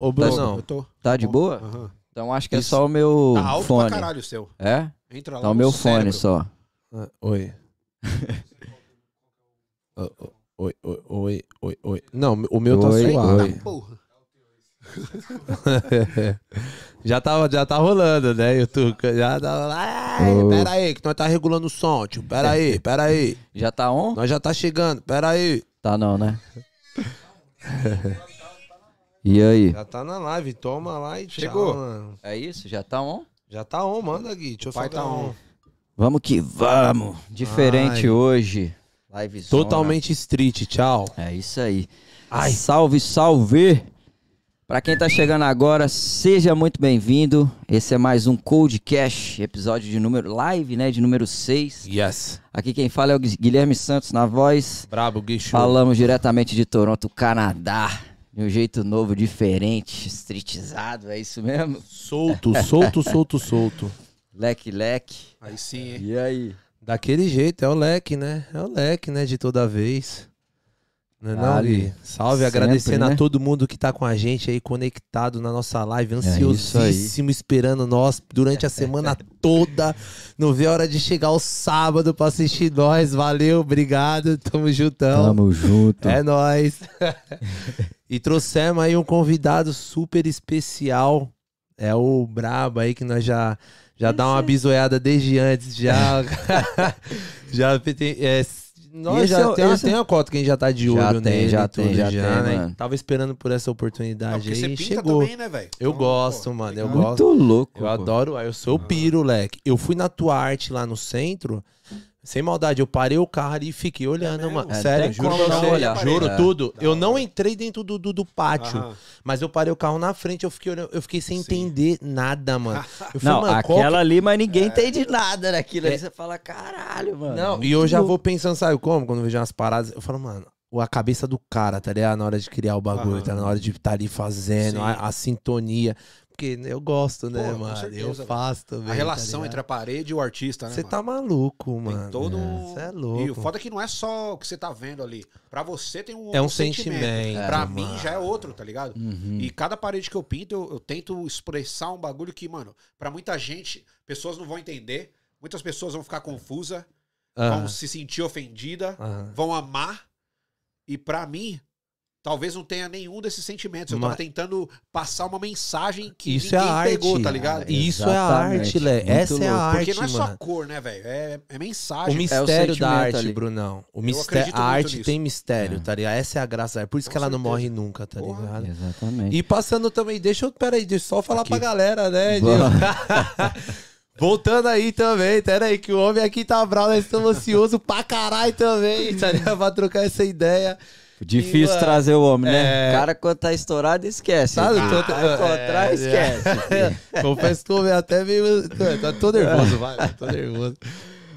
Ô, Brunão. Eu tô. Tá de boa? aham. Então acho que é Isso. só o meu Tá alto fone. pra caralho o seu. É? Entra lá Tá o meu fone cérebro. só. Ah, Oi. Oi, oi, oi, oi, oi. Não, o meu tá Oi, suave. oi. Porra. já, tá, já tá rolando, né, YouTube? Já tá. Pera aí, que nós tá regulando o som, tio. Pera aí, pera aí. Já tá on? Nós já tá chegando, pera aí. Tá não, né? E aí? Já tá na live, toma lá e tchau, Chegou. mano. É isso? Já tá on? Já tá on, manda, Gui. Deixa eu pai tá on. Vamos que vamos. Diferente Ai. hoje. Live Totalmente street, tchau. É isso aí. Ai. Salve, salve! Pra quem tá chegando agora, seja muito bem-vindo. Esse é mais um Cold Cash, episódio de número live, né, de número 6. Yes. Aqui quem fala é o Guilherme Santos na voz. Brabo, Gui, show. Falamos diretamente de Toronto, Canadá. De um jeito novo, diferente, streetizado, é isso mesmo? Solto, solto, solto, solto. Leque, leque. Aí sim, hein? E aí? Daquele jeito, é o leque, né? É o leque, né? De toda vez. Não é não. Gui? Salve, Sempre, agradecendo né? a todo mundo que tá com a gente aí, conectado na nossa live, É ansiosíssimo, esperando nós durante a semana toda. Não vê a hora de chegar o sábado pra assistir nós. Valeu, obrigado, tamo juntão. Tamo junto. É nóis. e trouxemos aí um convidado super especial. É o Brabo aí que nós já, já dá uma bisoiada desde antes. Já. já tem. É, nós Esse já é o- tem, esse- tem uma cota que a gente já tá de Já olho tem, nele. já e tem, tudo já tem, né? mano. Tava esperando por essa Não, oportunidade aí. pinta Chegou. também, né, velho? Eu Então, gosto, pô, mano, eu legal. gosto. Muito louco. Eu pô. adoro, eu sou piro, leque. Eu fui na tua arte lá no centro, sem maldade, eu parei o carro ali e fiquei olhando, mesmo? mano. É, Sério, juro pra não você, olhar. juro É. tudo. Eu não entrei dentro do, do, do pátio, Aham. mas eu parei o carro na frente, eu fiquei olhando, eu fiquei sem Sim. entender nada, mano. Eu falei, Não, mano, aquela que- ali, mas ninguém entende nada daquilo. É. Aí você fala, caralho, mano. Não, e eu já vou pensando, sabe como? Quando eu vejo umas paradas, eu falo, mano, a cabeça do cara, tá ligado? Na hora de criar o bagulho, Aham. tá? Na hora de estar ali fazendo, a, a sintonia. Porque eu gosto, né, Pô, mano? certeza, eu faço também. A relação tá entre a parede e o artista, né? Você tá maluco, Tem mano. todo. Você é louco. E o foda é que não é só o que você tá vendo ali. Pra você tem um, É um um sentimento, Pra mano. mim já é outro, tá ligado? Uhum. E cada parede que eu pinto, eu, eu tento expressar um bagulho que, mano, pra muita gente, pessoas não vão entender. Muitas pessoas vão ficar confusas, Aham, vão se sentir ofendida, aham. vão amar. E pra mim, talvez não tenha nenhum desses sentimentos. Eu Mas- tava tentando passar uma mensagem que Isso é ninguém a arte. pegou, tá ligado? É, Isso é a arte, Lé. Essa é a louco. arte, Porque não é só mano. cor, né, velho? É, é O mensagem. mistério sentimento da arte, ali. Brunão. O mistério, a arte nisso. tem mistério, É. tá ligado? Essa é a graça da arte. Por isso Com que ela não certeza. morre nunca, tá Porra. ligado? Exatamente. E passando também, deixa eu, peraí, deixa eu só falar Aqui. pra galera, né? Voltando aí também, pera aí, que o homem aqui tá bravo, nós estamos ansiosos pra caralho também, tá ligado? Pra trocar essa ideia. Difícil E, mano, trazer o homem, né? é- O cara, quando tá estourado, esquece. Sabe? Ah, Tô- encontrar, é, esquece. Confesso que o homem até meio. Tá tô nervoso, vai, tô nervoso.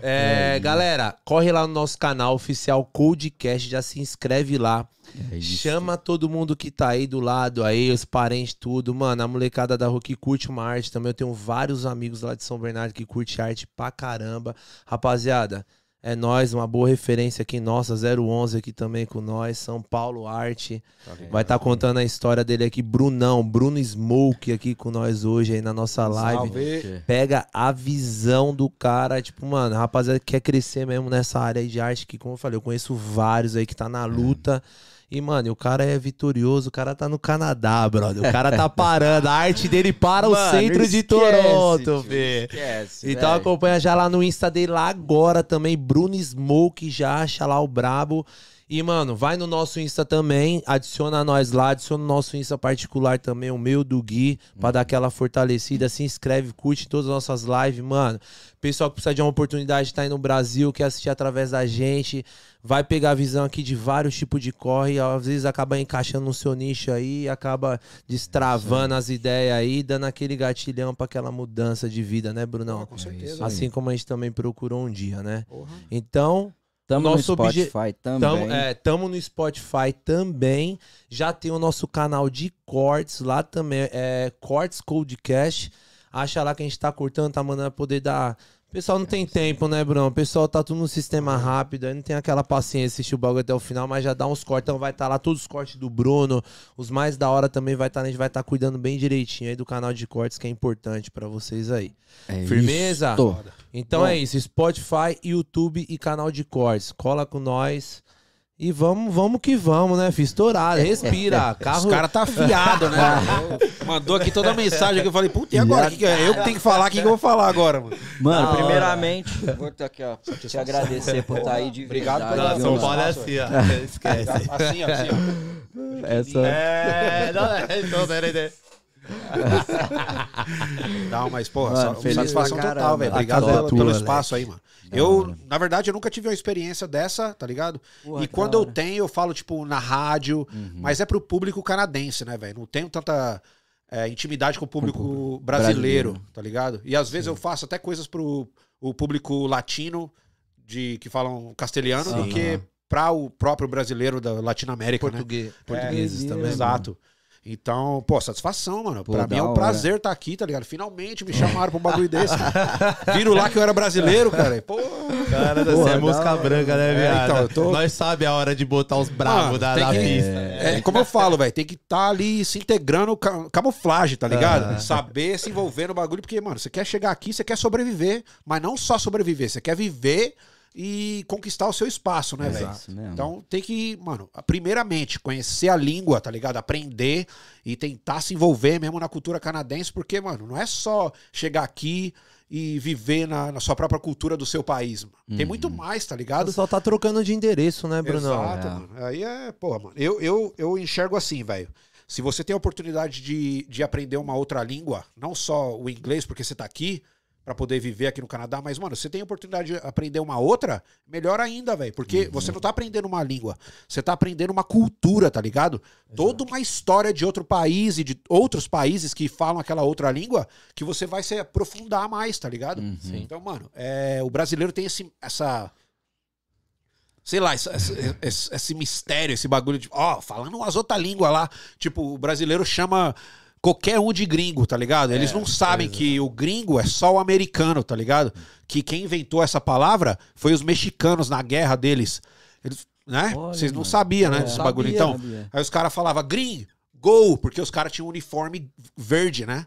É, galera, corre lá no nosso canal oficial Codecast, já se inscreve lá. É isso. Chama todo mundo que tá aí do lado, aí, os parentes, tudo. Mano, a molecada da rua que curte uma arte também. Eu tenho vários amigos lá de São Bernardo que curte arte pra caramba. Rapaziada, é nós, uma boa referência aqui nossa, 011 aqui também com nós, São Paulo Arte. Vai estar contando a história dele aqui, Brunão, Bruno Smoke aqui com nós hoje aí na nossa live. Salve. Pega a visão do cara, tipo, mano, rapaziada que quer crescer mesmo nessa área aí de arte, que como eu falei, eu conheço vários aí que tá na luta. E, mano, o cara é vitorioso, o cara tá no Canadá, brother. O cara tá parando, a arte dele para o Mano, centro de esquece, Toronto, tio, Fê. Esquece. Então velho. acompanha já lá no Insta dele lá agora também, Bruno Smoke, já acha lá o brabo. E, mano, vai no nosso Insta também, adiciona nós lá, adiciona o nosso Insta particular também, o meu do Gui, pra dar aquela fortalecida, se inscreve, curte todas as nossas lives, mano. Pessoal que precisa de uma oportunidade de estar aí no Brasil, quer assistir através da gente, vai pegar a visão aqui de vários tipos de corre, às vezes acaba encaixando no seu nicho aí, acaba destravando as ideias aí, dando aquele gatilhão pra aquela mudança de vida, né, Brunão? Com certeza. Assim como a gente também procurou um dia, né? Então, Tamo nosso no obje- Spotify também. tamo, é, tamo no Spotify também. Já tem o nosso canal de cortes lá também, é Cortes Codecast. Acha lá que a gente tá cortando, tá mandando poder dar O pessoal não tem tempo, né, Bruno? O pessoal tá tudo no sistema rápido, aí não tem aquela paciência de assistir o bagulho até o final, mas já dá uns cortes. Então vai estar lá todos os cortes do Bruno. Os mais da hora também vai estar, a gente vai estar cuidando bem direitinho aí do canal de cortes, que é importante pra vocês aí. É Firmeza? isso. Então Bom. é isso, Spotify, YouTube e canal de cortes. Cola com nós. E vamos, vamos que vamos, né, filho? Estourado, respira. Carro. Os caras tá afiado, né? Mandou aqui toda a mensagem que eu falei, puta, e agora? Que que é? Eu que tenho que falar, o que, que eu vou falar agora, mano? Mano, primeiramente, vou ter aqui, ó, te agradecer por estar aí de Obrigado verdade, pela- São? Paulo é assim, ó. Esquece. Assim, ó, assim, ó. Essa... É, não, é, então, pera aí. Não, mas, porra, Mano, sa- feliz satisfação total, caramba. velho. Obrigado pelo, tua, pelo espaço aí, mano. Da Eu, hora. na verdade, eu nunca tive uma experiência dessa, tá ligado? Porra, e quando eu tenho, eu falo, tipo, na rádio, Uhum. mas é pro público canadense, né, velho? Não tenho tanta é, intimidade com o público público brasileiro, brasileiro. tá ligado? E às vezes eu faço até coisas pro o público latino, de que falam castelhano, Sim. do que pra o próprio brasileiro da Latinoamérica, né? Português, portugueses É, também. Exato. Então, pô, satisfação, mano. Pô, pra mim é um hora. prazer estar aqui, tá ligado? Finalmente me chamaram pra um bagulho desse. Viram lá que eu era brasileiro, cara. E, Pô, Cara, você é da música branca, né, É, viado? então, eu tô- Nós sabe a hora de botar os bravos Mano, da, da que- pista. é, como eu falo, velho, tem que estar ali se integrando, ca- camuflagem, tá ligado? Ah. Saber se envolver no bagulho, porque, mano, você quer chegar aqui, você quer sobreviver, mas não só sobreviver, você quer viver e conquistar o seu espaço, né, velho? Isso mesmo. Então tem que, mano, primeiramente, conhecer a língua, tá ligado? Aprender e tentar se envolver mesmo na cultura canadense, porque, mano, não é só chegar aqui e viver na, na sua própria cultura do seu país, mano. Tem muito mais, tá O ligado? pessoal tá trocando de endereço, né, Brunão? Exato, É. mano. Aí é, porra, mano. Eu, eu, eu enxergo assim, velho. Se você tem a oportunidade de, de aprender uma outra língua, não só o inglês, porque você tá aqui pra poder viver aqui no Canadá, mas, mano, você tem a oportunidade de aprender uma outra, melhor ainda, velho. Porque Uhum. você não tá aprendendo uma língua, você tá aprendendo uma cultura, tá ligado? Toda uma história de outro país e de outros países que falam aquela outra língua que você vai se aprofundar mais, tá ligado? Uhum. Então, mano, é, o brasileiro tem esse, essa. Sei lá, esse, esse- esse- esse mistério, esse bagulho de. Ó, falando umas outras línguas lá. Tipo, o brasileiro chama qualquer um de gringo, tá ligado? Eles não sabem que o gringo é só o americano, tá ligado? Que quem inventou essa palavra foi os mexicanos na guerra deles. Eles, né? Olha, Vocês não mano. sabiam, né? É. Desse Sabia, bagulho. Então, sabia. aí os caras falavam gring, go, porque os caras tinham um uniforme verde, né?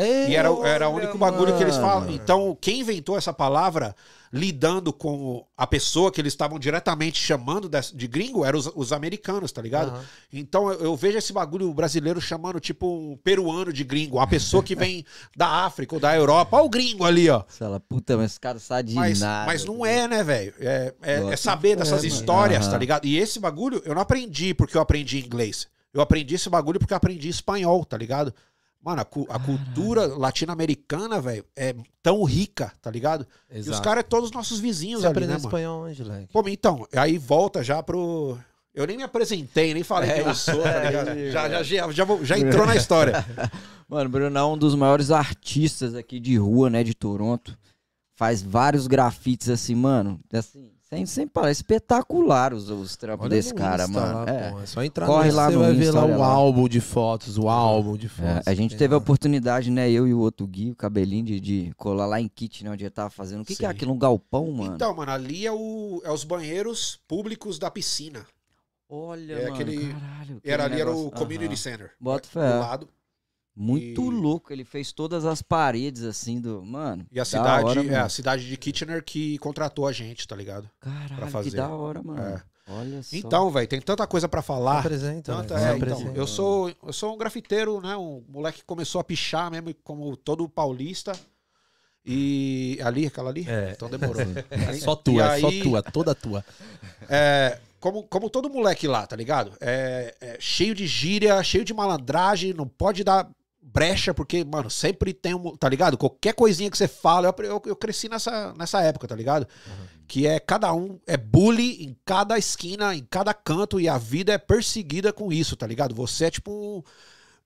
E era, era o único bagulho que eles falam. mano. Então, quem inventou essa palavra, lidando com a pessoa que eles estavam diretamente chamando de, de gringo, eram os, os americanos, tá ligado? Aham. Então, eu, eu vejo esse bagulho brasileiro chamando, tipo, um peruano de gringo. Uma pessoa que vem da África ou da Europa. Olha o gringo ali, ó. Fala, puta, mas esse cara sabe de Mas, nada. mas não é, né, velho? É, é- é saber dessas é, mano. histórias, Aham. tá ligado? E esse bagulho eu não aprendi porque eu aprendi inglês. Eu aprendi esse bagulho porque eu aprendi espanhol, tá ligado? Mano, a, cu- a cultura latino-americana, velho, é tão rica, tá ligado? E os Exato. caras é todos os nossos vizinhos Você ali, né, espanhol onde, Leque? Pô, então, aí volta já pro. Eu nem me apresentei, nem falei quem eu sou, tá ligado? Já, já, já, já, vou- já entrou na história. Mano, Bruno é um dos maiores artistas aqui de rua, né, de Toronto. Faz vários grafites assim, mano. Assim, sem, sem parar, espetacular os, os trampos Olha desse cara, Insta mano. lá, é. é só entrar Corre no lá Insta, no você vai ver Insta, lá olha o lá. álbum de fotos, o álbum de É, fotos. a gente teve a lá. oportunidade, né, eu e o outro Gui, o cabelinho, de, de colar lá em Kit, né, onde ele tava fazendo. O que, que é aquilo? Um galpão, mano? Então, mano, ali é, o, é os banheiros públicos da piscina. Olha, é mano, aquele- caralho. Era ali era o negócio- Community. Center. Bota Do fé. lado. Muito E- louco, ele fez todas as paredes, assim, do... Mano, E a da cidade, hora, é a mano. cidade de Kitchener que contratou a gente, tá ligado? Caralho, que fazer. da hora, mano. É. Olha só. Então, velho, tem tanta coisa pra falar. Apresenta, Tanta, é, então, eu sou eu sou um grafiteiro, né? Um moleque que começou a pichar mesmo, como todo paulista. E ali, aquela ali? É. Então demorou. É só tua, é só aí- tua, toda tua. É, como, como todo moleque lá, tá ligado? É, é cheio de gíria, cheio de malandragem, não pode dar brecha, porque, mano, sempre tem um. Tá ligado? Qualquer coisinha que você fala, eu, eu, eu cresci nessa, nessa época, tá ligado? Que é cada um, é bully em cada esquina, em cada canto, e a vida é perseguida com isso, tá ligado? Você é tipo um.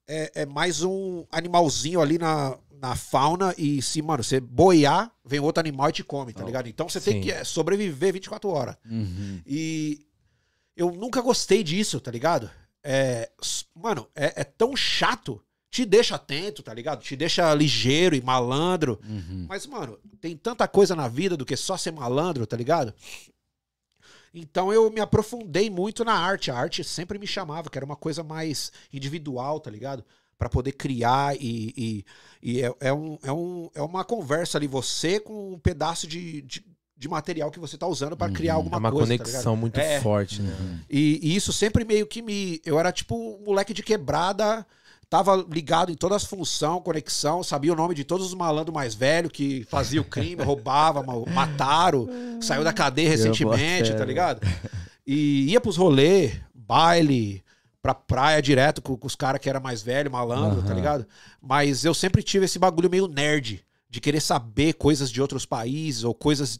É, é mais um animalzinho ali na, na fauna, e se, mano, você boiar, vem outro animal e te come, tá ligado? Então você tem Sim. que é, sobreviver 24 horas. Uhum. E eu nunca gostei disso, tá ligado? É, mano, é, é tão chato te deixa atento, tá ligado? Te deixa ligeiro e malandro. Uhum. Mas, mano, tem tanta coisa na vida do que só ser malandro, tá ligado? Então eu me aprofundei muito na arte. A arte sempre me chamava, que era uma coisa mais individual, tá ligado? Pra poder criar e, e, e é, é um, é, um, é uma conversa ali, você com um pedaço de, de, de material que você tá usando pra criar Uhum. alguma É uma coisa. tá conexão muito É. forte, né? E, e isso sempre meio que me. Eu era tipo um moleque de quebrada, tava ligado em todas as funções, conexão, sabia o nome de todos os malandros mais velhos que fazia o crime, roubava, ma- mataram, saiu da cadeia recentemente, tá ligado? E ia pros rolê, baile, pra praia direto com, com os caras que era mais velho, malandro, tá Aham. ligado? Mas eu sempre tive esse bagulho meio nerd, de querer saber coisas de outros países ou coisas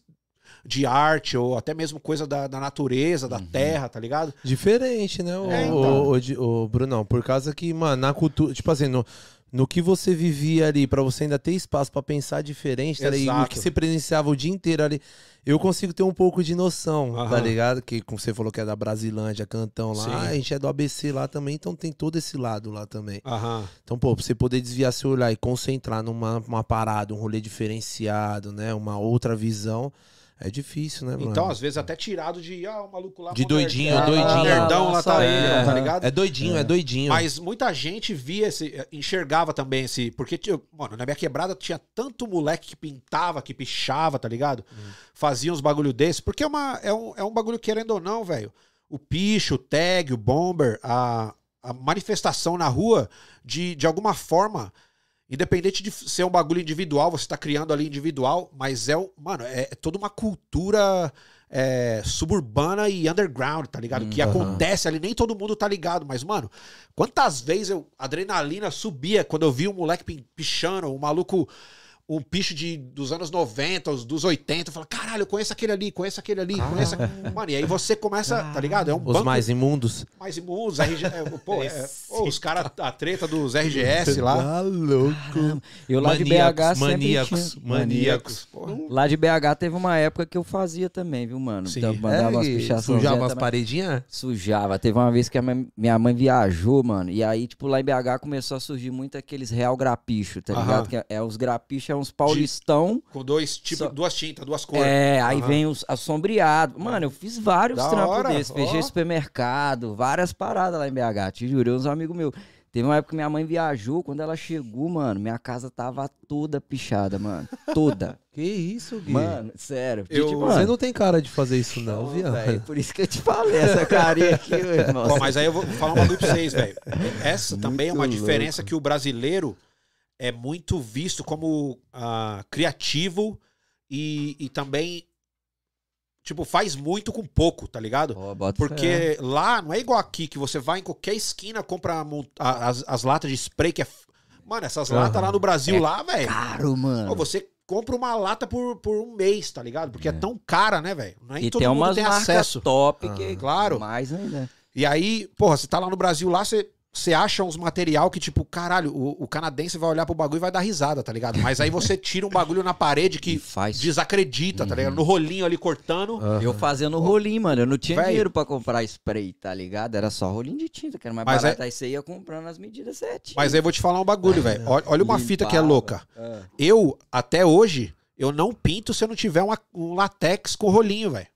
de arte ou até mesmo coisa da, da natureza, da terra, tá ligado? Diferente, né, o, É, então. o, o, Brunão? Por causa que, mano, na cultura, tipo assim, no, no que você vivia ali, pra você ainda ter espaço pra pensar diferente, tá ligado? E o que você presenciava o dia inteiro ali, eu consigo ter um pouco de noção, tá ligado? Que como você falou que é da Brasilândia, Cantão lá, Sim. a gente é do ABC lá também, então tem todo esse lado lá também. Aham. Então, pô, pra você poder desviar seu olhar e concentrar numa uma parada, um rolê diferenciado, né? Uma outra visão, é difícil, né, mano? Então, às vezes, até tirado de, ah, o maluco lá. De doidinho, doidinho. Nerdão lá tá ele, ele, tá ligado? É doidinho, é, doidinho. Mas muita gente via esse, enxergava também esse, porque, mano, na minha quebrada tinha tanto moleque que pintava, que pichava, tá ligado? Fazia uns bagulho desse, porque é, uma, é, um, é um bagulho querendo ou não, velho. O picho, o tag, o bomber, a, a manifestação na rua, de, de alguma forma, independente de ser um bagulho individual, você tá criando ali individual, mas é, mano, é, é toda uma cultura é, suburbana e underground, tá ligado? que Uhum. acontece ali, nem todo mundo tá ligado, mas, mano, quantas vezes eu, a adrenalina subia quando eu vi um moleque pi- pichando, um maluco, um picho de, dos anos 90, os dos 80, eu falo, caralho, eu conheço aquele ali, conheço aquele ali, conheço aquele... Mano, e aí você começa, tá ligado? É um Os banco mais imundos. mais imundos, RG, é, pô, é, pô, os caras, a treta dos RGS lá. Tá louco. Eu lá de Maníacos, BH sempre maníacos, tinha- maníacos. Porra. Lá de BH teve uma época que eu fazia também, viu, mano? Sim. Então, mandava umas É, pichações. sujava as paredinhas? Sujava. Teve uma vez que a minha- minha mãe viajou, mano. E aí, tipo, lá em BH começou a surgir muito aqueles real grapicho, tá Aham. ligado? Que é, é os grapichos, é uns paulistão. Com dois tipos, duas tintas, duas cores. É, aí vem os assombreados. Mano, eu fiz vários Da trampos hora, desses. Fechei supermercado, várias paradas lá em BH. Te juro, uns amigos meus. Teve uma época que minha mãe viajou, quando ela chegou, mano, minha casa tava toda pichada, mano. Toda. Que isso, Gui? mano, sério. Eu- Tipo, Você mano, não tem cara de fazer isso, não, viado. por isso que eu te falei essa carinha aqui, meu irmão. Pô, mas aí eu vou falar um bagulho pra vocês, velho. Essa também é uma Muito diferença que o brasileiro é muito visto como ah, criativo e, e também, tipo, faz muito com pouco, tá ligado? Fé. Porque lá não é igual aqui, que você vai em qualquer esquina, compra a- as, as latas de spray que é. Mano, essas latas lá no Brasil, É lá, velho. caro, mano. Você compra uma lata por, por um mês, tá ligado? Porque é, tão cara, né, velho? Nem e todo tem mundo umas tem acesso. top Ah, que claro. mais ainda. E aí, porra, você tá lá no Brasil, lá você. Você acha uns material que, tipo, caralho, o, o canadense vai olhar pro bagulho e vai dar risada, tá ligado? Mas aí você tira um bagulho na parede que faz. desacredita, tá ligado? No rolinho ali cortando. Aham. Eu fazendo rolinho, mano. Eu não tinha Véi. dinheiro pra comprar spray, tá ligado? Era só rolinho de tinta, que era mais Mas barato. Aí você ia comprando as medidas certinho. Mas aí eu vou te falar um bagulho, velho. Olha, olha uma fita que é Limpava. louca. Ah. Eu, até hoje, eu não pinto se eu não tiver uma- um latex com rolinho, velho.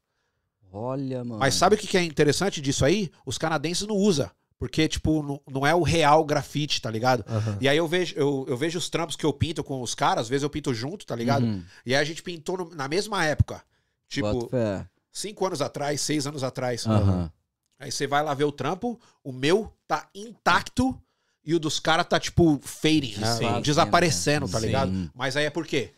Olha, mano. Mas sabe o que que é interessante disso aí? Os canadenses não usam. Porque, tipo, não, não é o real grafite, tá ligado? Aham. E aí eu vejo, eu, eu vejo os trampos que eu pinto com os caras, às vezes eu pinto junto, tá ligado? Uhum. E aí a gente pintou no- na mesma época. Tipo, cinco anos atrás, seis anos atrás. Aham. Aí você vai lá ver o trampo, o meu tá intacto e o dos caras tá, tipo, fading, né? Sim. desaparecendo, tá Sim. ligado? Mas aí é por quê?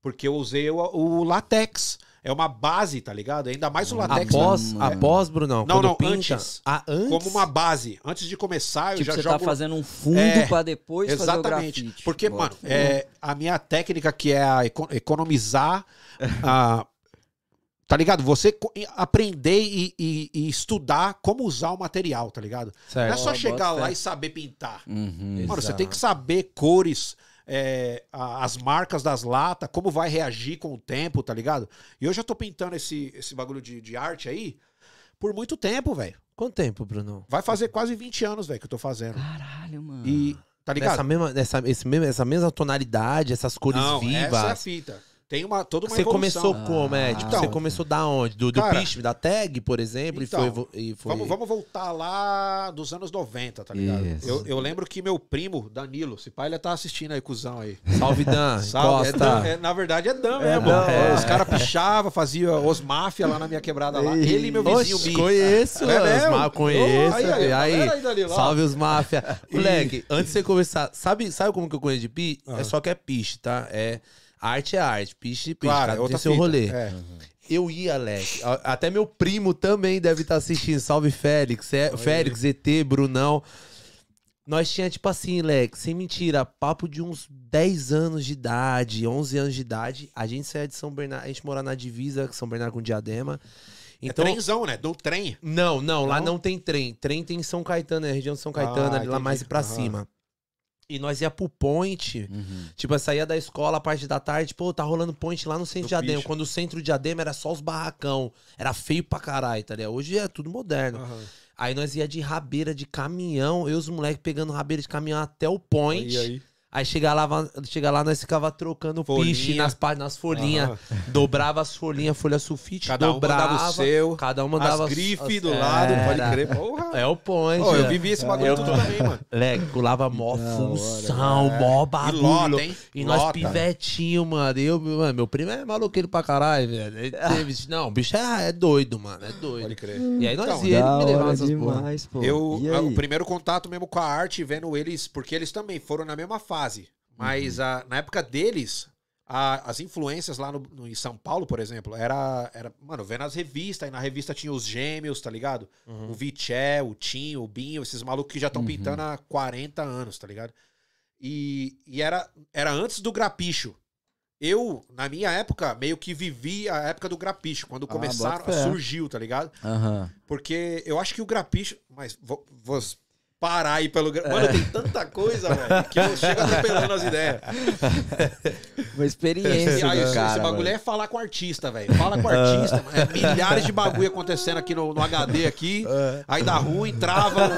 Porque eu usei o, o latex. É uma base, tá ligado? Ainda mais o latex. né? Após, mano. após, Brunão, Não, não, pinta... antes. Ah, antes? Como uma base. Antes de começar, eu Tipo, já você jogo... tá fazendo um fundo É, pra depois fazer o Exatamente. grafite. Porque, Bota mano, é, a minha técnica que é a eco- economizar, a- tá ligado? Você aprender e, e- e estudar como usar o material, tá ligado? Não é Certo. só chegar lá e saber pintar. Uhum. Mano, você Exato. tem que saber cores, é, a- as marcas das latas, como vai reagir com o tempo, tá ligado? E eu já tô pintando esse, esse bagulho de, de arte aí por muito tempo, velho. Quanto tempo, Brunão? Vai fazer quase 20 anos, velho, que eu tô fazendo. Caralho, mano. E, Tá ligado? Nessa mesma, nessa, esse mesmo, essa mesma tonalidade, essas cores Não, vivas. essa é a fita. Tem uma, toda uma Você evolução. começou como, é? Tipo, Então, você começou da onde? Do, do cara, da tag, por exemplo, então, e foi... evo- E foi... Vamos, vamos voltar lá dos anos 90, tá ligado? Isso. Eu, eu lembro que meu primo, Danilo, se pai ele tá assistindo aí, cuzão aí. Salve, Dan. Salve, é. Dan, é, na verdade é Dan mesmo. Dan, É, é. Os caras pichavam, faziam os máfia lá na minha quebrada lá. Ele e meu vizinho Oxe, conheço, É os mesmo? conheço. Oh, aí, aí, aí, aí, Danilo? Salve os máfia. Moleque, antes de você começar, sabe, sabe como que eu conheço de pi? Ah. É só que é piche, tá? É arte é arte, piche é piche, Claro, cada é tem seu fita. rolê. É. Eu ia, Leque. A- Até meu primo também deve estar assistindo. Salve, Félix. É, Félix, ET, Brunão. Nós tinha tipo assim, Leque, sem mentira, papo de uns 10 anos de idade, 11 anos de idade. A gente saía de São Bernardo, a gente mora na divisa, São Bernardo com Diadema. Então, Então, é trenzão, né? Do trem. não, não, lá Não? não tem trem. Trem tem em São Caetano, é a região de São Caetano, Ah, ali lá mais pra Aham. cima. E nós ia pro point, Uhum. tipo, eu saía da escola a parte da tarde, pô, tá rolando point lá no centro No de Adema. Quando o centro de Adema era só os barracão. Era feio pra caralho, tá ligado? Hoje é tudo moderno. Aí nós ia de rabeira de caminhão, eu e os moleques pegando rabeira de caminhão até o point. E aí? Aí chega lá, chega lá, nós ficava trocando Folhinha. piche nas, nas folhinhas. Aham. Dobrava as folhinhas, folha sulfite, Cada um dobrava. mandava o seu. Cada um mandava As grifes as- do lado, Era. pode crer. Porra. É o point. Pô, eu é. vivi esse bagulho Eu tudo também, mano. Leque, pulava mó Da hora, função, É. mó E bagulho. lota, hein? E nós Lota. pivetinho, mano. Eu, mano. Meu primo é maluqueiro pra caralho, velho. Ele teve- Não, o bicho é, é doido, mano. É doido. Pode crer. E aí nós Então, ia, ele me levava essas porra. demais, pô. Eu, E o primeiro contato mesmo com a arte, vendo eles, porque eles também foram na mesma fase. Mas a- na época deles, a- as influências lá no, no- em São Paulo, por exemplo, era, era, mano, vendo as revistas, e na revista tinha os gêmeos, tá ligado? O Viché, o Tinho, o Binho, esses malucos que já estão Uhum. pintando há 40 anos, tá ligado? E, e era, era antes do grapicho. Eu, na minha época, meio que vivi a época do grapicho, quando Ah, começaram, surgiu, tá ligado? Porque eu acho que o grapicho. Mas vou, vou parar aí pelo. Mano, tem tanta coisa, velho, que eu chego atropelando as ideias. Uma E experiência aí, do esse, cara, esse bagulho mano. é falar com o artista, velho. Fala com o artista. mano. É milhares de bagulho acontecendo aqui no, no HD aqui. Aí dá ruim, trava,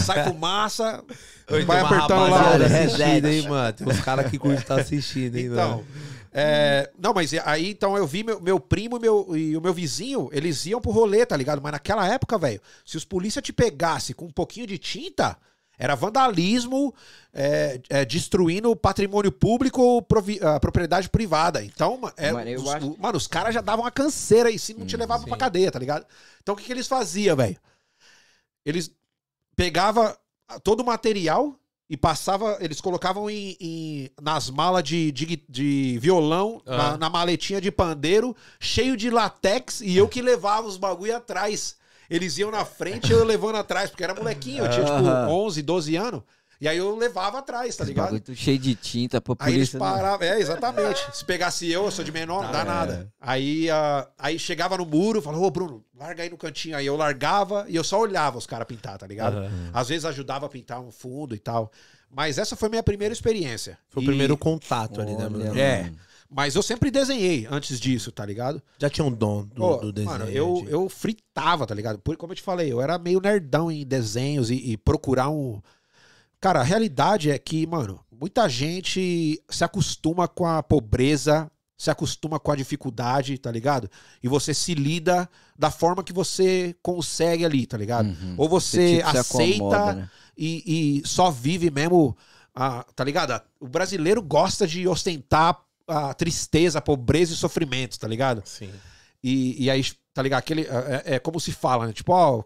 sai fumaça. Oi, vai apertando lá. assistindo, reset. hein, mano. Tem uns caras que curtem estar assistindo, hein, Então. mano. É, não, mas aí então eu vi meu, meu primo e, meu, e o meu vizinho, eles iam pro rolê, tá ligado? Mas naquela época, velho, se os polícia te pegasse com um pouquinho de tinta, era vandalismo, é, é, destruindo patrimônio público ou provi- ah, propriedade privada. Então, é, Mano, os, acho- o- mano, os caras já davam uma canseira aí se não te levavam pra cadeia, tá ligado? Então o que, que eles faziam, velho? Eles pegavam todo o material e passava, eles colocavam em, em- nas malas de, de, de violão, Ah. na, na maletinha de pandeiro, cheio de latex, e eu que levava os bagulho atrás. Eles iam na frente e eu levando atrás, porque era molequinho, eu tinha tipo Ah. 11, 12 anos. E aí eu levava atrás, tá ligado? tudo cheio de tinta pra Aí eles não- paravam, é, exatamente. Se pegasse eu, eu sou de menor, não dá é. nada. Aí, ah, aí chegava no muro, falava, ô Bruno, larga aí no cantinho. Aí eu largava e eu só olhava os caras pintar, tá ligado? Aham. Às vezes ajudava a pintar um fundo e tal. Mas essa foi minha primeira experiência. Foi o E- primeiro contato ali, né, mano? É. Mas eu sempre desenhei antes disso, tá ligado? Já tinha um dom do, Pô, do desenho. mano, eu, de- eu fritava, tá ligado? Por, como eu te falei, eu era meio nerdão em desenhos e, e procurar um. Cara, a realidade é que, mano, muita gente se acostuma com a pobreza, se acostuma com a dificuldade, tá ligado? E você se lida da forma que você consegue ali, tá ligado? Uhum. Ou você tipo, se aceita acomoda, né? e, e só vive mesmo, a, tá ligado? O brasileiro gosta de ostentar a tristeza, a pobreza e o sofrimento, tá ligado? Sim. E, e aí, tá ligado? Aquele, é, é como se fala, né? Tipo, ó,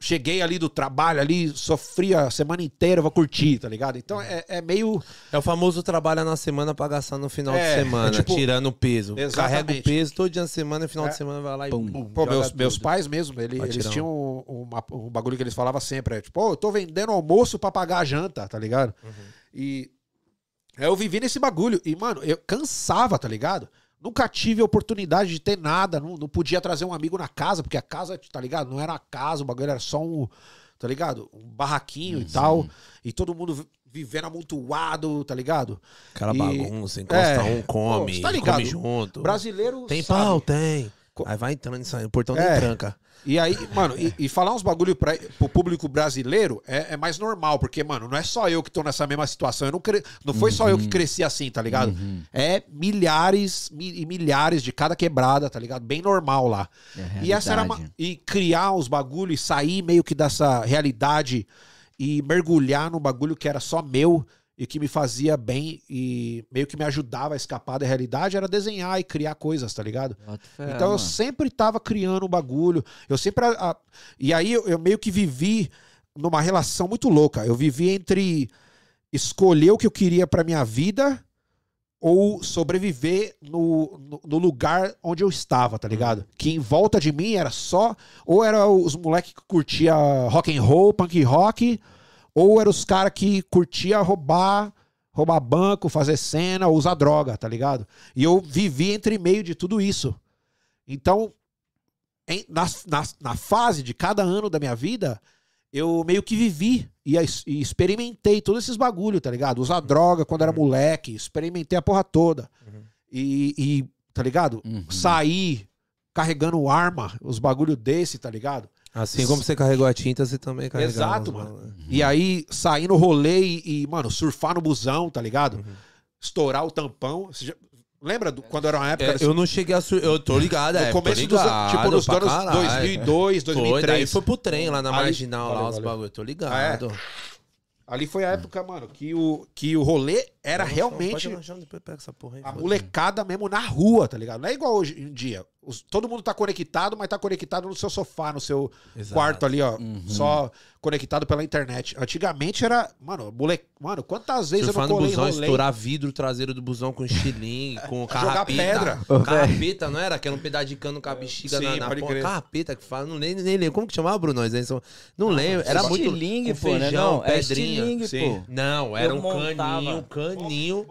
cheguei ali do trabalho ali, sofri a semana inteira, vou curtir, tá ligado? Então é, é meio. É o famoso trabalha na semana pra gastar no final É, de semana, é tipo- tirando o peso. Exatamente. Carrega o peso todo dia na semana e final É. de semana vai lá e Pum. pum, Pô, meus, meus pais mesmo, ele- eles tinham um, uma- um bagulho que eles falavam sempre, é tipo, ó, eu tô vendendo almoço pra pagar a janta, tá ligado? Uhum. E eu vivi nesse bagulho. E, mano, eu cansava, tá ligado? Nunca tive a oportunidade de ter nada. Não, não podia trazer um amigo na casa, porque a casa, tá ligado? Não era uma casa, o bagulho era só um, tá ligado? Um barraquinho e tal. E todo mundo vi- vivendo amontoado, tá ligado? Aquela E- bagunça, encosta É. um, come, Pô, tá ligado? come junto. Brasileiro Tem sabe. pau? Tem. Aí vai entrando e saindo. O portão É. nem tranca. E aí, mano, e, e falar uns bagulho pra, pro público brasileiro é, é mais normal, porque, mano, não é só eu que tô nessa mesma situação. Eu não, cre... não foi só eu que cresci assim, tá ligado? É milhares mi- e milhares de cada quebrada, tá ligado? Bem normal lá. É E essa era uma- e criar os bagulhos e sair meio que dessa realidade e mergulhar no bagulho que era só meu e que me fazia bem e meio que me ajudava a escapar da realidade era desenhar e criar coisas, tá ligado? Fé, então eu sempre tava criando um bagulho. Eu sempre. a- a- e aí eu, eu meio que vivi numa relação muito louca. Eu vivi entre escolher o que eu queria pra minha vida ou sobreviver no, no, no lugar onde eu estava, tá ligado? Que em volta de mim era só. Ou era os moleques que curtia rock and roll, punk rock, ou era os caras que curtia roubar, roubar banco, fazer cena, ou usar droga, tá ligado? E eu vivi entre meio de tudo isso. Então, em- na, na, na fase de cada ano da minha vida, eu meio que vivi e, e experimentei todos esses bagulho, tá ligado? Usar droga quando era moleque, experimentei a porra toda. E, e, tá ligado? Uhum. Sair carregando arma, os bagulho desse, tá ligado? Assim como você carregou a tinta, você também carregou. Exato, mano. E aí, sair no rolê e, e, mano, surfar no busão, tá ligado? Estourar o tampão. Já- Lembra do- quando era uma época... É, eu não cheguei a. Sur... Eu tô ligado, no é. começo tô dos ligado, anos, tipo, nos anos caralho. 2002, Foi, daí 2003. foi pro trem lá na Ali- marginal, valeu, lá os valeu. bagulho. Tô ligado. Ali foi a época, mano, que o, que o rolê era realmente aí, a molecada mesmo na rua, tá ligado? Não é igual hoje em dia. Os- todo mundo tá conectado, mas tá conectado no seu sofá, no seu Exato. quarto ali, ó. Uhum. Só conectado pela internet. Antigamente era, mano, moleque. Mano, quantas vezes Surfar eu não colei busão, rolê? estourar vidro traseiro do busão com estilingue, com Jogar carrapeta. pedra. Carrapeta, não era? Que era um pedaço de cano com a bexiga Sim, na, na. Carrapeta que fala, não lembro, nem lembro. Como que chamava, Bruno? Não lembro. Era muito. Estilingue, pô, né? feijão, Não, é pedrinha. estilingue, Sim. pô. Não, era Eu um montava. caninho, caninho.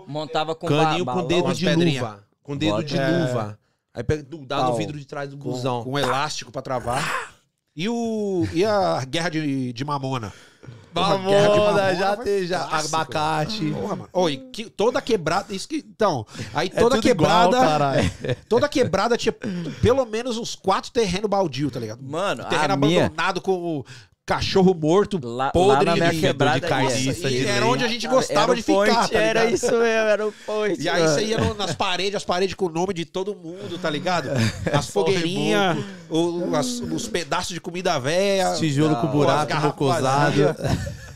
Montava com Caninho com dedo de pedrinha. luva. Com dedo Bota. de É. luva. Aí pega, dá no vidro de trás do busão. com um elástico pra travar. E, o, e a guerra de, de mamona? Guerra de Mamona, já tem, já. clássico. Abacate. Porra, mano. Oi, que, toda quebrada. Isso que, então, aí É toda tudo igual, quebrada. caralho. toda quebrada tinha pelo menos uns quatro terrenos baldio, tá ligado? Mano, terreno a minha... abandonado com o cachorro morto, Lá, podre lá na quebrada de carniça, e de era onde a gente gostava de o point, ficar, tá Era isso mesmo, era o point. E aí mano. você ia no- nas paredes, as paredes com o nome de todo mundo, tá ligado? As fogueirinhas, os pedaços de comida velha. Tijolo com buraco, bocosado.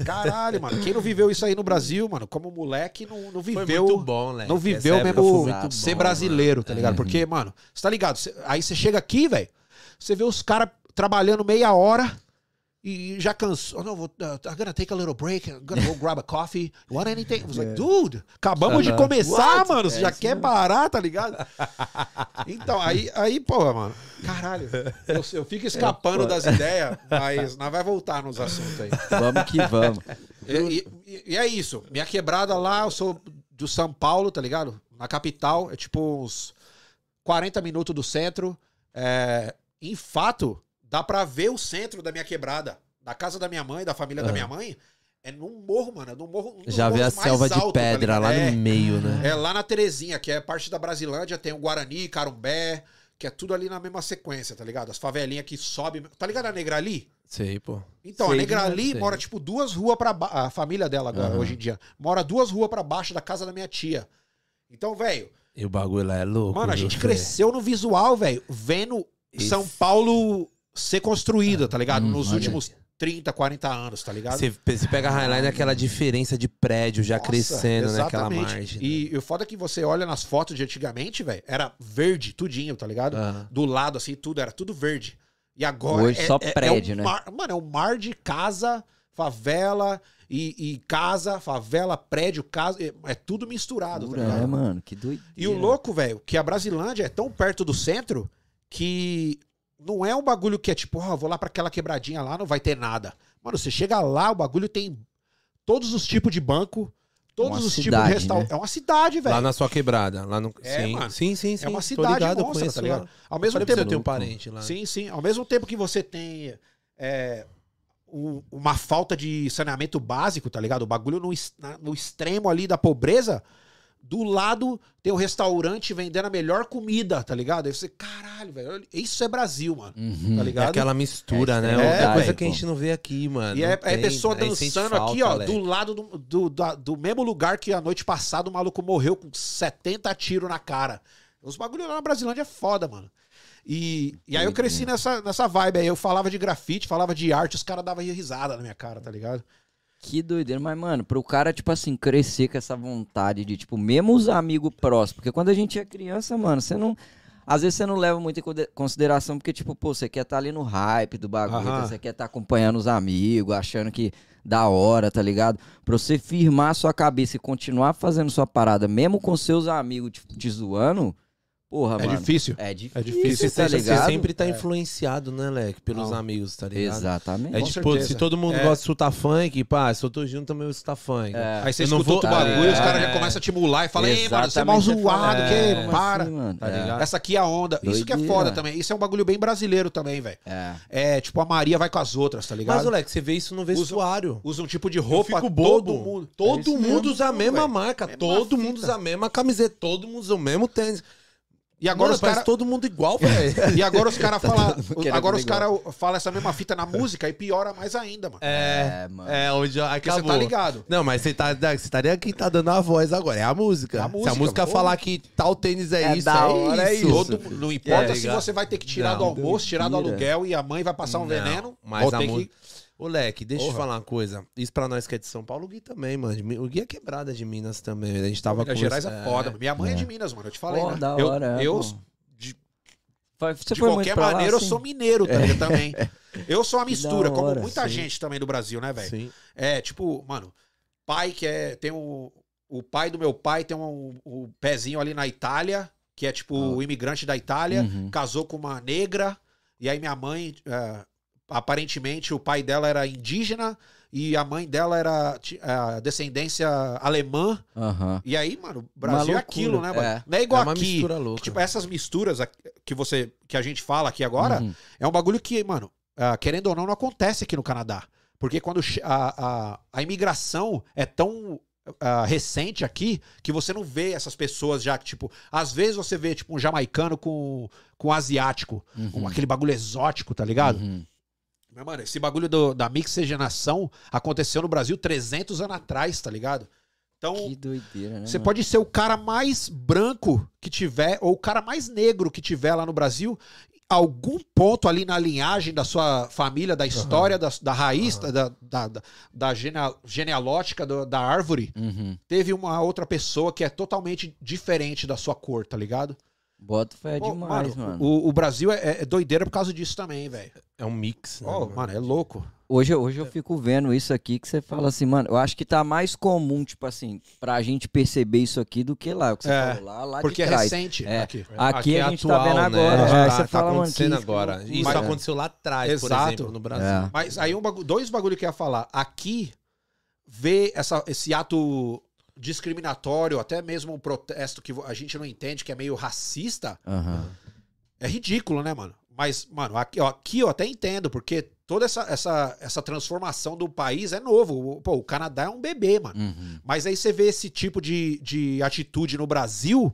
Caralho, mano. Quem não viveu isso aí no Brasil, mano, como moleque, não, não Foi viveu. muito bom, né? Não viveu mesmo foi muito ser bom, brasileiro, tá Uhum. ligado? Porque, mano, você tá ligado? Cê- aí você chega aqui, velho, você vê os caras trabalhando meia hora e já cansou. Oh, não, vou, uh, I'm gonna take a little break, I'm gonna go grab a coffee. You want anything? I was like, dude, acabamos de começar, mano. Você É já quer parar, tá ligado? Então, aí, aí porra, mano, caralho. Eu, eu fico escapando das ideias, mas nós vai voltar nos assuntos aí. Vamos que vamos. E, e- e é isso. Minha quebrada lá, eu sou do São Paulo, tá ligado? Na capital, é tipo uns 40 minutos do centro. É, em fato, dá pra ver o centro da minha quebrada. Da casa da minha mãe, da família da Ah. minha mãe. É num morro, mano. É num morro. um Já vê a selva de tá pedra lá é, no meio, né? é lá na Terezinha, que é parte da Brasilândia, tem o Guarani, Carumbé, que é tudo ali na mesma sequência, tá ligado? As favelinhas que sobem. Tá ligado a Negrali? Sei, pô. Então, Sei a Negrali sei. mora, tipo, duas ruas pra baixo. A família dela agora, Aham. hoje em dia, mora duas ruas pra baixo da casa da minha tia. Então, velho, E o bagulho lá é louco. mano, a gente cresceu no visual, velho, vendo Esse- São Paulo ser construída, tá ligado? Hum, Nos últimos 30, 40 anos, tá ligado? Você, você pega a Highline, aquela diferença de prédio já Nossa, crescendo naquela exatamente. margem. né? E, e o foda é que você olha nas fotos de antigamente, velho, era verde, tudinho, tá ligado? Do lado, assim, tudo, era tudo verde. E agora. Hoje só prédio, um né? mar- mano, é um mar de casa, favela e, e casa, favela, prédio, casa. É, é tudo misturado, tá Pura, ligado? né, mano? Que doideira. E o louco, velho, que a Brasilândia é tão perto do centro que não é um bagulho que é tipo, ó, vou lá pra aquela quebradinha lá, não vai ter nada. Mano, você chega lá, o bagulho tem todos os tipos de banco, todos Uma os tipos cidade, de restaurante. né? É uma cidade, velho. Lá na sua quebrada. Lá no... É, sim. mano. sim, sim, sim. É uma cidade ligado, monstra, conheço tá ligado? Ao mesmo tempo. você, tenho um parente lá. Sim, sim. Ao mesmo tempo que você tem é, o- uma falta de saneamento básico, tá ligado? O bagulho no, na- no extremo ali da pobreza. Do lado tem um restaurante vendendo a melhor comida, tá ligado? Aí você, caralho, velho, isso é Brasil, mano. Uhum. Tá É ligado? aquela mistura, É, né? é, Outra coisa velho, que a gente não vê aqui, mano. E é, é tem, pessoa a gente sente dançando falta, aqui, ó, Alex. do lado do, do, da- do mesmo lugar que a noite passada o maluco morreu com 70 tiros na cara. Os bagulho lá na Brasilândia é foda, mano. E, e aí eu cresci nessa, nessa vibe aí. Eu falava de grafite, falava de arte, os caras davam risada na minha cara, tá ligado? Que doideira, mas, mano, pro cara, tipo assim, crescer com essa vontade de, tipo, mesmo os amigos próximos, porque quando a gente é criança, mano, você não. Às vezes você não leva muito em consideração, porque, tipo, pô, você quer estar ali no hype do bagulho, Aham. você quer estar acompanhando os amigos, achando que da hora, tá ligado? Pra você firmar a sua cabeça e continuar fazendo sua parada, mesmo com seus amigos te, te zoando, porra, É mano. difícil. É difícil, difícil, tá Você sempre tá influenciado, né, Leque? Pelos Não. amigos, tá ligado? Exatamente. É Com tipo, certeza. se todo mundo É. gosta de escutar funk, pá, se eu tô junto também eu escutar funk. É. Aí você escutou vou- outro bagulho, É. os caras já começam a te mular e falam, ei, mano, você é mal você zoado, que é, para. assim? Tá É. ligado? Essa aqui é a onda. Isso que é foda também. Isso é um bagulho bem brasileiro também, velho. É. É, tipo, a Maria vai com as outras, tá ligado? Mas, Leque, você vê isso no vestuário. Usa um tipo de roupa, todo mundo. É Todo mundo usa a mesma marca. Todo mundo usa a mesma camiseta. Todo mundo usa o mesmo tênis. E agora Mano, os parece caras. todo mundo igual, velho. E agora os caras falam. mundo querendo Agora os caras falam essa mesma fita na música e piora mais ainda, mano. É, É, mano. é, onde Porque acabou. você tá ligado. Não, mas você tá, você estaria quem tá dando a voz agora. É a música. É a Se música, a música pô. falar que tal tênis é, É isso, da é hora, é isso. Todo, não importa É, se você vai ter que tirar Não, do almoço, tirar do aluguel e a mãe vai passar um Não, veneno. Mas ou a que... Ô, Leque, deixa eu te Porra. falar uma coisa. Isso pra nós que é de São Paulo, o Gui também, mano. O Gui é quebrada de Minas também. A gente tava Minas com Gerais é foda. mano. Minha mãe é. de Minas, mano. Eu te falei, Pô, né? da eu, hora, é, eu, pô. de, de foi muito qualquer pra lá, maneira, eu sou mineiro tá ligado? também. Eu sou uma mistura, da como hora, muita sim. gente também do Brasil, né, velho? Sim. É, tipo, mano, pai que é. Tem um. O pai do meu pai tem um, um pezinho ali na Itália, que é tipo o imigrante da Itália, Uhum. casou com uma negra, e aí minha mãe. é, aparentemente o pai dela era indígena e a mãe dela era a descendência alemã. Aham. E aí, mano, Brasil é aquilo, né, mano? é. Não é igual É uma aqui. mistura louca. Tipo, essas misturas que você que a gente fala aqui agora, Uhum. é um bagulho que, mano, ah, querendo ou não, não acontece aqui no Canadá. Porque quando a, a, a imigração é tão ah, recente aqui que você não vê essas pessoas já, tipo, às vezes você vê, tipo, um jamaicano com, com um asiático, Uhum. um- aquele bagulho exótico, tá ligado? Uhum. Mas, mano, esse bagulho do- da mixigenação aconteceu no Brasil 300 anos atrás, tá ligado? Então, Que doideira, né? você mano? pode ser o cara mais branco que tiver, ou o cara mais negro que tiver lá no Brasil. Algum ponto ali na linhagem da sua família, da história, da, da raiz, da, da, da, da genea- genealógica do- da árvore, Uhum. teve uma outra pessoa que é totalmente diferente da sua cor, tá ligado? Bota fé Pô, demais, mano. O, o Brasil é, é doideira por causa disso também, velho. É um mix. né, Ó, mano? mano, é louco. Hoje, hoje eu fico vendo isso aqui que você fala assim, mano, eu acho que tá mais comum, tipo assim, pra gente perceber isso aqui do que lá. O que você É, falou lá, lá Porque de é trás. recente É. aqui. Aqui, é a gente tá atual, vendo né? agora. Tá- Aí tá você fala, mano, acontecendo que- agora. Isso Mas- aconteceu lá atrás, por Exato. exemplo, no Brasil. É. Mas aí um bagu- dois bagulho que eu ia falar. Aqui, ver essa, esse ato discriminatório, até mesmo um protesto que a gente não entende, que é meio racista, Aham. é ridículo, né, mano? Mas, mano, aqui, ó, aqui eu até entendo, porque toda essa, essa, essa transformação do país é novo. O- Pô, o Canadá é um bebê, mano. Uhum. Mas aí você vê esse tipo de, de atitude no Brasil,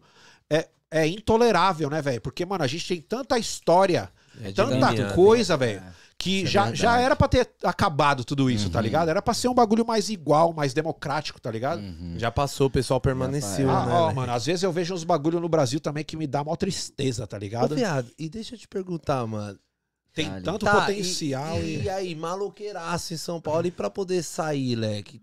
é, é intolerável, né, velho? Porque, mano, a gente tem tanta história, É tanta coisa, velho. Que Isso é já, já era pra ter acabado tudo isso, tá Uhum. ligado? Era pra ser um bagulho mais igual, mais democrático, tá ligado? Uhum. Já passou, o pessoal permaneceu, Ah, né? ó, né? mano, às vezes eu vejo uns bagulho no Brasil também que me dá mó tristeza, tá Ô, ligado? viado, e deixa eu te perguntar, mano. Tem Tá, tanto Tá, potencial e, e... e aí, maloqueiraço em São Paulo, e pra poder sair, leque?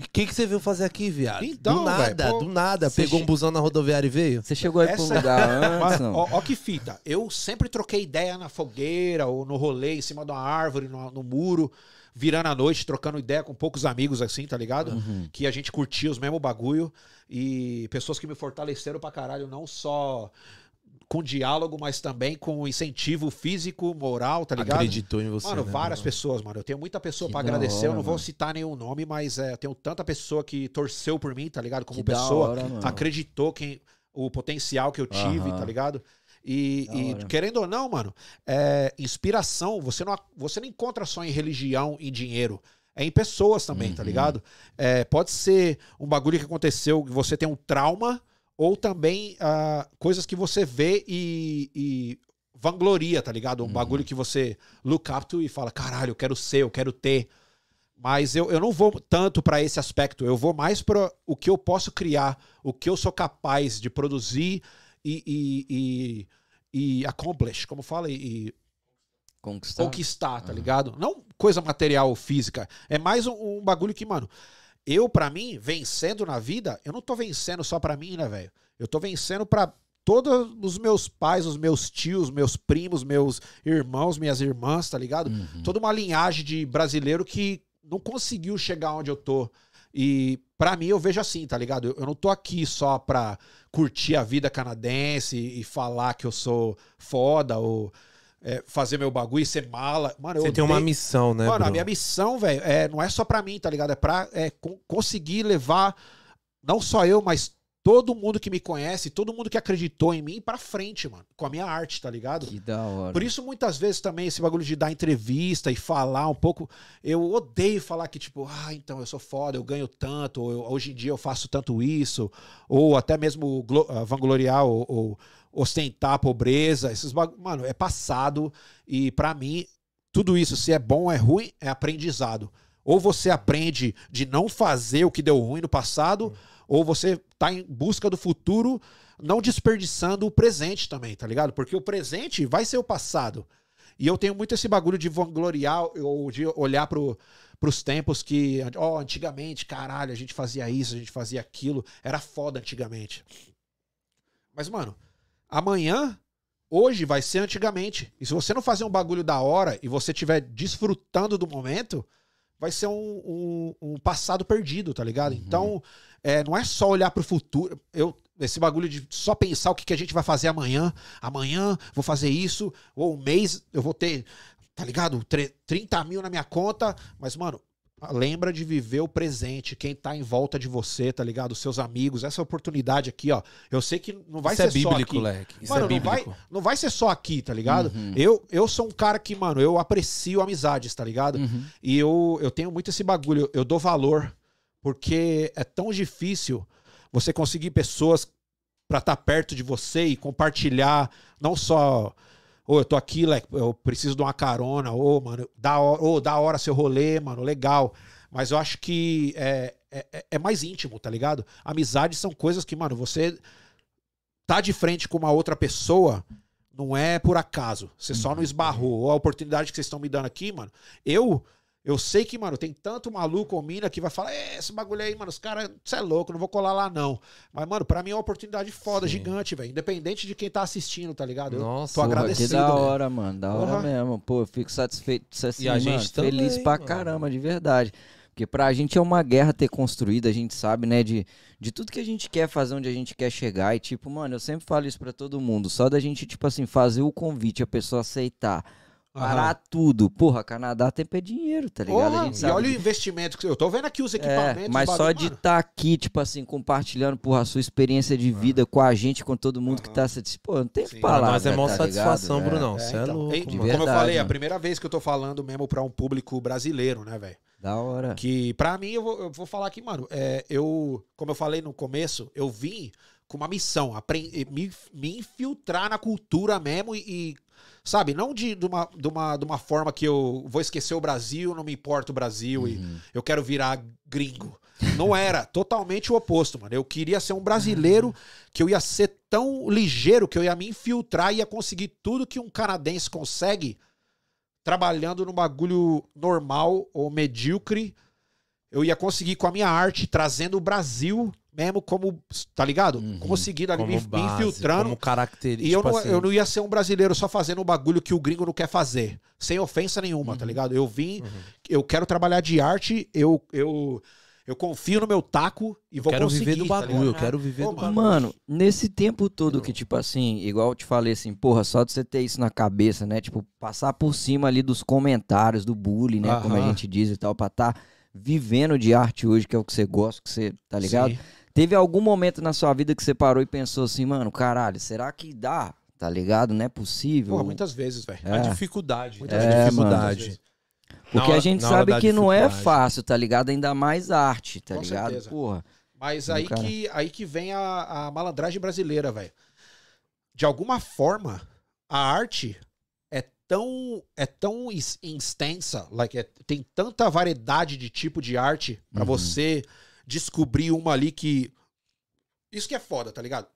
O que, que você veio fazer aqui, viado? Então, do nada, velho, pô, do nada. Pegou che- um busão na rodoviária e veio? Você chegou aí pra um Essa- lugar antes, não? ó, ó que fita. Eu sempre troquei ideia na fogueira ou no rolê, em cima de uma árvore, no, no muro, virando a noite, trocando ideia com poucos amigos assim, tá ligado? Uhum. Que a gente curtia os mesmos bagulho. E pessoas que me fortaleceram pra caralho, não só com diálogo, mas também com incentivo físico, moral, tá ligado? Acreditou em você. Mano, né, várias mano? pessoas, mano. Eu tenho muita pessoa da agradecer. eu hora, não vou mano. citar nenhum nome, mas é, eu tenho tanta pessoa que torceu por mim, tá ligado? Como Que pessoa hora, acreditou quem o potencial que eu tive, Aham. tá ligado? E, e querendo ou não, mano, é, inspiração, você não, você não encontra só em religião e dinheiro. é em pessoas também, tá Uhum. ligado? É, pode ser um bagulho que aconteceu, que você tem um trauma, ou também ah, coisas que você vê e, e vangloria, tá ligado? Um Uhum. bagulho que você look up to e fala, caralho, eu quero ser, eu quero ter. Mas eu, eu não vou tanto pra esse aspecto, eu vou mais para o que eu posso criar, o que eu sou capaz de produzir e, e, e, e accomplish, como fala, e, Conquistar. conquistar, tá ligado? Não coisa material ou física. É mais um, um bagulho que, mano, eu, pra mim, vencendo na vida, eu não tô vencendo só pra mim, né, velho? Eu tô vencendo pra todos os meus pais, os meus tios, meus primos, meus irmãos, minhas irmãs, tá ligado? Uhum. Toda uma linhagem de brasileiro que não conseguiu chegar onde eu tô. E pra mim eu vejo assim, tá ligado? Eu, eu não tô aqui só pra curtir a vida canadense e falar que eu sou foda ou é, fazer meu bagulho e ser mala. Mano, Você tem uma missão, né, Mano, a Bruno? minha missão, velho, é, não é só pra mim, tá ligado? É pra é, con- conseguir levar, não só eu, mas todo mundo que me conhece, todo mundo que acreditou em mim pra frente, mano. Com a minha arte, tá ligado? Que da hora. Por isso, muitas vezes também, esse bagulho de dar entrevista e falar um pouco. Eu odeio falar que, tipo, ah, então eu sou foda, eu ganho tanto, ou eu- hoje em dia eu faço tanto isso, ou até mesmo ah, vangloriar ou, ou ostentar a pobreza. Esses bagulho, mano, é passado. E pra mim, tudo isso, se é bom ou é ruim, é aprendizado. Ou você aprende de não fazer o que deu ruim no passado, ou você tá em busca do futuro, não desperdiçando o presente também, tá ligado? Porque o presente vai ser o passado. E eu tenho muito esse bagulho de vangloriar ou de olhar pro, pros tempos que, ó, antigamente, caralho, a gente fazia isso, a gente fazia aquilo, era foda antigamente. Mas, mano, amanhã, hoje vai ser antigamente. E se você não fazer um bagulho da hora e você estiver desfrutando do momento, vai ser um, um- um passado perdido, tá ligado? Então, é, não é só olhar pro futuro. Eu, esse bagulho de só pensar o que, que a gente vai fazer amanhã. Amanhã vou fazer isso, ou um mês eu vou ter, tá ligado? Tre- 30 mil na minha conta. Mas, mano, lembra de viver o presente, quem tá em volta de você, tá ligado? Os seus amigos, essa oportunidade aqui, ó. Eu sei que não vai Isso ser é bíblico, só aqui. leque. Isso Mano, é não vai, bíblico. não vai ser só aqui, tá ligado? Uhum. Eu, eu sou um cara que, mano, eu aprecio amizades, tá ligado? Uhum. E eu, eu tenho muito esse bagulho, eu dou valor, porque é tão difícil você conseguir pessoas pra estar perto de você e compartilhar, não só, ô, eu tô aqui, leque, eu preciso de uma carona, ô, mano, da hora, ô, da hora seu rolê, mano, legal. Mas eu acho que é, é, é- é mais íntimo, tá ligado? Amizades são coisas que, mano, você tá de frente com uma outra pessoa, não é por acaso. Você só não esbarrou. Ou a oportunidade que vocês estão me dando aqui, mano. Eu eu sei que, mano, tem tanto maluco ou mina que vai falar, "É, esse bagulho aí, mano, os caras, você é louco, não vou colar lá não. Mas, mano, pra mim é uma oportunidade foda, Sim. gigante, velho. Independente de quem tá assistindo, tá ligado? Eu Nossa, tô porra, Que agradecido. da né? hora, mano. Da hora mesmo. Pô, eu fico satisfeito. Assim, E a gente mano, também, feliz pra mano. caramba, de verdade. Porque pra gente é uma guerra ter construído, a gente sabe, né, de, de tudo que a gente quer fazer, onde a gente quer chegar. E, tipo, mano, eu sempre falo isso pra todo mundo. Só da gente, tipo assim, fazer o convite, a pessoa aceitar. Parar tudo. Porra, Canadá tempo é dinheiro, tá ligado? Porra, a gente e sabe olha o disso. investimento que eu tô vendo aqui os equipamentos. É, mas só de estar aqui, tipo assim, compartilhando, porra, a sua experiência de vida com a gente, com todo mundo que tá satisfeito. Pô, não tem Sim. Pra palavra, nós é mó tá satisfação, ligado? Brunão. É, Você é, então. louco, E, mano. como eu verdade, falei, é a primeira vez que eu tô falando mesmo pra um público brasileiro, né, velho? Da hora. Que pra mim, eu vou, eu vou falar aqui, mano, é, eu, como eu falei no começo, eu vim com uma missão, apren- me, me infiltrar na cultura mesmo e, e, sabe, não de, de, uma, de, uma, de uma forma que eu vou esquecer o Brasil, não me importa o Brasil e Uhum. eu quero virar gringo. Não era, totalmente o oposto, mano. Eu queria ser um brasileiro que eu ia ser tão ligeiro que eu ia me infiltrar e ia conseguir tudo que um canadense consegue trabalhando num bagulho normal ou medíocre. Eu ia conseguir com a minha arte, trazendo o Brasil mesmo como, tá ligado? Uhum. Conseguindo ali, Como me, me base, infiltrando. Como característica. E eu não, assim, eu não ia ser um brasileiro só fazendo um bagulho que o gringo não quer fazer. Sem ofensa nenhuma, Uhum. tá ligado? Eu vim, eu quero trabalhar de arte, eu, eu, eu confio no meu taco e vou quero conseguir. viver do tá bagulho, eu ligado? quero viver Ô, do mano, bagulho. Mano, nesse tempo todo que, tipo assim, igual eu te falei assim, porra, só de você ter isso na cabeça, né? Tipo, passar por cima ali dos comentários, do bullying, né? Como a gente diz e tal, pra tá vivendo de arte hoje, que é o que você gosta, que você, tá ligado? Sim. Teve algum momento na sua vida que você parou e pensou assim, mano, caralho, será que dá? Tá ligado? Não é possível. Porra, muitas vezes, velho. A É. dificuldade. Muitas a vezes, dificuldade. Porque hora- a gente sabe que não é fácil, tá ligado? Ainda mais arte, tá Com ligado? certeza. Porra. Mas aí cara. que, aí que vem a, a malandragem brasileira, velho. De alguma forma, a arte é tão é tão extensa, like, é- tem tanta variedade de tipo de arte pra Uhum. você descobrir uma ali que isso que é foda, tá ligado?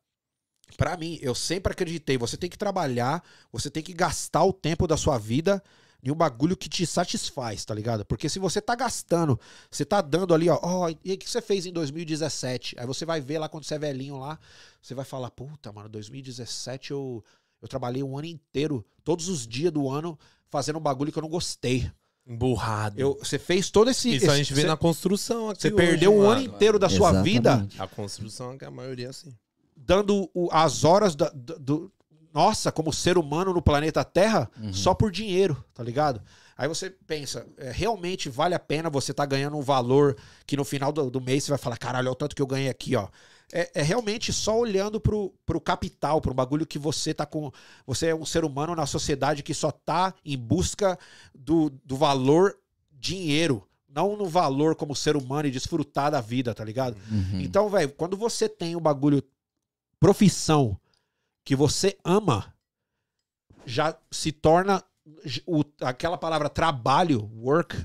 Pra mim, eu sempre acreditei, você tem que trabalhar, você tem que gastar o tempo da sua vida em um bagulho que te satisfaz, tá ligado? Porque se você tá gastando, você tá dando ali, ó, ó, e o que você fez em 2017? Aí você vai ver lá quando você é velhinho lá, você vai falar, puta, mano, 2017 eu, eu trabalhei um ano inteiro, todos os dias do ano, fazendo um bagulho que eu não gostei. Emburrado. Eu, você fez todo esse. Isso a esse- gente vê você, na construção aqui você hoje, perdeu um ano mano. inteiro da sua vida. A construção é que a maioria é assim. dando o- as horas da- do, do- Nossa, como ser humano no planeta Terra, Uhum. só por dinheiro, tá ligado? Aí você pensa, é, realmente vale a pena você tá ganhando um valor que no final do, do mês você vai falar, caralho, olha o tanto que eu ganhei aqui, ó. É, é realmente só olhando pro, pro capital, pro bagulho que você tá com. Você é um ser humano na sociedade que só tá em busca do, do valor dinheiro. Não no valor como ser humano e desfrutar da vida, tá ligado? Uhum. Então, velho, quando você tem um bagulho profissão que você ama, já se torna o- aquela palavra trabalho, work,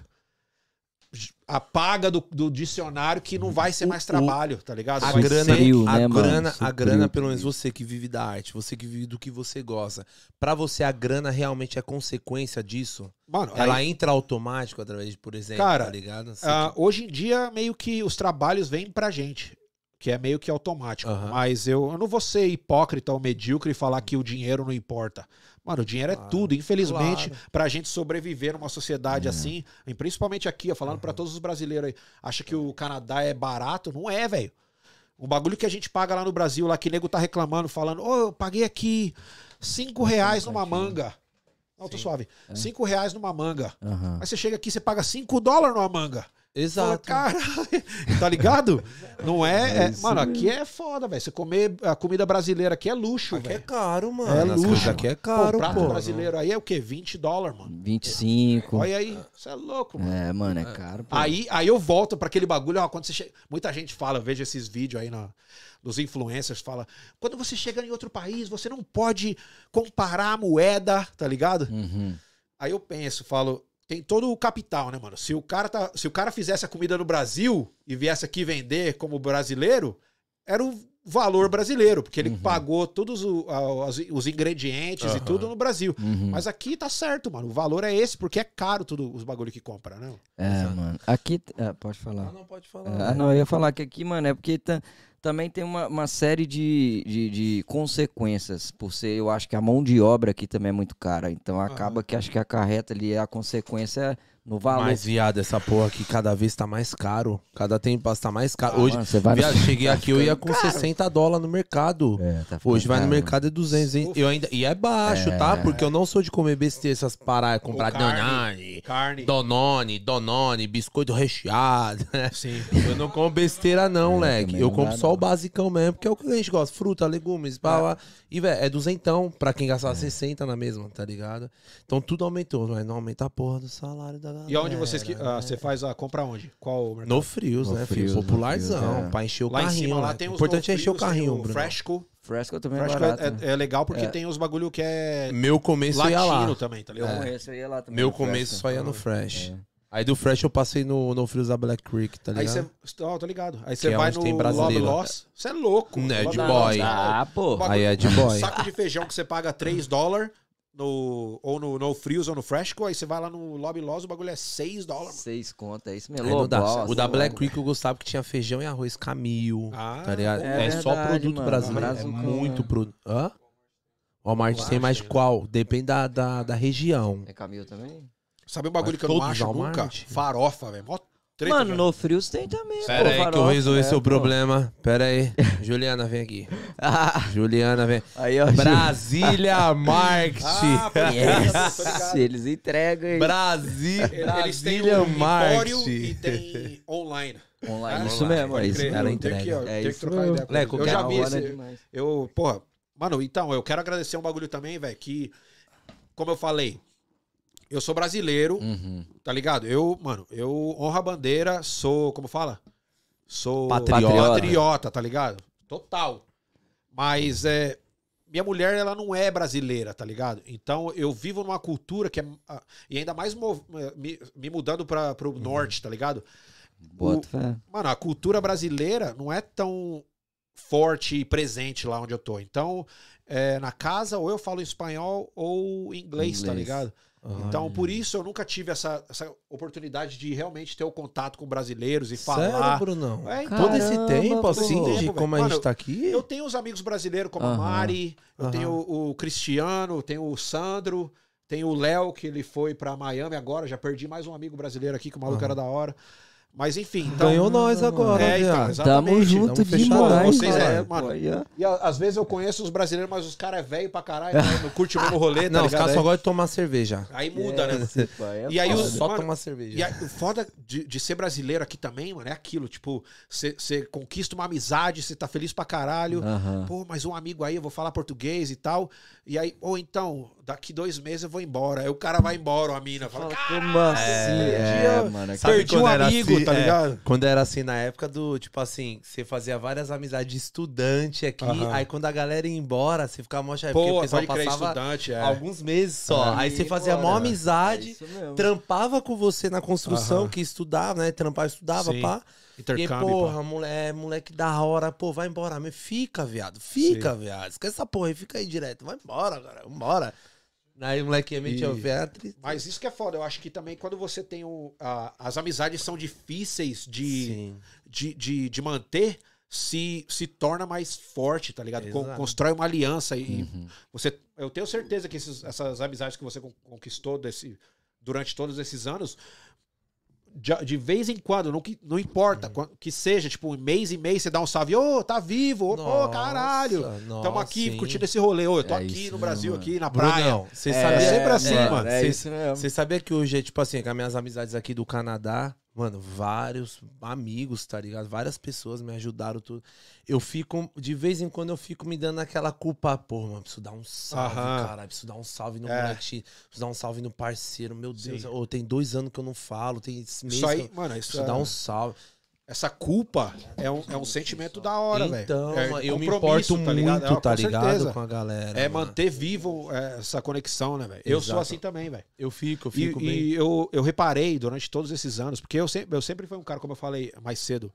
apaga do, do dicionário que não vai ser mais trabalho, tá ligado? A Vai grana, ser- Supriu, a né, mano? grana, a grana, pelo menos você que vive da arte, você que vive do que você gosta. Pra você a grana realmente é consequência disso? Mano, Ela aí, entra automático através de, por exemplo, Cara, tá ligado? Você ah, que- hoje em dia, meio que os trabalhos vêm pra gente. Que é meio que automático. Aham. Mas eu, eu não vou ser hipócrita ou medíocre e falar que o dinheiro não importa. Mano, o dinheiro é Claro, tudo. Infelizmente, claro. pra gente sobreviver numa sociedade É. assim, e principalmente aqui, ó, falando pra todos os brasileiros aí, acha que o Canadá é barato? Não é, velho. Um bagulho que a gente paga lá no Brasil, lá que nego tá reclamando, falando, ô, eu paguei aqui cinco reais numa manga. Não, tô suave. É. Cinco reais numa manga. Aham. Aí você chega aqui, você paga cinco dólares numa manga. Fala, Exato. caralho, tá ligado? Não é. É é- isso mano, aqui é foda, velho. Você comer a comida brasileira aqui é luxo, Aqui é velho. caro, mano. É As luxo. Aqui é Pô, caro, o prato pô. brasileiro aí é o quê? 20 dólares, mano. 25. Olha aí, você é louco, mano. É, mano, é caro. pô. Aí, aí eu volto pra aquele bagulho, ó, quando você chega. Muita gente fala, eu vejo esses vídeos aí na, dos influencers, fala. Quando você chega em outro país, você não pode comparar a moeda, tá ligado? Uhum. Aí eu penso, falo, tem todo o capital, né, mano? Se o cara tá, se o cara fizesse a comida no Brasil e viesse aqui vender como brasileiro, era o valor brasileiro, porque ele Uhum. pagou todos os, os ingredientes e Aham. tudo no Brasil. Uhum. Mas aqui tá certo, mano. O valor é esse, porque é caro tudo os bagulho que compra, né? É, mano. Aqui. é, pode falar. Ah, não pode falar. Ah, não, eu ia falar que aqui, mano, é porque ta- também tem uma, uma série de, de, de consequências, por ser, eu acho que a mão de obra aqui também é muito cara, então acaba que acho que acarreta ali a consequência no valor. Mas, viado, essa porra aqui cada vez tá mais caro. Cada tempo passa tá mais caro. Hoje, Mano, você vai no- viado, cheguei aqui, eu ia com 60 dólares no mercado. É, tá Hoje vai no caro. mercado é 200, hein? Eu ainda, e é baixo, tá? Porque eu não sou de comer besteira, essas paradas, comprar carne. Danone, Carne. Donone, Donone, biscoito recheado. Sim. Eu não como besteira não, É, leque. Eu compro só não. o basicão mesmo, porque é o que a gente gosta. Fruta, legumes, blá, blá. E, velho, é duzentão pra quem É. gastava 60 na mesma, tá ligado? Então tudo aumentou, mas não aumenta a porra do salário da galera. E onde vocês que. ah, você faz a compra onde? Qual o mercado? No Frios, No né, Frios, Popularzão, Frios, é. pra encher o Lá em carrinho. cima, lá né? tem O importante é encher o carrinho, Bruno. Fresco. Fresco também é Fresco barato. é, né? é legal porque É. tem os bagulho que é Meu começo eu ia lá. latino também, tá ligado? Conheço, eu ia lá também. Meu começo só ia no Fresh. É. Aí do Fresh eu passei no, no Frios da Black Creek, tá Aí ligado? você. Ó, tô ligado. Aí você é vai no tem Love. Loss. Você é louco. Né, Love de boy. Ah, pô. Bagulho- Aí é de boy. Saco de feijão que você paga 3 dólares no, ou no, no Frios ou no Fresco, aí você vai lá no Lobby Loss, o bagulho é 6 dólares. Seis contas, é isso mesmo. não dá. Loboss, o da Black logo. Creek eu gostava que tinha feijão e arroz camil, Ah, tá ligado? é É, só verdade, produto mano. brasileiro. É Brazucão, muito né? produto. Hã? Walmart tem mais de qual? Depende da, da, da região. É Camil também? Sabe um bagulho Mas que eu não acho Walmart? nunca? Farofa, velho. Mó treta, Mano, no Frios tem também. Pera pô, aí que eu resolver é, seu pô. problema. Pera aí. Juliana, vem aqui. Juliana, vem. aí, ó. Brasília Market. Ah. Yes, eles entregam aí. Brasi... Eles têm Brasília um Market. e tem online. Online. Ah, Isso online, mesmo, é isso. Ela Tem que, entrega. ó, É tem que isso trocar mesmo. ideia com Leco. Eu já vi esse... Eu, porra, mano, então, eu quero agradecer um bagulho também, velho, que, como eu falei, eu sou brasileiro, Uhum. tá ligado? Eu, mano, eu honro a bandeira, sou, como fala? Sou Patriota. patriota, tá ligado? Total. Mas é minha mulher ela não é brasileira, tá ligado? Então eu vivo numa cultura que é e ainda mais mov- me, me mudando para pro norte, tá ligado? Bota fé. Mano, a cultura brasileira não é tão forte e presente lá onde eu tô. Então, é, na casa, ou eu falo espanhol ou inglês, tá Inglês. ligado? Então, por isso eu nunca tive essa, essa oportunidade de realmente ter o contato com brasileiros e Sério, falar. Brunão? É, então, Todo esse tempo, assim, de Tempo, como a gente tá aqui? Eu tenho os amigos brasileiros como a. Mari, eu Aham. tenho o Cristiano, tenho o Sandro, tenho o Léo, que ele foi pra Miami agora. Já perdi mais um amigo brasileiro aqui, que o maluco Aham. era da hora. Mas enfim, então. Ganhou nós agora, É, então, exatamente. Tamo junto Tamo demais, Vocês é, mano. E a- às vezes eu conheço os brasileiros, mas os caras é velho pra caralho, né? não curte o mesmo rolê, tá Não, os caras só gostam de tomar cerveja. Aí muda, né? Pai é E aí foda. os- Só mano, tomar cerveja. E aí, o foda de, de ser brasileiro aqui também, mano, é aquilo, tipo, você conquista uma amizade, você tá feliz pra caralho. Aham. Pô, mas um amigo aí, eu vou falar português e tal. E aí, ou então, daqui dois meses eu vou embora. Aí o cara vai embora, a mina fala, Como assim? É, perdi- mano. Sabe perdi quando um era amigo, assim, tá é, ligado? Quando era assim, na época do, tipo assim, você fazia várias amizades de estudante aqui, aí quando a galera ia embora, você ficava mó chateado, porque Pô, o pessoal passava estudante, é. alguns meses só. É. Aí você fazia bora. mó É amizade, mesmo. trampava com você na construção, que estudava, né? Trampava, estudava, Sim. pá. E porra, moleque, moleque da hora, pô, vai embora. Mas fica, viado, fica, viado. Esquece essa porra aí, fica aí direto. Vai embora, cara, vambora. Aí o moleque ia meter E- o ventre. Mas isso que é foda. Eu acho que também quando você tem o. a- as amizades são difíceis de, de, de, de manter, se, se torna mais forte, tá ligado? Con- constrói uma aliança e Uhum. você. Eu tenho certeza que esses- essas amizades que você con- conquistou desse, durante todos esses anos. De, de vez em quando, não, que- não importa, quan- que seja, tipo, um mês e mês, você dá um salve, ô, tá vivo, ô, pô, caralho. Nossa, Tamo aqui sim. curtindo esse rolê, ô, eu tô É aqui isso no Brasil, mesmo, aqui na praia. Brunão, você É, sabia sempre assim, é, mano. É Cê- isso mesmo. Você sabia que hoje, é, tipo assim, com as minhas amizades aqui do Canadá, mano, vários amigos, tá ligado? Várias pessoas me ajudaram tudo. Eu fico, de vez em quando eu fico me dando aquela culpa, pô, mano, preciso dar um salve, Aham. caralho, preciso dar um salve no É. moleque, preciso dar um salve no parceiro, meu Deus, Sim. tem dois anos que eu não falo, tem esse mês Isso que aí, eu mano, isso preciso é- dar um salve. Essa culpa é um, é um sentimento da hora, velho. Então, é eu me importo tá ligado? muito, É, tá ligado, certeza. com a galera. É mano. manter vivo é, essa conexão, né, velho? Eu sou assim também, velho. Eu fico, eu E, fico bem. e eu, eu reparei durante todos esses anos, porque eu sempre, eu sempre fui um cara, como eu falei mais cedo,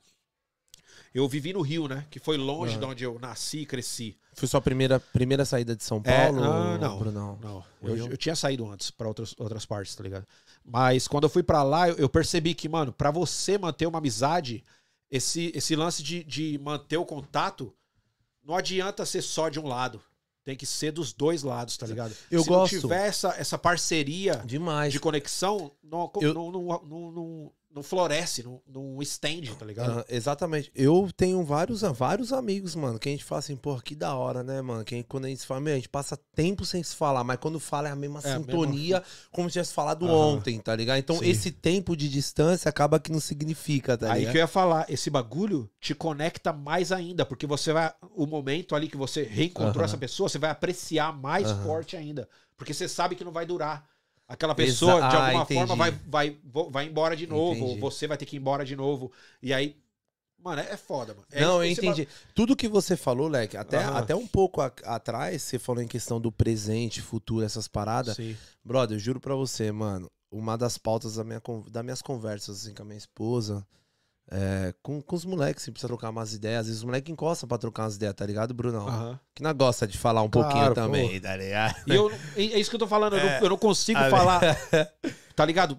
eu vivi no Rio, né? Que foi longe Aham. de onde eu nasci e cresci. Foi sua primeira, primeira saída de São É, Paulo? ah, não. Brunão? Não, O eu, eu tinha saído antes pra outras, outras partes, tá ligado? Mas quando eu fui pra lá, eu, percebi que, mano, pra você manter uma amizade, esse, esse lance de, de manter o contato, não adianta ser só de um lado. Tem que ser dos dois lados, tá ligado? Eu Se gosto. não tiver essa, essa parceria Demais. de conexão, não, Eu- não, não, não, não, não floresce, não, não estende, tá ligado? Ah, exatamente. Eu tenho vários, vários amigos, mano, que a gente fala assim, porra, que da hora, né, mano? Que quando a gente se fala, meu, a gente passa tempo sem se falar, mas quando fala é a mesma É, a sintonia, como se tivesse falado ontem, tá ligado? Então, Sim. esse tempo de distância acaba que não significa, tá Aí ligado? que eu ia falar, esse bagulho te conecta mais ainda, porque você vai. O momento ali que você reencontrou essa pessoa, você vai apreciar mais forte ainda. Porque você sabe que não vai durar. Aquela pessoa, Exa- de Ah, alguma entendi. forma, vai, vai, vai embora de novo, ou Entendi. você vai ter que ir embora de novo. E aí. Mano, é, foda, mano. É não, eu entendi. Tudo que você falou, Leque, até, Aham. até um pouco a- atrás, você falou em questão do presente, futuro, essas paradas. Sim. Brother, eu juro pra você, mano, uma das pautas da minha, das minhas conversas assim, com a minha esposa, é, com, com os moleques, se precisa trocar umas ideias. Às vezes os moleques encostam pra trocar umas ideias, tá ligado, Brunão? Aham. Que não gosta de falar um Claro, pouquinho pô. também, tá ligado? E eu, é é isso que eu tô falando, eu, não, eu não consigo Ah, falar, tá ligado?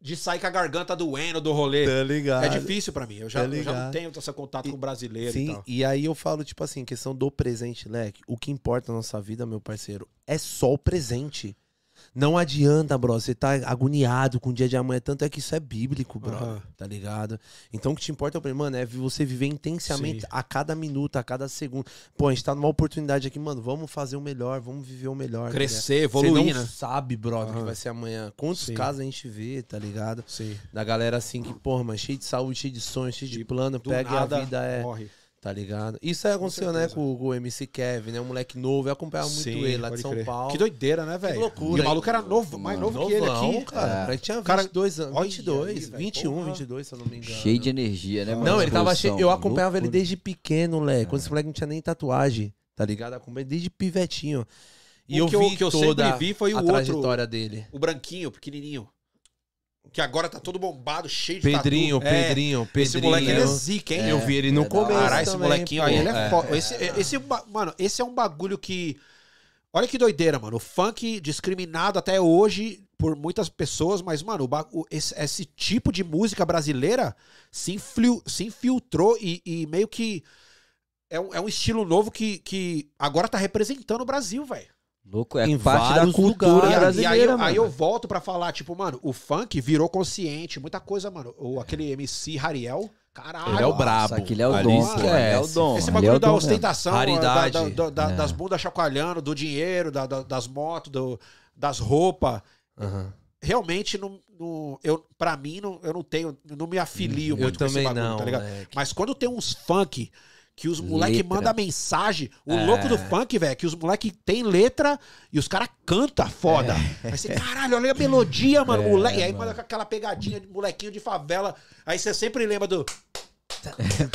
De sair com a garganta doendo do rolê. tá ligado? É difícil pra mim. Eu já, Tá eu já não tenho esse contato com o brasileiro e Sim, tal. e aí eu falo, tipo assim, questão do presente, leque. O que importa na nossa vida, meu parceiro, é só o presente. Não adianta, bro, você tá agoniado com o dia de amanhã. Tanto é que isso é bíblico, bro. Aham. Tá ligado? Então o que te importa, é, mano, é você viver intensamente Sim. a cada minuto, a cada segundo. Pô, a gente tá numa oportunidade aqui, mano, vamos fazer o melhor, vamos viver o melhor. tá Crescer, ligado? evoluir, Você não né? sabe, brother, o que vai ser amanhã. Quantos Sim. casos a gente vê, tá ligado? Sim. Da galera assim que, porra, mano, cheio de saúde, cheio de sonhos, cheio de plano, pega e a vida é morre. Tá ligado? Isso aí aconteceu, né, com, com o MC Kevin, né? Um moleque novo, eu acompanhava muito Sim, ele lá de São crer. Paulo. Que doideira, né, velho? loucura, E o maluco era novo, mais novo que ele Novão, aqui. cara. Ele tinha Cara, 22 anos. olha 22, aí, velho, 21, porra. 22, se eu não me engano. Cheio de energia, né, mano? Não, ele tava cheio. Eu acompanhava ele loucura. desde pequeno, moleque. Quando esse moleque não tinha nem tatuagem, tá ligado? Eu acompanhei desde pivetinho. E O eu que eu- vi que eu toda sempre vi foi o a outro- trajetória dele. O branquinho, pequenininho. Que agora tá todo bombado, cheio de Pedrinho, tatu. É, Pedrinho, Pedrinho. Esse moleque ele é zica, hein? Eu vi ele no É começo. Caralho, esse também, molequinho pô. aí, ele é, É. foda. Esse, esse, mano, esse é um bagulho que. Olha que doideira, mano. O funk discriminado até hoje por muitas pessoas, mas, mano, o- esse, esse tipo de música brasileira se, influ- se infiltrou e, e meio que. É um, é um estilo novo que, que agora tá representando o Brasil, velho. Louco, é Em parte da cultura lugares. E aí- brasileira, e aí, eu, mano. aí eu volto pra falar, tipo, mano, o funk virou consciente, muita coisa, mano. O, aquele MC Hariel, caralho. Ele é o Nossa, brabo. Aquele é o Ali dom, esquece. cara. É o dom. Esse bagulho é o da ostentação, Raridade. da- da- da- É. das bundas chacoalhando, do dinheiro, da- da- das motos, das roupas. Aham. Realmente, não, não, eu, pra mim, não, eu não tenho, não me afilio Eu muito com esse também bagulho, não, tá ligado? moleque. Mas quando tem uns funk que os moleque Letra. mandam mensagem, o É. louco do funk, velho, que os moleque tem letra e os caras canta foda. É. Aí você, caralho, olha a melodia, mano, moleque. E aí manda aquela pegadinha de molequinho de favela. Aí você sempre lembra do.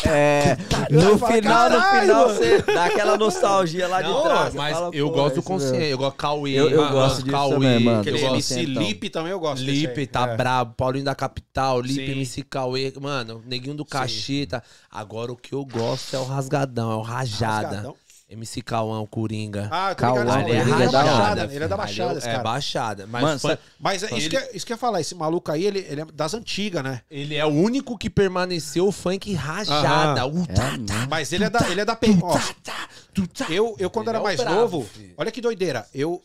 É, Eu no falo, final, no final, você dá aquela nostalgia lá de trás. mas fala, eu "Pô, gosto do consciente. mesmo." Eu gosto do Cauê. Eu- gosto disso Cauê, também, mano. Aquele MC então. Lipe também eu gosto. Lipe tá É. brabo, Paulinho da Capital, Lipe. MC Cauê, mano, Neguinho do Cacheta. Agora o que eu gosto é o Rasgadão, é o Rajada. Rasgadão. MC Cauã, o Coringa. Ah. Cauã, Ele, ele é, é da. Baixada. Ele é da Baixada, esse É cara. baixada. Mas Mano, fã- Mas é isso, Ele- que, é- isso que eu ia falar, esse maluco aí, ele, ele é das antigas, né? ele é o único que permaneceu funk rajada. Uh, É, tá, mano. Mas ele é da, ele é da ó, tá, tá. eu, eu quando Ele era é mais brabo, novo, filho. olha que doideira, eu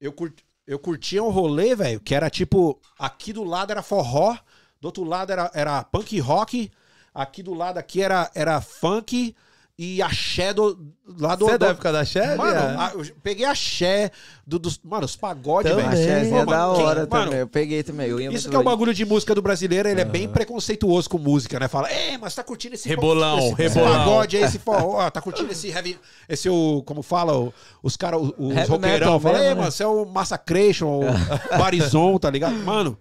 eu, cur, eu curtia um rolê, velho, que era tipo, aqui do lado era forró, do outro lado era, era punk rock, aqui do lado aqui era, era funk e axé do lado Você é do, da época da Shelly? Mano, a- eu peguei axé do, dos, mano, os pagodes, Também. velho. Pô, é da mano, quem- hora mano, também. Eu peguei também. Eu ia Isso que é o lá. bagulho de música do brasileiro, ele é bem preconceituoso com música, né? Fala, é, mas tá curtindo esse Rebolão, esse, esse rebolão." pagode aí, esse forró, tá curtindo esse heavy, esse o, como fala, o- os caras, os, roqueirão, fala, é, né?" mano, você é o Massacration, o Barizon, tá ligado? Mano,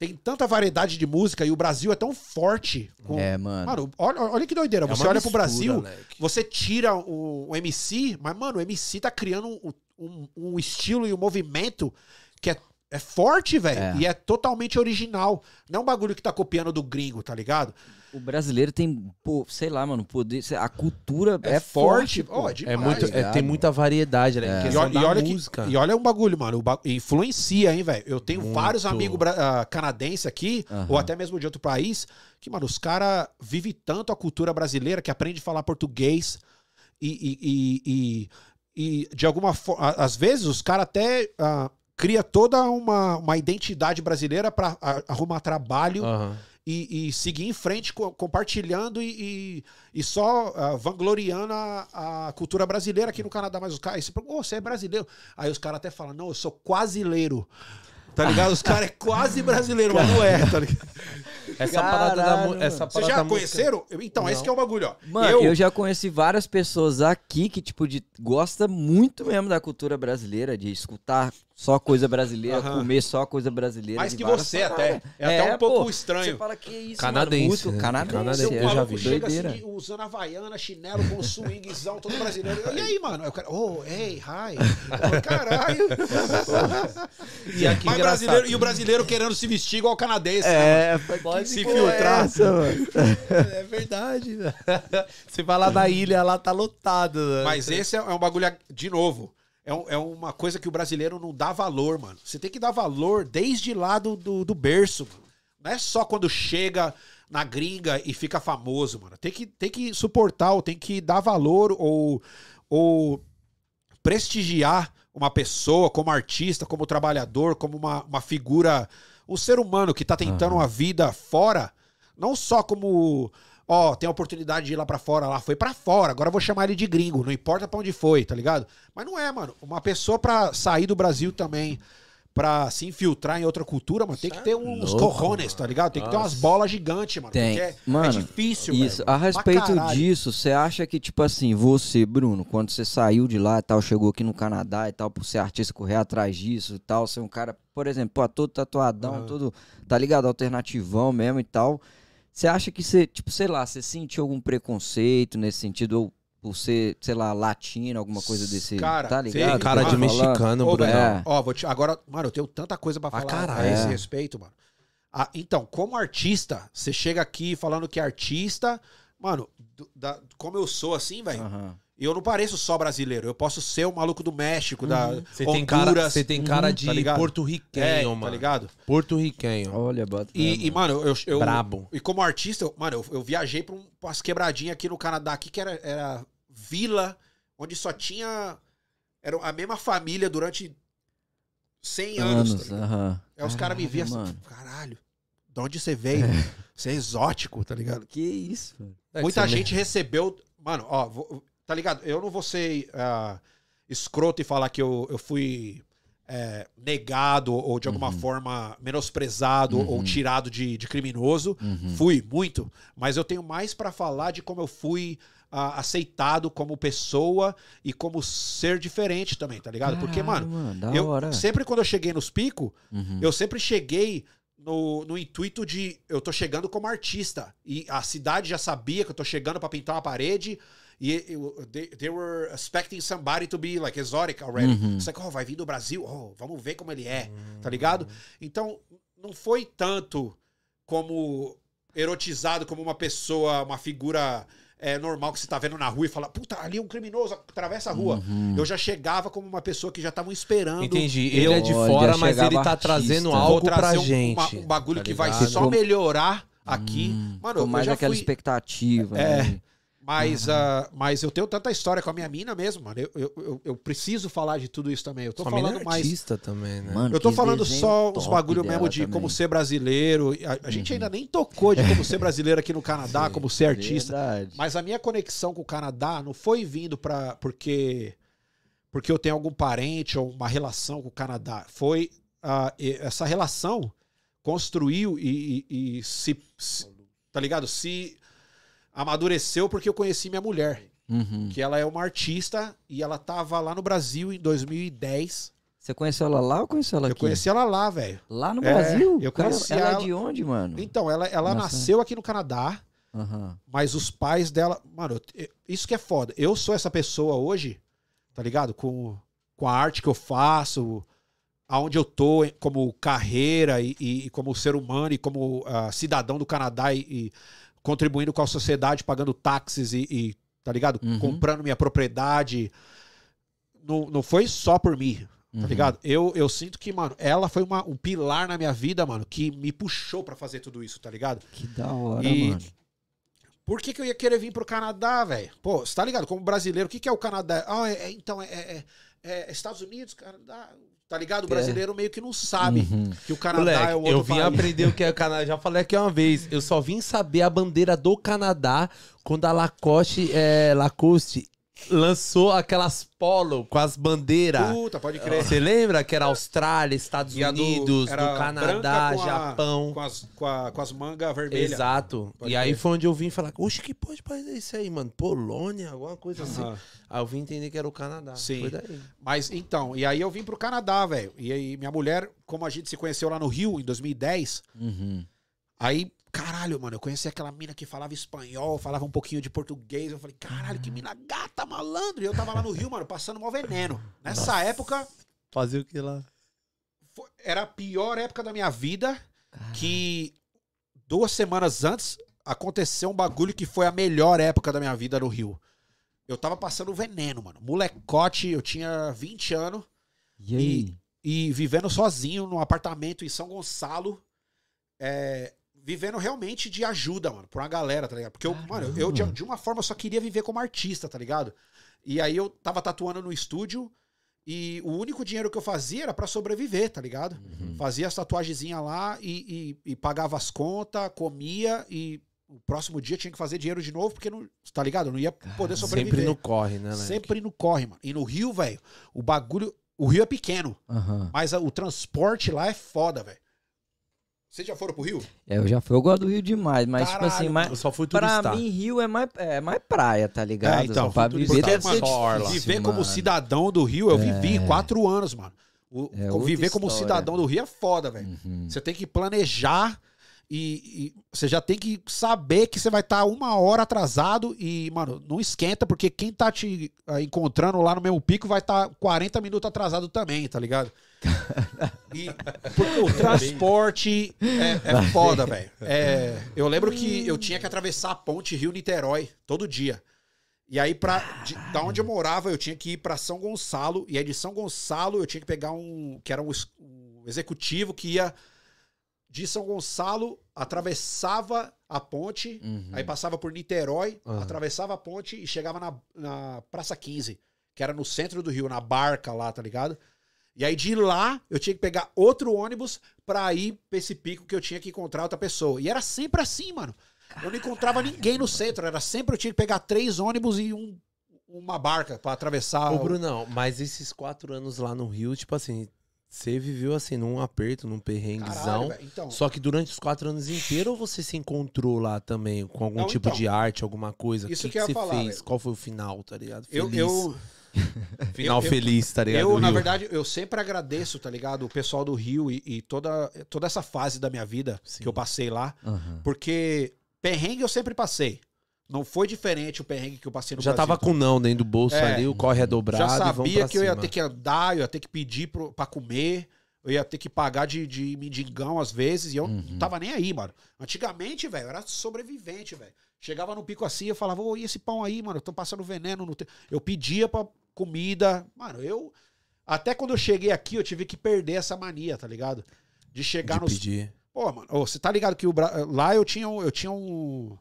tem tanta variedade de música e o Brasil é tão forte. com- É, mano. Mano, olha, olha que doideira. É Você olha pro mistura, Brasil, moleque. você tira o, o MC, mas, mano, o MC tá criando um, um- um estilo e um movimento que é, é forte, velho. É. E é totalmente original. Não é um bagulho que tá copiando do gringo, tá ligado? O brasileiro tem, pô, sei lá, mano, poder. A cultura é, É forte. forte, é É demais, muito, é, tem muita variedade, né? Em E, olha- e olha que, música. e olha um bagulho, mano. O ba- influencia, hein, velho? Eu tenho Muito. vários amigos ah, canadenses aqui, Aham. ou até mesmo de outro país, que, mano, os caras vivem tanto a cultura brasileira que aprende a falar português e, e, e, e- e, de alguma forma, às vezes os caras até ah, cria toda uma, uma identidade brasileira para arrumar trabalho Aham. E, e seguir em frente, co- compartilhando e, e, e só ah, vangloriando a, a cultura brasileira aqui no Canadá. Mas os caras, você "Ô, você é brasileiro? Aí os caras até falam, não, eu sou quasileiro. Tá ligado? Os caras é quase brasileiro, mas não é, tá ligado? Essa Caralho, parada da essa Vocês já da música- conheceram? Então, esse Não. que é o bagulho, ó. Mano, eu... já conheci várias pessoas aqui que, tipo, de, gosta muito mesmo da cultura brasileira, de escutar só coisa brasileira, Aham. comer só coisa brasileira. Mais que você paradas. até. É, até um pouco pô, estranho. Você fala que isso, Canadense, mano, muito né? canadense. Canadense, O eu já vi. chega Doideira. assim, usando havaiana, chinelo com swingzão, todo brasileiro. E aí, mano? Aí o cara, oh, hey, hi. Eu, Caralho. E aqui Mas brasileiro, e o brasileiro querendo se vestir igual o canadense. né, mano? É, Pode se é filtrar. essa, mano? É verdade. Você vai lá na ilha, lá tá lotado. né? Mas esse é um bagulho, de novo, é, é uma coisa que o brasileiro não dá valor, mano. Você tem que dar valor desde lá do, do, do berço, mano. Não é só quando chega na gringa e fica famoso, mano. Tem que, tem que suportar, ou tem que dar valor ou, ou prestigiar uma pessoa como artista, como trabalhador, como uma, uma figura, um ser humano que tá tentando uma vida fora, não só como, ó, tem a oportunidade de ir lá pra fora, lá foi pra fora, agora eu vou chamar ele de gringo, não importa pra onde foi, tá ligado? Mas não é, mano. Uma pessoa pra sair do Brasil também pra se infiltrar em outra cultura, mano, tem que ter uns louco, corrones, mano. tá ligado? Tem que ter umas bolas gigantes, mano. Tem. Porque é, Mano, é difícil, Isso, velho. a respeito disso, você acha que, tipo assim, você, Bruno, quando você saiu de lá e tal, chegou aqui no Canadá e tal, por ser artista, correr atrás disso e tal, ser um cara, por exemplo, pô, todo tatuadão, Aham. todo, tá ligado, alternativão mesmo e tal. Você acha que você, tipo, sei lá, você sentiu algum preconceito nesse sentido, ou por ser, sei lá, latino, alguma coisa desse, Cara, tá ligado? Cara de Tô falando? mexicano, Ô, Bruno. É. Ó, vou te, agora, mano, eu tenho tanta coisa pra falar caralho. a esse É. respeito, mano. Ah, então, como artista, você chega aqui falando que é artista, mano, do- da- como eu sou assim, velho, Aham. eu não pareço só brasileiro. Eu posso ser o maluco do México, da Você tem cara, Honduras. você tem cara Uhum, de tá porto-riquenho, é, mano. tá ligado? Porto-riquenho. Olha, bota. E, e, mano, eu, eu- Brabo. E como artista, eu- mano, eu, eu viajei pra um- pra umas quebradinhas aqui no Canadá, aqui, que era, era vila, onde só tinha. Era a mesma família durante 100 anos. anos, tá ligado? aham. Aí os caras me viam assim, mano. caralho, de onde você veio? Você é exótico, tá ligado? Que isso, velho. É Muita gente recebeu. Mano, ó, vou- tá ligado? Eu não vou ser ah, escroto e falar que eu, eu fui é, negado ou de alguma Uhum. forma menosprezado ou Uhum. tirado de, de criminoso. Uhum. Fui, muito. Mas eu tenho mais pra falar de como eu fui ah, aceitado como pessoa e como ser diferente também, tá ligado? Porque, Caralho, mano, da eu, hora. sempre quando eu cheguei nos picos, Uhum. eu sempre cheguei no, no intuito de eu tô chegando como artista. E a cidade já sabia que eu tô chegando pra pintar uma parede. E eu- they, they were expecting somebody to be like exotic already. Uhum. It's like, oh, vai vir do Brasil, oh, vamos ver como ele é, tá ligado? Então, não foi tanto como erotizado como uma pessoa, uma figura é, normal que você tá vendo na rua e fala, puta, ali é um criminoso, atravessa a rua. Uhum. Eu já chegava como uma pessoa que já estavam esperando. Entendi. Ele eu é de fora, mas ele tá artista. trazendo algo pra um, gente. uma- um bagulho tá que vai só melhorar aqui. Hum, Mano, mais já aquela fui- expectativa. É. né? Mas, ah, mas eu tenho tanta história com a minha mina mesmo, mano. Eu, eu, eu, eu preciso falar de tudo isso também. Eu tô Sua mina falando é mais. artista também, né? Mano, Eu tô falando só uns top bagulho mesmo de também. como ser brasileiro. A, a gente Uhum. ainda nem tocou de como ser brasileiro aqui no Canadá, Sim. como ser artista. Verdade. Mas a minha conexão com o Canadá não foi vindo para porque porque eu tenho algum parente ou uma relação com o Canadá. Foi e- essa relação construiu e, e- e se, se- tá ligado? Se amadureceu porque eu conheci minha mulher, Uhum. que ela é uma artista e ela tava lá no Brasil em 2010. Você conheceu ela lá ou conheceu ela Eu aqui? conheci ela lá, velho. Lá no É, Brasil? eu conheci ela. ela- é de onde, mano? Então, ela, ela Nossa. nasceu aqui no Canadá. Aham. Mas os pais dela. Mano, eu- isso que é foda. Eu sou essa pessoa hoje, tá ligado? Com, com a arte que eu faço, aonde eu tô como carreira e, e- como ser humano e como ah, cidadão do Canadá e, e contribuindo com a sociedade, pagando táxis e, e, tá ligado? Uhum. Comprando minha propriedade. Não, não foi só por mim, tá Uhum. ligado? Eu, eu sinto que, mano, ela foi uma, um pilar na minha vida, mano, que me puxou pra fazer tudo isso, tá ligado? Que da hora, E- mano. Por que, que eu ia querer vir pro Canadá, velho? Pô, você tá ligado? Como brasileiro, o que, que é o Canadá? Ah, é, é- então, é, é- é Estados Unidos, Canadá. Tá ligado? O brasileiro meio que não sabe Uhum. que o Canadá Moleque, é um outro eu vim país. aprender o que é o Canadá. Já falei aqui uma vez. Eu só vim saber a bandeira do Canadá quando a Lacoste, é, Lacoste lançou aquelas polo com as bandeiras. Puta, pode crer. Você lembra que era Austrália, Estados E do- Unidos, do, era Canadá, com a- Japão. Com as, com a- com as mangas vermelhas. Exato. Pode e aí crer. foi onde eu vim falar, oxe, que pode fazer isso aí, mano? Polônia, alguma coisa assim. Aí eu vim entender que era o Canadá. Sim. Foi daí. Mas então, e aí eu vim pro Canadá, velho. E aí minha mulher, como a gente se conheceu lá no Rio em 2010, Uhum. Aí, caralho, mano, eu conheci aquela mina que falava espanhol, falava um pouquinho de português. Eu falei, caralho, que mina gata, malandro. E eu tava lá no Rio, mano, passando mal veneno. Nessa época, Fazer o que lá? foi- era a pior época da minha vida. Que duas semanas antes aconteceu um bagulho que foi a melhor época da minha vida no Rio. Eu tava passando veneno, mano. Molecote, eu tinha 20 anos E aí? e vivendo sozinho num apartamento em São Gonçalo, é, vivendo realmente de ajuda, mano, pra uma galera, tá ligado? Porque eu, mano, eu, de, de uma forma só queria viver como artista, tá ligado? E aí eu tava tatuando no estúdio e o único dinheiro que eu fazia era pra sobreviver, tá ligado? Uhum. Fazia as tatuagenzinhas lá e, e- e pagava as contas, comia e o próximo dia tinha que fazer dinheiro de novo porque não, tá ligado? Eu não ia poder sobreviver. Sempre no corre, né, Leque? Sempre no corre, mano. E no Rio, velho, o bagulho. o Rio é pequeno, Aham. mas a- o transporte lá é foda, velho. Vocês já foram pro Rio? É, eu já fui, eu gosto do Rio demais, mas tipo Caralho, assim, Eu só fui pra mim Rio é mais, é mais praia, tá ligado? É, então, pra viver deve ser difícil, Viver como mano. cidadão do Rio, eu vivi quatro anos, mano. O- É viver como história. cidadão do Rio é foda, velho. Uhum. Você tem que planejar e, e você já tem que saber que você vai estar uma hora atrasado e, mano, não esquenta, porque quem tá te ah, encontrando lá no mesmo pico vai estar 40 minutos atrasado também, tá ligado? E, porque o transporte é, é foda, velho. É, eu lembro que eu tinha que atravessar a ponte Rio-Niterói todo dia. E aí, pra, de- da onde eu morava, eu tinha que ir pra São Gonçalo. E aí, de São Gonçalo, eu tinha que pegar um. que era um, um executivo que ia de São Gonçalo, atravessava a ponte, Uhum. aí passava por Niterói, Aham. atravessava a ponte e chegava na, na Praça 15, que era no centro do Rio, na barca lá, tá ligado? E aí de lá eu tinha que pegar outro ônibus pra ir pra esse pico que eu tinha que encontrar outra pessoa. E era sempre assim, mano. Eu não encontrava ninguém no centro, era sempre eu tinha que pegar três ônibus e um, uma barca pra atravessar. Ô, o- Brunão, mas esses quatro anos lá no Rio, tipo assim, você viveu assim, num aperto, num Caralho, perrenguezão. velho. Então, Só que durante os quatro anos inteiros, ou você se encontrou lá também com algum Não, tipo então. de arte, alguma coisa? Isso que, que eu ia você falar, fez? velho. Qual foi o final, tá ligado? eu, Feliz. eu, Final eu- eu- feliz, tá ligado? Eu, na Rio. verdade, eu sempre agradeço, tá ligado? O pessoal do Rio e, e toda, toda essa fase da minha vida Sim. que eu passei lá. Aham. Porque perrengue eu sempre passei. Não foi diferente o perrengue que eu passei no Já Brasil. tava com não dentro do bolso É. ali, o corre é dobrado Já sabia que eu ia ter que andar, eu ia ter que pedir pro, pra comer, eu ia ter que pagar de, de mendigão às vezes, e eu Uhum. não tava nem aí, mano. Antigamente, velho, eu era sobrevivente, velho. Chegava no pico assim, eu falava, ô, e esse pão aí, mano? Eu tô passando veneno no. Te... Eu pedia pra comida. Mano, eu. Até quando eu cheguei aqui, eu tive que perder essa mania, tá ligado? De chegar de nos. pedir. Pô, mano, você tá ligado que o lá eu tinha, um, eu tinha um.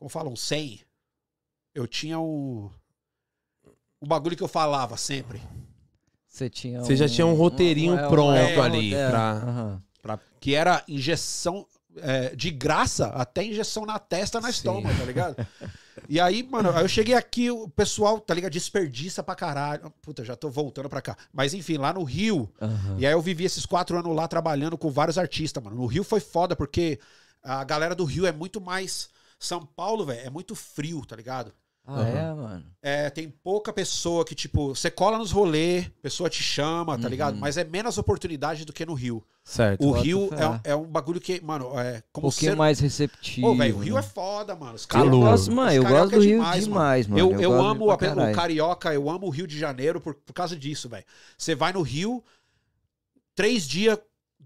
Como fala? Um 100. Eu tinha um. Um bagulho que eu falava sempre. Você tinha Você já tinha um roteirinho pronto é, ali é, pra- aham. que era injeção é, de graça, até injeção na testa, na Sim. estômago, tá ligado? E aí, mano, aí eu cheguei aqui, o pessoal, tá ligado? Desperdiça pra caralho. Puta, já tô voltando pra cá. Mas enfim, lá no Rio, Aham. e aí eu vivi esses quatro anos lá trabalhando com vários artistas, mano. No Rio foi foda, porque a galera do Rio é muito mais. São Paulo, velho, é muito frio, tá ligado? Ah, é, mano. É, tem pouca pessoa que, tipo, você cola nos rolê, pessoa te chama, tá Uhum. ligado? Mas é menos oportunidade do que no Rio. Certo. O Rio é, um- é um bagulho que, mano, é Um como pouquinho ser... mais receptivo. Pô, velho, o Rio né? é foda, mano. Os Eu caras- Calor. gosto, mano, eu Os gosto do é Rio demais, demais, mano. Eu, eu, gosto amo o carioca, eu amo o Rio de Janeiro por, por causa disso, velho. Você vai no Rio, três dias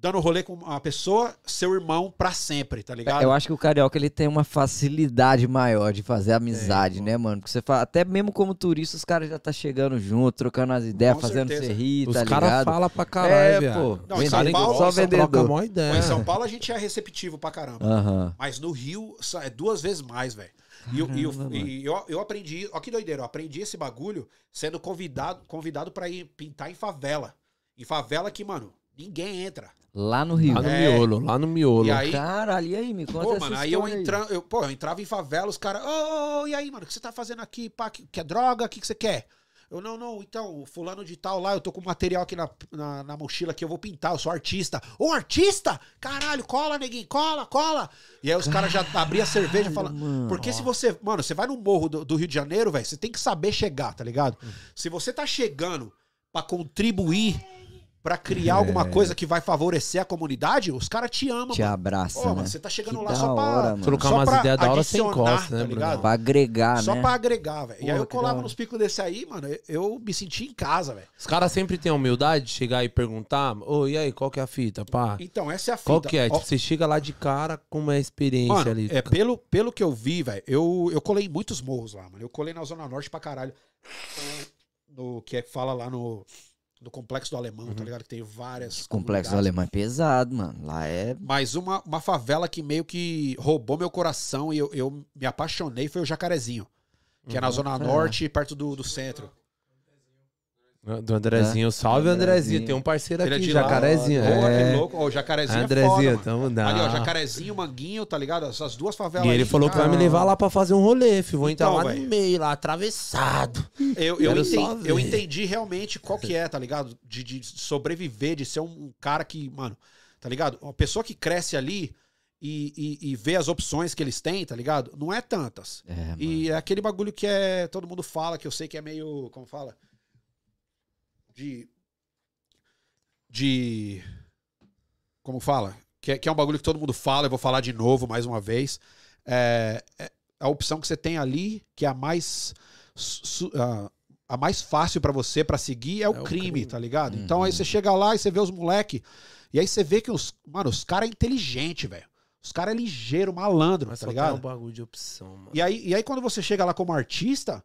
dando rolê com uma pessoa, seu irmão pra sempre, tá ligado? Eu acho que o carioca ele tem uma facilidade maior de fazer amizade, né, mano? Porque você fala, até mesmo como turista, os caras já tá chegando junto, trocando as ideias, Com fazendo certeza. você rir, Os tá caras ligado? falam pra caralho, É, pô. Não, em Os São caras Paulo- só vendedor. ideia. Em São Paulo a gente é receptivo pra caramba. Aham. Mas no Rio é duas vezes mais, velho. E, eu- e eu- Caramba, e eu, eu aprendi, ó que doideira, eu aprendi esse bagulho sendo convidado, convidado para ir pintar em favela. Em favela que, mano, ninguém entra. Lá no Rio. Lá no É. miolo, lá no miolo. E aí, Caralho, e aí, me conta pô, essa mano, aí eu, entra, eu, pô, eu entrava em favela, os caras, ô, ô, e aí, mano, o que você tá fazendo aqui? Pá, que, quer droga? O que, que você quer? Eu, não, não, então, fulano de tal lá, eu tô com material aqui na, na, na mochila que eu vou pintar, eu sou artista. Ô, artista? Caralho, cola, neguinho, cola, cola. E aí os caras já abriam a cerveja falando. Porque se você, mano, você vai no morro do, do Rio de Janeiro, velho, você tem que saber chegar, tá ligado? Se você tá chegando pra contribuir, pra criar alguma coisa que vai favorecer a comunidade, os caras te amam, Te mano. abraça, Pô, né? mano, você tá chegando Que lá só pra. hora, mano. Trocar só umas pra ideias da hora sem adicionar, encosta, né, tá? Pra agregar, Só né? pra agregar, velho. E aí eu colava nos picos desse aí, mano, eu- me senti em casa, velho. Os caras sempre têm a humildade de chegar e perguntar, ô, e aí, qual que é a fita, pá? Então, essa é a fita. Qual que é? Ó, Tipo, você chega lá de cara com uma experiência Mano, ali. é, pelo, pelo que eu vi, velho, eu, eu colei muitos morros lá, mano. Eu colei na Zona Norte pra caralho. No, que é que fala lá no, no Complexo do Alemão, tá ligado? Que tem várias. Complexo comunidades. alemão é pesado, mano. Lá é. Mas uma, uma favela que meio que roubou meu coração e eu, eu me apaixonei foi o Jacarezinho. Que é na Uhum. Zona É. Norte, perto do, do centro. Do Andrezinho. Salve, Andrezinho. Tem um parceiro Ele é aqui, lá. Jacarezinho. Boa, é. que louco. Ô, jacarezinho é Andrezinho, foda, mano. tamo dando. Ali, ó, jacarezinho, manguinho, tá ligado? Essas duas favelas E ele aí, falou que vai me levar lá pra fazer um rolê, filho. Vou entrar Então, lá velho. no meio, lá, atravessado. Eu, eu, entendi, ver. eu entendi realmente qual que é, tá ligado? De, de sobreviver, de ser um cara que, mano, tá ligado? Uma pessoa que cresce ali e, e, e vê as opções que eles têm, tá ligado? Não é tantas. É. E é aquele bagulho que é. Todo mundo fala, que eu sei que é meio. Como fala? De. De. Como fala? Que é, que é um bagulho que todo mundo fala, eu vou falar de novo mais uma vez. É, é a opção que você tem ali, que é a mais. su- a, a mais fácil pra você pra seguir é o, É o crime, crime. tá ligado? Uhum. Então aí você chega lá e você vê os moleque. E aí você vê que os. Mano, os caras é inteligente, velho. Os caras é ligeiro, malandro, Mas tá ligado? tem um bagulho de opção, mano. E aí, e aí, quando você chega lá como artista,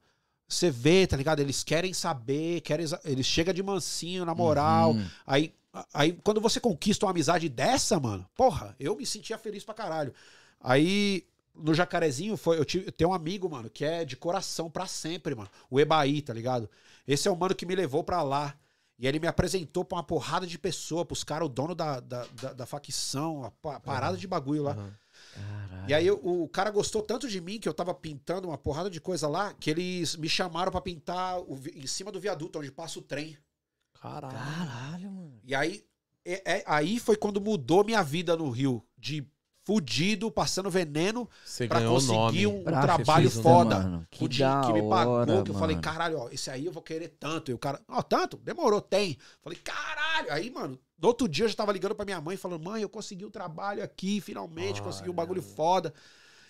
você vê, tá ligado? Eles querem saber, querem, eles chegam de mansinho, na moral. Uhum. Aí, aí, quando você conquista uma amizade dessa, mano, porra, eu me sentia feliz pra caralho. Aí, no Jacarezinho, foi, eu, tive, eu tenho um amigo, mano, que é de coração pra sempre, mano. O Ebaí, tá ligado? Esse é o mano que me levou pra lá. E ele me apresentou pra uma porrada de pessoa, pros caras, o dono da, da, da, da facção, a pa- parada de bagulho lá. Aham. Caralho. E aí eu- o cara gostou tanto de mim que eu tava pintando uma porrada de coisa lá que eles me chamaram pra pintar o em cima do viaduto onde passa o trem. Caralho. Caralho, mano. E aí é- é- aí foi quando mudou minha vida no Rio, de fudido, passando veneno Você pra conseguir um, um trabalho né, foda. mano? Que o dinheiro da que me pagou, hora, que eu falei, mano. caralho, ó, esse aí eu vou querer tanto. E o cara, ó, tanto? Demorou, tem. Falei, caralho. Aí, mano, no outro dia eu já tava ligando pra minha mãe, falando, mãe, eu consegui o trabalho aqui, finalmente, consegui um bagulho foda.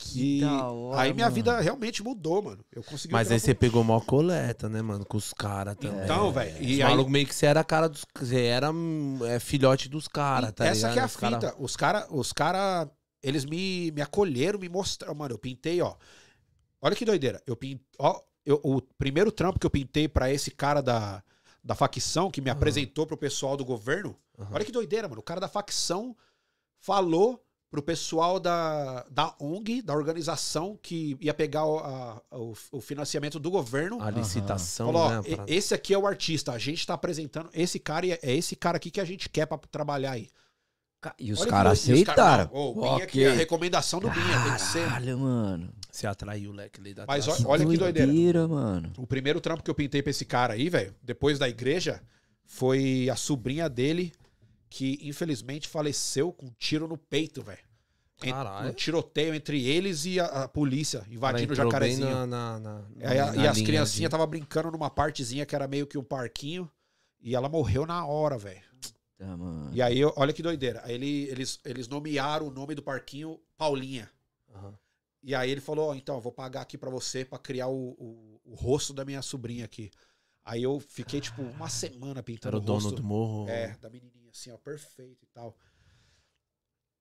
Que E da hora, aí minha mano. vida realmente mudou, mano. Eu consegui. Mas um aí você pegou mó coleta, né, mano? Com os caras também. Então, velho. Os E aí, meio que você era cara dos. Você era hum, é, filhote dos caras, tá essa ligado? que é a Os cara- fita. Os caras, os cara, eles me, me acolheram, me mostraram. Mano, eu pintei, ó. Olha que doideira. Eu pintei. Ó, eu- o primeiro trampo que eu pintei pra esse cara da, da facção, que me apresentou pro pessoal do governo. Aham. Olha que doideira, mano. O cara da facção falou pro pessoal da, da ONG, da organização, que ia pegar o, a- o, o financiamento do governo. A licitação, Falou, né? pra- esse aqui é o artista, a gente tá apresentando esse cara e é é esse cara aqui que a gente quer pra trabalhar aí. E os Olha caras. E cara- aceitaram. não, ô, o Binha aqui, a recomendação do Binha tem que ser. Caralho, mano. Você atraiu o leque ali da Mas atração. Olha que doideira. mano. O primeiro trampo que eu pintei pra esse cara aí, velho, depois da igreja, foi a sobrinha dele que infelizmente faleceu com um tiro no peito, velho. Caralho. Um tiroteio entre eles e a, a polícia invadindo o jacarezinho. na, na, na- a- na e as criancinhas estavam brincando numa partezinha que era meio que um parquinho. E ela morreu na hora, velho. Mano. E aí, olha que doideira. Aí ele- eles, eles nomearam o nome do parquinho Paulinha. Aham. E aí ele falou, ó, então, eu vou pagar aqui pra você pra criar o, o, o rosto da minha sobrinha aqui. Aí eu fiquei, tipo, uma semana pintando Era o dono rosto. do morro. É, da menininha, assim, ó, perfeito e tal.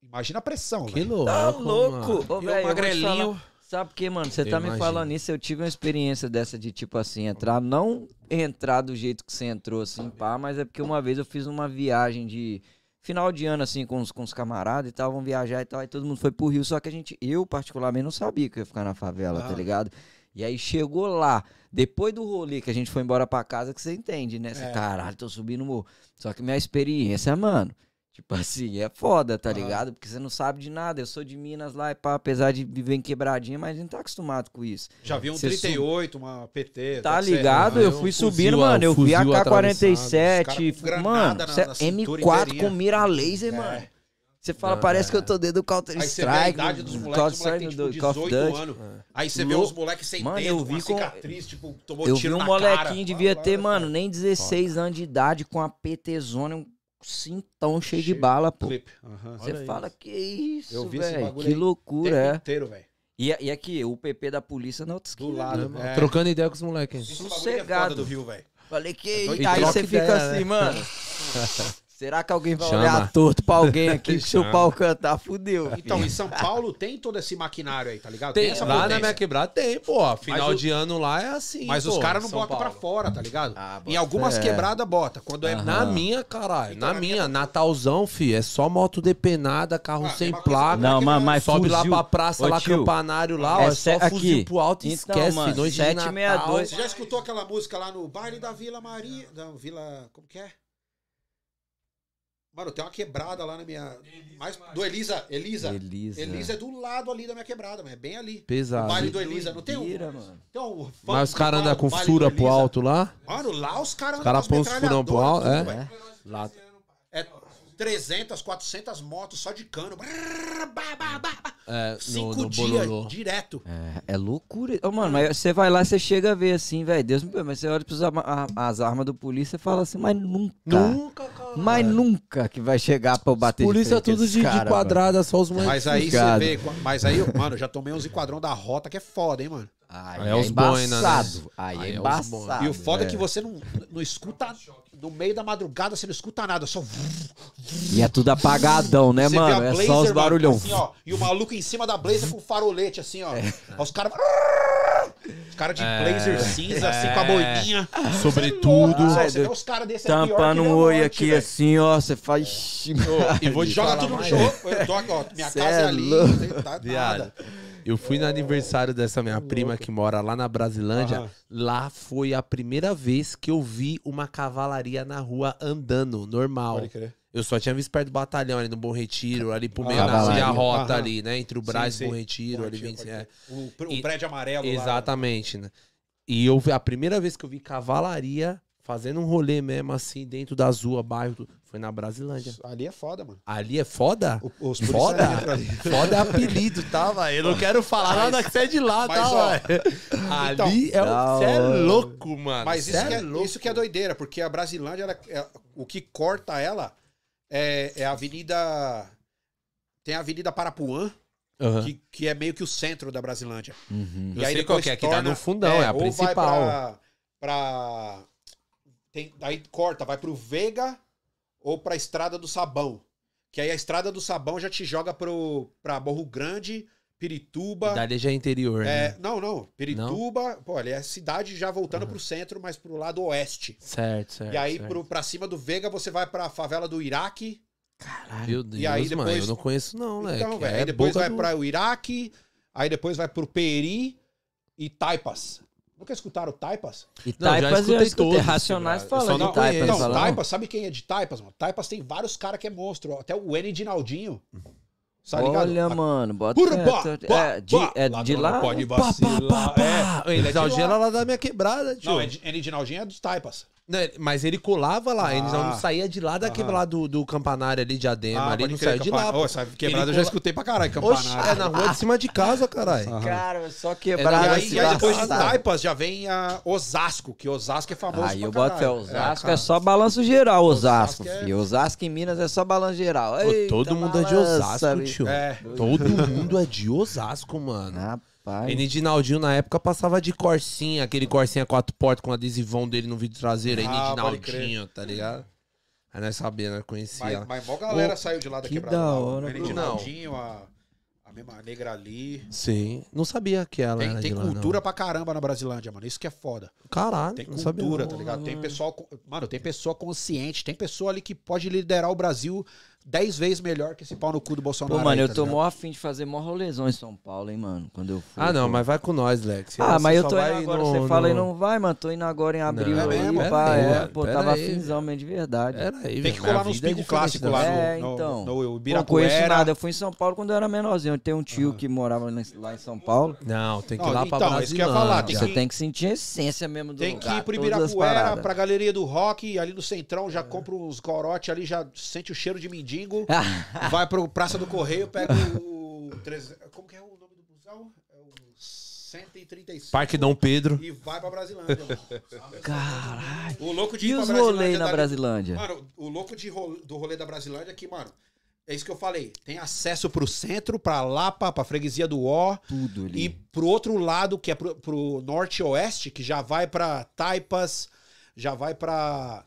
Imagina a pressão, Que velho. louco. Tá mano. louco? Ô, eu falar- magrelinho. Sabe por quê, mano? Você tá me imagino. falando isso, eu tive uma experiência dessa de, tipo assim, entrar, não entrar do jeito que você entrou, assim, pá, mas é porque uma vez eu fiz uma viagem de final de ano, assim, com os, com os camaradas e tal, vão viajar e tal, aí todo mundo foi pro Rio, só que a gente, eu particularmente não sabia que eu ia ficar na favela, Ah. tá ligado? E aí chegou lá, depois do rolê que a gente foi embora pra casa, que você entende, né? Você, É. caralho, tô subindo o morro. Só que minha experiência, mano, tipo assim, é foda, tá Ah. ligado? Porque você não sabe de nada. Eu sou de Minas lá e pá, apesar de viver em quebradinha, mas a gente tá acostumado com isso. Já vi um Você 38, uma PT. Tá ser- ligado? Eu um fui fuzil, subindo, mano. Eu vi a fuzil atravessado. Os K-47. cara com granada Mano, na- cê- na cintura M4 inteirinha. com mira laser, É. mano. Você fala, Não, parece é. que eu tô dentro do Aí você vê a idade dos do moleques, Counter-Strike, têm do tipo Call of 18 Duty. anos. Aí você vê os moleques sem Mano, dedo, eu vi com- cicatriz, tipo, tomou Eu vi tiro um na molequinho, cara. devia ter, mano, nem 16 anos de idade, com a PTzona, um cintão cheio de Cheio. bala, pô. Clipe. Aham. Você Olha fala, isso. que isso, Eu vi esse velho? bagulho Que aí loucura, é. inteiro, velho. E, e aqui, o PP da polícia na outra Do esquina. lado. É, É. Trocando ideia com os moleques. É Sossegado. foda do Rio, velho. Falei que É aí você ideia, fica né? assim, mano. Será que alguém vai Chama. olhar torto pra alguém aqui que se o pau cantar, fudeu. Então, em São Paulo tem todo esse maquinário aí, tá ligado? Tem, essa lá na potência. minha quebrada tem, pô. Final o- de ano lá é assim. Mas pô, os caras não São botam pra fora, tá ligado? Ah, em algumas fé. quebradas bota. Quando é Na minha, caralho. Então, na na minha, minha- Natalzão, fi, é só moto depenada, carro Ah, sem placa. Não, aqui, mas, mas Sobe lá fuzil- pra praça, Ô, lá tio, campanário lá, ó, é é só sé- fuzil aqui. pro alto e Então, esquece, mano, noite de 762. Você já escutou aquela música lá no baile da Vila Maria? Não, Vila. Como que é? Mano, tem uma quebrada lá na minha. Mais, do Elisa. Elisa. Elisa. Elisa é do lado ali da minha quebrada, mas é bem ali. Pesado. O baile do Elisa. Não tem um. Mano. Tem um Mas os caras andam com fura pro Elisa. alto lá. Mano, lá os caras Os caras põem uns furão pro alto, é? Lá. É 300, 400 motos só de cano. Brrr, bah, bah, bah, bah. É, no, Cinco no dias bololô. direto. É, é loucura. Ô, mano, mas você vai lá, você chega a ver assim, velho. Deus me perdoe, mas você olha pros ama- a- as armas do polícia e fala assim, mas nunca. Nunca, cara. Mas nunca que vai chegar pra eu bater Polícia de frente tudo esses de, de cara, quadrada, só os mais. Mas aí você vê. Mas aí, mano, eu já tomei uns enquadrão da rota que é foda, hein, mano. Aí Aí é, é os boina, né? Aí, Aí é é embaçado. e o foda é que velho. você não, não escuta. No meio da madrugada você não escuta nada, só. E é tudo apagadão, né, Você mano? a É Blazer, só os barulhão. assim, ó, e o maluco em cima da Blazer com farolete, assim, ó. É. Aí Os caras. Os caras de Blazer cinza, assim, com a boininha. Sobretudo. Ah, você vê os caras desse é Tampando um olho aqui velho. assim, ó. Você faz. E vou te Joga falar tudo no show. Eu aqui, ó. Minha Cê casa é é ali. tá Viado. nada. Eu fui no aniversário dessa minha prima que mora lá na Brasilândia. Aham. Lá foi a primeira vez que eu vi uma cavalaria na rua andando, normal. Pode crer. Eu só tinha visto perto do batalhão, ali no Bom Retiro, ali pro meio Cavalaria. da rota Aham. ali, né? Entre o Brás e Sim, o Bom. Retiro, Bom ali Retiro, vem, pode é, crer. O, o E- prédio amarelo lá. Exatamente, né? E eu vi a primeira vez que eu vi cavalaria fazendo um rolê mesmo assim dentro da Zua, bairro, foi na Brasilândia. Ali é foda, mano. Ali é foda? O- Os Foda? Foda é apelido, tá, velho? Eu não quero falar nada que você é de lá, mas, tá, velho? então, Ali é, da o- cê é louco, mano. Mas isso, que é, louco. isso que é doideira, porque a Brasilândia, ela- é- o que corta ela é, é a Avenida. Tem a Avenida Parapuã, Aham. que, que é meio que o centro da Brasilândia. Uhum. Eu sei qual que é, que tá no fundão, é a ou principal. Vai pra, pra- tem, daí corta, vai pro Veiga ou pra Estrada do Sabão. Que aí a Estrada do Sabão já te joga pro, pra Morro Grande, Pirituba. Dali já é interior, É, né? não, não. Pirituba, pô, ali é cidade já voltando pro centro, mas pro lado oeste. Certo, certo. e aí, certo. pro, pra cima do Veiga, você vai pra favela do Iraque. Meu Deus, E aí mano, depois- eu não conheço não, né? Então, velho. Aí depois vai pra o Iraque, aí depois vai pro Peri e Taipas. Nunca escutaram Taipas? E Não, já Taipas eu escutei Racionais falando de Taipas. Não? Taipas, sabe quem é de Taipas, mano? Taipas tem vários caras que é monstro. Até o N Dinaldinho. Tá ligado? Olha, A- mano, bota pá, tô- pá, É de, pá. é de Ladrão lá? não pode Pá, pá, vacilar. pá, É. pá. Ele é de o lá. lá da minha quebrada, tio. Não, N Dinaldinho é dos Taipas. Né, Mas ele colava lá, ele não Ah. saía de lá daquele lá do, do campanário ali de Adema, ali pode não crer, saía de lá. Pô. Ô, essa quebrada Ele eu já cola- escutei pra caralho, Oxe, campanário. é na rua de cima de casa, caralho. Cara, só É, E quebrada aí, e aí depois de. Taipas já vem a Osasco, que Osasco é famoso Aí pra eu boto fé, caralho. Osasco É, é, só balanço geral, Osasco, Osasco é- filho. Osasco em Minas é só balanço geral. Pô, Eita, todo mundo é de balança, Osasco, bicho. tio. É. Todo mundo é de Osasco, mano. Rapaz. N. Dinaldinho na época passava de Corsinha, aquele Corsinha quatro portas com adesivão dele no vidro traseiro. Ah, pode Dinaldinho, tá ligado? Aí nós sabíamos, nós conhecia. Mas, mas mó galera Ô, saiu de lá da que quebrada. da lá, hora, O N. Bruno. Dinaldinho, a, a mesma negra ali. Sim. Não sabia que ela Tem, era tem de lá, cultura pra caramba na Brasilândia, mano. Isso que é foda. Caralho, Tem sabia. cultura, não. tá ligado? Tem pessoal. Mano, tem pessoa consciente, tem pessoa ali que pode liderar o Brasil dez vezes melhor que esse pau no cu do Bolsonaro. Pô, mano, aí, eu tá tô ligado? mó afim de fazer mó rolezão em São Paulo, hein, mano. Quando eu fui. Ah, não, pô. mas vai com nós, Lex. Ah, Você mas eu tô indo agora. no- Você fala aí, no- não vai, mano. Tô indo agora em abril Não, aí, é pá. É, aí, pô, pera tava aí. afinzão mesmo de verdade. Pera aí, Tem que colar nos é picos clássicos lá no, É, no, então. no, Não Ibirapuera. conheço nada. Eu fui em São Paulo quando eu era menorzinho. Eu tenho um tio que morava lá em São Paulo. Não, tem que ir lá pra então, isso que eu ia falar, tem Você tem que sentir a essência mesmo do Tem lugar. que ir pro Ibirapuera, pra galeria do rock, ali no centrão, já compra uns corote ali, já sente o cheiro de mendigo. Vai pro Praça do Correio, pega o. treze- Como que é o nome do busão? É o 135. Parque Dom Pedro. E vai pra Brasilândia, mano. Caralho. O louco de E os Brasilândia rolês na dali- Brasilândia? Mano, o louco de ro- do rolê da Brasilândia é que, mano, é isso que eu falei. Tem acesso pro centro, pra Lapa, pra freguesia do Ó. Tudo ali. E pro outro lado, que é pro, pro norte e oeste, que já vai pra Taipas, já vai pra,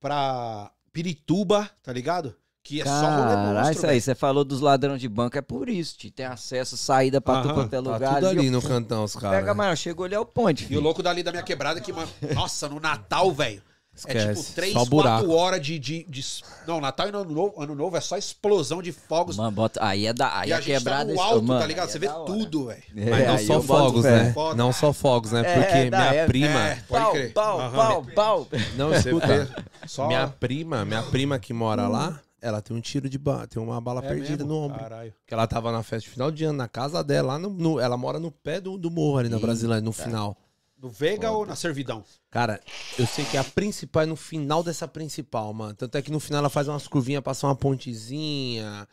pra Pirituba, tá ligado? Que é só rolê Caralho, monstro, isso aí, você falou dos ladrões de banco, é por isso, tio. Tem acesso, saída pra Aham, tu quanto é Tá lugar. tudo ali no cantão, os Pega, caras. mano, chegou ali é o ponte, E o louco dali da minha quebrada que, mano, nossa, no Natal, velho. É tipo Esquece, 3, só 4 buraco. horas de, de, de- Não, Natal e ano novo, ano novo é só explosão de fogos. Mano, bota... aí é da. Aí e a, a gente tá quebrada no é- alto, mano, tá ligado? Você é vê tudo, velho. É, Mas não só boto fogos, né? Foda. Não só fogos, né? É, Porque é, dá, minha é. prima. É, pode Pau, crer. pau, Aham. pau, pau. Não, Você escuta. vê só... Minha prima, minha prima que mora lá, ela tem um tiro de bala, tem uma bala É perdida mesmo? no ombro. Caralho. Que ela tava na festa de final de ano, na casa dela, lá no, no- ela mora no pé do, do morro ali na Eita. Brasileira, no final. No Vega ou na Servidão? Cara, eu sei que a principal é no final dessa principal, mano. Tanto é que no final ela faz umas curvinhas, passa uma pontezinha.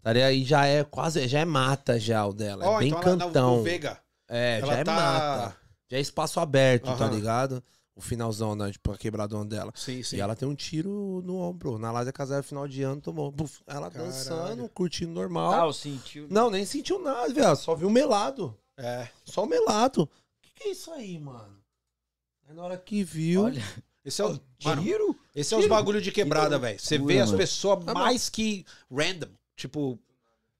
Tá? Aí já é quase, já é mata já o dela. Ó, é bem então ela cantão. no Vega. É, ela já é tá- mata. Já é espaço aberto, tá Aham. ligado? O finalzão, né? Tipo, a quebradona dela. Sim, sim. E ela tem um tiro no ombro. Na da Casera, final de ano, tomou. Buf, ela Caralho. dançando, curtindo normal. Ah, eu sentiu. Não, nem sentiu nada, velho. Só viu melado. É. Só o melado. O que, que é isso aí, mano? Aí na hora que viu. Olha, Esse é o... Mano, tiro. esse é os bagulho de quebrada, velho. Você vê as pessoas Tá mais que random. Tipo,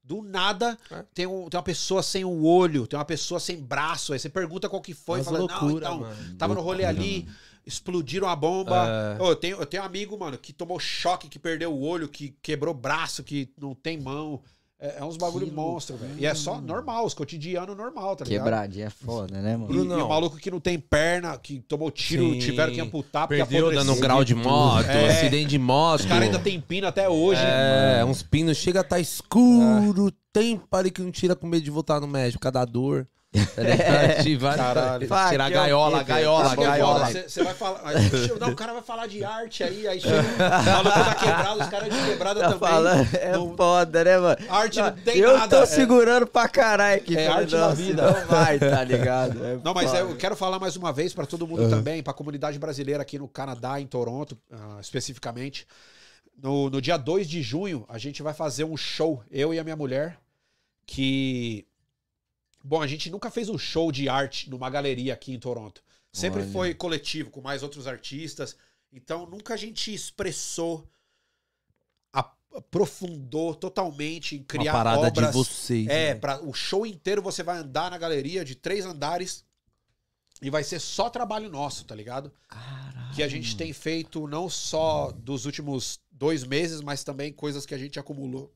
do nada, É. tem, um, tem uma pessoa sem o olho, tem uma pessoa sem braço. Aí você pergunta qual que foi e Umas fala, não, loucura, então, mano. tava no rolê ali, explodiram a bomba. É. Ô, eu, tenho, eu tenho um amigo, mano, que tomou choque, que perdeu o olho, que quebrou braço, que não tem mão. É, é uns bagulho Que monstro, velho. E é só normal, os cotidianos normal, tá ligado? Quebradinha é foda, né, E, mano? Brunão. e o maluco que não tem perna, que tomou tiro, Sim. tiveram que amputar porque Perdeu dando um grau de moto, É. acidente de moto. Os caras ainda tem pino até hoje. É, uns pinos, chega a tá escuro, tem pare que não tira com medo de voltar no médico, cada dor. Tá ligado? De várias- Caralho. Fala, Tirar é o gaiola, gaiola, é gaiola. Você vai falar. aí, Não, o cara vai falar de arte aí, aí chega o maluco da quebrada, os caras de quebrada Tá também. falando, é não- foda, né, mano? Arte não tem eu nada. tô é- segurando pra caralho aqui. É arte da nossa, vida. Não vai, tá ligado? É Não, mas foda. eu quero falar mais uma vez para todo mundo também, para a comunidade brasileira aqui no Canadá, em Toronto, ah, especificamente. No, no dia 2 de junho, a gente vai fazer um show, eu e a minha mulher, que. Bom, a gente nunca fez um show de arte numa galeria aqui em Toronto. Sempre Olha. foi coletivo, com mais outros artistas. Então, nunca a gente expressou, aprofundou totalmente em Uma criar parada obras. de vocês. É, né? para o show inteiro você vai andar na galeria de três andares e vai ser só trabalho nosso, tá ligado? Caralho. Que a gente tem feito não só dos últimos dois meses, mas também coisas que a gente acumulou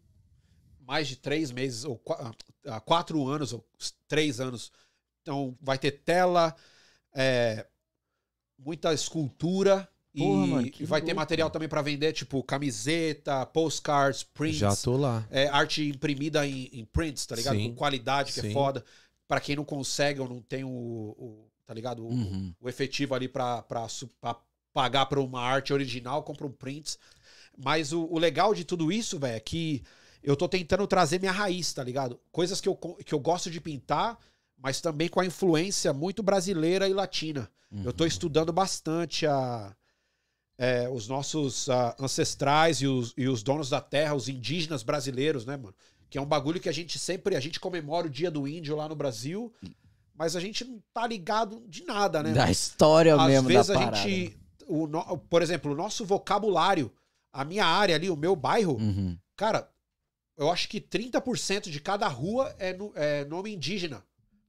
mais de três meses, ou qua- ah, quatro anos, ou três anos. Então vai ter tela, é, muita escultura. e- Porra, mano, que e vai ter louco. material também para vender, tipo camiseta, postcards, prints Já tô lá. é, arte imprimida em, em prints, tá ligado? Sim. Com qualidade, que é Sim. foda. Pra quem não consegue ou não tem o, o- tá ligado? O, Uhum. o efetivo ali pra, pra, pra pagar pra uma arte original, compra um prints. Mas o, o legal de tudo isso, velho, é que eu tô tentando trazer minha raiz, tá ligado? Coisas que eu, que eu gosto de pintar, mas também com a influência muito brasileira e latina. Eu tô estudando bastante a, é, os nossos ah, ancestrais e os, e os donos da terra, os indígenas brasileiros, né, mano? Que é um bagulho que a gente sempre, a gente comemora o dia do índio lá no Brasil, mas a gente não tá ligado de nada, né? Da história Às mesmo vezes da a parada. gente, o por exemplo, o nosso vocabulário, a minha área ali, o meu bairro, Uhum. cara, eu acho que 30% de cada rua é, no- é nome indígena.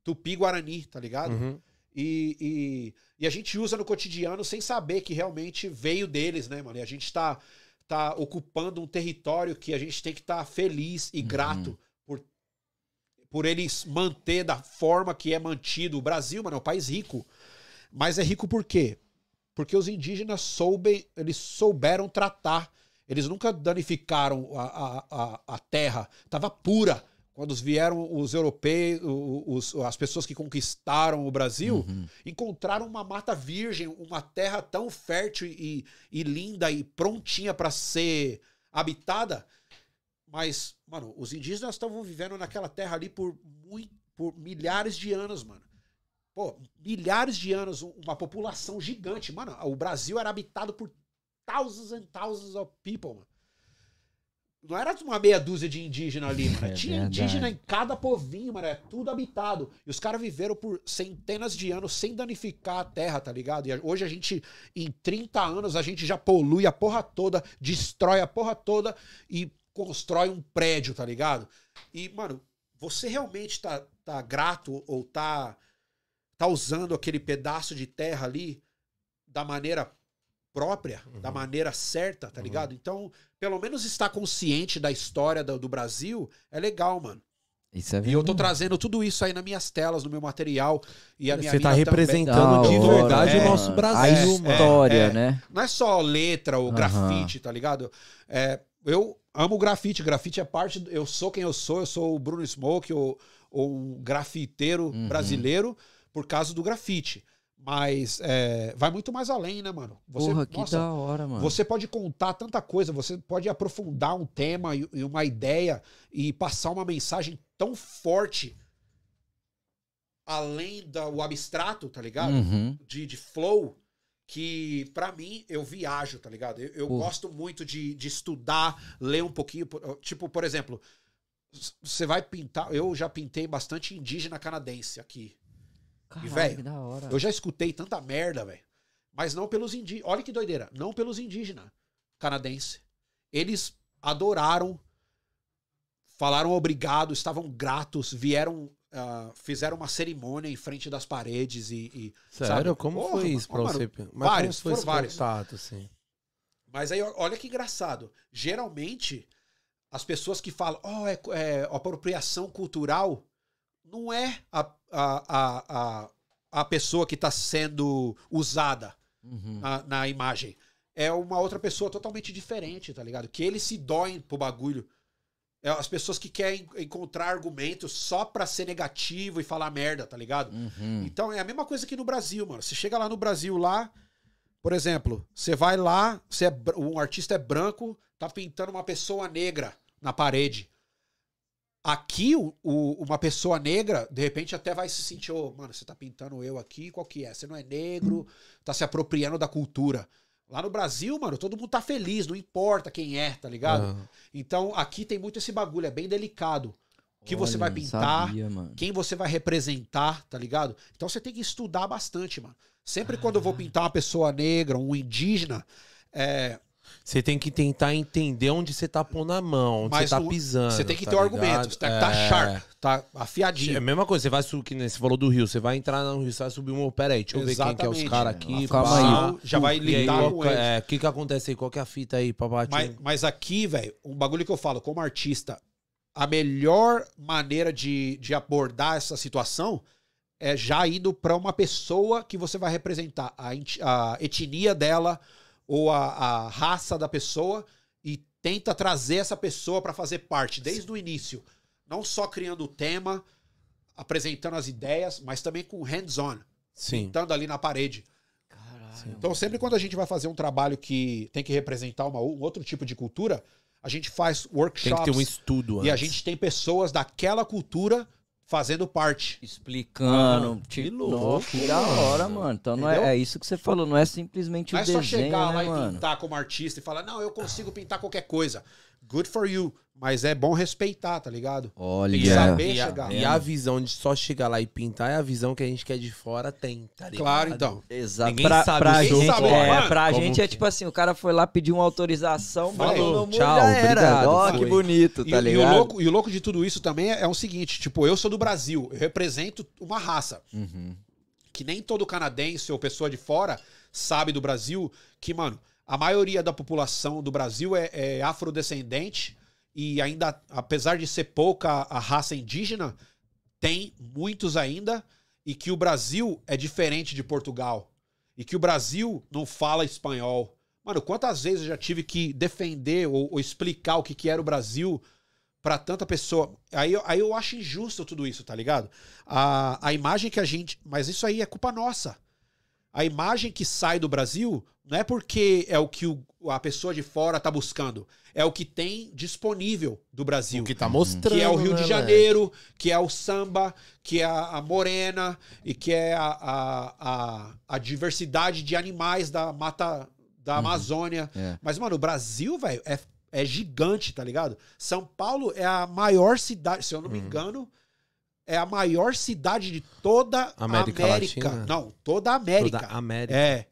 Tupi-Guarani, tá ligado? Uhum. E, e, e a gente usa no cotidiano sem saber que realmente veio deles, né, mano? E a gente tá, tá ocupando um território que a gente tem que estar feliz e grato por, por eles manter da forma que é mantido. O Brasil, mano, é um país rico. Mas é rico por quê? Porque os indígenas soubem, eles souberam tratar. Eles nunca danificaram a, a, a, a terra. Tava pura. Quando vieram os europeus, os, as pessoas que conquistaram o Brasil, Uhum. encontraram uma mata virgem, uma terra tão fértil e, e linda e prontinha para ser habitada. Mas, mano, os indígenas estavam vivendo naquela terra ali por, muito, por milhares de anos, mano. Pô, milhares de anos, um- uma população gigante. Mano, o Brasil era habitado por thousands and thousands of people, mano. não era uma meia dúzia de indígena ali, mano. É Tinha verdade. indígena em cada povinho, mano. É tudo habitado. E os caras viveram por centenas de anos sem danificar a terra, tá ligado? E hoje a gente, em 30 anos, a gente já polui a porra toda, destrói a porra toda e constrói um prédio, tá ligado? E, mano, você realmente tá, tá grato ou tá, tá usando aquele pedaço de terra ali da maneira própria, da maneira certa, tá ligado? Então, pelo menos estar consciente da história do, do Brasil é legal, mano. Isso é E eu tô trazendo tudo isso aí nas minhas telas, no meu material. E a minha Você tá mina também. representando de verdade o é, nosso mano. Brasil, A história, É, é. né? Não é só letra ou Aham. grafite, tá ligado? É, eu amo grafite. Grafite é parte. do- Eu sou quem eu sou. Eu sou o Bruno Smoke, ou, ou um grafiteiro Uhum. brasileiro, por causa do grafite. Mas é, vai muito mais além, né, mano? Você, Porra, que nossa, da hora, mano. Você pode contar tanta coisa, você pode aprofundar um tema e, e uma ideia e passar uma mensagem tão forte além do abstrato, tá ligado? Uhum. De, de flow, que pra mim eu viajo, tá ligado? Eu, eu gosto muito de, de estudar, ler um pouquinho. Tipo, por exemplo, você vai pintar. Eu já pintei bastante indígena canadense aqui. Caralho, velho, que da hora. Eu já escutei tanta merda, velho. Mas não pelos indígenas. Olha que doideira. Não pelos indígenas canadenses. Eles adoraram, falaram obrigado, estavam gratos, vieram, ah, fizeram uma cerimônia em frente das paredes e. e- Sério? sabe? como Porra, foi isso pra você? Mas vários, como foi esse foram vários. contato, assim? Mas aí, ó, olha que engraçado. Geralmente, as pessoas que falam, oh, é, é apropriação cultural, não é a, a, a, a, pessoa que está sendo usada Uhum. na, na imagem. É uma outra pessoa totalmente diferente, tá ligado? Que eles se doem pro bagulho. É as pessoas que querem encontrar argumentos só pra ser negativo e falar merda, tá ligado? Uhum. Então é a mesma coisa que no Brasil, mano. Você chega lá no Brasil lá, por exemplo, você vai lá, você é, um artista é branco, tá pintando uma pessoa negra na parede. Aqui, o- o- uma pessoa negra, de repente, até vai se sentir, ô, mano, você tá pintando eu aqui, qual que é? Você não é negro, tá se apropriando da cultura. Lá no Brasil, mano, todo mundo tá feliz, não importa quem é, tá ligado? Ah. Então, aqui tem muito esse bagulho, é bem delicado. O que você Olha, vai não pintar, sabia, quem você vai representar, tá ligado? Então você tem que estudar bastante, mano. Sempre quando eu vou pintar uma pessoa negra, um indígena, é, Você tem que tentar entender onde você tá pondo a mão, onde você tá pisando. você tem que tá ter um argumento. Você tem que estar É. sharp, tá É a afiadinho. mesma coisa, você vai subir, você falou do Rio, você vai entrar no Rio, você vai subir um. Pera aí, deixa eu ver quem que é os Exatamente. caras aqui. Calma aí. Já vai aí, lidar com eles. é, O que que acontece aí? Qual que é a fita aí, papai? Mas, mas aqui, velho, um bagulho que eu falo, como artista, a melhor maneira de, de abordar essa situação é já indo pra uma pessoa que você vai representar a, a etnia dela ou a, a raça da pessoa e tenta trazer essa pessoa pra fazer parte desde o início. Não só criando o tema, apresentando as ideias, mas também com hands-on, Sim. pintando ali na parede. Caralho. Então, sempre quando a gente vai fazer um trabalho que tem que representar uma, um outro tipo de cultura, a gente faz Tem workshops que ter um estudo e a antes. gente tem pessoas daquela cultura fazendo parte. Explicando. Ah, tipo, que louco, que da hora, mano. Então não é, é isso que você falou, não é simplesmente Não o é só desenho, chegar lá né, e mano? pintar como artista e falar, não, eu consigo pintar qualquer coisa. Good for you. Mas é bom respeitar, tá ligado? Olha, que saber E a, chegar. e a visão de só chegar lá e pintar é a visão que a gente quer de fora tem, tá ligado? Claro, então. Exato. Ninguém pra, sabe pra gente, jogo, é, pra Como gente é que- tipo assim, o cara foi lá pedir uma autorização, Falou, falou, no mundo tchau, já era. obrigado, Ó, que bonito, E, tá e o ligado? louco, e o louco de tudo isso também é, é o seguinte, tipo, eu sou do Brasil, eu represento uma raça. Uhum. que nem todo canadense ou pessoa de fora sabe do Brasil, que, mano, a maioria da população do Brasil é, é afrodescendente e ainda, apesar de ser pouca a raça indígena, tem muitos ainda, e que o Brasil é diferente de Portugal. E que o Brasil não fala espanhol. Mano, quantas vezes eu já tive que defender ou, ou explicar o que, que era o Brasil pra tanta pessoa. Aí, aí eu acho injusto tudo isso, tá ligado? A, a imagem que a gente. Mas isso aí é culpa nossa. A imagem que sai do Brasil não é porque é o que o- a pessoa de fora tá buscando. É o que tem disponível do Brasil. O que tá mostrando. Que é o Rio né, de Janeiro, que é o samba, que é a, morena e que é a, a, a, a diversidade de animais da mata da Amazônia. É. Mas, mano, o Brasil, velho, é, é gigante, tá ligado? São Paulo é a maior cidade, se eu não me Uhum. É a maior cidade de toda a América América. Latina? Não, toda a América. Toda a América. É.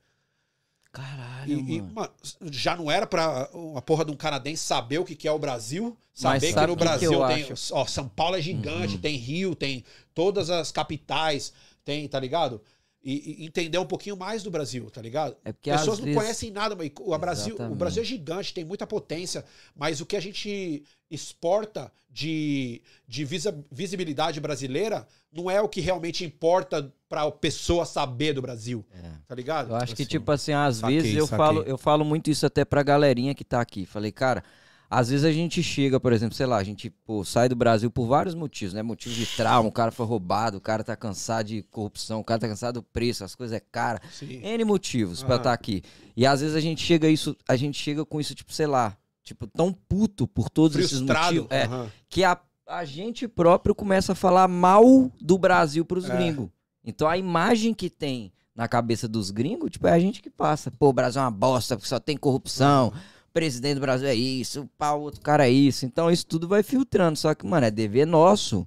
Caralho, E, e, mano. já não era pra uma porra de um canadense saber o que, que é o Brasil, saber que no que que Brasil eu tem. acho? Ó, São Paulo é gigante, Uhum. tem Rio, tem todas as capitais, tem, tá ligado? E, e entender um pouquinho mais do Brasil, tá ligado? É porque Pessoas às não vezes... conhecem nada, mas o Brasil, o. Brasil é gigante, tem muita potência, mas o que a gente exporta de, de visa- visibilidade brasileira não é o que realmente importa pra pessoa saber do Brasil, É. tá ligado? Eu acho que, Assim, tipo assim, às saquei, vezes eu saquei. falo, eu falo muito isso até pra galerinha que tá aqui. Falei, cara, às vezes a gente chega, por exemplo, sei lá, a gente pô, sai do Brasil por vários motivos, né? Motivo de trauma, o cara foi roubado, o cara tá cansado de corrupção, o cara tá cansado do preço, as coisas é cara. Sim. N motivos pra Aham. estar aqui. E às vezes a gente chega isso, a gente chega com isso, tipo, sei lá, tipo, tão puto por todos esses Frustrado. motivos. É, aham. que a, a gente próprio começa a falar mal do Brasil pros É. gringos. Então a imagem que tem na cabeça dos gringos, tipo, é a gente que passa. Pô, o Brasil é uma bosta, porque só tem corrupção. O presidente do Brasil é isso, o pau, outro cara é isso. Então isso tudo vai filtrando. Só que, mano, é dever nosso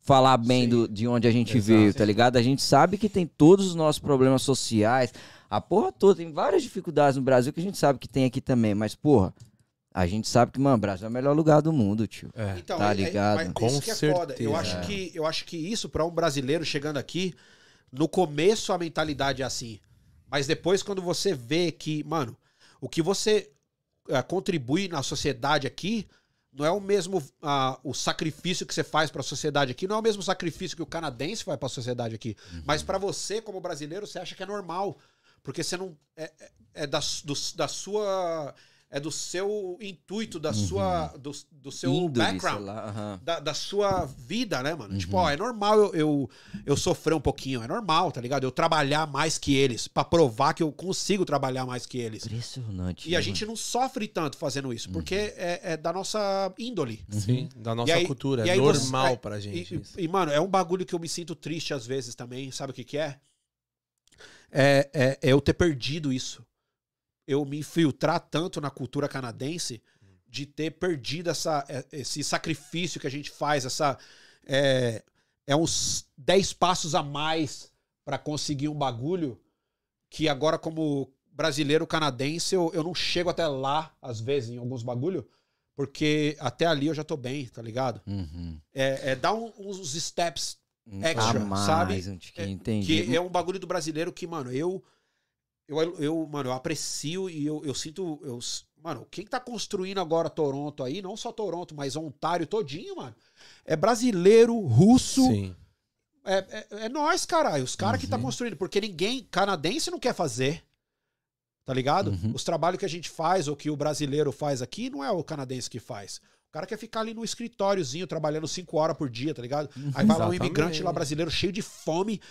falar bem Sim. do, de onde a gente Exato. veio, tá ligado? A gente sabe que tem todos os nossos problemas sociais, a porra toda, tem várias dificuldades no Brasil que a gente sabe que tem aqui também, mas, porra, a gente sabe que, mano, o Brasil é o melhor lugar do mundo, tio. É. Então, Tá é- é- ligado? mas Com isso que é foda. Eu certeza. acho, É. que, eu acho que isso, pra um brasileiro chegando aqui, no começo a mentalidade é assim. Mas depois, quando você vê que, mano, o que você contribui na sociedade aqui não é o mesmo ah, o sacrifício que você faz pra sociedade aqui, não é o mesmo sacrifício que o canadense faz pra sociedade aqui. Mas pra você, como brasileiro, você acha que é normal. Porque você não. É, é- é da, do, da sua. É do seu intuito, da sua. Do, do seu Índole, background lá, aham. da, da sua vida, né, mano? Uhum. Tipo, ó, é normal eu, eu, eu sofrer um pouquinho, é normal, tá ligado? Eu trabalhar mais que eles, pra provar que eu consigo trabalhar mais que eles. Impressionante. E a né, gente não sofre tanto fazendo isso, porque é, é da nossa índole. Sim, da nossa aí- cultura. É aí você- normal é, pra gente. E, isso. e, mano, é um bagulho que eu me sinto triste às vezes também. Sabe o que, que é? É, é? é eu ter perdido isso. Eu me infiltrar tanto na cultura canadense de ter perdido essa, é, esse sacrifício que a gente faz, essa. É, é uns 10 passos a mais pra conseguir um bagulho que agora, como brasileiro canadense, eu, eu não chego até lá, às vezes, em alguns bagulho, porque até ali eu já tô bem, tá ligado? Uhum. É, é dar um- uns steps Extra, Extra, sabe? mais, um tiquinho, entendi. que é um bagulho do brasileiro que, mano, eu. Eu, eu mano, eu aprecio e eu, eu sinto. Eu, mano, quem tá construindo agora Toronto aí, não só Toronto, mas Ontário todinho, mano, é brasileiro, russo. Sim. É, é, é nós, caralho. Os caras que tá Uhum. construindo. Porque ninguém, canadense, não quer fazer. Tá ligado? Uhum. Os trabalhos que a gente faz, ou que o brasileiro faz aqui, não é o canadense que faz. O cara quer ficar ali no escritóriozinho, trabalhando cinco horas por dia, tá ligado? Aí vai lá um imigrante lá brasileiro, cheio de fome,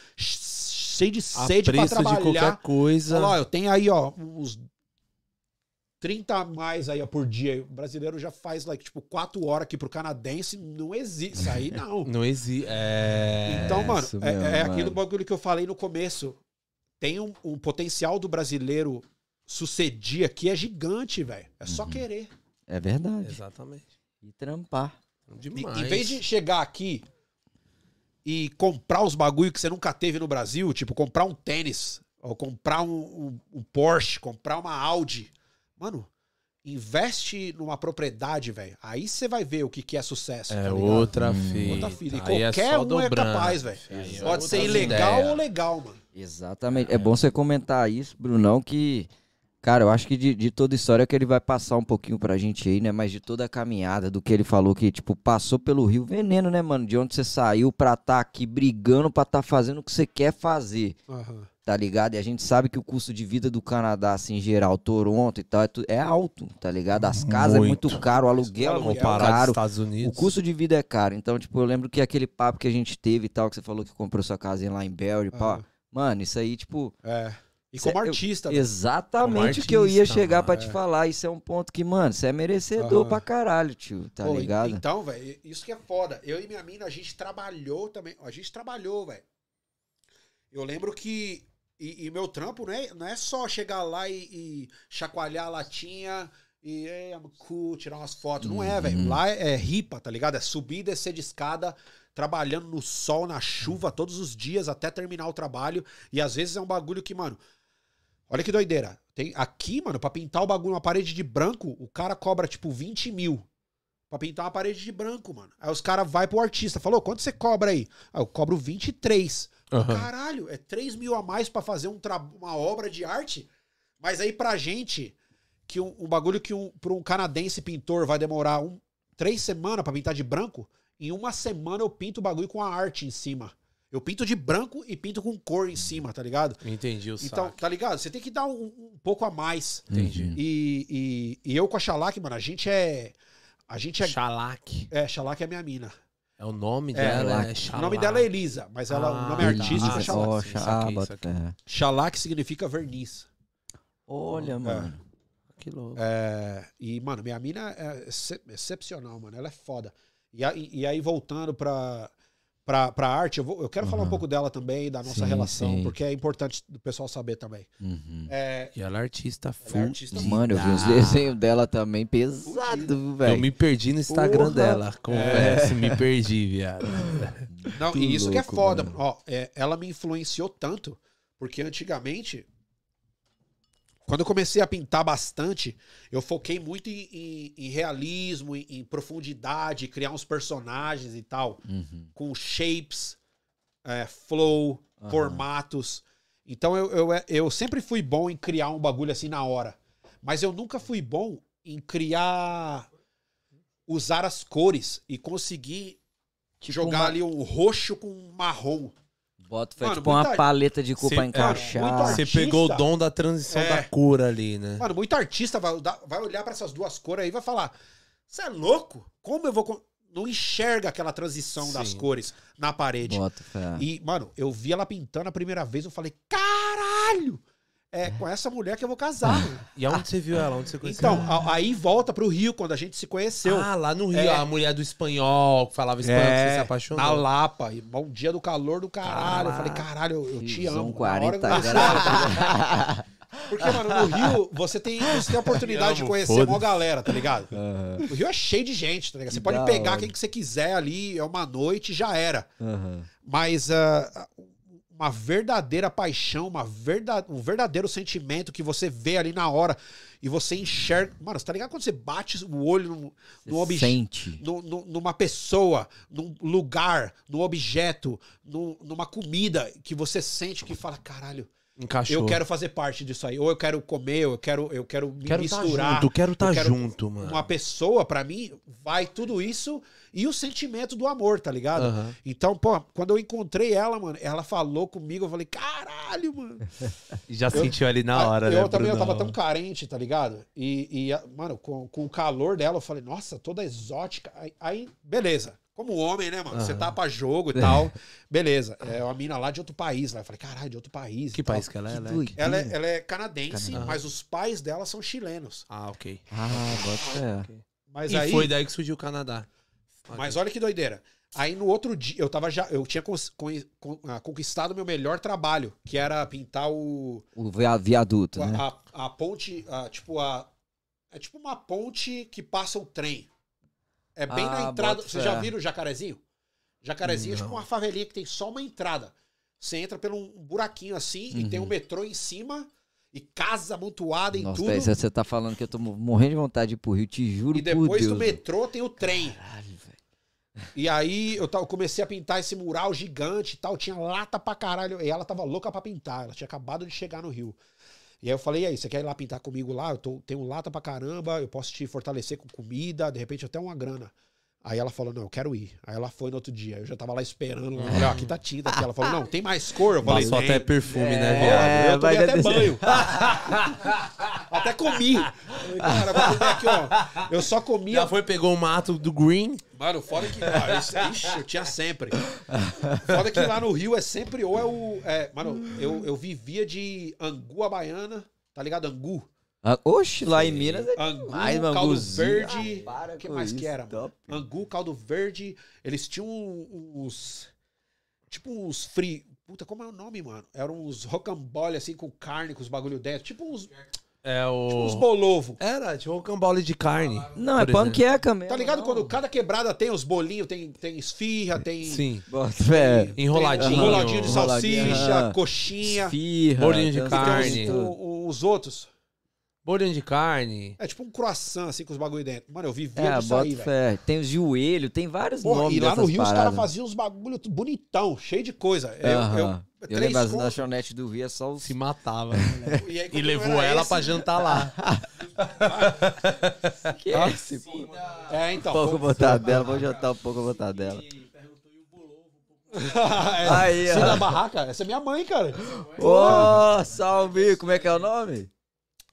cheio de sede pra Apreço de trabalhar. qualquer coisa. Ó, eu tenho aí, ó, uns 30 a mais aí ó, por dia. O brasileiro já faz, like, tipo, 4 horas aqui pro canadense. Não existe. Isso aí não. Não existe. É. Então, mano, isso é, é mano. aquilo bagulho que eu falei no começo. Tem um, um potencial do brasileiro sucedir aqui é gigante, velho. É só Uhum. querer. É verdade. Exatamente. E trampar. E- Demais. Em vez de chegar aqui e comprar os bagulho que você nunca teve no Brasil, tipo comprar um tênis, ou comprar um, um- um Porsche, comprar uma Audi. Mano, investe numa propriedade, velho. Aí você vai ver o que, que é sucesso. É tá ligado? outra Hum. fita. Outra fita. E é qualquer só um é dobrando. capaz, velho. É Pode ser ilegal ideias. ou legal, mano. Exatamente. É bom você comentar isso, Brunão, que. Cara, eu acho que de, de toda a história que ele vai passar um pouquinho pra gente aí, né? Mas de toda a caminhada, do que ele falou que, tipo, passou pelo Rio Veneno, né, mano? De onde você saiu pra tá aqui brigando pra tá fazendo o que você quer fazer, tá ligado? E a gente sabe que o custo de vida do Canadá, assim, em geral, Toronto e tal, é, tu- é alto, tá ligado? As casas é Muito. muito caro, o aluguel é muito caro. Estados O Unidos. custo de vida é caro. Então, tipo, eu lembro que aquele papo que a gente teve e tal, que você falou que comprou sua casinha lá em Belly, pá. Aham. Mano, isso aí, tipo, É. E Cê- como eu- artista, né? Exatamente Como o que eu ia chegar pra mano, te é. falar. Isso é um ponto que, mano, você é merecedor Aham. pra caralho, tio. Tá Pô, ligado? Então, velho, isso que é foda. Eu e minha mina, a gente trabalhou também. A gente trabalhou, velho. Eu lembro que. E, e meu trampo não é, não é só chegar lá e, e chacoalhar a latinha e ei, I'm cool, tirar umas fotos. Não é, velho. Lá é, é ripa, tá ligado? É subir e descer de escada, trabalhando no sol, na chuva, todos os dias até terminar o trabalho. E às vezes é um bagulho que, mano. Olha que doideira. Tem, aqui, mano, pra pintar o bagulho, uma parede de branco, o cara cobra tipo 20 mil. Pra pintar uma parede de branco, mano. Aí os caras vai pro artista, falou, quanto você cobra aí? Ah, eu cobro 23. Aham. Caralho, é 3 mil a mais pra fazer um uma obra de arte? Mas aí pra gente, que um, um bagulho que um, pra um canadense pintor vai demorar um, três semanas pra pintar de branco, em uma semana eu pinto o bagulho com a arte em cima. Eu pinto de branco e pinto com cor em cima, tá ligado? Entendi o Então, tá ligado? Você tem que dar um, um pouco a mais. Entendi. E, e, e eu com a Xalac, mano, a gente é. A gente é. Xalac. É, Xalac é minha mina. É o nome É, dela, Xalac. é O Xalac. nome dela é Elisa, mas ela, o nome Ah, artístico é Xalac. Saquei, ah, fé. Xalac significa verniz. Olha, mano. Que louco. É, e, mano, minha mina é excep- excepcional, mano. Ela é foda. E, a- e- e aí, voltando pra, pra, pra arte, eu, vou- eu quero falar um Uhum. pouco dela também, da nossa Sim, relação, sim. porque é importante do pessoal saber também. Uhum. É, E ela é artista Ela full. é artista Mano, eu vi uns desenhos dela também pesado, Eu velho. me perdi no Instagram Porra. dela. Confesso, me perdi, viado. Não, e isso que é louco, foda, mano. mano. Ó, é, ela me influenciou tanto, porque antigamente, quando eu comecei a pintar bastante, eu foquei muito em, em- em realismo, em, em profundidade, criar uns personagens e tal, Uhum. com shapes, é, flow, Aham. formatos. Então eu, eu, eu sempre fui bom em criar um bagulho assim na hora. Mas eu nunca fui bom em criar. usar as cores e conseguir Tipo jogar uma- ali um roxo com um marrom. Bota fé, Mano, tipo uma paleta de cor pra encaixar. muito Você artista. pegou o dom da transição É. da cor ali, né? Mano, muito artista vai, dar- vai olhar pra essas duas cores aí e vai falar: Você é louco? Como eu vou. con-" Não enxerga aquela transição das Sim. cores na parede. Bota fé. E, mano, eu vi ela pintando a primeira vez, eu falei: Caralho! É com essa mulher que eu vou casar, mano. E aonde você viu ela? Onde você conheceu Então, a- aí volta pro Rio, quando a gente se conheceu. Ah, lá no Rio, É. a mulher do espanhol, que falava espanhol, que você se apaixonou. na Lapa. E bom dia do calor do caralho. Eu falei, caralho, eu, eu te amo. Na 40 hora eu ligado? Porque, mano, no Rio, você tem, você tem a oportunidade de conhecer uma galera, tá ligado? Aham, O Rio é cheio de gente, tá ligado? Você Que pode da pegar hora. quem que você quiser ali, é uma noite e já era. aham. Mas ah, uma verdadeira paixão, uma verda, um verdadeiro sentimento que você vê ali na hora e você enxerga. Mano, você tá ligado quando você bate o olho num, num objeto? Numa pessoa, num lugar, num objeto, nu- numa comida que você sente que fala, caralho, Encaixou. eu quero fazer parte disso aí. Ou eu quero comer, ou eu quero, eu quero me Quero tá misturar. junto, quero estar quero- junto, mano. Uma pessoa, pra mim, vai tudo isso e o sentimento do amor, tá ligado? Aham. Então, pô, quando eu encontrei ela, mano, ela falou comigo, eu falei, caralho, mano. E Já sentiu ali na hora, Ah, eu né, também eu Brunão? tava tão carente, tá ligado? E, e, mano, com, com o calor dela, eu falei, nossa, toda exótica. Aí, aí, beleza. Como homem, né, mano? Você Aham. tá pra jogo e tal. Beleza. É uma mina lá de outro país. Lá. Eu falei, caralho, de outro país. Que país que ela é? Que Ela é? Ela é, ela é canadense, mas os pais dela são chilenos. Ah, ok. Ah, bota fé. Mas e aí. foi daí que surgiu o Canadá. Mas olha que doideira. Aí no outro dia, eu tava já. Eu tinha con- con- ah, conquistado meu melhor trabalho, que era pintar o. O via- viaduto, né? a, a ponte, a, tipo a é tipo uma ponte que passa o trem. É bem Ah, na entrada. Vocês já viram o Jacarezinho? Jacarezinho é tipo Não. uma favelinha que tem só uma entrada. Você entra por um buraquinho assim e tem um metrô em cima e casa amontoada em Nossa, tudo. se você tá falando que eu tô morrendo de vontade de ir pro Rio, te juro E depois do metrô tem o trem. Caralho. E aí eu, eu comecei a pintar esse mural gigante e tal. Tinha lata pra caralho. E ela tava louca pra pintar. Ela tinha acabado de chegar no Rio. E aí eu falei, e aí, você quer ir lá pintar comigo lá? Eu tô, tenho lata pra caramba, eu posso te fortalecer com comida, de repente até uma grana. Aí ela falou, não, eu quero ir. Aí ela foi no outro dia. Eu já tava lá esperando. Falei, ó, aqui tá tinta. Aqui. Ela falou, não, tem mais cor? Eu falei, Passou tem. até perfume, né, Ó, viado? É, eu vai tomei até descer. banho. até comi. Cara, aqui, ó. Eu só comia Já foi, pegou o mato do Green. Mano, foda que. Ah, isso, ixi, eu tinha sempre. Foda que lá no Rio é sempre ou é o. é, mano, eu, eu vivia de angu à baiana, tá ligado? Angu. Ah, oxe, lá em Minas é Angu, demais, caldo manguzinho. verde. Ah, O que mais que isso, era? mano? top. Angu, caldo verde. Eles tinham uns. Tipo uns free. Puta, como é o nome, mano? Eram uns rocambole assim com carne, com os bagulho dentro. Tipo uns. É Uns o. bolovo. Era, tipo um cambole de carne. Não, é exemplo. panqueca mesmo. Tá ligado? não. Quando cada quebrada tem os bolinhos, tem, tem esfirra, tem. Sim. Tem Enroladinho. Enroladinho de Enroladinho, salsicha, aham. coxinha. Esfirra. Bolinho de tem uns- carne. Tem os, os outros. Bolinho de carne. É tipo um croissant, assim, com os bagulho dentro. Mano, eu vivia É, disso aí, bota velho. Tem os joelhos, tem vários Porra, nomes e lá no Rio os caras paradas. faziam uns bagulho bonitão, cheio de coisa. Eu, eu, Eu, três lembro as conto, lanchonetes do Rio, é só os... Se matava. e, aí, e levou ela esse- pra jantar lá. Que é esse? É, então. pouco vamos- botadela, vou jantar um pouco botadela. é, Aí, Sim, ó. da barraca? Essa é minha mãe, cara. Ô, salve! Como é que é o nome?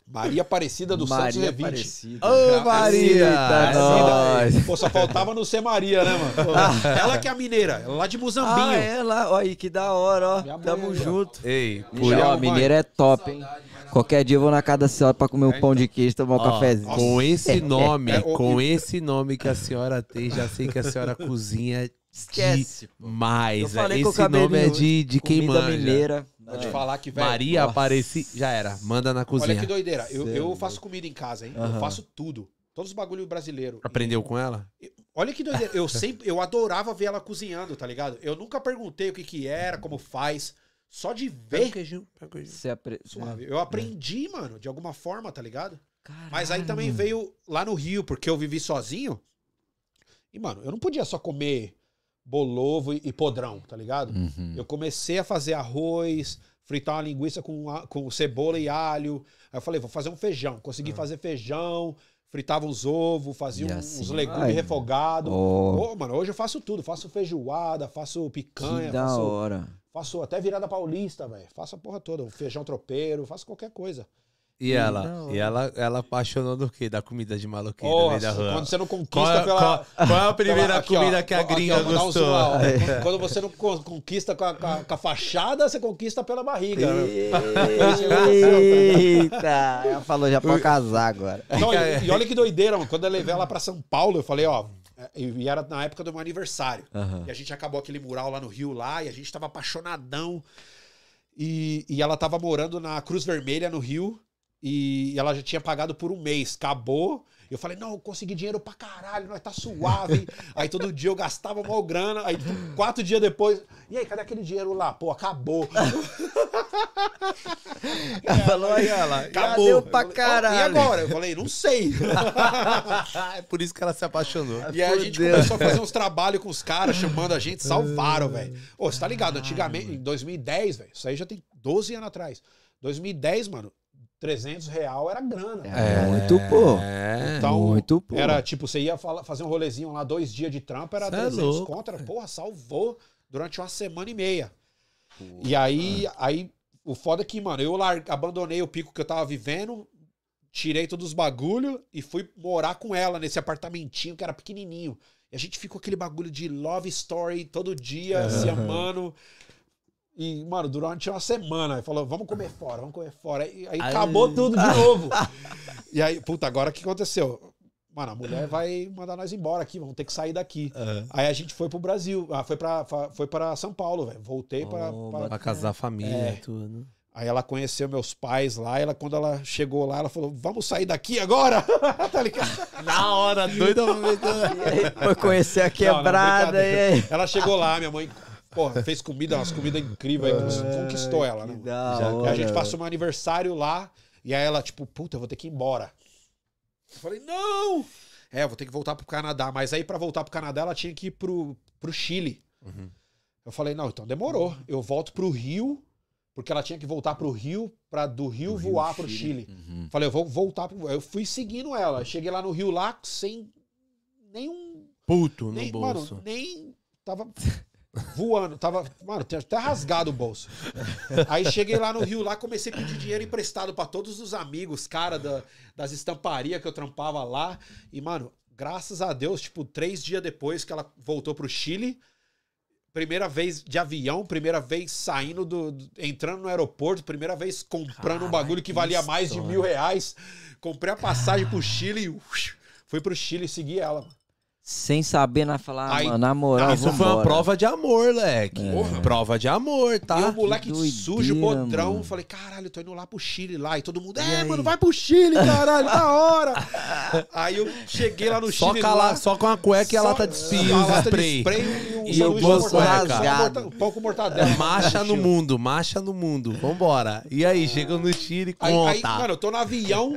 Maria Aparecida do Santos Maria Revinte. Aparecida. Ô, Maria! Eita, nós. Pô, só faltava não ser Maria, né, mano? ela que é a mineira, ela lá de Muzambinho. Ah, é lá. Olha aí, que da hora, ó. Minha mãe Tamo ó. junto. Ei, por ó, mãe. mineiro é top, hein? Qualquer dia eu vou na casa da senhora pra comer um pão de queijo e tomar um Ó, cafezinho. Com esse nome, É, com esse nome que a senhora tem, já sei que a senhora cozinha Esquece, pô. demais. Eu falei com o esse nome é de, de quem Comida manja. mineira. Vou te falar que, velho. Maria Nossa. Apareci, já era. Manda na Olha cozinha. que doideira. Eu, Cê é eu louco. faço comida em casa, hein? Eu Aham. faço tudo. Todos os bagulho brasileiro. Aprendeu com ela? Olha que doideira. Eu sempre, eu adorava ver ela cozinhando, tá ligado? Eu nunca perguntei o que que era, como faz. Só de Pega ver, queijinho, pega queijinho. Você apre... suave. Eu aprendi, mano, de alguma forma, tá ligado? Caralho. Mas aí também veio lá no Rio, porque eu vivi sozinho. E, mano, eu não podia só comer bolovo e, podrão, tá ligado? Uhum. Eu comecei a fazer arroz, fritar uma linguiça com, com cebola e alho. Aí eu falei, vou fazer um feijão. Consegui fazer feijão, fritava uns ovos, fazia um- assim uns legumes vai. refogados. Ó, Ô, mano, hoje eu faço tudo. Faço feijoada, faço picanha, que da faço, hora. faço até virada paulista, velho. Faço a porra toda. Feijão tropeiro, faço qualquer coisa. E ela? E ela, ela apaixonou do quê? Da comida de maluquinho no meio da Nossa, rua. quando você não conquista Qual, é- pela... qual- qual é a primeira pela- aqui, ó. comida que a Aqui, ó, gringa dar um gostou? ó. Quando você não con- conquista com a, com a- com a fachada, você conquista pela barriga. né? Eita! Ela falou já pode casar agora. Não, e, e olha que doideira, mano. Quando eu levei ela pra São Paulo, eu falei, ó. é, E era na época do meu aniversário. Aham. E a gente acabou aquele mural lá no Rio, lá, e a gente tava apaixonadão. E, e ela tava morando na Cruz Vermelha, no Rio. E ela já tinha pagado por um mês. Acabou. Eu falei, não, eu consegui dinheiro pra caralho, nós tá suave. aí todo dia eu gastava mal grana. Aí quatro dias depois. E aí, cadê aquele dinheiro lá? Pô, acabou. Ela falou aí, ela, Acabou. deu pra falei, caralho. E agora? Eu falei, não sei. é por isso que ela se apaixonou. E aí a gente Fudeu. começou a fazer uns trabalhos com os caras, chamando a gente, salvaram, velho. Ô, você tá ligado? Antigamente, em 2010, velho, isso aí já tem 12 anos atrás. 2010, mano, 300 real era grana. É, muito, pô. É. Então, muito, pô. era tipo, você ia fazer um rolezinho lá, dois dias de trampo, era Cê é 300 louco, contra. Porra, salvou durante uma semana e meia. E aí, aí, o foda é que, mano, eu lar- abandonei o pico que eu tava vivendo, tirei todos os bagulho e fui morar com ela nesse apartamentinho que era pequenininho. E a gente ficou aquele bagulho de love story todo dia, se amando. E, mano, durante uma semana, ele falou, vamos comer fora, vamos comer fora. Aí, aí Ai. acabou tudo de novo. e aí, puta, agora o que aconteceu? Mano, a mulher vai mandar nós embora aqui, vamos ter que sair daqui. Aí a gente foi pro Brasil, ah, foi pra, foi pra São Paulo, velho. Voltei pra, Oh, pra- Pra casar a família É. e tudo. Aí ela conheceu meus pais lá, ela, quando ela chegou lá, ela falou, vamos sair daqui agora? tá ligado? Na hora, doida E aí, foi conhecer a Não, não, quebrada e aí. Ela chegou lá, minha mãe, porra, fez comida, umas comidas incríveis, aí conquistou ela, né? Hora. a gente passou meu aniversário lá, e aí ela, tipo, puta, eu vou ter que ir embora. Eu falei, não! É, eu vou ter que voltar pro Canadá. Mas aí, pra voltar pro Canadá, ela tinha que ir pro, pro Chile. Uhum. Eu falei, não, então demorou. Eu volto pro Rio, porque ela tinha que voltar pro Rio, pra do Rio Do Rio, voar pro Chile. Chile. Uhum. Falei, eu vou voltar pro. Eu fui seguindo ela. Cheguei lá no Rio lá sem nenhum. Puto no Nem, bolso. mano, nem. Tava voando. Tava. Mano, tinha até rasgado o bolso. Aí cheguei lá no Rio lá, comecei a pedir dinheiro emprestado pra todos os amigos, cara, da- das estamparias que eu trampava lá. E, mano, graças a Deus, tipo, três dias depois que ela voltou pro Chile. Primeira vez de avião, primeira vez saindo do. do- entrando no aeroporto, primeira vez comprando um bagulho que valia mais de história. mil reais. Comprei a passagem pro Chile e uf, fui pro Chile seguir ela. mano. Sem saber na falar, ah, Aí- mano, na moral, Isso foi uma vambora. prova de amor, leque. Porra. Prova de amor, tá? E o moleque Que sujo, doideira, podrão. mano. Falei, caralho, eu tô indo lá pro Chile lá. E todo mundo, E é, aí? mano, vai pro Chile, caralho, da hora. aí eu cheguei lá no Só, Chile. cala, lá, só com a cueca e a lata de spray, a lata de spray. e um E sanduíche o de bolso mortadela, rasgado. morta- Pão com mortadela. Marcha no mundo, marcha no mundo. Vambora. E aí, chega no Chile, Aí, conta. aí, mano, eu tô no avião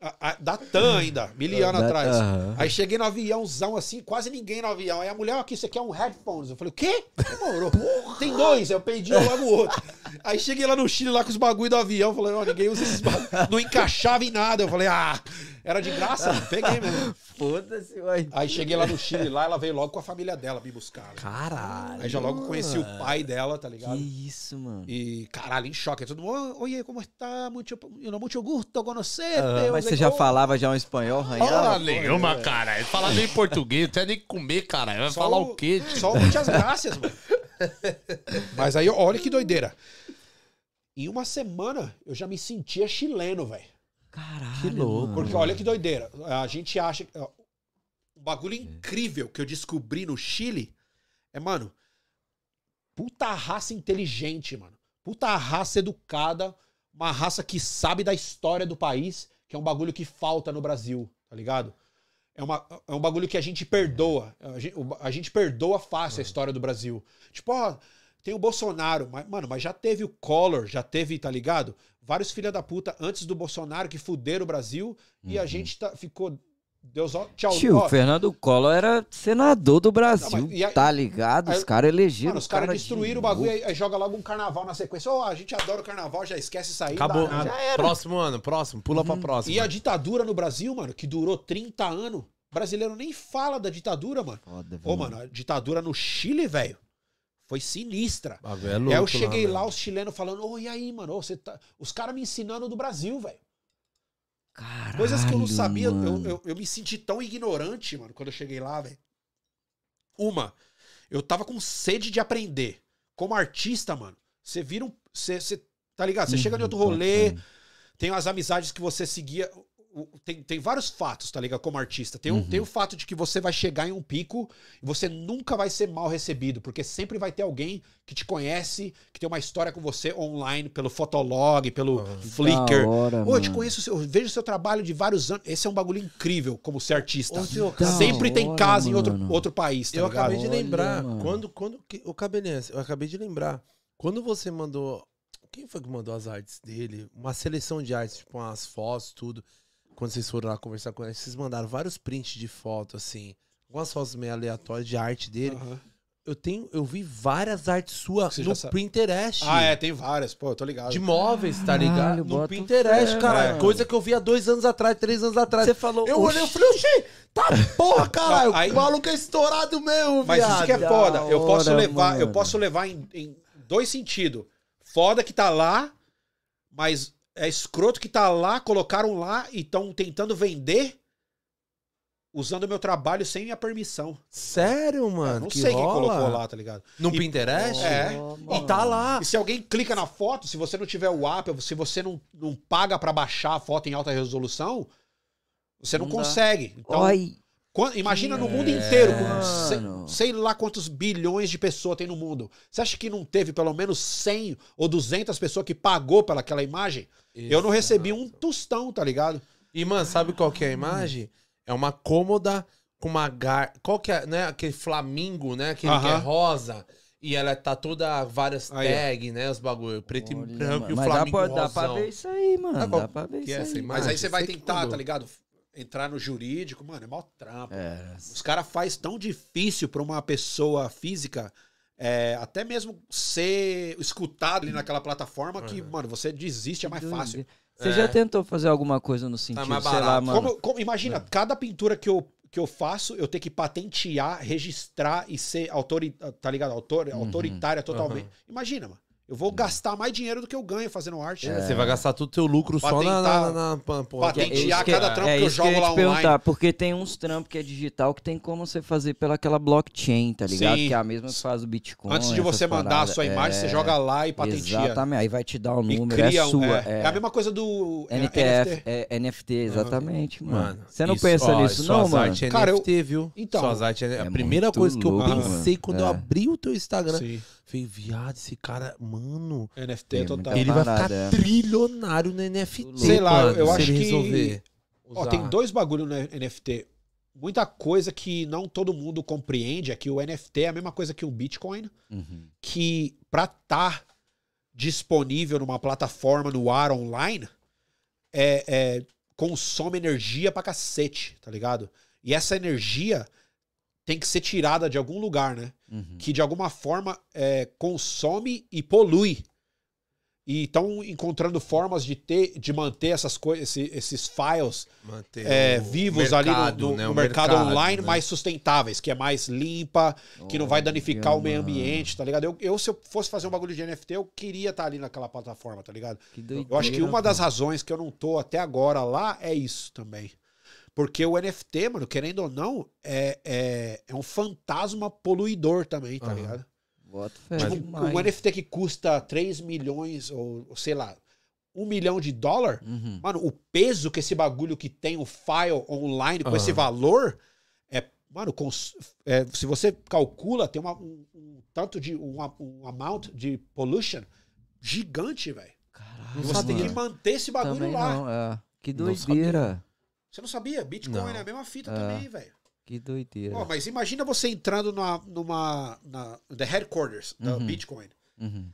a- a- da TAM ainda, mil anos atrás. Aí cheguei no aviãozão assim, quase ninguém no avião. Aí a mulher, aqui, isso aqui é um headphones. Eu falei, o quê? Demorou. Tem dois, eu perdi logo o outro. Aí cheguei lá no Chile, lá com os bagulho do avião. Falei, ó, ninguém usa esses bagulho. Não encaixava em nada. Eu falei, ah, era de graça? Peguei mesmo. Foda-se, uai. Aí cheguei lá no Chile, lá, ela veio logo com a família dela me buscar. né? Caralho. Aí já logo conheci o pai dela, tá Que ligado? isso, mano. E, caralho, em choque. Todo mundo, oye, como está? Muito, you know, muito gusto conocerte. Mas Eu você já "Oh". falava já um espanhol Porra arranhado? nenhuma, cara. Ele fala nem português, não precisa nem comer, cara. Vai Só falar o- o quê, tio? Só muitas graças, mano. Mas aí, olha que doideira. Em uma semana, eu já me sentia chileno, velho. Caralho. Que louco. mano. Porque olha que doideira. A gente acha. ó, Um bagulho incrível que eu descobri no Chile é, mano, puta raça inteligente, mano. Puta raça educada. Uma raça que sabe da história do país, que é um bagulho que falta no Brasil, tá ligado? É, uma, é um bagulho que a gente perdoa. A gente, o- a gente perdoa fácil a história do Brasil. Tipo, ó, tem o Bolsonaro, mas, mano, mas já teve o Collor, já teve, tá ligado? Vários filha da puta antes do Bolsonaro que fuderam o Brasil e a gente tá, ficou. Deus, ó, tchau. Tio, ó, o Fernando Collor era senador do Brasil, Não, mas e aí- tá ligado? Os aí- caras elegeram Mano, os o caras cara destruíram de o bagulho, aí joga logo um carnaval na sequência. Ó, a gente adora o carnaval, já esquece isso aí. não dá Acabou. nada. Próximo ano, próximo. Pula pra próximo. E a ditadura no Brasil, mano, que durou 30 anos, brasileiro nem fala da ditadura, mano. Foda, Ô, mano, a ditadura no Chile, velho, foi sinistra. Bagulho é aí louco eu cheguei lá, mano. os chilenos falando, ô, e aí, mano? Você tá... Os caras me ensinando do Brasil, velho. Coisas que eu não sabia. Eu, eu, eu me senti tão ignorante, mano, quando eu cheguei lá, velho. Uma, eu tava com sede de aprender. Como artista, mano, você vira um. Você, você- tá ligado? Você chega em outro Uhum, rolê, bacana. tem as amizades que você seguia. Tem, tem vários fatos, tá ligado? Como artista. Tem, um, Uhum. tem o fato de que você vai chegar em um pico e você nunca vai ser mal recebido, porque sempre vai ter alguém que te conhece, que tem uma história com você online, pelo Fotolog, pelo Flickr. Da hora, Ô, eu te mano. conheço, eu vejo o seu trabalho de vários anos. Esse é um bagulho incrível como ser artista. Ô, Sempre tem hora, casa em outro, mano. outro país, tá Eu ligado? acabei de Olha, lembrar, mano. quando, quando, que- o Cabelense, eu acabei de lembrar, quando você mandou, quem foi que mandou as artes dele? Uma seleção de artes, tipo umas fotos, tudo. Quando vocês foram lá conversar com ele, vocês mandaram vários prints de foto, assim, algumas fotos meio aleatórias de arte dele. Aham. Eu tenho, eu vi várias artes suas no. Pinterest. Ah, é, tem várias, pô, eu tô ligado. De móveis, tá ligado? No bota Pinterest, fé, cara. Coisa que eu vi há dois anos atrás, três anos atrás. Você falou. Eu olhei e "Oxi, falei, oxi, tá porra, caralho. Aí- o maluco é estourado mesmo, Mas isso viado. que é foda. Eu posso hora, levar, eu mano. posso levar em, em dois sentidos. Foda que tá lá, mas é escroto que tá lá, colocaram lá e estão tentando vender usando meu trabalho sem minha permissão. Sério, mano? Eu não que sei quem rola? colocou lá, tá ligado? No E- Pinterest? É. E tá lá. E se alguém clica na foto, se você não tiver o app, se você não, não paga pra baixar a foto em alta resolução, você não, Não consegue. Então, Oi. Imagina no mundo É, inteiro, com mano. sei, sei lá quantos bilhões de pessoas tem no mundo. Você acha que não teve pelo menos 100 ou 200 pessoas que pagou pelaquela imagem? Eu não recebi um tostão, tá ligado? E, mano, sabe qual que é a imagem? É uma cômoda com uma gar... Qual que é, né? Aquele flamingo, né? Aquele que é rosa. E ela tá toda várias tags, né? Os bagulho. Preto Olha, e branco mano. e o Mas dá flamingo pra, dá pra ver isso aí, mano. Qual dá pra ver que isso é essa aí. Mas aí você vai tentar, tá ligado? Entrar no jurídico, mano, é mó trampo. É. Os caras faz tão difícil pra uma pessoa física é, até mesmo ser escutado ali naquela plataforma que, mano, você desiste, é mais fácil. Você É. já tentou fazer alguma coisa no sentido, mais sei lá, barato. mano? Como- como- imagina, cada pintura que eu, que eu faço, eu tenho que patentear, registrar e ser autori, tá ligado? Autor, autoritária totalmente. Imagina, mano. Eu vou gastar mais dinheiro do que eu ganho fazendo arte. É, Você vai gastar todo o teu lucro Pra só na, na, na, porra. É Patentear que- cada trampo é que eu jogo eu ia lá te online. perguntar, porque tem uns trampos que é digital que tem como você fazer pela aquela blockchain, tá ligado? Sim. Que é a mesma que faz o Bitcoin. Antes de você mandar a sua imagem, É, você joga lá e patenteia. Exatamente, aí vai te dar o número, cria é sua. é, É, é a mesma coisa do é, NTF, é NFT, exatamente, mano. Mano, Você não isso- pensa ó, nisso, não, mano? artes é Cara, eu- NFT, viu? Então, Suas artes é... é a primeira coisa que eu pensei quando eu É. abri o teu Instagram, Sim. Falei, viado, esse cara, mano, NFT Tem total. muita ele vai ficar é. trilionário no NFT, Sei lá, mano, eu acho que- resolver Ó, usar. tem dois bagulho no NFT. Muita coisa que não todo mundo compreende é que o NFT é a mesma coisa que o Bitcoin, Uhum. que pra estar disponível numa plataforma no ar online é, é- consome energia pra cacete, tá ligado? E essa energia tem que ser tirada de algum lugar, né? Uhum. que de alguma forma é, consome e polui. E estão encontrando formas de ter, de manter essas coisas, esse- esses files é, vivos mercado, ali no, no- né? no O mercado, online né? mais sustentáveis, que é mais limpa, que não vai danificar o meio ambiente, tá ligado? Eu, eu, se eu fosse fazer um bagulho de NFT, eu queria estar ali naquela plataforma, tá ligado? Doideira, Eu acho que uma das razões que eu não tô até agora lá é isso também. Porque o NFT, mano, querendo ou não, é, é, é um fantasma poluidor também, tá Aham. ligado? Bota fé Tipo, demais. um NFT que custa 3 milhões, ou sei lá, 1 milhão de dólar, Uhum. mano, o peso que esse bagulho que tem o file online com Aham. esse valor é. Mano, cons- é, se você calcula, tem uma- um, um tanto de. Um, um amount de pollution gigante, velho. Caralho, você tem que manter esse bagulho Também lá. não, é. Que Não doideira. Você não sabia? Bitcoin Não. é a mesma fita É. também, velho. Que doideira. Mas imagina você entrando numa. numa na, the headquarters da Uhum. Bitcoin. Uhum.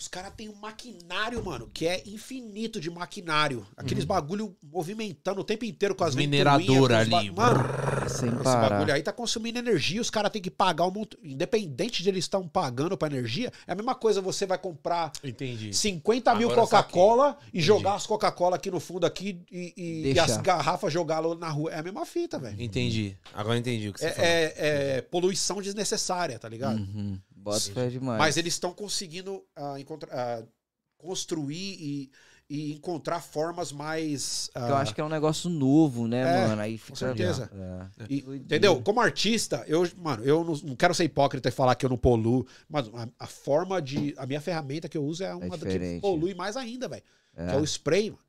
Os caras têm um maquinário, mano, que é infinito de maquinário. Uhum. Aqueles bagulho movimentando o tempo inteiro com as Mineradora com ali. ba- Mano, Sem esse parar. bagulho aí tá consumindo energia, os caras têm que pagar um monte. Independente de eles estão pagando pra energia, é a mesma coisa você vai comprar Entendi. 50 mil Coca-Cola e jogar as Coca-Cola aqui no fundo aqui e, e- e as garrafas jogá-las na rua. É a mesma fita, velho. Entendi. Agora entendi o que você É, falou. é- é poluição desnecessária, tá ligado? Uhum. Bota fé demais. Mas eles estão conseguindo ah, encontrar, ah, construir e, e encontrar formas mais. Porque eu ah, acho que é um negócio novo, né, É, mano? Aí fica. certeza. É. e- Doideira. entendeu? Como artista, eu, mano, eu não, quero ser hipócrita e falar que eu não poluo, mas a, a forma de. A minha ferramenta que eu uso é uma da que polui mais ainda, velho. É. Que é o spray. mano.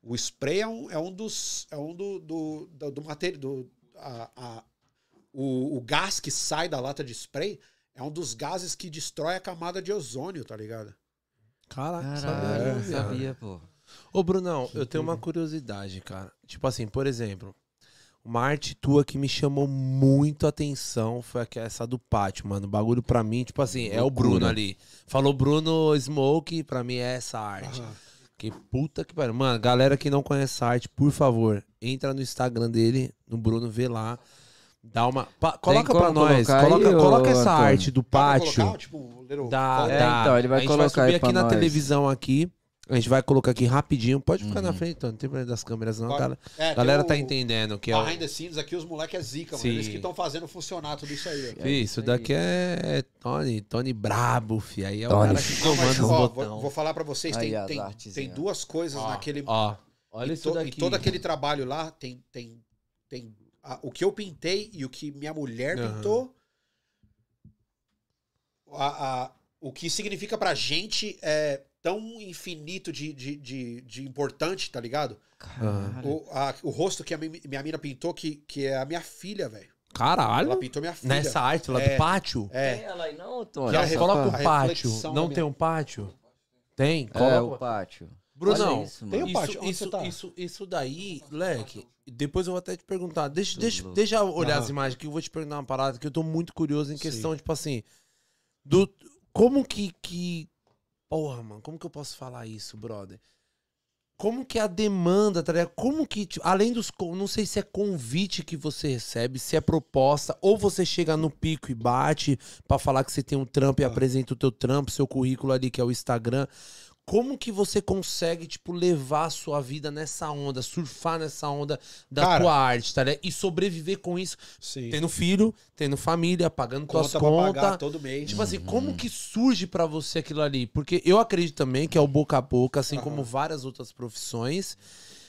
O spray é um, é um dos. É um do. do, do, do material. Do, a, a- o, o gás que sai da lata de spray é um dos gases que destrói a camada de ozônio, tá ligado? Caraca, Caralho, sabia, não viado. sabia, pô. Ô, Brunão, eu tenho uma curiosidade, cara. Tipo assim, por exemplo, uma arte tua que me chamou muito a atenção foi aquela- essa do pátio, mano. O bagulho pra mim, tipo assim, é o. Bruno ali. Falou Bruno Smoke, pra mim é essa arte. Que puta que pariu. Mano, galera que não conhece a arte, por favor, entra no Instagram dele, no Bruno, vê lá. Dá uma. pa- coloca pra nós. Coloca, aí, coloca essa Antônio? arte do Dá pátio. colocar, tipo, little photo? É, então, ele vai a gente colocar vai subir aqui na nós. televisão aqui. A gente vai colocar aqui rapidinho. Pode ficar na Uhum. frente, Tony. Não tem problema das câmeras, não. Cara. É, A galera tá o entendendo que é. o- Behind the scenes aqui, os moleques é zica, mano. Sim. Eles que estão fazendo funcionar tudo isso aí. Fih, isso daqui é, é Tony, Tony Brabo, fi. Aí é o Tony cara que comanda os ó, botões. vou, vou falar pra vocês, Aí tem, tem duas coisas Ó, naquele... Ó, olha e, isso to- daqui. e todo aquele trabalho lá tem, tem, tem a- o que eu pintei e o que minha mulher Aham. pintou. A, a- o que significa pra gente é tão infinito de, de, de, de importante, tá ligado? Caralho. O, a- o rosto que a mi- minha mina pintou, que, que é a minha filha, velho. Caralho. Ela pintou minha filha. Nessa arte lá É. do pátio? É. Tem ela aí não, Tony? Já re- coloca um pátio. Não tem minha- um pátio? Tem? É, Coloca. o pátio. Brunão, isso, tem o pátio. Onde isso, você tá? isso, isso daí, leque, depois eu vou até te perguntar. Deixa, deixa, louco. deixa eu olhar Aham. as imagens que eu vou te perguntar uma parada que eu tô muito curioso em Sim. questão, tipo assim, do como que que porra, mano, como que eu posso falar isso, brother? Como que é a demanda, tá ligado? Como que, tipo, além dos, não sei se é convite que você recebe, se é proposta, ou você chega no pico e bate pra falar que você tem um trampo e Ah. apresenta o teu trampo, seu currículo ali que é o Instagram. Como que você consegue, tipo, levar a sua vida nessa onda, surfar nessa onda da Cara. tua arte, tá ligado? E sobreviver com isso, Sim. tendo filho, tendo família, pagando tuas Conta pagar contas. todo mês. Tipo assim, como que surge pra você aquilo ali? Porque eu acredito também que é o boca a boca, assim Aham. como várias outras profissões.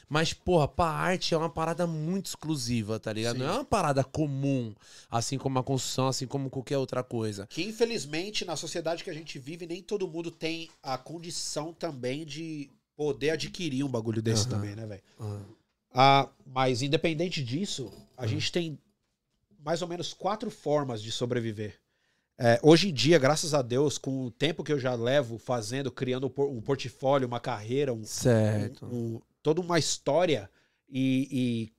Mas, porra, pra arte é uma parada muito exclusiva, tá ligado? Sim. Não é uma parada comum, assim como a construção, assim como qualquer outra coisa. Que infelizmente na sociedade que a gente vive, nem todo mundo tem a condição também de poder adquirir um bagulho desse Aham. também, né, velho? Ah, mas independente disso, a gente tem mais ou menos quatro formas de sobreviver. É, hoje em dia, graças a Deus, com o tempo que eu já levo fazendo, criando um um portfólio, uma carreira, um, Certo. um- um- toda uma história e, e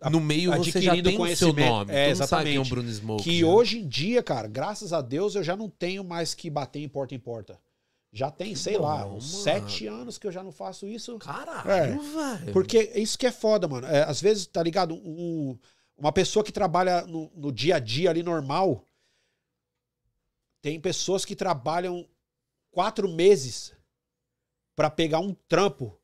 a- No meio você já adquirindo tem o seu nome. É, mundo sabe é exatamente. Bruno Smoke. que né? hoje em dia, cara, graças a Deus, eu já não tenho mais que bater em porta em porta. Já tem, sei lá, bom, uns mano. sete anos que eu já não faço isso. Caralho, É. velho. Porque isso que é foda, mano. É, às vezes, tá ligado? Um- uma pessoa que trabalha no, no dia a dia ali normal. Tem pessoas que trabalham quatro meses pra pegar um trampo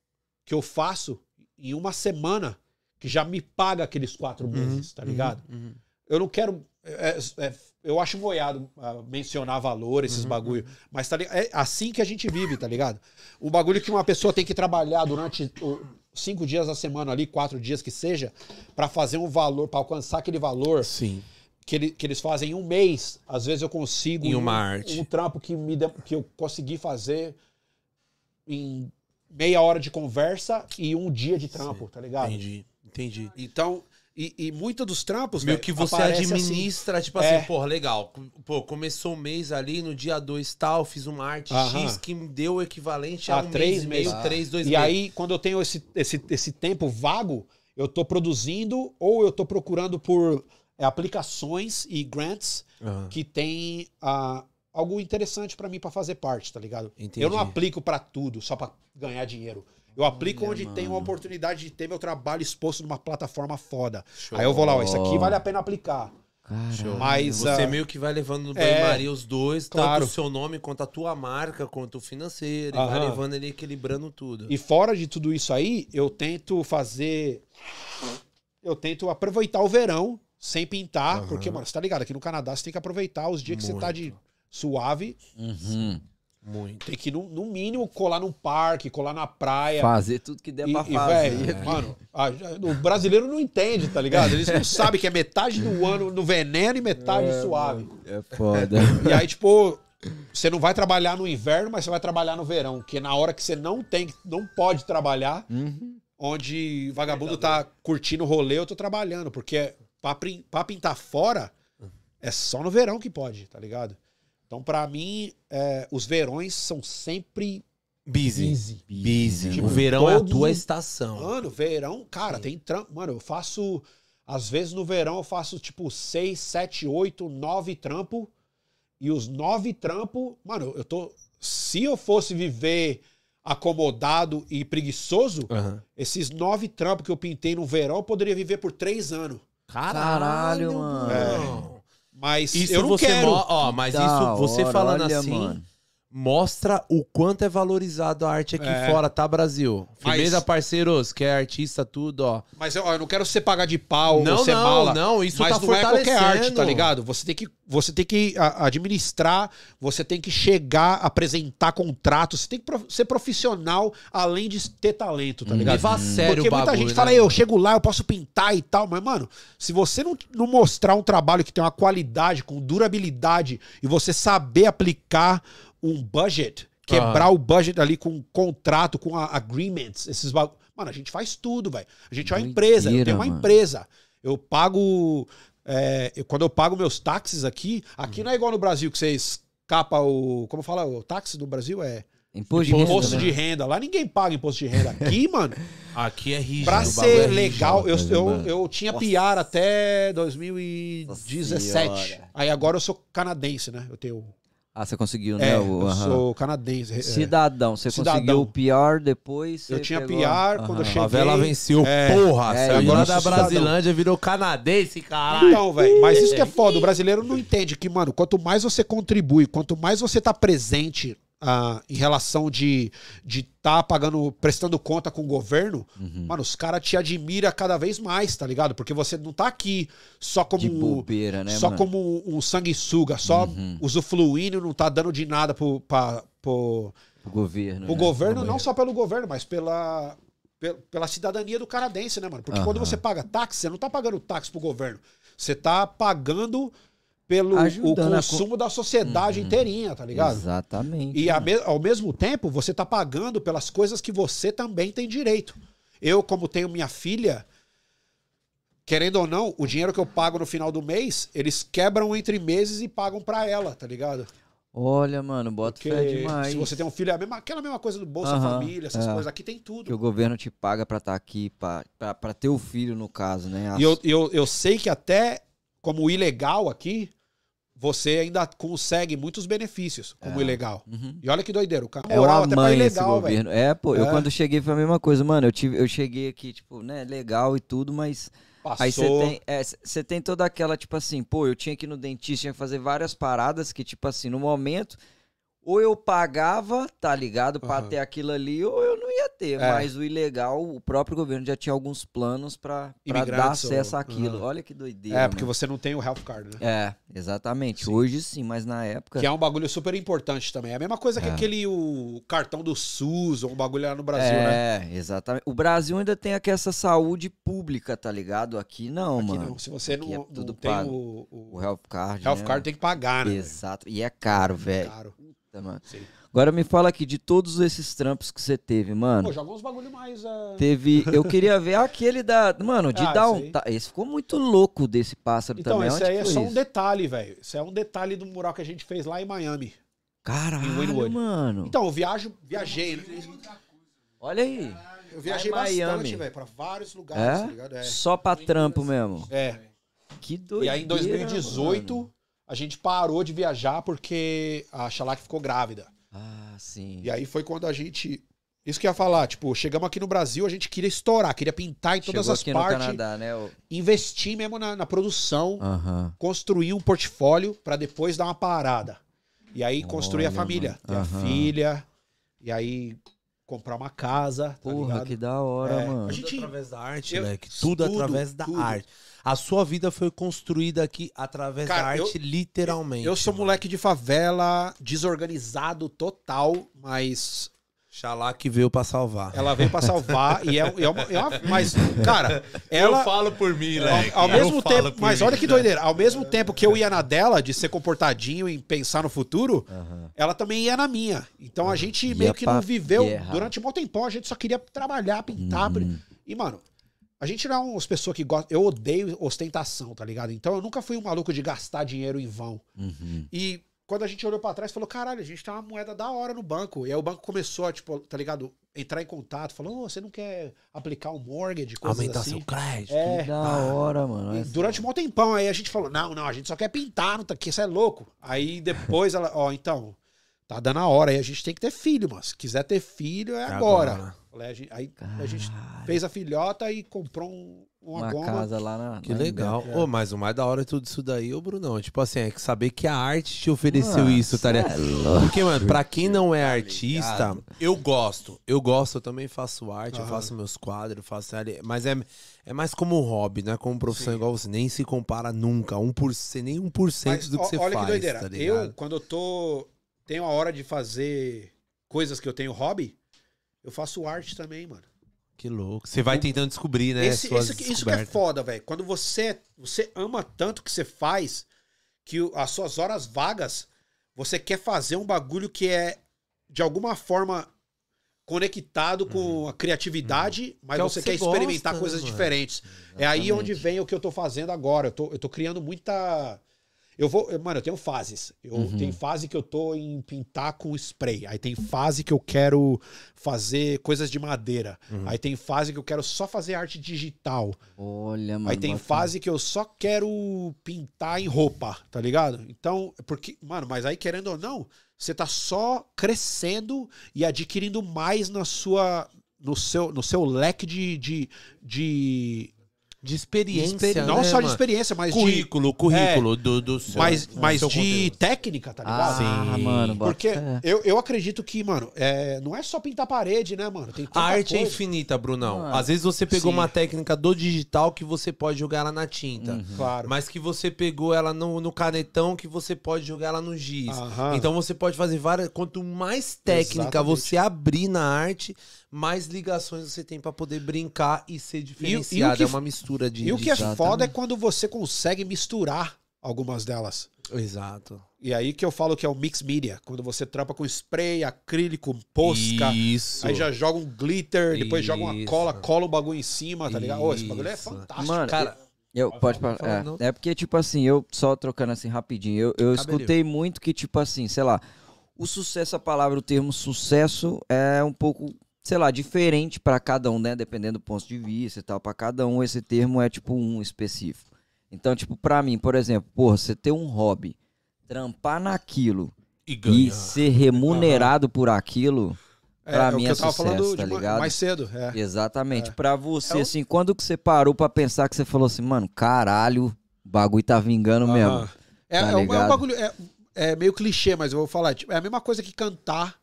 que eu faço em uma semana que já me paga aqueles quatro Uhum, meses, tá ligado? uhum, uhum. Eu não quero. é, é, eu acho moiado ah, mencionar valor, esses Uhum, bagulho. Mas tá li- é assim que a gente vive, tá ligado? O bagulho que uma pessoa tem que trabalhar durante cinco dias da semana ali, quatro dias que seja, pra fazer um valor, pra alcançar aquele valor Sim. que, ele- que eles fazem em um mês. Às vezes eu consigo. Em um- uma arte. Um trampo que, me que eu consegui fazer em meia hora de conversa e um dia de trampo, tá ligado? Entendi, entendi. Então, e, e muitos dos trampos. Meio velho, que você aparece assim. administra, tipo É. assim, porra, legal. Pô, começou o mês ali, no dia 2 tal, fiz uma arte Aham. X que me deu o equivalente a Ah, um três mês e meio, meses. três, dois E meses. aí, quando eu tenho esse, esse, esse tempo vago, eu tô produzindo ou eu tô procurando por é, aplicações e grants Aham. que tem ah, algo interessante pra mim pra fazer parte, tá ligado? Entendi. Eu não aplico pra tudo, só pra ganhar dinheiro. Eu aplico Olha, onde tem uma mano. oportunidade de ter meu trabalho exposto numa plataforma foda. Show. Aí eu vou lá, ó, isso aqui vale a pena aplicar. Caralho. Mas Você ah, meio que vai levando no é, banho-maria os dois, claro. tanto o seu nome quanto a tua marca, quanto o financeiro, e vai Aham. levando ele equilibrando tudo. E fora de tudo isso aí, eu tento fazer. Eu tento aproveitar o verão sem pintar, Aham. porque, mano, você tá ligado? Aqui no Canadá você tem que aproveitar os dias que você tá de suave. Uhum. Muito. Tem que, no, no mínimo, colar num parque, colar na praia. Fazer tudo que der E, pra e, fazer. velho, mano, a- o brasileiro não entende, tá ligado? Eles não sabem que é metade do ano no veneno e metade suave. É foda. E aí, tipo, você não vai trabalhar no inverno, mas você vai trabalhar no verão. Que na hora que você não tem, não pode trabalhar, Uhum. onde vagabundo tá curtindo o rolê, eu tô trabalhando. Porque pra, prin- pra pintar fora, é só no verão que pode, tá ligado? Então, pra mim, é, os verões são sempre Busy. easy. Busy. Tipo, o verão é a tua estação. Mano, verão, cara, tem trampo. Mano, eu faço. Às vezes no verão eu faço tipo seis, sete, oito, nove trampo. E os nove trampo, mano, eu tô. Se eu fosse viver acomodado e preguiçoso, Aham. esses nove trampos que eu pintei no verão, eu poderia viver por três anos. Caralho, mano. Mas Isso eu não você quero. mo- ó, mas Da isso você hora, falando olha, assim mano. Mostra o quanto é valorizado a arte aqui É. fora, tá, Brasil? Mas- Firmeza, parceiros, que é artista, tudo, ó. Mas ó, eu não quero ser pagar de pau Não, ser não, mala. não, isso mas tá não é qualquer arte, fortalecendo. tá ligado? Você tem que, você tem que administrar, você tem que chegar, apresentar contratos, você tem que ser profissional além de ter talento, tá ligado? Levar a sério Porque muita bagulho, gente fala, né? eu chego lá, eu posso pintar e tal, mas, mano, se você não, não mostrar um trabalho que tem uma qualidade, com durabilidade, e você saber aplicar um budget, quebrar o budget ali com contrato, com a- agreements, esses bagulhos. Mano, a gente faz tudo, velho. A gente é uma empresa, eu tenho uma mano. empresa. Eu pago. é, eu- quando eu pago meus táxis aqui, aqui não é igual no Brasil que vocês capa o. Como fala? O táxi do Brasil é Imposto de renda. imposto né? de renda. Lá ninguém paga imposto de renda. Aqui, mano, Aqui é rígido. pra bagulho ser é rígido. legal, eu, eu, eu tinha Nossa. PR até 2017. Senhora. Aí agora eu sou canadense, né? Eu tenho. Ah, você conseguiu, É, né? O, eu sou canadense. é. Cidadão, você Cidadão. conseguiu o PR depois? Eu tinha pegou- PR quando eu cheguei. Favela venceu, É. porra. É, agora da. Brasilândia, virou canadense, caralho. Então, velho, mas isso que é foda. O brasileiro não entende que, mano, quanto mais você contribui, quanto mais você tá presente ah, em relação de de tá pagando, prestando conta com o governo, Uhum. mano, os caras te admiram cada vez mais, tá ligado? Porque você não tá aqui só como De bobeira, né, só mano? como um sanguessuga, só Uhum. usufruindo, não tá dando de nada pro, pra, pro, O governo. o né? governo, não só pelo governo, mas pela, pe- pela cidadania do canadense, né, mano? Porque quando Aham. você paga táxi, você não tá pagando táxi pro governo. Você tá pagando pelo o Ajudando a consumo da sociedade inteirinha, tá ligado? Exatamente. E me- ao mesmo tempo, você tá pagando pelas coisas que você também tem direito. Eu, como tenho minha filha, querendo ou não, o dinheiro que eu pago no final do mês, eles quebram entre meses e pagam pra ela, tá ligado? Olha, mano, bota Porque fé demais. se você tem um filho, é a mesma, aquela mesma coisa do Bolsa Aham, Família, essas é. coisas aqui tem Que tudo. o governo te paga pra estar aqui, pra, pra, pra ter o filho, no caso, né? E eu, eu, eu sei que até como ilegal aqui, você ainda consegue muitos benefícios como É. ilegal. Uhum. E olha que doideira, o cara É uma até mãe esse ilegal, velho. governo. É, pô, eu É. quando cheguei foi a mesma coisa, mano. Eu, tive, eu cheguei aqui, tipo, né, legal e tudo, mas Passou. aí você tem, é, você tem toda aquela, tipo assim, pô, eu tinha que ir no dentista, tinha que fazer várias paradas que, tipo assim, no momento, ou eu pagava, tá ligado, pra Aham. ter aquilo ali, ou eu não ia ter. É. Mas o ilegal, o próprio governo já tinha alguns planos pra, pra dar Imigrantes ou- acesso àquilo. Aham. Olha que doideira. É, porque mano. você não tem o health card, né? É, exatamente. Sim. Hoje sim, mas na época. Que é um bagulho super importante também. É a mesma coisa que É. aquele o cartão do SUS ou um bagulho lá no Brasil, né? é, exatamente. O Brasil ainda tem aqui essa saúde pública, tá ligado? Aqui não, Aqui mano. não. Se você Aqui não, é não tem o, o O health card. health né, card, tem que pagar, né? Exato. E é caro, velho. Caro. Mano. Sim. Agora me fala aqui de todos esses trampos que você teve, mano. Pô, joga uns bagulho mais. ah, Teve. Eu queria ver aquele da. Mano, de Ah, dar esse um. tá- Esse ficou muito louco desse pássaro Então, também. esse Onde aí é foi só um isso? detalhe, velho. Isso é um detalhe do mural que a gente fez lá em Miami. Caralho, Wynwood. mano. Então, eu viajo, viajei, né? Olha aí. Eu viajei em bastante, Miami. velho, pra vários lugares, É? tá ligado? É. Só pra trampo mesmo. É. Que doido. E aí, em 2018, a gente parou de viajar porque a Xalac ficou grávida. Ah, sim. E aí foi quando a gente. Isso que eu ia falar, tipo, chegamos aqui no Brasil, a gente queria estourar, queria pintar em todas Chegou as partes, Canadá, né? o- investir mesmo na, na produção, Aham. construir um portfólio pra depois dar uma parada. E aí construir a Olha, família, mano. ter a filha, e aí comprar uma casa, tá Porra, ligado? que da hora, É, mano. a gente- Tudo através da arte, eu- moleque. Tudo, tudo, através da tudo. arte. A sua vida foi construída aqui através Cara, da eu- arte, literalmente. Eu sou mano. moleque de favela, desorganizado total, mas Xalá que veio pra salvar. ela veio pra salvar e é, é uma, é uma- Mas, cara, ela. falo por mim, Ao, ao mesmo tempo, mas olha que doideira. Ao mesmo tempo que eu ia na dela de ser comportadinho e pensar no futuro, Aham. ela também ia na minha. Então a gente Ia meio que não viveu guerra. durante um bom tempão, a gente só queria trabalhar, pintar. Uhum. E, mano, a gente não é umas pessoas que gostam. Eu odeio ostentação, tá ligado? Então eu nunca fui um maluco de gastar dinheiro em vão. Uhum. E quando a gente olhou pra trás, falou: caralho, a gente tem uma moeda da hora no banco. E aí o banco começou a, tipo, tá ligado? Entrar em contato, falou: "Ô, você não quer aplicar um mortgage, coisas Aumentar assim. seu crédito. É. Que da hora, mano. E durante um bom tempão, aí a gente falou: não, não, a gente só quer pintar, não tá aqui, isso é louco. Aí depois ela, ó, então, tá dando a hora, aí a gente tem que ter filho, mano. Se quiser ter filho, é É agora. agora. Aí a gente fez a filhota e comprou um- uma, uma casa lá na. Que em legal. Ô, mas o mais da hora de tudo isso daí, ô Brunão, tipo assim, é que saber que a arte te ofereceu Nossa, isso, tá ligado? é. Porque, mano, pra quem não é Tá artista, eu gosto. Eu gosto, eu também faço arte, eu faço meus quadros, eu faço ali. Mas é, é mais como um hobby, não é como profissão igual você. Nem se compara nunca. Um por, cento, nem 1% Mas, do que ó, você olha faz. que doideira. Tá eu, quando eu tô. Tenho a hora de fazer coisas que eu tenho hobby, eu faço arte também, mano. Que louco. Você vai tentando descobrir, né? Esse- que- isso que é foda, velho. Quando você, você ama tanto o que você faz, que as suas horas vagas, você quer fazer um bagulho que é, de alguma forma, conectado com a criatividade, mas Uhum. Que é você que quer você experimentar gosta, coisas né, mano? diferentes. É aí onde Exatamente. vem o que eu tô fazendo agora. Eu tô, eu tô criando muita. Eu vou. eu- Mano, eu tenho fases. Eu Uhum. tenho fase que eu tô em pintar com spray. Aí tem fase que eu quero fazer coisas de madeira. Uhum. Aí tem fase que eu quero só fazer arte digital. Olha, mano. Aí tem bota- fase que eu só quero pintar em roupa, tá ligado? Então, porque, mano, mas aí querendo ou não, você tá só crescendo e adquirindo mais na sua no seu no seu leque de de, de de experiência, experi- né, não só de mano? experiência, mas de, currículo, currículo do, do seu, mas, do mas seu de conteúdo. técnica, tá ligado? Ah, Sim. mano, bota Porque eu, eu acredito que, mano, é, não é só pintar parede, né, mano? Tem A arte é coisa. infinita, Brunão. Mano. Às vezes você pegou Sim. uma técnica do digital que você pode jogar ela na tinta. Uhum. Claro. Mas que você pegou ela no, no canetão que você pode jogar ela no giz. Aham. Então você pode fazer várias. Quanto mais técnica Exatamente. você abrir na arte, mais ligações você tem pra poder brincar e ser diferenciado. que é uma mistura de. E o de- que é Exatamente. foda é quando você consegue misturar algumas delas. Exato. E aí que eu falo que é o mix media, quando você trampa com spray, acrílico, posca, Isso. aí já joga um glitter, depois joga uma Isso. cola, cola um bagulho em cima, tá ligado? Ô, esse bagulho é Isso. fantástico. Mano, Cara, Eu, pode falar. É, é porque, tipo assim, eu só trocando assim rapidinho, eu, eu escutei muito que, tipo assim, sei lá, o sucesso, a palavra, o termo sucesso é um pouco, sei lá, diferente pra cada um, né? Dependendo do ponto de vista e tal. Pra cada um, esse termo é tipo um específico. Então, tipo, pra mim, por exemplo, porra, você ter um hobby, trampar naquilo e e ser remunerado por aquilo, pra o mim é sucesso, falando tá ligado? mais cedo. É. Exatamente. Pra você, É o- assim, quando que você parou pra pensar que você falou assim, mano, caralho, o bagulho tá vingando mesmo. É, Tá é um- é um bagulho. É, é meio clichê, mas eu vou falar. tipo, é a mesma coisa que cantar.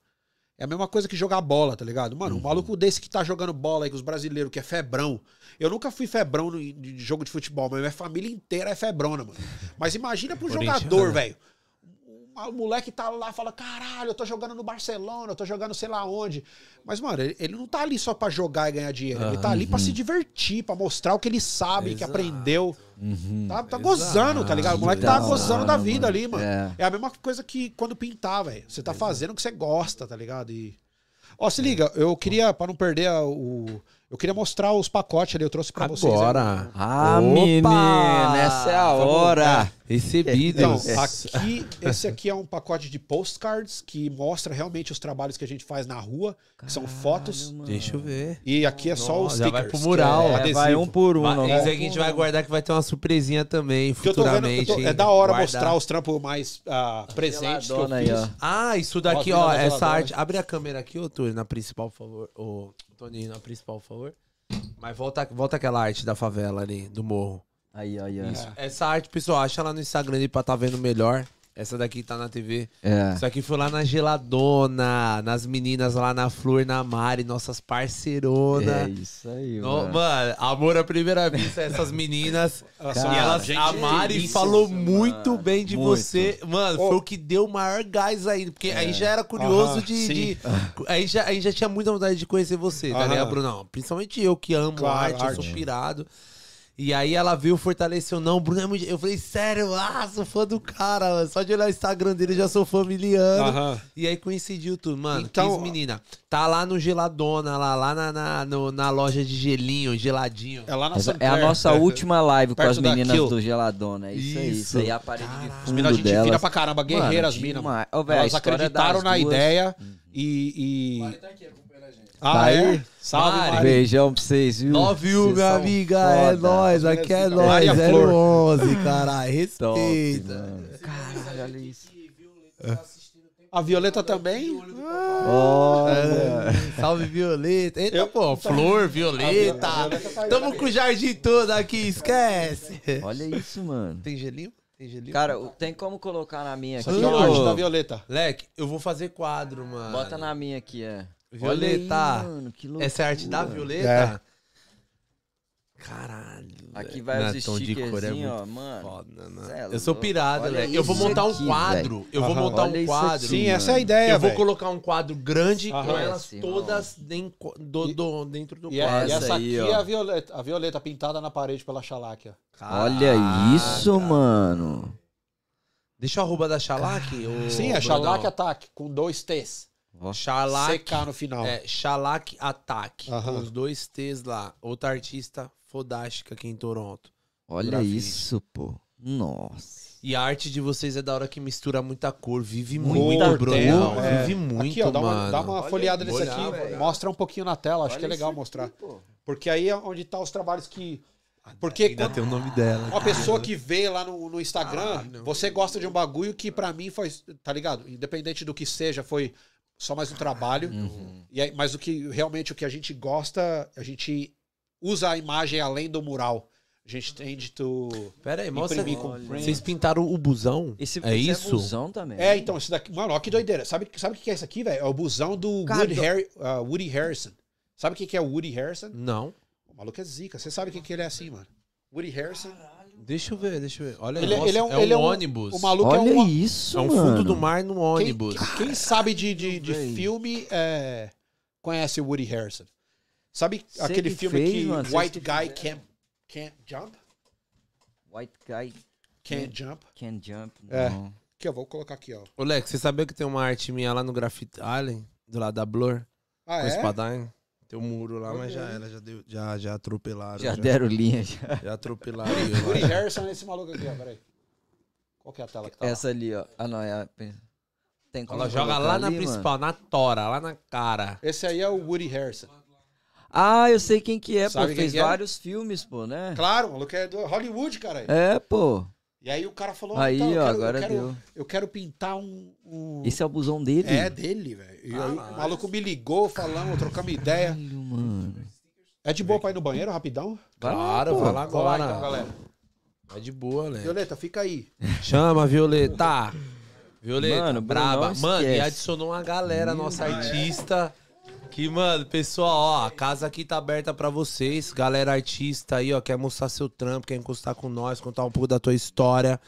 É a mesma coisa que jogar bola, tá ligado? Mano, um maluco desse que tá jogando bola aí com os brasileiros, que é febrão. Eu nunca fui febrão no, de jogo de futebol, mas minha família inteira é febrona, mano. Mas imagina pro jogador, velho. O moleque tá lá fala: caralho, eu tô jogando no Barcelona, eu tô jogando sei lá onde. Mas, mano, ele, ele não tá ali só pra jogar e ganhar dinheiro. Ele tá ali pra se divertir, pra mostrar o que ele sabe, que Exato. aprendeu. Uhum. Tá, tá gozando, tá ligado? O moleque tá gozando da vida ali, mano. É. É. a mesma coisa que quando pintar, velho. Você tá fazendo o que você gosta, tá ligado? E. Ó, se liga, eu queria, pra não perder o. Eu queria mostrar os pacotes ali, eu trouxe pra vocês. aí. Agora. Ah, Opa! menino, essa é a hora. Recebido. Então, aqui, esse aqui é um pacote de postcards que mostra realmente os trabalhos que a gente faz na rua, que são fotos. Deixa eu ver. E aqui é só os Nossa, já vai stickers. pro mural. é É, adesivo. vai um por um, Vai- não Esse que a gente vai guardar que vai ter uma surpresinha também, tô vendo, eu futuramente. tô- é da hora Guardar. mostrar os trampos mais ah, presentes que eu fiz. ó. Ah, isso daqui, Ó, ó, essa arte. Abre a câmera aqui, ô Túlio, na principal, por favor. Ô, Toninho, na principal, por favor. Mas volta, volta aquela arte da favela ali, do morro. Aí, aí, aí. Isso. Essa arte, pessoal, acha lá no Instagram ali pra tá vendo melhor. Essa daqui tá na TV. É. Isso aqui foi lá na Geladona, nas meninas lá na Flor, na Mari, nossas É parceronas. isso aí, No- mano. mano, amor à primeira vista, essas meninas. Elas e elas, gente a Mari falou mano. muito bem de Muito. você. Mano, Ô. foi o que deu o maior gás aí. Porque aí já era curioso Aham, de. sim. de- aí, já, aí já tinha muita vontade de conhecer você, tá Aham. ligado, Brunão? Principalmente eu que amo Claro, arte, eu arte. sou pirado. E aí ela viu, fortaleceu. Não, Bruno é muito... Eu falei, sério, ah, sou fã do cara. mano. Só de olhar o Instagram dele já sou familiano. Aham. E aí coincidiu tudo. Mano, Então- 15 menina. Tá lá no Geladona, lá, lá na, na, no- na loja de gelinho, geladinho. É lá na é a Clair. nossa última live com as meninas do Geladona. É isso, aí. Isso. Isso aí é a parede de As fundo minas, a gente delas. fina pra caramba, guerreiras, Mano, minas. demais. Ô, velho, a Elas acreditaram na duas- ideia e. e... Ah, Tá é? Aí? Salve, Mari. Beijão pra vocês, viu? Love you, minha amiga. foda. É nóis, aqui é nóis. Maria Flor. 011, caralho. Top, Respeita. mano. Caralho, olha isso. A Violeta também? Ó, É, Salve, Violeta. Eita, Eu- pô, Flor, Violeta. A Violeta tá aí. Tamo com o jardim todo aqui, esquece. olha isso, mano. Tem gelinho? Tem gelinho? Cara, tem como colocar na minha Isso aqui? é arte ô? da Violeta. Leque, eu vou fazer quadro, mano. Bota na minha aqui, é. Violeta. Olha aí, mano, que loucura. Essa é a arte da Violeta? É. Caralho. Aqui vai Não, os cor é stickerzinhos, muito ó, mano. Foda, né? É Eu sou Olha Leque. Eu vou montar um aqui, quadro. Eu vou Aham. montar Olha um quadro. aqui, Sim, mano. essa é a ideia, eu vou velho. colocar um quadro grande com Aham. elas Esse, todas dentro do, do- dentro do E, é- quadro. e Essa aqui ó. é a Violeta, a Violeta pintada na parede pela Xaláquia. Olha isso, mano. Deixa o arroba da Xalac. ô, Sim, é. Xalac Attack, com dois T's. Xalac. CK no final. É, Xalac Attack. Aham. Os dois T's lá. Outra artista fodástica aqui em Toronto. Olha Grafite. isso, pô. Nossa. E a arte de vocês é da hora que mistura muita cor. Vive Cor, muito, Brunão. tema, é. Vive muito, aqui, ó, dá uma, mano. dá uma Olha folheada aí, nesse olha, aqui, velho. mostra um pouquinho na tela, acho que é legal mostrar. Porque aí é onde tá os trabalhos que... Porque Ainda quando tem o nome dela. uma pessoa que vê lá no, no Instagram, Caralho. você gosta de um bagulho que pra mim foi, tá ligado? Independente do que seja, foi só mais um trabalho. Uhum. E aí, mas o que realmente o que a gente gosta, a gente usa a imagem além do mural. A gente tende to... Pera aí, mostra. Vocês pintaram o busão? Esse, é esse isso? busão também. É, então, esse daqui... Mano, olha que doideira. Sabe, sabe o que é isso aqui, velho? É o busão do Cara, Woody, do- Harri- ah, Woody Harrison. Sabe o que que é o Woody Harrison? Não. O maluco é zica. Você sabe o que que ele é assim, mano. Woody Harrison. Deixa eu ver, deixa eu ver. Olha. Ele, nossa, ele é um, é um ele é um ônibus. O maluco Olha é um... isso, É um mano. fundo do mar no Quem, ônibus. quem sabe de, de, de filme é, conhece o Woody Harrison. Sabe Cê aquele que filme fez, que mano, White que Guy can't, can't Jump? White guy Can't Jump. can jump. É. não. Aqui, eu vou colocar aqui, ó. Ô, Lex, você sabia que tem uma arte minha lá no Graffiti Island? Do lado da Blur? Ah, com é? Tem um muro lá, mas já era. Já, deu, já, já atropelaram. Já deram linha. Já. já atropelaram. Woody lá. É esse maluco aqui, ó. Peraí. Qual que é a tela que tá lá? Essa ali, ó. Ah, não, é a... Tem como Ela joga lá na ali, principal, mano? na tora, lá na cara. Esse aí é o Woody Harrison. Ah, eu sei quem que é, Sabe pô. Fez é? vários filmes, pô, né? Claro, o maluco é do Hollywood, cara. É, pô. E aí o cara falou, Aí, então, eu ó, quero, agora eu quero, deu. eu quero pintar um... um- Esse é o busão dele? É dele, velho. E aí o maluco me ligou, falando, trocamos ideia. Caralho, mano. É de boa pra ir no banheiro, rapidão? Claro, vai lá agora. então, galera. Vai de boa, Lex. Violeta, fica aí. Chama, Violeta. Violeta, Mano, braba. Mano, e adicionou uma galera, nossa artista. Que, mano, pessoal, ó, a casa aqui tá aberta pra vocês. Galera artista aí, ó, quer mostrar seu trampo, quer encostar com nós, contar um pouco da tua história.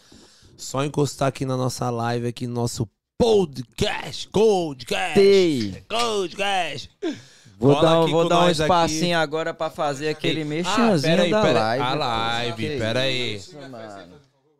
Só encostar aqui na nossa live, aqui no nosso podcast. Tem. Podcast. Vou Cola dar, um- aqui vou dar um nós aqui. espacinho agora pra fazer aquele Ah, mexanzinho pera aí, da pera- live. A live, Que pera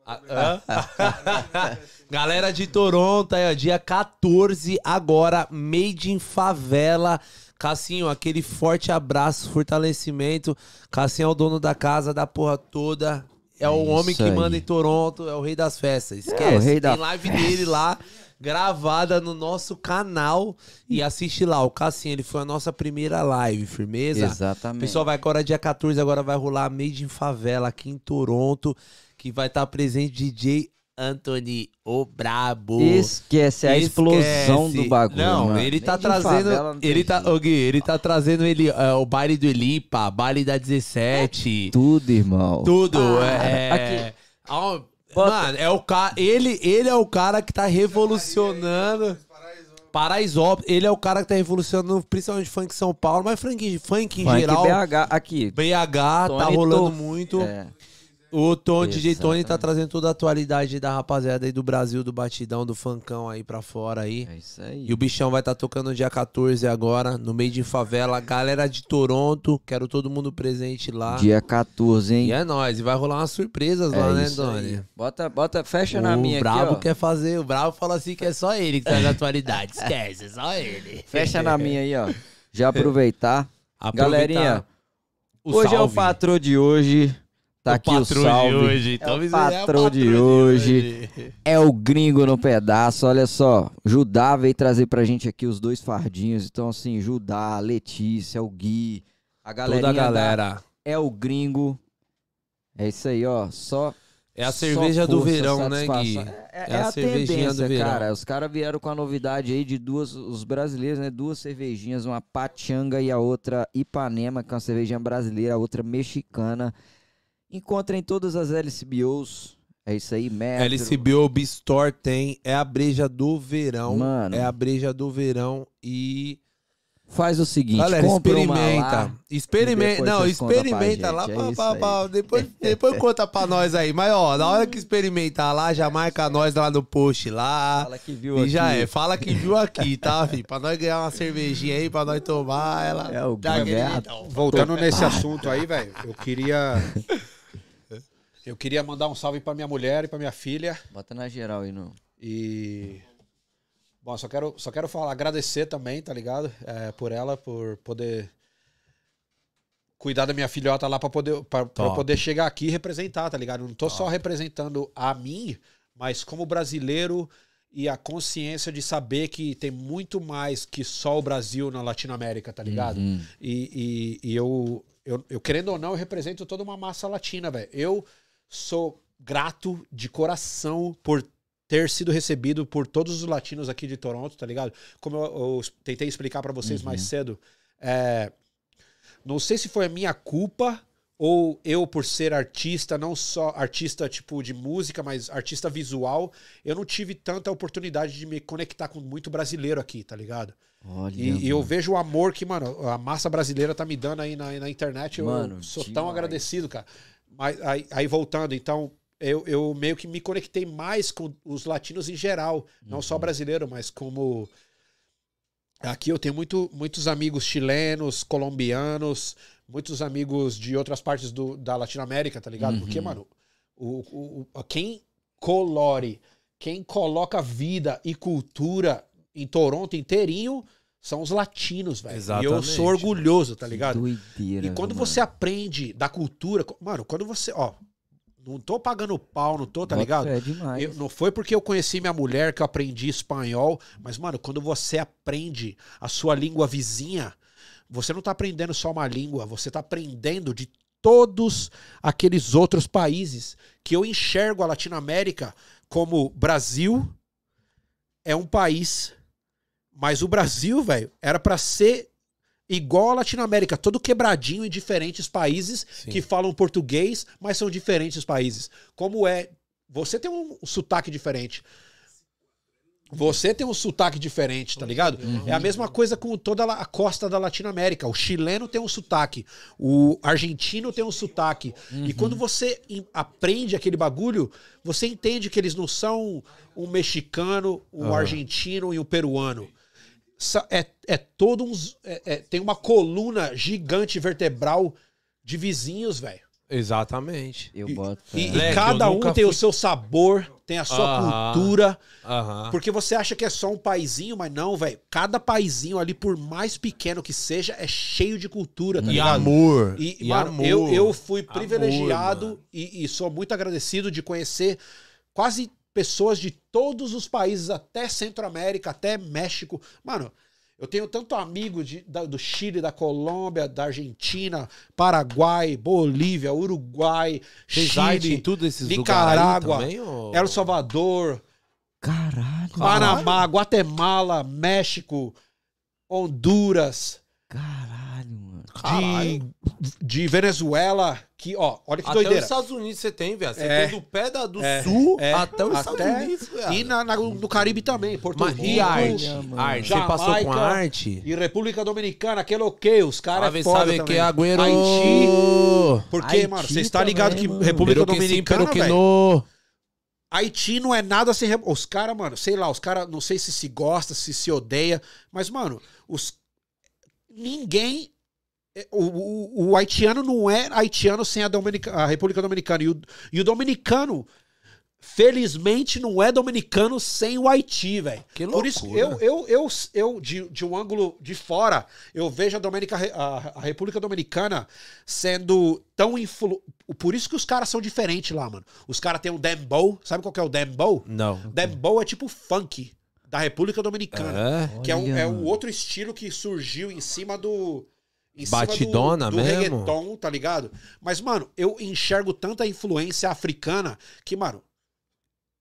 Ah? Galera de Toronto, aí, ó, dia 14, agora, Made in Favela. Cassinho, aquele forte abraço, fortalecimento. Cassinho é o dono da casa, da porra toda. É o É homem isso que aí. manda em Toronto, é o rei das festas. Esquece. o rei da Tem live dele lá, gravada no nosso canal. E assiste lá. O Cassinho, ele foi a nossa primeira live, firmeza? Exatamente. Pessoal, vai agora dia 14, agora vai rolar Made in Favela aqui em Toronto, que vai estar presente DJ Anthony, o brabo. Esquece a explosão Esquece. do bagulho. Não, mano. ele tá Nem trazendo, favela ele tá, ô Gui, ele tá trazendo ele é, o baile do Elipa, baile da 17, Tudo, irmão. tudo, Ah, é. Ah, Bota- Mano, é o cara, ele, ele é o cara que tá revolucionando Paraisópolis, ele é o cara que tá revolucionando principalmente funk São Paulo, mas funk, funk em Funk geral, BH, aqui. BH tá Tony rolando Toff. muito. É. O Tony, DJ Tony tá trazendo toda a atualidade da rapaziada aí do Brasil, do batidão, do funkão aí pra fora aí. É isso aí. E o bichão vai estar tocando dia 14 agora, no meio de favela. Galera de Toronto, quero todo mundo presente lá. Dia 14, hein? E é nóis, e vai rolar umas surpresas É lá, né, aí. Doni? Bota, bota, fecha na o minha Brabo aqui, ó. quer fazer, o Brabo fala assim que é só ele que traz a atualidade. Esquece, é só ele. Fecha na minha aí, ó. Já aproveitar. Aproveitar Galerinha, o hoje é o salve. patrão de hoje. Tá aqui o patrão salve. de hoje. É Então, o isso aí patrão de hoje. É o gringo no pedaço, olha só. Judá veio trazer pra gente aqui os dois fardinhos. Então, assim, Judá, Letícia, o Gui, a galerinha Toda a galera. É o gringo. É isso aí, ó. Só. É a cerveja do força, verão, né. Gui? É, é, É a a cervejinha do verão. cara. Os caras vieram com a novidade aí de duas, os brasileiros, né? Duas cervejinhas, uma Pachanga e a outra Ipanema, que é uma cervejinha brasileira, a outra mexicana. Encontra em todas as LCBOs. É isso aí, Metro. LCBO Store tem, é a breja do verão. Mano. É a breja do verão e. Faz o seguinte, Galera, experimenta. lá. Experimenta. Não, contam pra experimenta gente, lá. é pá, pá. Depois, depois conta pra nós aí. Mas, ó, na hora que experimentar lá, já marca nós lá no post lá. Fala que viu E aqui. já é. Fala que viu aqui, tá, filho? Pra nós ganhar uma cervejinha aí, pra nós tomar ela. É o Já é a. Voltando nesse assunto aí, velho, eu queria. Eu queria mandar um salve pra minha mulher e pra minha filha. Bota na geral aí, no... E. Bom, só quero, só quero falar, agradecer também, tá ligado? É, por ela, por poder cuidar da minha filhota lá pra poder, pra, pra Top. poder chegar aqui e representar, tá ligado? Não tô só representando a mim, mas como brasileiro e a consciência de saber que tem muito mais que só o Brasil na Latinoamérica, tá ligado? Uhum. E, e- e eu, eu, eu, querendo ou não, eu represento toda uma massa latina, velho. Eu sou grato de coração por ter sido recebido por todos os latinos aqui de Toronto, tá ligado? Como eu, eu tentei explicar pra vocês mais cedo, é, não sei se foi a minha culpa ou eu por ser artista, não só artista tipo de música, mas artista visual, eu não tive tanta oportunidade de me conectar com muito brasileiro aqui, tá ligado? Olha, E, e eu vejo o amor que, mano, a massa brasileira tá me dando aí na, na internet. Eu Mano, sou tão demais. agradecido, cara. Mas aí, aí voltando, então, eu, eu meio que me conectei mais com os latinos em geral. Não Uhum. só brasileiro, mas como. Aqui eu tenho muito, muitos amigos chilenos, colombianos, muitos amigos de outras partes do, da Latinoamérica, tá ligado? Porque, Uhum. mano, o, o, o- quem colore, quem coloca vida e cultura em Toronto inteirinho são os latinos, velho. E eu sou orgulhoso, tá ligado? Doideira. E quando mano. você aprende da cultura, mano, quando você, ó, não tô pagando pau, não tô, tá Bota ligado? fé demais. Eu- não foi porque eu conheci minha mulher que eu aprendi espanhol, mas, mano, quando você aprende a sua língua vizinha, você não tá aprendendo só uma língua, você tá aprendendo de todos aqueles outros países que eu enxergo a Latinoamérica como Brasil é um país, mas o Brasil, velho, era pra ser igual a Latinoamérica, todo quebradinho em diferentes países Sim. que falam português, mas são diferentes países. Como é? Você tem um sotaque diferente. Você tem um sotaque diferente, tá ligado? É a mesma coisa com toda a costa da Latinoamérica. O chileno tem um sotaque, o argentino tem um sotaque. E quando você em- aprende aquele bagulho, você entende que eles não são um mexicano, um Aham. argentino e um peruano. É, é todo uns. é- é- tem uma coluna gigante vertebral de vizinhos, velho. Exatamente. Eu E- boto. E, e cada eu um tem o fui- seu sabor, tem a sua Aham. cultura. Aham. Porque você acha que é só um paizinho, mas não, velho. Cada paizinho ali, por mais pequeno que seja, é cheio de cultura, tá E ligado? amor. E, E mano, amor. eu, eu fui Amor, privilegiado mano. e, e sou muito agradecido de conhecer quase pessoas de todos os países, até Centro-América, até México. Mano, eu tenho tanto amigo de- da- do Chile, da Colômbia, da Argentina, Paraguai, Bolívia, Uruguai, arte em Chile, tudo esses Nicarágua, também, ô? El Salvador, Caralho. Panamá, Guatemala, México, Honduras, Caralho, mano. Caralho. de, de Venezuela, que, ó, olha que Até os doideira. Estados Unidos você tem, velho. Você É. tem do pé da, do É, sul é. até os Estados Até- Unidos, velho. E na, na- no Caribe também, Porto Mas Rico. e arte? Arte. Você passou com Jamaica a arte? E República Dominicana, aquele ok, os caras é Sabe, foda sabe também. que é Agüero. Haiti, porque, Haiti mano, você está ligado também, que mano. República Pero que sim, Dominicana, que velho. Haiti não é nada sem... re- Os caras, mano, sei lá, os caras, não sei se se gosta, se se odeia, mas, mano, os... Ninguém... é, O, o, o haitiano não é haitiano sem a, Dominica, a República Dominicana. E o, e o dominicano, felizmente, não é dominicano sem o Haiti, velho. Que Por isso, loucura. eu, eu, eu, eu de, de um ângulo de fora, eu vejo a, Dominica, a, a República Dominicana sendo tão influ... Por isso que os caras são diferentes lá, mano. Os caras têm o dembow. Sabe qual que é o dembow? Não. Dembow é tipo funk da República Dominicana. É? Que é um, é um outro estilo que surgiu em cima do. Em cima do- Batidona do, mesmo? reggaeton, tá ligado? Mas, mano, eu enxergo tanta influência africana que, mano,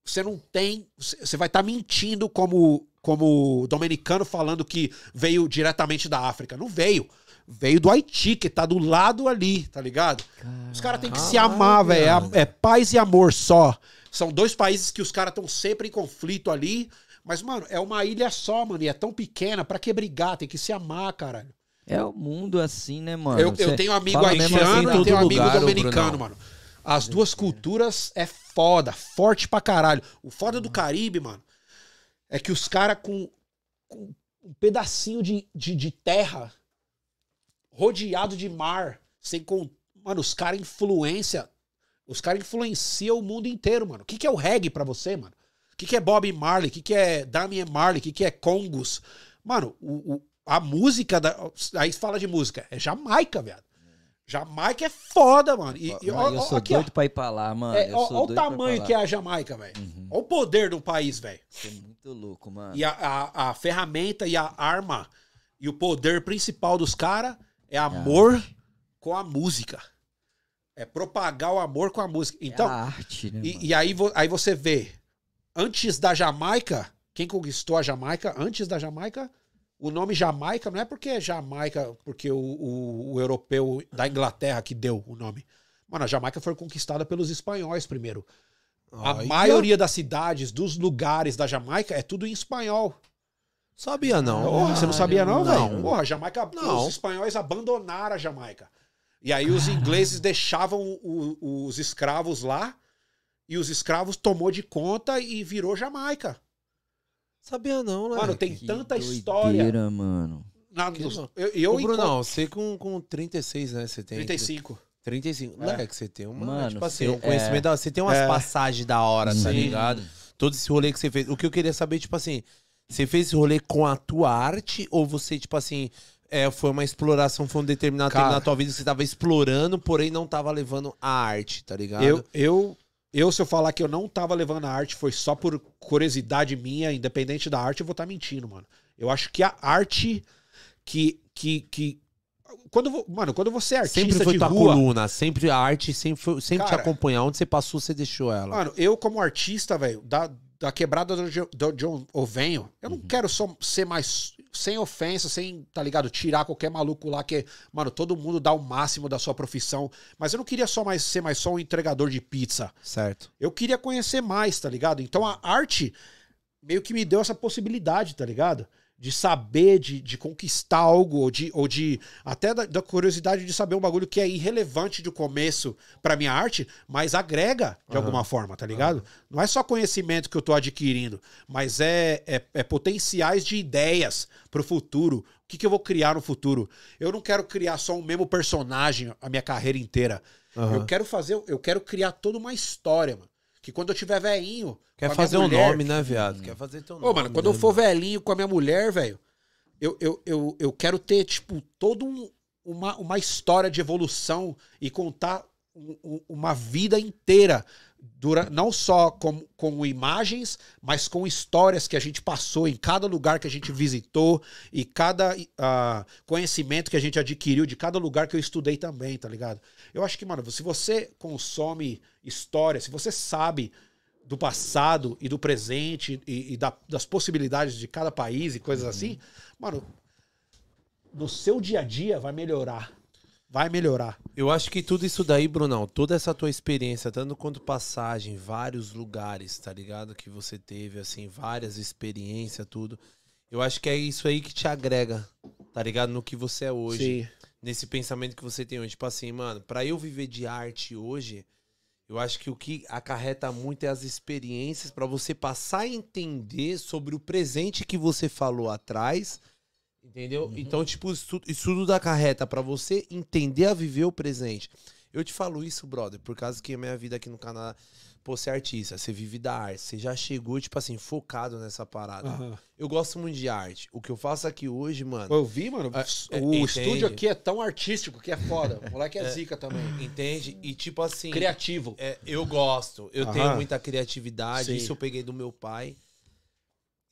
você não tem. Você vai estar mentindo como, como dominicano falando que veio diretamente da África. Não veio. Veio do Haiti, que tá do lado ali, tá ligado? Os caras têm que se Caralho, amar, velho. É, é paz e amor só. São dois países que os caras estão sempre em conflito ali. Mas, mano, é uma ilha só, mano. E é tão pequena. Pra que brigar? Tem que se amar, caralho. É o mundo assim, né, mano? eu, eu tenho amigo haitiano assim, e tenho amigo lugar, dominicano, mano. As duas culturas é foda. Forte pra caralho. O foda do Caribe, mano, é que os caras com, com um pedacinho de, de, de terra rodeado de mar, sem com. Mano, os caras influência. Os caras influenciam o mundo inteiro, mano. O que, que é o reggae pra você, mano? O que, que é Bob Marley? O que, que é Damian Marley? O que, que é Congos? Mano, o, o- a música. Da, aí fala de música. É Jamaica, velho. Jamaica é foda, mano. E, e, ó, eu ó, sou aqui, ó. doido pra ir pra lá, mano. É, ó, ó o tamanho que é a Jamaica, velho. Uhum. Olha o poder do país, velho. É muito louco, mano. E a, a, a ferramenta e a arma e o poder principal dos caras é amor com a música. É propagar o amor com a música. Então, é a arte, né, e, e aí, aí você vê, antes da Jamaica, quem conquistou a Jamaica? Antes da Jamaica, o nome Jamaica não é porque é Jamaica, porque o, o, o europeu da Inglaterra que deu o nome. Mano, a Jamaica foi conquistada pelos espanhóis primeiro. A maioria das cidades, dos lugares da Jamaica, é tudo em espanhol. Sabia não. Porra, você não sabia não, Não. velho? Porra, Jamaica, Não. os espanhóis abandonaram a Jamaica. E aí os ingleses deixavam o- os escravos lá e os escravos tomou de conta e virou Jamaica. Sabia não, né? Mano, tem Que tanta doideira, história. mano. Na, Que louco. eu, eu Ô, encontro- Brunão, você com, com 36, né? Você tem. 35. 35. É. Moleque, você tem uma. Mano, tipo assim, cê- um conhecimento. da- Você tem umas É. passagens da hora, tá Sim. ligado? Todo esse rolê que você fez. O que eu queria saber, tipo assim, você fez esse rolê com a tua arte ou você, tipo assim. É, foi uma exploração, foi um determinado Cara. tempo na tua vida que você tava explorando, porém não tava levando a arte, tá ligado? Eu, eu, eu, se eu falar que eu não tava levando a arte, foi só por curiosidade minha, independente da arte, eu vou estar mentindo, mano. Eu acho que a arte que. que, que quando, mano, quando você é artista sempre foi de tua rua, coluna, sempre a arte sempre, foi, sempre te Cara. acompanhar. Onde você passou, você deixou ela. Mano, eu como artista, velho, da, da quebrada do, do John Ovenho, eu Uhum. não quero só ser mais sem ofensa, sem, tá ligado, tirar qualquer maluco lá que, mano, todo mundo dá o máximo da sua profissão, mas eu não queria só mais ser mais só um entregador de pizza. Certo. Eu queria conhecer mais, tá ligado? Então a arte meio que me deu essa possibilidade, tá ligado? De saber, de, de conquistar algo, ou de, ou de até da, da curiosidade de saber um bagulho que é irrelevante do começo pra minha arte, mas agrega de Aham. alguma forma, tá ligado? Não é só conhecimento que eu tô adquirindo, mas é, é, é potenciais de ideias pro futuro. O que, que eu vou criar no futuro? Eu não quero criar só um mesmo personagem a minha carreira inteira. Aham. Eu quero fazer, eu quero criar toda uma história, mano. Que quando eu tiver velhinho. Quer fazer minha um mulher- nome, né, viado? Quer fazer teu nome. Ô, mano, quando eu né, for velhinho com a minha mulher, velho, eu, eu, eu, eu quero ter, tipo, toda um, uma, uma história de evolução e contar um- um- uma vida inteira. Dura, não só com, com imagens, mas com histórias que a gente passou em cada lugar que a gente visitou e cada ah, conhecimento que a gente adquiriu de cada lugar que eu estudei também, tá ligado? Eu acho que, mano, se você consome história, se você sabe do passado e do presente e, e da- das possibilidades de cada país e coisas assim, mano, no seu dia a dia vai melhorar. Vai melhorar. Eu acho que tudo isso daí, Brunão, toda essa tua experiência, tanto quanto passagem, vários lugares, tá ligado? Que você teve, assim, várias experiências, tudo. Eu acho que é isso aí que te agrega, tá ligado? No que você é hoje. Sim. Nesse pensamento que você tem hoje. Tipo assim, mano, pra eu viver de arte hoje, eu acho que o que acarreta muito é as experiências pra você passar a entender sobre o presente que você falou atrás. Entendeu? Então, tipo, isso, tudo- isso tudo dá carreta pra você entender a viver o presente. Eu te falo isso, brother, por causa que a minha vida aqui no canal, pô, você é artista, você vive da arte, você já chegou, tipo assim, focado nessa parada. Aham. Eu gosto muito de arte. O que eu faço aqui hoje, mano, Eu vi, mano, Ah, é, o entende? estúdio aqui é tão artístico que é foda. O moleque é, zica também. entende? E tipo assim, Criativo. é, eu gosto, eu Aham. tenho muita criatividade, Sim. isso eu peguei do meu pai.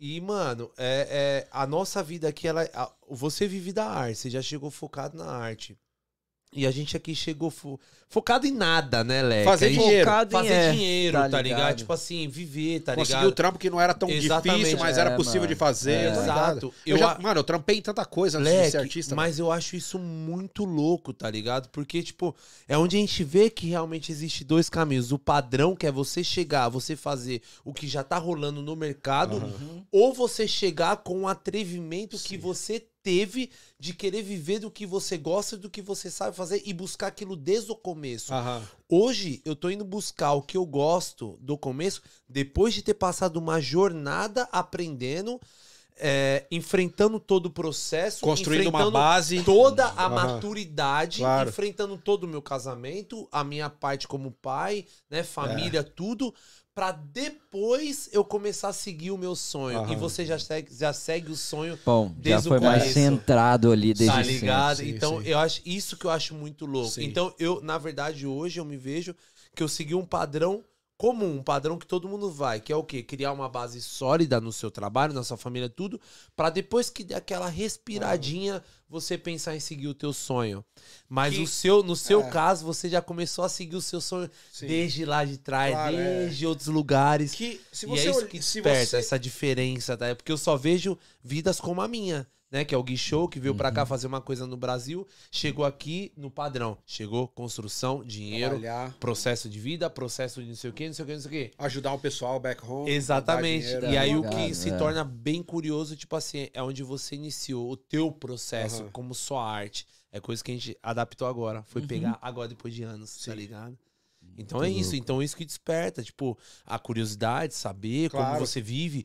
E, mano, é, é, a nossa vida aqui, ela, a- você vive da arte, você já chegou focado na arte. E a gente aqui chegou fo- focado em nada, né, Leque? Fazer gente- dinheiro. Focado em Fazer é, dinheiro, tá, tá ligado? ligado? Tipo assim, viver, tá Conseguiu o ligado? trampo que não era tão Exatamente, difícil, mas é, era possível mano. de fazer. É. tá? Exato. Eu Eu já- a- Mano, eu trampei em tanta coisa antes de Leque, ser artista. mas eu acho isso muito louco, tá ligado? Porque, tipo, é onde a gente vê que realmente existe dois caminhos. O padrão, que é você chegar, você fazer o que já tá rolando no mercado, ou você chegar com um atrevimento que você teve de querer viver do que você gosta, do que você sabe fazer e buscar aquilo desde o começo. Aham. Hoje eu tô indo buscar o que eu gosto do começo, depois de ter passado uma jornada aprendendo, é, enfrentando todo o processo, Construindo uma enfrentando base. toda a Aham. maturidade, Claro. enfrentando todo o meu casamento, a minha parte como pai, né, família, É. tudo, pra depois eu começar a seguir o meu sonho. Aham. E você já segue, já segue o sonho Bom, já Desde o foi mais centrado ali desde tá ligado? Sim, então, sim. eu acho isso que eu acho muito louco. Sim. Então, eu, na verdade, hoje eu me vejo que eu segui um padrão comum, um padrão que todo mundo vai, que é o quê? Criar uma base sólida no seu trabalho, na sua família, tudo, pra depois que der aquela respiradinha, você pensar em seguir o teu sonho. Mas Que- o seu, no seu é. caso, você já começou a seguir o seu sonho Sim. desde lá de trás, Claro, é. desde outros lugares. Que se e você é isso que desperta você- essa diferença, tá? Porque eu só vejo vidas como a minha, né? Que é o Gui Show, que veio pra cá fazer uma coisa no Brasil. Chegou aqui no padrão. Chegou construção, dinheiro, Trabalhar, processo de vida, processo de não sei o quê, não sei o quê, não sei o quê. ajudar o pessoal back home. Exatamente. E aí o Obrigado, que se é. torna bem curioso, tipo assim, é onde você iniciou o teu processo Aham. como só arte. É coisa que a gente adaptou agora. Foi Uhum. pegar agora depois de anos, tá Sim. ligado? Então é isso. Então isso que desperta, tipo, a curiosidade, saber como Claro. você vive.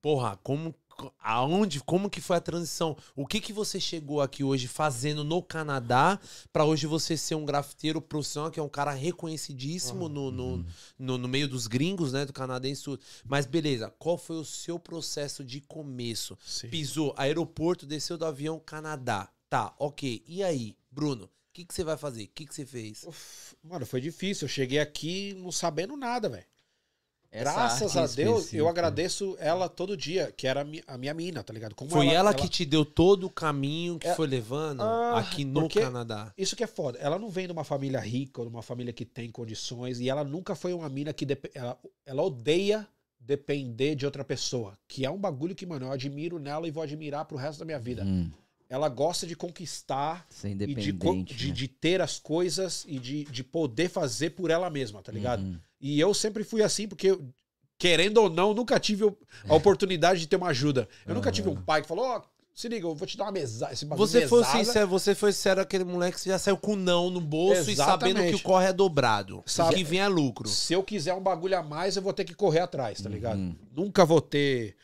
Porra, como aonde, como que foi a transição? O que que você chegou aqui hoje fazendo no Canadá pra hoje você ser um grafiteiro profissional, que é um cara reconhecidíssimo no, no, no, no meio dos gringos, né, do canadense. Mas beleza, qual foi o seu processo de começo? Sim. Pisou, aeroporto, desceu do avião, Canadá. Tá, ok. E aí, Bruno? O que, que você vai fazer? O que, que você fez? Uf, Mano, foi difícil. Eu cheguei aqui não sabendo nada, velho. Essa Graças a Deus, eu específica. agradeço ela todo dia, que era a mi- a minha mina, tá ligado? Como Foi ela, que te deu todo o caminho que É- foi levando Ah, aqui no Canadá. Isso que é foda. Ela não vem de uma família rica ou de uma família que tem condições. E ela nunca foi uma mina que. dep- Ela, ela odeia depender de outra pessoa. Que é um bagulho que, mano, eu admiro nela e vou admirar pro resto da minha vida. Hum, Ela gosta de conquistar ser e de, de, né? de ter as coisas e de, de poder fazer por ela mesma, tá ligado? Uhum. E eu sempre fui assim, porque, eu, querendo ou não, nunca tive a oportunidade de ter uma ajuda. Eu nunca tive um pai que falou, ó, se liga, eu vou te dar uma mesa, esse bagulho Você foi mesada. sincero, você foi sincero aquele moleque que já saiu com não no bolso e sabendo Exatamente. que o corre é dobrado. Sabe- que vem é lucro. Se eu quiser um bagulho a mais, eu vou ter que correr atrás, tá ligado? Uhum. Nunca vou ter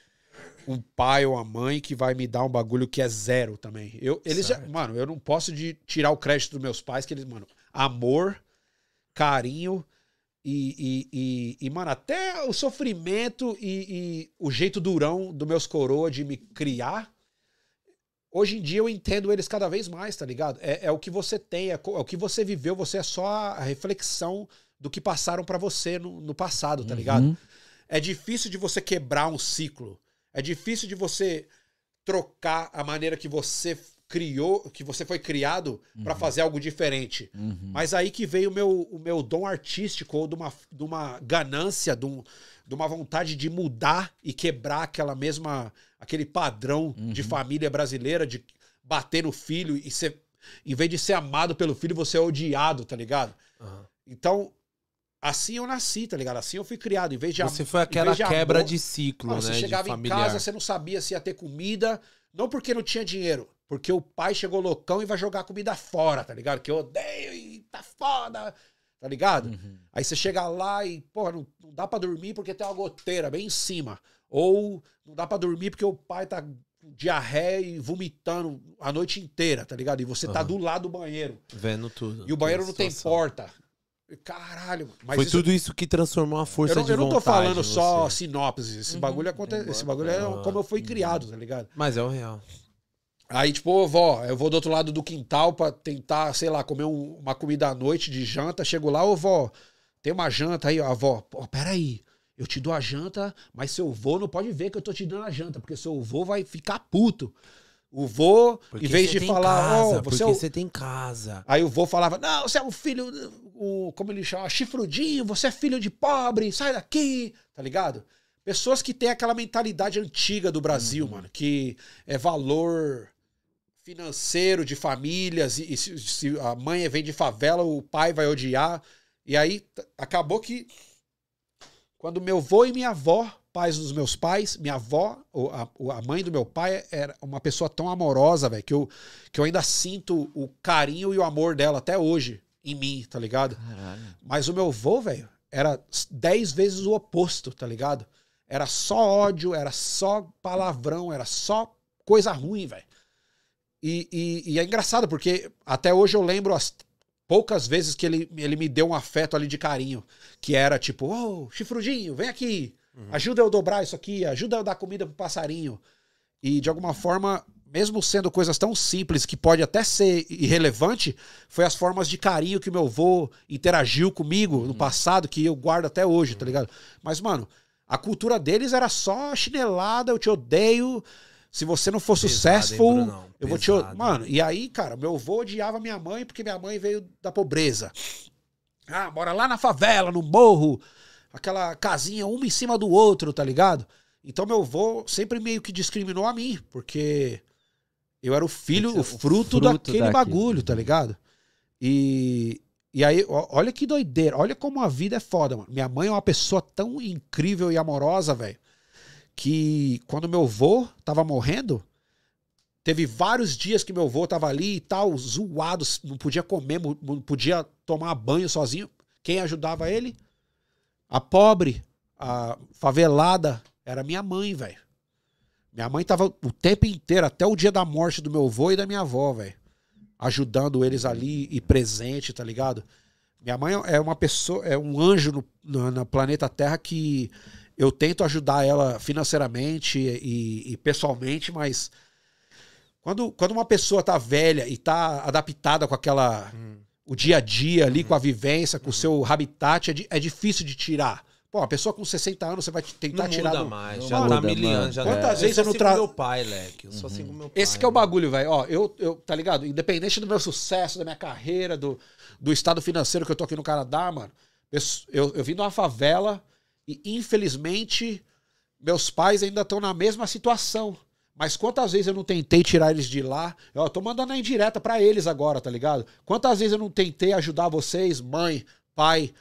um pai ou uma mãe que vai me dar um bagulho que é zero também. Eu, eles já, mano, eu não posso de tirar o crédito dos meus pais, que eles, mano, amor, carinho e, e, e, e, mano, até o sofrimento e, e o jeito durão dos meus coroa de me criar. Hoje em dia eu entendo eles cada vez mais, tá ligado? É, é o que você tem, é, é o que você viveu, você é só a reflexão do que passaram pra você no, no passado, tá ligado? Uhum. É difícil de você quebrar um ciclo. É difícil de você trocar a maneira que você criou, que você foi criado pra fazer algo diferente. Uhum. Mas aí que veio o meu, o meu dom artístico ou de uma, de uma ganância, de, um- de uma vontade de mudar e quebrar aquela mesma aquele padrão de família brasileira de bater no filho e ser em vez de ser amado pelo filho, você é odiado, tá ligado? Então, assim eu nasci, tá ligado? Assim eu fui criado. Em vez de Você foi aquela de quebra amor- de ciclo, Mano, né? você chegava de em casa, você não sabia se ia ter comida, não porque não tinha dinheiro, porque o pai chegou loucão e vai jogar comida fora, tá ligado? Que eu odeio e tá foda, tá ligado? Uhum. Aí você chega lá e, porra, não, não dá pra dormir porque tem uma goteira bem em cima. Ou não dá pra dormir porque o pai tá com diarreia e vomitando a noite inteira, tá ligado? E você tá Aham. do lado do banheiro. Vendo tudo. E o banheiro não tem porta. Caralho, mas Foi isso- tudo isso que transformou a força eu não, de eu não tô falando só você. sinopse. Esse Uhum. bagulho acontece. Esse bagulho é como eu fui criado, tá ligado? Mas é o real. Aí, tipo, ô, vó, eu vou do outro lado do quintal pra tentar, sei lá, comer um- uma comida à noite de janta. Chego lá, ô, vó, tem uma janta aí, ó, a vó. Pô, peraí. Eu te dou a janta, mas seu vô não pode ver que eu tô te dando a janta, porque seu vô vai ficar puto. O vô, Porque em vez de falar, casa, ó, porque você é o... você tem casa. Aí o vô falava, não, você é um filho, o, como ele chama, chifrudinho, você é filho de pobre, sai daqui, tá ligado? Pessoas que têm aquela mentalidade antiga do Brasil, mano, que é valor financeiro de famílias, e, e se, se a mãe vem de favela, o pai vai odiar. E aí acabou que quando meu avô e minha avó, pais dos meus pais, minha avó, ou a, a mãe do meu pai, era uma pessoa tão amorosa, velho, que eu, que eu ainda sinto o carinho e o amor dela até hoje em mim, tá ligado? Caralho. Mas o meu avô, velho, era dez vezes o oposto, tá ligado? Era só ódio, era só palavrão, era só coisa ruim, velho. E, e- e é engraçado, porque até hoje eu lembro as poucas vezes que ele, ele me deu um afeto ali de carinho. Que era tipo, ô, chifrudinho, vem aqui. Ajuda eu dobrar isso aqui, ajuda eu dar comida pro passarinho. E de alguma forma, mesmo sendo coisas tão simples que pode até ser irrelevante, foi as formas de carinho que meu avô interagiu comigo no passado, que eu guardo até hoje, tá ligado? Mas, mano, a cultura deles era só chinelada, eu te odeio. Se você não for Pesado, hein, successful, eu vou te. Mano, e aí, cara, meu avô odiava minha mãe porque minha mãe veio da pobreza. Ah, mora lá na favela, no morro, aquela casinha uma em cima do outro, tá ligado? Então meu avô sempre meio que discriminou a mim, porque Eu era o filho, Tem o fruto, fruto daquele daquilo. bagulho, tá ligado? E, e aí, olha que doideira. Olha como a vida é foda, mano. Minha mãe é uma pessoa tão incrível e amorosa, velho. Que quando meu avô tava morrendo, teve vários dias que meu avô tava ali e tal, zoado, não podia comer, não podia tomar banho sozinho. Quem ajudava ele? A pobre, a favelada, era minha mãe, velho. Minha mãe tava o tempo inteiro, até o dia da morte do meu avô e da minha avó, velho. Ajudando eles ali e presente, tá ligado? Minha mãe é uma pessoa, é um anjo no, no- na planeta Terra que eu tento ajudar ela financeiramente e, e pessoalmente, mas quando, quando uma pessoa tá velha e tá adaptada com aquela. o dia a dia ali, com a vivência, com o seu habitat, é, é difícil de tirar. Pô, uma pessoa com 60 anos, você vai te- tentar Não tirar. muda do- mais, Não já muda, tá miliano. Já Quantas eu vezes só eu não sigo tra- meu pai, leque. Eu só sigo meu pai. Esse que é o bagulho, velho. Ó, eu, eu, tá ligado? Independente do meu sucesso, da minha carreira, do, do estado financeiro que eu tô aqui no Canadá, mano. Eu, eu, eu vim de uma favela e, infelizmente, meus pais ainda estão na mesma situação. Mas quantas vezes eu não tentei tirar eles de lá? Eu tô mandando a indireta pra eles agora, tá ligado? Quantas vezes eu não tentei ajudar vocês, mãe, pai,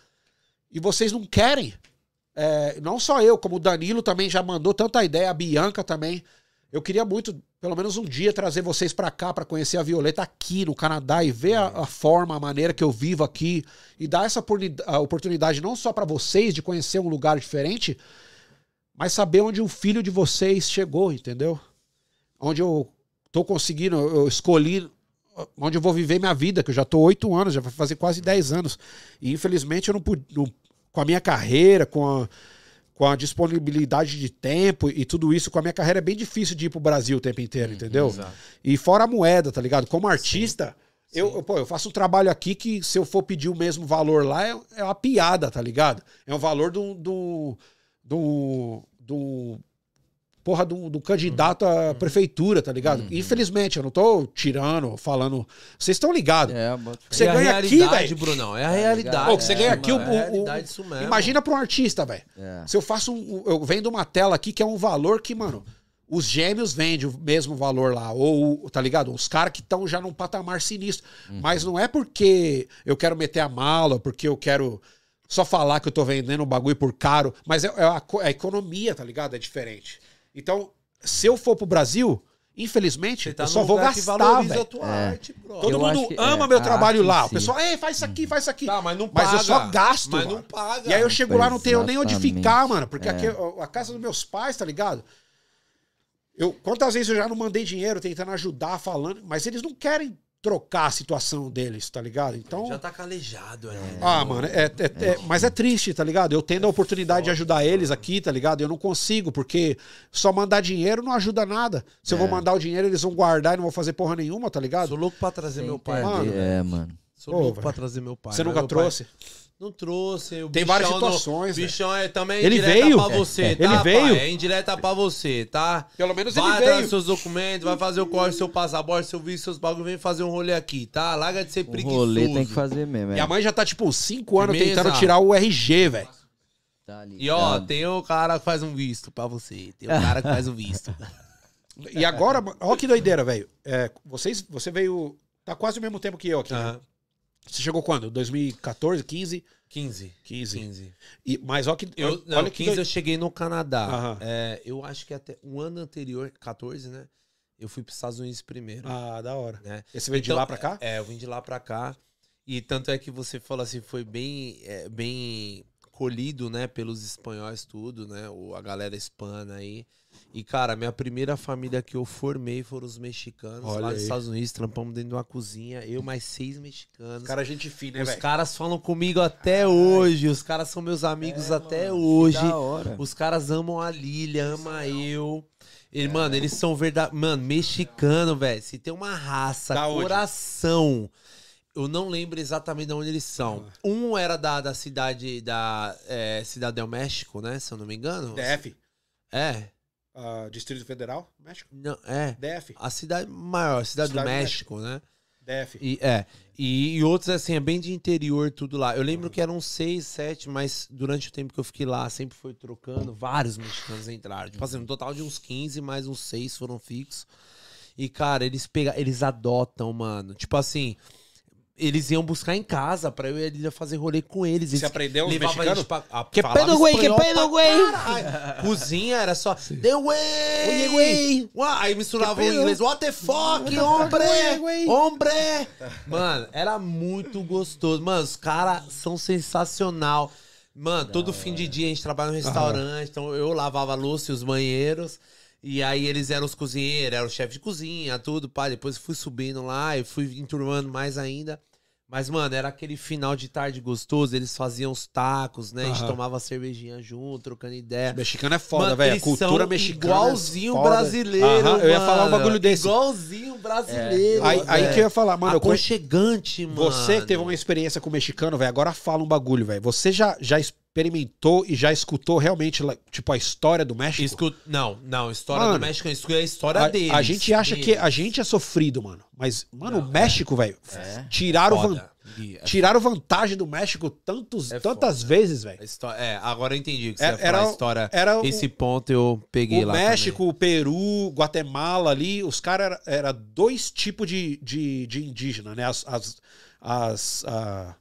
e vocês não querem? É, não só eu, como o Danilo também já mandou tanta ideia, a Bianca também. Eu queria muito, pelo menos um dia, trazer vocês pra cá pra conhecer a Violeta aqui no Canadá e ver a, a forma, a maneira que eu vivo aqui e dar essa oportunidade não só pra vocês de conhecer um lugar diferente, mas saber onde o filho de vocês chegou, entendeu? Onde eu tô conseguindo, eu escolhi onde eu vou viver minha vida, que eu já tô oito anos, já vai fazer quase dez anos. E infelizmente eu não pude, não- com a minha carreira, com a, com a disponibilidade de tempo e tudo isso, com a minha carreira é bem difícil de ir pro Brasil o tempo inteiro, entendeu? Exato. E fora a moeda, tá ligado? Como artista, eu, eu, pô, eu faço um trabalho aqui que se eu for pedir o mesmo valor lá, é, é uma piada, tá ligado? É um valor do. do, do, do porra do, do candidato à prefeitura, tá ligado? Infelizmente, eu não tô tirando, falando. Vocês estão ligados. É, fé. Você É a ganha aqui, realidade, velho. Brunão. É a realidade. Pô, que você ganha aqui o- É a o- realidade isso mesmo. Imagina pra um artista, velho. É. Se eu faço um. Eu vendo uma tela aqui que é um valor que, mano, os gêmeos vendem o mesmo valor lá. Ou, tá ligado? Os caras que estão já num patamar sinistro. Mas não é porque eu quero meter a mala, porque eu quero só falar que eu tô vendendo um bagulho por caro. Mas é, é a, a economia, tá ligado? É diferente. Então, se eu for pro Brasil, infelizmente, Você tá eu só vou gastar, valoriza a velho. tua É. arte, bro. Todo Eu mundo que- ama é, meu a trabalho arte lá. O pessoal, ei, faz isso aqui, faz isso aqui. Tá, mas não Mas paga. eu só gasto, Mas mano. não paga. E aí eu chego lá, não tenho nem onde ficar, mano. Porque É. aqui, a casa dos meus pais, tá ligado? Eu, quantas vezes eu já não mandei dinheiro tentando ajudar, falando, mas eles não querem trocar a situação deles, tá ligado? Então. Já tá calejado, é. Ah, mano, é, é- é- mas é triste, tá ligado? Eu tendo a oportunidade de ajudar eles aqui, tá ligado? Eu não consigo, porque só mandar dinheiro não ajuda nada. Se eu vou mandar o dinheiro, eles vão guardar e não vou fazer porra nenhuma, tá ligado? Sou louco pra trazer Sem meu pai. entender, mano. É, mano. Sou Pô, louco velho. pra trazer meu pai. Você nunca meu pai trouxe? Não trouxe. O Tem várias situações, velho. Bichão é também Ele indireta veio. pra você, tá, Ele pai? veio. É indireta pra você, tá? Pelo menos vai ele atrás veio. dos seus documentos, vai fazer o corre, seu passaporte, seu visto, seus bagulho, vem fazer um rolê aqui, tá? Larga de ser O preguiçoso. rolê tem que fazer mesmo. é. Minha mãe já tá, tipo, cinco anos Firmeza. tentando tirar o RG, velho. Tá E ó, ligado? tem o cara que faz um visto pra você. Tem o cara que faz o visto. E agora, ó que doideira, velho. É, vocês, você veio. Tá quase o mesmo tempo que eu aqui. né? Você chegou quando? 2014, 15? 15. 15. 15. E, mas ó que. Eu, não, olha que 15 eu cheguei no Canadá. É, eu acho que até um ano anterior, 14, né? Eu fui pros Estados Unidos primeiro. Ah, da hora. né? Esse veio de Então, lá pra cá? É, eu vim de lá pra cá. E tanto é que você falou assim, foi bem, é, bem colhido, né, pelos espanhóis tudo, né, o, a galera hispana aí. E, cara, minha primeira família que eu formei foram os mexicanos Olha lá aí. nos Estados Unidos. Trampamos dentro de uma cozinha, eu mais seis mexicanos. Cara, gente fina, né, os velho? caras falam comigo até hoje, os caras são meus amigos até hoje. Da hora. Os caras amam a Lilia, ama eu. E, mano, eles são verdade. Mano, mexicano, velho. Se tem uma raça, Da onde? coração. Eu não lembro exatamente de onde eles são. Ah. Um era da, da cidade da é, Cidade do México, né? Se eu não me engano. DF. É. ah, Distrito Federal, México. Não, é. DF. A cidade maior, a cidade, Cidade do do México, né? DF. E, é. E, e outros, assim, é bem de interior, tudo lá. Eu lembro que eram seis, sete, mas durante o tempo que eu fiquei lá, sempre foi trocando. Vários mexicanos entraram. Tipo assim, um total de uns 15, mais uns seis foram fixos. E, cara, eles pegam, eles adotam, mano. Tipo assim, eles iam buscar em casa pra eu ir fazer rolê com eles. Você Eles aprendeu os levavam a mexicanos? gente pra- a- Que falava pedo, güey, que pedo, güey. Cozinha era só. The way! Oye, güey. Uá, Aí misturava Que o inglês. What the fuck, hombre! Hombre! Mano, era muito gostoso. Mano, os caras são sensacional. Mano, todo fim de dia a gente trabalha no restaurante, então eu lavava a louça e os banheiros. E aí eles eram os cozinheiros, eram o chefe de cozinha, tudo, pá. Depois fui subindo lá e fui enturmando mais ainda. Mas, mano, era aquele final de tarde gostoso. Eles faziam os tacos, né? A gente tomava cervejinha junto, trocando ideia. Mexicano é foda, velho. A cultura mexicana. Igualzinho é foda. brasileiro. Aham, eu ia falar um bagulho desse. Igualzinho brasileiro. Aí, aí velho. que eu ia falar, mano. eu Aconchegante, mano. Você que teve uma experiência com o mexicano, velho. Agora fala um bagulho, velho. Você já, já experimentou e já escutou realmente, tipo, a história do México? Escuta... Não, não. História Mano, do México, é a história a, deles. a gente acha que deles. a gente é sofrido, mano. Mas, mano, Não, o México, velho, É. tiraram, van- é tiraram vantagem do México tantos, É tantas foda. vezes, velho. A histó- É, agora eu entendi o que você Era- ia falar. era- a história. era o- Esse ponto eu peguei O lá. México, o Peru, Guatemala ali, os caras eram era dois tipos de, de, de indígena, né? As, as, as, a-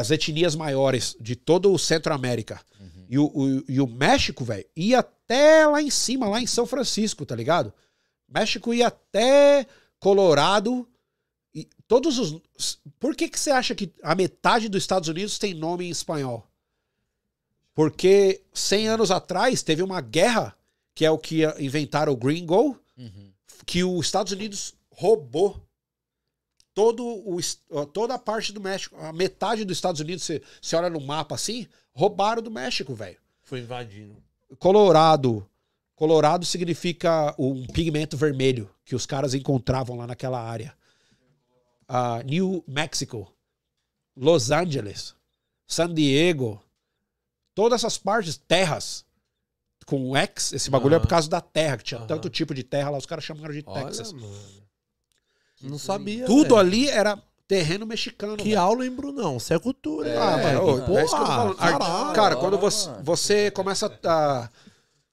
as etnias maiores de todo o Centro-América. E, o, o- e o México, velho, ia até lá em cima, lá em São Francisco, tá ligado? México ia até Colorado. E todos os. Por que, que você acha que a metade dos Estados Unidos tem nome em espanhol? Porque 100 anos atrás teve uma guerra, que é o que inventaram o Gringo, Uhum. que os Estados Unidos roubou todo o, toda a parte do México. A metade dos Estados Unidos, você, você olha no mapa assim, roubaram do México, velho. Foi invadindo. Colorado. Colorado significa um pigmento vermelho que os caras encontravam lá naquela área. Ah, New Mexico, Los Angeles, San Diego, todas essas partes, terras com X, esse bagulho é por causa da terra, que tinha tanto tipo de terra lá, os caras chamaram de Olha, Texas. mano. Não sabia. Tudo velho. ali era terreno mexicano. Que velho. aula, hein, Brunão? Isso é cultura. hein, Ah, velho? ô, Porra, é isso que eu caralho. cara, quando você, você começa a.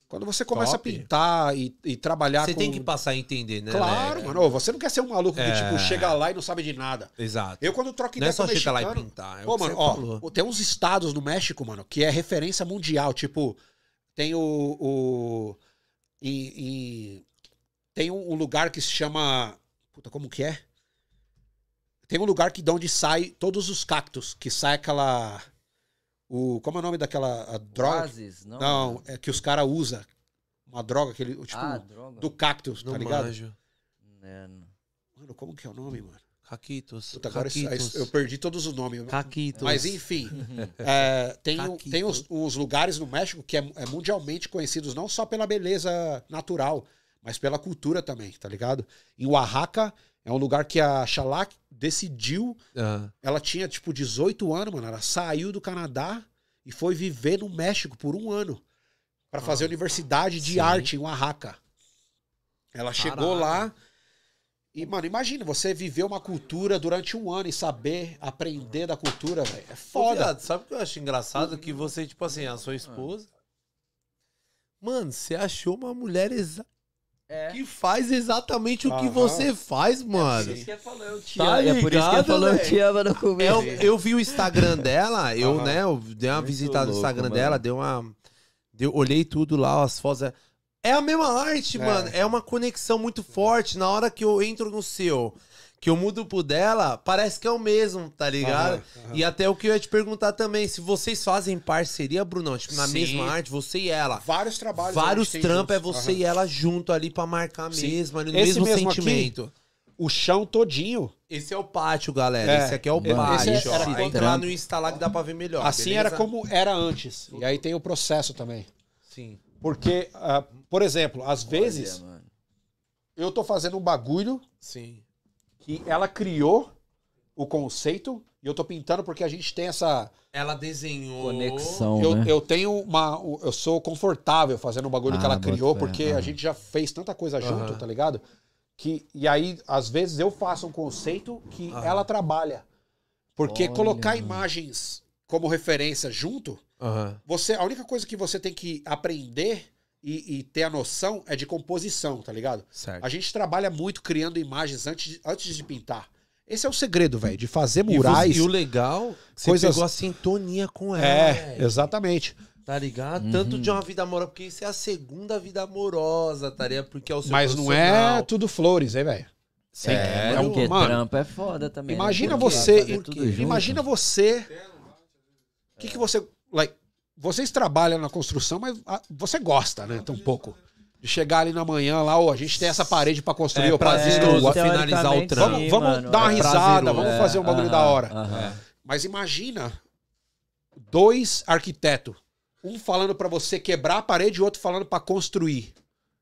Quando você começa Top. a pintar e, e trabalhar Você com. tem que passar a entender, né? Claro, Leque? mano. Você não quer ser um maluco que, É. tipo, chega lá e não sabe de nada. Exato. Eu, quando troco Não é ideia só com chegar lá e pintar. É Pô, que mano, ó, falou. tem uns estados no México, mano, que é referência mundial. Tipo, tem o. o e, e- tem um lugar que se chama. Puta, como que é? Tem um lugar que de onde sai todos os cactos, que sai aquela. O, como é o nome daquela a droga? Oasis, não? Não, é que os caras usam. Uma droga, aquele. Tipo, Ah, droga. do cactus, Não tá ligado? manjo. É. Mano, como que é o nome, mano? Caquitos. Puta, agora Caquitos. eu perdi todos os nomes. Caquitos. Mas enfim, é, tem, tem os, os lugares no México que é, é mundialmente conhecidos não só pela beleza natural, mas pela cultura também, tá ligado? Em Oaxaca é um lugar que a Xalac decidiu, Ah, ela tinha tipo 18 anos, mano, ela saiu do Canadá e foi viver no México por um ano pra fazer universidade de sim. arte em Oaxaca. Ela chegou Caralho. lá e, mano, imagina você viver uma cultura durante um ano e saber aprender da cultura, velho. É Ô, foda. viado, sabe o que eu acho engraçado? Que você, tipo assim, a sua esposa. Mano, você achou uma mulher exa- É. que faz exatamente o que Aham. você faz, mano. Por isso que ele falou, eu te Tá amo. É por isso que ligado, falou, eu te amo no É, começo. eu, eu vi o Instagram dela, eu, Aham. né, eu dei uma Muito visitada no Instagram mano. dela, dei uma. Deu, olhei tudo lá, as fotos. é- É a mesma arte, É. mano. É uma conexão muito forte. Na hora que eu entro no seu, que eu mudo pro dela, parece que é o mesmo, tá ligado? Aham, aham. E até o que eu ia te perguntar também, se vocês fazem parceria, Brunão, tipo, na Sim. mesma arte, você e ela. Vários trabalhos. Vários trampos é você Aham. e ela junto ali pra marcar Sim. mesmo, ali no Esse mesmo, mesmo aqui, sentimento. O chão todinho. Esse é o pátio, galera. É. Esse aqui é o Esse pátio. é- era Entra lá no Insta lá que dá pra ver melhor. assim beleza? era como era antes. E aí tem o processo também. Sim. Porque, ah, por exemplo, às vezes Olha, mano. eu tô fazendo um bagulho Sim. Que ela criou o conceito e eu tô pintando porque a gente tem essa. Ela desenhou. Conexão, Eu, né? eu tenho uma. Eu sou confortável fazendo um bagulho que Ah, ela boto criou, fé, porque aham. a gente já fez tanta coisa junto, tá ligado? Que, e aí, às vezes, eu faço um conceito que ela trabalha. Porque Olha, colocar imagens como referência junto, você, a única coisa que você tem que aprender e, e ter a noção é de composição, tá ligado? Certo. A gente trabalha muito criando imagens antes de, antes de pintar. Esse é o segredo, velho, de fazer murais. e o legal, você Coisas- pegou a sintonia com ela, É, velho. exatamente. Tá ligado? Uhum. Tanto de uma vida amorosa, porque isso é a segunda vida amorosa, tá ligado? Porque é o seu Mas não é tudo flores, hein, velho? É É, um- porque mano, trampo é foda também. né? Imagina Porque você. tudo junto. Imagina você. O que, que você. Like, vocês trabalham na construção, mas ah, você gosta, né? Tão pouco. De chegar ali na manhã lá, ó, a gente tem essa parede pra construir, É eu fazendo prazeroso o- finalizar o trampo. Vamos, vamos mano. dar uma É risada, vamos É, fazer um bagulho aham, da hora. aham. É. Mas imagina dois arquitetos, um falando pra você quebrar a parede e o outro falando pra construir.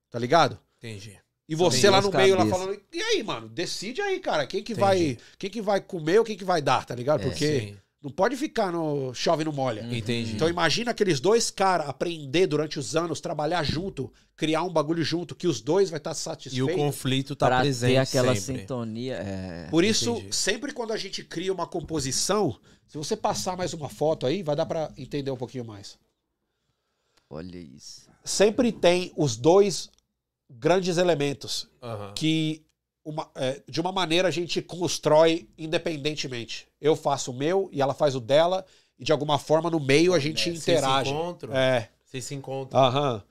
Tá ligado? Entendi. E você lá no meio lá falando, e aí, mano, decide aí, cara, quem que Entendi. vai, quem que vai comer ou quem que vai dar, tá ligado? É, Porque Sim. Não pode ficar no chove no molha. Entendi. Então imagina aqueles dois caras aprender durante os anos, trabalhar junto, criar um bagulho junto que os dois vai estar e o satisfeitos. conflito tá pra presente ter aquela sempre. sintonia. É... Por isso, Entendi. sempre quando a gente cria uma composição, se você passar mais uma foto aí, vai dar pra entender um pouquinho mais. Olha isso. Sempre tem os dois grandes elementos Aham. que uma- é, de uma maneira a gente constrói independentemente. Eu faço o meu e ela faz o dela e de alguma forma no meio a gente Vocês se interage. encontram? É. Vocês se encontram. Aham.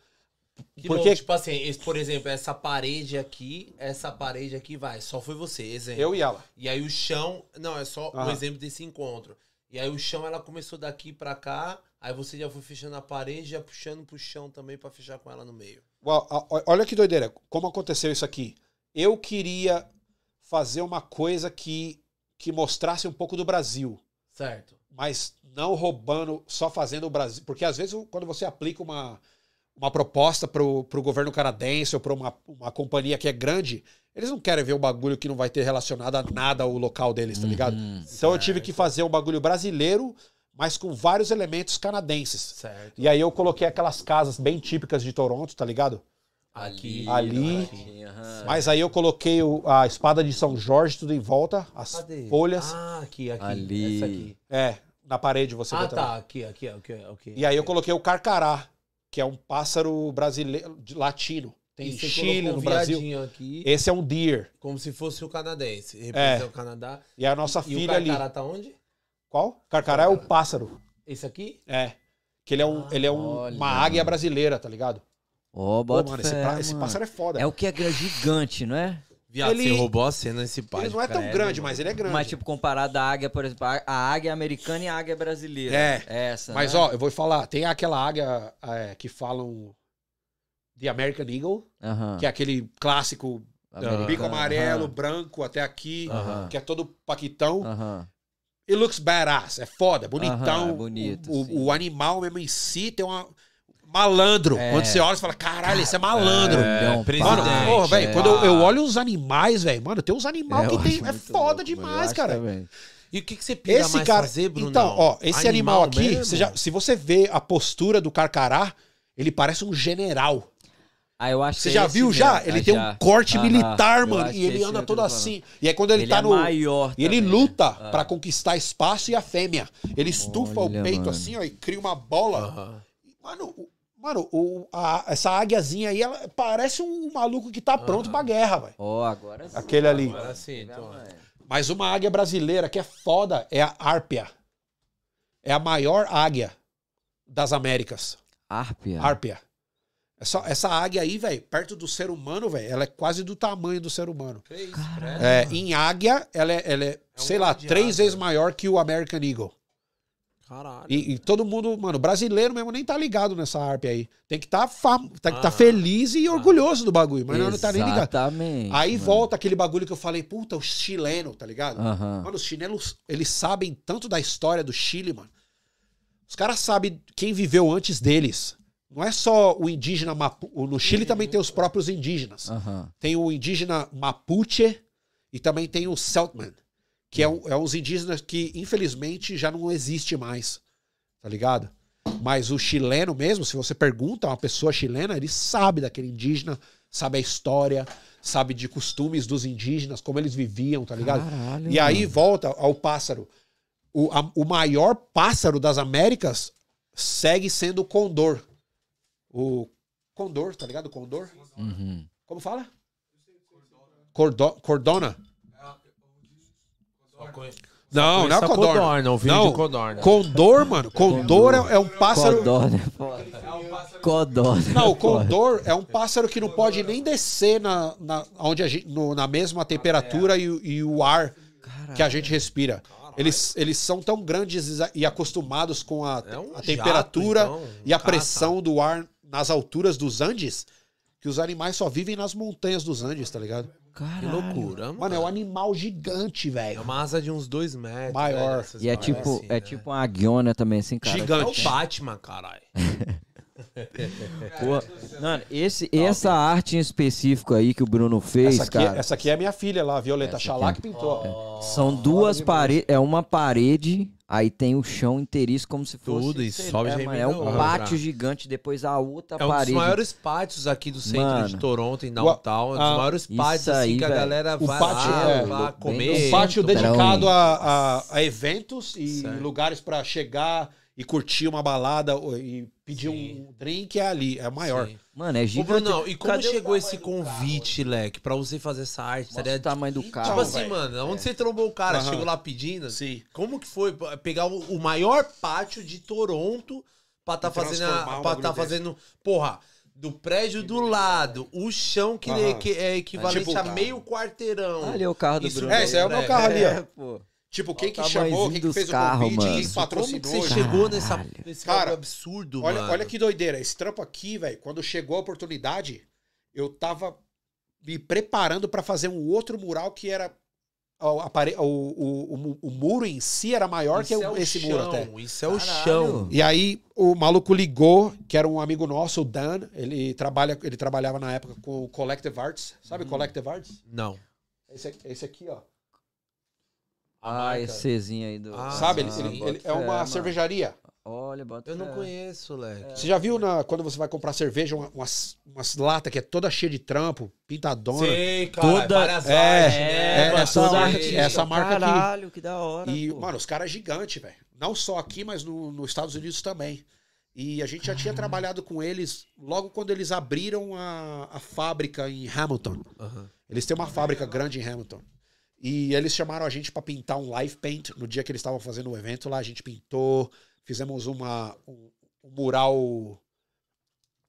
Que Porque- tipo assim, esse- por exemplo, essa parede aqui, essa parede aqui vai, só foi você, exemplo. Eu e ela. E aí o chão, não, é só um Aham. exemplo desse encontro. E aí o chão ela começou daqui pra cá, aí você já foi fechando a parede, já puxando pro chão também pra fechar com ela no meio. Uau, Olha que doideira. Como aconteceu isso aqui? Eu queria fazer uma coisa que, que mostrasse um pouco do Brasil, Certo. mas não roubando, só fazendo o Brasil. Porque às vezes quando você aplica uma, uma proposta pro, pro governo canadense ou pra uma, uma companhia que é grande, eles não querem ver um bagulho que não vai ter relacionado a nada ao local deles, tá ligado? Uhum. Então eu tive que fazer um bagulho brasileiro, mas com vários elementos canadenses. Certo. E aí eu coloquei aquelas casas bem típicas de Toronto, tá ligado? Aqui. Ali. aham. Mas aí eu coloquei o- a espada de São Jorge tudo em volta, as Cadê? folhas. Ah, aqui, aqui. Ali. Essa aqui. É, na parede você Ah, tá. Aqui, aqui, aqui, aqui. E aí eu coloquei o carcará, que é um pássaro brasileiro, de- latino. Tem E Chile colocou no um Brasil. aqui, Esse é um deer. como se fosse o canadense. Representa É. o Canadá. E a nossa E o filha ali. carcará tá onde? Qual? Carcará é o pássaro. Esse aqui? É. Que ele é, um, ele é um- olha, uma águia brasileira, tá ligado? Ó, Pô, bota mano, fé, esse, pra- esse mano. pássaro é foda. É o que é gigante, não é? Viado, Ele- você roubou a cena nesse pai. ele não é tão credo, grande, mano. mas ele é grande. Mas, tipo, comparado à águia, por exemplo, a águia americana e a águia brasileira. É. Essa, Mas, né? ó, eu vou falar, tem aquela águia é, que falam The American Eagle, Aham. que é aquele clássico Americana, bico amarelo, aham. branco até aqui, que é todo paquitão. Aham. It looks badass, é foda, bonitão. É bonito, o, sim. o animal mesmo em si tem uma. Malandro. É. Quando você olha, você fala, caralho, esse é malandro. É, É, um. Mano, porra, velho, é. quando eu, eu olho os animais, velho, mano, tem uns animais É, que tem. É foda louco, demais, cara. também. E o que, que você pira Esse mais cara. fazer, Bruno? então, ó, esse animal, aqui, mesmo? você já- se você vê a postura do carcará, ele parece um general. Ah, eu acho Você que já é viu mesmo. já? Ele Ah, tem já. um corte Aham, militar, mano, e ele anda é todo assim. E aí quando ele, Ele tá é no maior e ele luta Ah. pra conquistar espaço e a fêmea. Ele estufa Olha, o peito mano. assim, ó, e cria uma bola. Mano, o- mano, o- a- essa águiazinha aí, ela parece um maluco que tá pronto pra guerra, velho. Ó, agora sim. Aquele ali. Agora sim, então. Mas uma águia brasileira que é foda é a árpia. É a maior águia das Américas. Árpia. Árpia. Essa, essa águia aí, velho, perto do ser humano, velho, ela é quase do tamanho do ser humano. Que isso. É, em águia, ela é, ela é, um sei lá, três águia. vezes maior que o American Eagle. Caralho. E, e todo mundo, mano, brasileiro mesmo nem tá ligado nessa árpia aí. Tem que tá, fam... tem que tá Ah. feliz e orgulhoso do bagulho, mas não, tá nem ligado. Exatamente. Aí mano. volta aquele bagulho que eu falei, puta, o chileno, tá ligado? Aham. Mano, os chilenos, eles sabem tanto da história do Chile, mano. Os caras sabem quem viveu antes deles. Não é só o indígena Mapu... No Chile também tem os próprios indígenas. Aham. Tem o indígena Mapuche e também tem o Celtman, que é, um, é uns indígenas que, infelizmente, já não existe mais. Tá ligado? Mas o chileno mesmo, se você pergunta a uma pessoa chilena, ele sabe daquele indígena, sabe a história, sabe de costumes dos indígenas, como eles viviam, tá ligado? Caralho, E aí mano. volta ao pássaro. O, a- o maior pássaro das Américas segue sendo o condor. O Condor, tá ligado? Condor. Uhum. Como fala? Cordo, cordona? Não, não é o Condor. Codorna, o vídeo Não, de Codorna. Condor, mano. Condor é, é um pássaro. Codorna é foda. Codorna. Não, o é foda. condor é um pássaro que não pode nem descer na, na, onde a gente, no- na mesma temperatura e, o- e o ar que a gente respira. Eles, eles são tão grandes e acostumados com a, É um a temperatura jato, então, e a um pressão do ar nas alturas dos Andes que os animais só vivem nas montanhas dos Andes, tá ligado? Que Caralho. loucura, mano. Mano, é um animal gigante, É velho. uma asa de uns dois metros. Maior. velho, essas E é tipo, assim, é né? tipo uma aguiona também, assim, cara. É Gigante. o Batman, caralho. Pô, mano, esse, essa arte em específico aí que o Bruno fez, Essa aqui, cara. essa aqui é minha filha lá, a Violeta Xalá, que pintou. São duas paredes, é uma parede, aí tem o chão inteiríssimo como se fosse. Tudo, e sobe lá, já mano, É um outra. pátio gigante, depois a outra É um dos parede. maiores pátios aqui do centro Mano. de Toronto, em downtown. É um dos Ah, maiores pátios aí, assim, que a galera O vai pátio, lá é, bem comer. Um pátio dedicado a, a- a eventos e Certo. lugares pra chegar e curtir uma balada ou- e pedir Sim. um drink é ali, é maior. Sim. Mano, é Ô, gigante. Brunão, e como Cadê chegou esse convite, Leque, pra você fazer essa arte? Mostra tá o tamanho do carro, Tipo assim, velho. mano, onde você trombou o cara? Aham. Chegou lá pedindo? Sim. Como que foi pegar o maior pátio de Toronto pra tá E fazendo, a- pra tá desse. fazendo, porra, do prédio do lado, o chão que, Aham. que é equivalente Tipo, a meio quarteirão. Ali é o carro do Isso Bruno. É, esse aí é o meu É, carro ali, ó. É, pô. Tipo, quem Olha que o chamou, quem que fez carros, o convite, mano. quem patrocinou. como que você isso. chegou nessa, nesse Cara, absurdo, Olha, mano? olha que doideira. Esse trampo aqui, velho, quando chegou a oportunidade, eu tava me preparando pra fazer um outro mural que era. O, o, o, o, o muro em si era maior Isso que é o esse chão, muro até. Isso é o Caralho. chão. E aí o maluco ligou, que era um amigo nosso, o Dan. Ele, trabalha, ele trabalhava na época com o Collective Arts. Sabe o Collective Arts? Não. Esse, esse aqui, ó. A Ah, marca. esse Czinho aí do. Ah, Sabe? Ele, sim. ele- ele é fé, uma mano. cervejaria. Olha, bota Eu não fé. conheço, Leque. Você já viu na, quando você vai comprar cerveja, uma- umas, umas latas que é toda cheia de trampo, pintadona? Sei, cara. Toda- várias é, artes, é, né? essa arte- essa marca aqui. Caralho, que da hora. E, pô. mano, os caras é gigante, velho. Não só aqui, mas no- nos Estados Unidos também. E a gente já tinha trabalhado com eles logo quando eles abriram a, a fábrica em Hamilton. Aham. Eles têm uma fábrica grande em Hamilton. E eles chamaram a gente pra pintar um live paint. No dia que eles estavam fazendo o evento lá, a gente pintou. Fizemos uma, um, um mural.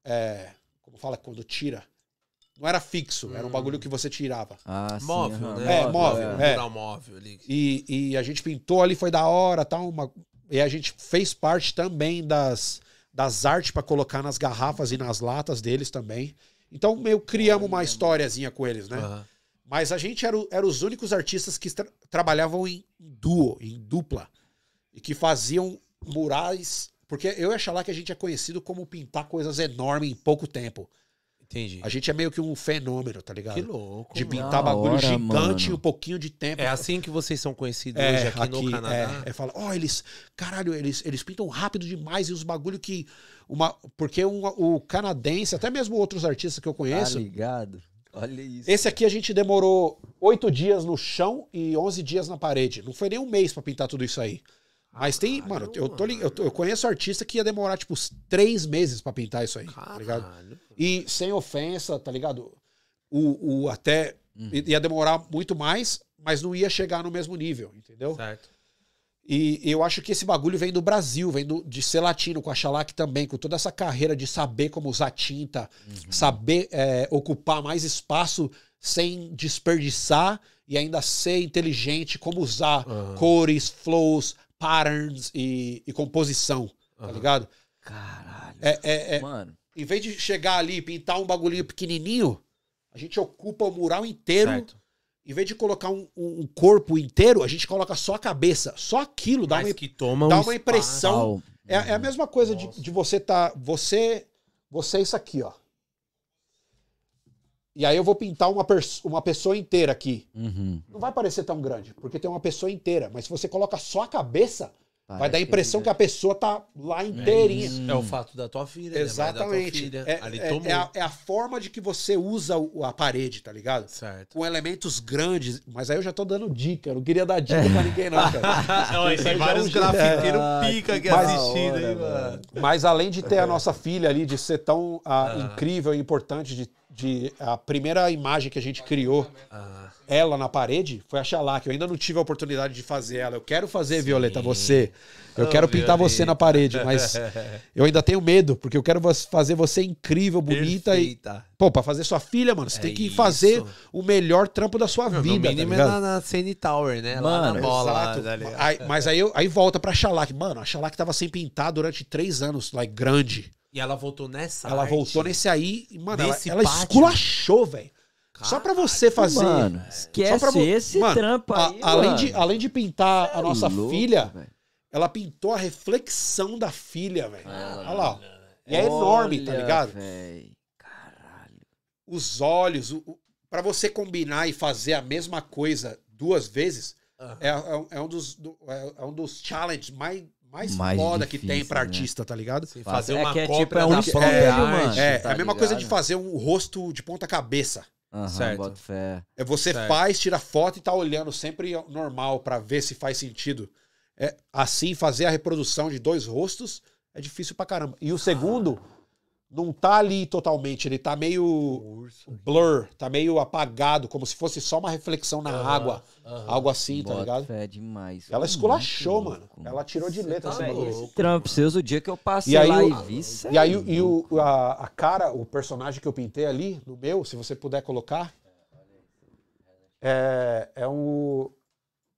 É, como fala quando tira? Não era fixo, era um bagulho que você tirava. Ah, sim, Móvel, aham. né? É, móvel, Um é. mural móvel ali. E, e a gente pintou ali, foi da hora, tal. Uma, e a gente fez parte também das, das artes pra colocar nas garrafas e nas latas deles também. Então, meio criamos uma historiazinha com eles, né? Aham. Mas a gente era, era os únicos artistas que tra- trabalhavam em duo, em dupla. E que faziam murais. Porque eu e a Xalá que a gente é conhecido como pintar coisas enormes em pouco tempo. Entendi. A gente é meio que um fenômeno, tá ligado? Que louco. De pintar bagulho hora, gigante mano. em um pouquinho de tempo. É assim que vocês são conhecidos É, hoje aqui, no Canadá. É, é fala, ó, eles, caralho, eles, eles pintam rápido demais e os bagulho que. Uma, porque um, o canadense, até mesmo outros artistas que eu Tá conheço, ligado? Olha isso. esse aqui a gente demorou oito dias no chão e 11 dias na parede. Não foi nem um mês pra pintar tudo isso aí. Mas tem, mano, eu, tô, eu, eu conheço artista que ia demorar, tipo, três meses pra pintar isso aí, tá ligado? E sem ofensa, tá ligado? O, o até ia demorar muito mais, mas não ia chegar no mesmo nível, entendeu? Certo. E eu acho que esse bagulho vem do Brasil, vem do, de ser latino, com a Xalac também, com toda essa carreira de saber como usar tinta, saber é, ocupar mais espaço sem desperdiçar e ainda ser inteligente, como usar Aham. cores, flows, patterns e, e composição, tá Aham. ligado? Caralho. É, é, é, Mano, em vez de chegar ali e pintar um bagulhinho pequenininho, a gente ocupa o mural inteiro. Certo. Em vez de colocar um, um- um corpo inteiro, a gente coloca só a cabeça. Só aquilo dá Mas uma, que toma dá um uma impressão. É, é a mesma coisa de, de você tá. Você. Você é isso aqui, ó. E aí eu vou pintar uma, uma pessoa inteira aqui. Uhum. Não vai parecer tão grande, porque tem uma pessoa inteira. Mas se você coloca só a cabeça, vai Parece dar a impressão que a pessoa tá lá inteirinha. É o fato da tua filha, né? Vai da tua Exatamente. filha. É, Ali é- é a, é a forma de que você usa o- a parede, tá ligado? Certo. Com elementos grandes. Mas aí eu já tô dando dica. Eu não queria dar dica pra ninguém, não, cara. Não, Isso aí tem vários é jeito. grafiteiros pica aqui Mas- assistindo, hora, mano. Mas além de ter a nossa filha ali, de ser tão ah, incrível e importante, de, de- a primeira imagem que a gente criou, Ah, ela na parede, foi a Xalá, que eu ainda não tive a oportunidade de fazer ela. Eu quero fazer, Violeta, você. Eu Ô, quero pintar Violeta. você na parede, mas eu ainda tenho medo, porque eu quero fazer você incrível, bonita e. perfeita. Pô, pra fazer sua filha, mano, você É tem que isso. fazer o melhor trampo da sua No vida. mínimo tá é na, na CN Tower, né? Lá Mano, na bola. Exato. Lá, tá? Aí- mas aí, aí volta pra Xalá, que, mano, a Xalá que tava sem pintar durante três anos, like, grande. E ela voltou nessa Ela arte. voltou nesse aí e, mano, ela, Nesse ela pátio. esculachou, velho. Só pra você fazer. Mano, esquece Só pra vo- esse Mano, trampo a- aí, além, mano. de, além de pintar a É nossa louco, filha, velho. ela pintou a reflexão da filha, velho. Ela- Olha lá. E é enorme, tá Olha, ligado? véi. Caralho. Os olhos, o, o, para você combinar e fazer a mesma coisa duas vezes, é, é- é um dos, do- é, é um dos challenges mais, mais, Mais foda que difícil, tem pra né? artista, tá ligado? Faz- fazer é uma que é cópia tipo, é um própria arte. É, tá é a mesma coisa de ligado? fazer um rosto de ponta cabeça. Aham, Certo. É você Certo. faz, tira foto e tá olhando sempre normal pra ver se faz sentido. É, assim, fazer a reprodução de dois rostos é difícil pra caramba. E o segundo não tá ali totalmente, ele tá meio Urso. blur, tá meio apagado, como se fosse só uma reflexão na Aham, água, aham. algo assim, tá Boto ligado? fé demais. Ela esculachou, louco. mano. Ela tirou de letra tá esse bagulho. louco. Trampo seus, o dia que eu passei E aí lá o- e vi, E aí é e o, a, a cara, o personagem que eu pintei ali, no meu, se você puder colocar, é, é o.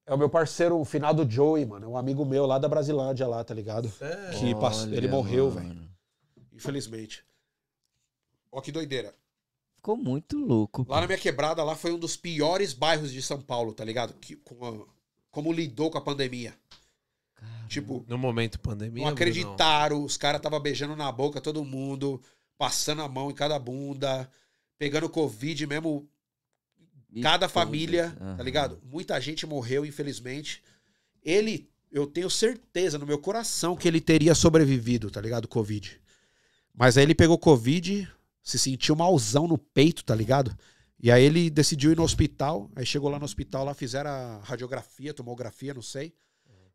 É o meu parceiro, o finado Joey, mano. É um amigo meu lá da Brasilândia, lá, tá ligado? Sério? que pass- Olha, ele morreu, velho. Infelizmente. Ó, que doideira. Ficou muito louco. Lá na minha quebrada, lá foi um dos piores bairros de São Paulo, tá ligado? Que, com a- como lidou com a pandemia. Tipo, No momento pandemia. não acreditaram, os caras tava beijando na boca todo mundo, passando a mão em cada bunda, pegando Covid mesmo, E cada família, aham. tá ligado? Muita gente morreu, infelizmente. Ele, eu tenho certeza no meu coração que ele teria sobrevivido, tá ligado? Covid. Mas aí ele pegou Covid, se sentiu malzão no peito, tá ligado? E aí ele decidiu ir no hospital. Aí chegou lá no hospital, lá fizeram a radiografia, tomografia, não sei.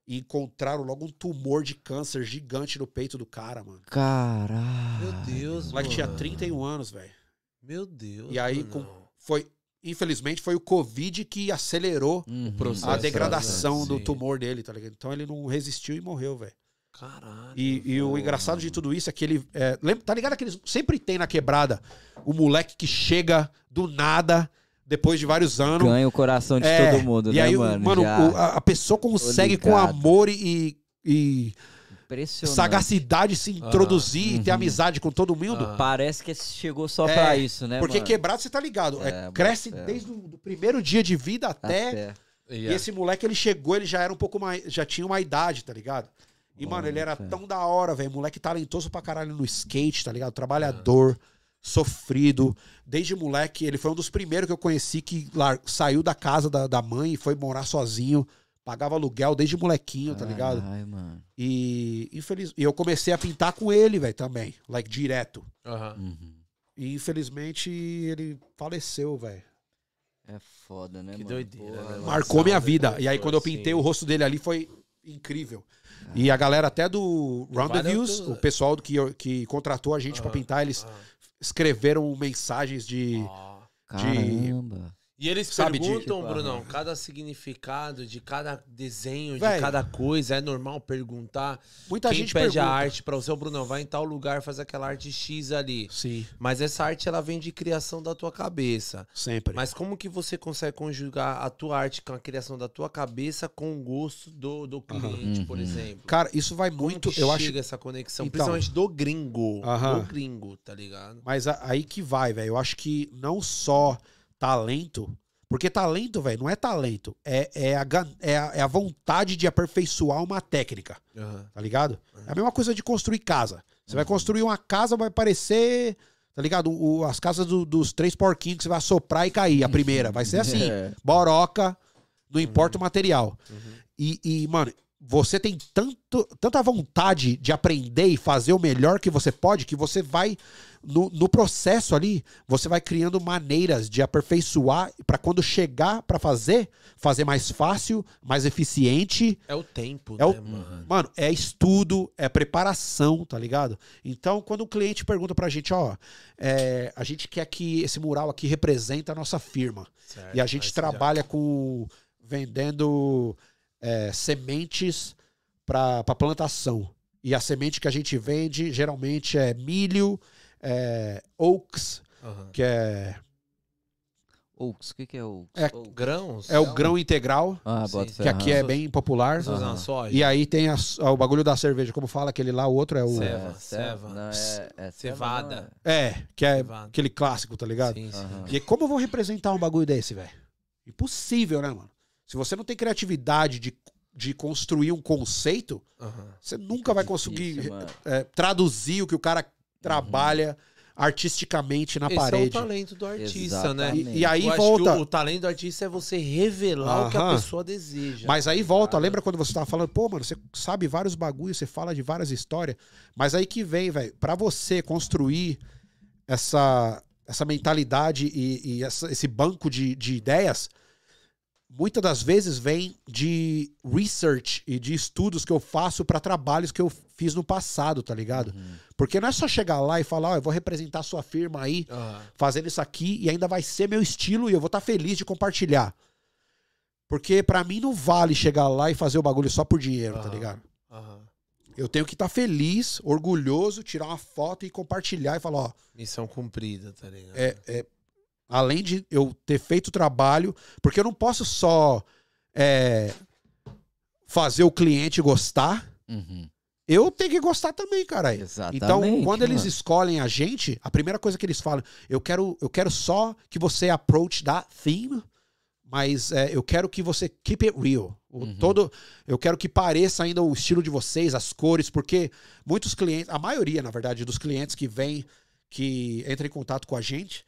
E encontraram logo um tumor de câncer gigante no peito do cara, mano. Caralho. Meu Deus, O moleque tinha mano. 31 anos, velho. Meu Deus. E aí, com- Foi, infelizmente, foi o Covid que acelerou Uhum, processo, a degradação né? do tumor dele, tá ligado? Então ele não resistiu e morreu, velho. Caralho. E, e o engraçado de tudo isso é que ele. é, lembra, tá ligado que eles sempre tem na quebrada o moleque que chega do nada, depois de vários anos. Ganha o coração de É, todo mundo, e né, aí, o- mano? mano, Já o- a, a pessoa consegue com amor e, e impressionante. sagacidade se introduzir e ter Uhum. amizade com todo mundo. Ah. Parece que chegou só É, pra isso, né, Porque mano? quebrado, você tá ligado? é, É, cresce fé. desde o do primeiro dia de vida até. Até. E Yeah. esse moleque, ele chegou, ele já era um pouco mais. Já tinha uma idade, tá ligado? E, mano, ele era tão da hora, velho. Moleque talentoso pra caralho no skate, tá ligado? Trabalhador, sofrido. Desde moleque, ele foi um dos primeiros que eu conheci que saiu da casa da, da mãe e foi morar sozinho. Pagava aluguel desde molequinho, tá ligado? Ai, mano. E, infeliz... e eu comecei a pintar com ele, velho, também. Like, direto. Aham. Uhum. E infelizmente ele faleceu, velho. É foda, né, Que mano? doideira, Porra, né? Marcou minha vida. como E aí, quando eu pintei assim. o rosto dele ali, foi incrível. E a galera até do Roundeviews, vários- o pessoal que, que contratou a gente pra Aham. pintar, eles Ah. escreveram mensagens de. Ah. Caramba. E eles Sabe, de- perguntam, Tipo, Brunão, aham. cada significado de cada desenho, de Véi. cada coisa. É normal perguntar. Muita Quem gente pede pergunta. a arte pra você, ô Brunão, vai em tal lugar, faz aquela arte X ali. Sim, Mas essa arte, ela vem de criação da tua cabeça. sempre. Mas como que você consegue conjugar a tua arte com a criação da tua cabeça com o gosto do, do cliente, por Uhum. exemplo? Cara, isso vai Como muito. que Eu chega acho. essa conexão, Então. principalmente do gringo. Aham. Do gringo, tá ligado? Mas a- aí que vai, velho. Eu acho que não só talento. Porque talento, velho, não é talento. É, é, a, é, a, é a vontade de aperfeiçoar uma técnica. Aham. tá ligado? É a mesma coisa de construir casa. Você vai construir uma casa, vai parecer, tá ligado? O- as casas do- dos três porquinhos que você vai soprar e cair, a primeira. Vai ser assim. É. Boroca, não importa o material. E, e, mano, você tem tanto, tanta vontade de aprender e fazer o melhor que você pode, que você vai, no, no processo ali, você vai criando maneiras de aperfeiçoar para quando chegar para fazer, fazer mais fácil, mais eficiente. É o tempo, É né, o- mano? Mano, é estudo, é preparação, tá ligado? Então, quando o cliente pergunta pra gente, ó, é, a gente quer que esse mural aqui represente a nossa firma. Certo, E a gente trabalha com vendendo é, sementes para plantação. E a semente que a gente vende geralmente é milho, é, oaks, Aham. que é, Oaks, o que, que é Oaks? É- Oaks. Grãos? é o grão integral, Ah, que aqui é bem popular. Soja? E aí tem a- o bagulho da cerveja, como fala aquele lá, o outro é o. Ceva, É, ceva. Não, é, é Cevada. ceva, não, É, que é Cevada. aquele clássico, tá ligado? Sim, sim. Aham. E como eu vou representar um bagulho desse, velho? Impossível, né, mano? Se você não tem criatividade de, de construir um conceito, Aham. você nunca vai conseguir é, traduzir o que o cara trabalha artisticamente na Esse parede. é o talento do artista, né? Exatamente. E, e aí Eu acho volta. que o, o talento do artista é você revelar o que a Aham. pessoa deseja. Mas aí volta, lembra quando você tava falando, pô, mano, você sabe vários bagulhos, você fala de várias histórias, mas aí que vem, velho, pra você construir essa, essa mentalidade e, e essa- esse banco de, de ideias, muitas das vezes vem de research e de estudos que eu faço pra trabalhos que eu fiz no passado, tá ligado? Uhum. Porque não é só chegar lá e falar, ó, eu vou representar a sua firma aí, Aham. fazendo isso aqui e ainda vai ser meu estilo e eu vou estar feliz de compartilhar. Porque pra mim não vale chegar lá e fazer o bagulho só por dinheiro, tá Aham. ligado? Eu tenho que estar feliz, orgulhoso, tirar uma foto e compartilhar e falar, ó, Missão cumprida, tá ligado? é, é- além de eu ter feito o trabalho, porque eu não posso só é, fazer o cliente gostar, Uhum. eu tenho que gostar também, caralho. Exatamente. Então, quando eles mano. escolhem a gente, a primeira coisa que eles falam, eu quero, eu quero só que você approach that theme, mas é, eu quero que você keep it real. O Uhum. todo, eu quero que pareça ainda o estilo de vocês, as cores, porque muitos clientes, a maioria, na verdade, dos clientes que vêm, que entram em contato com a gente,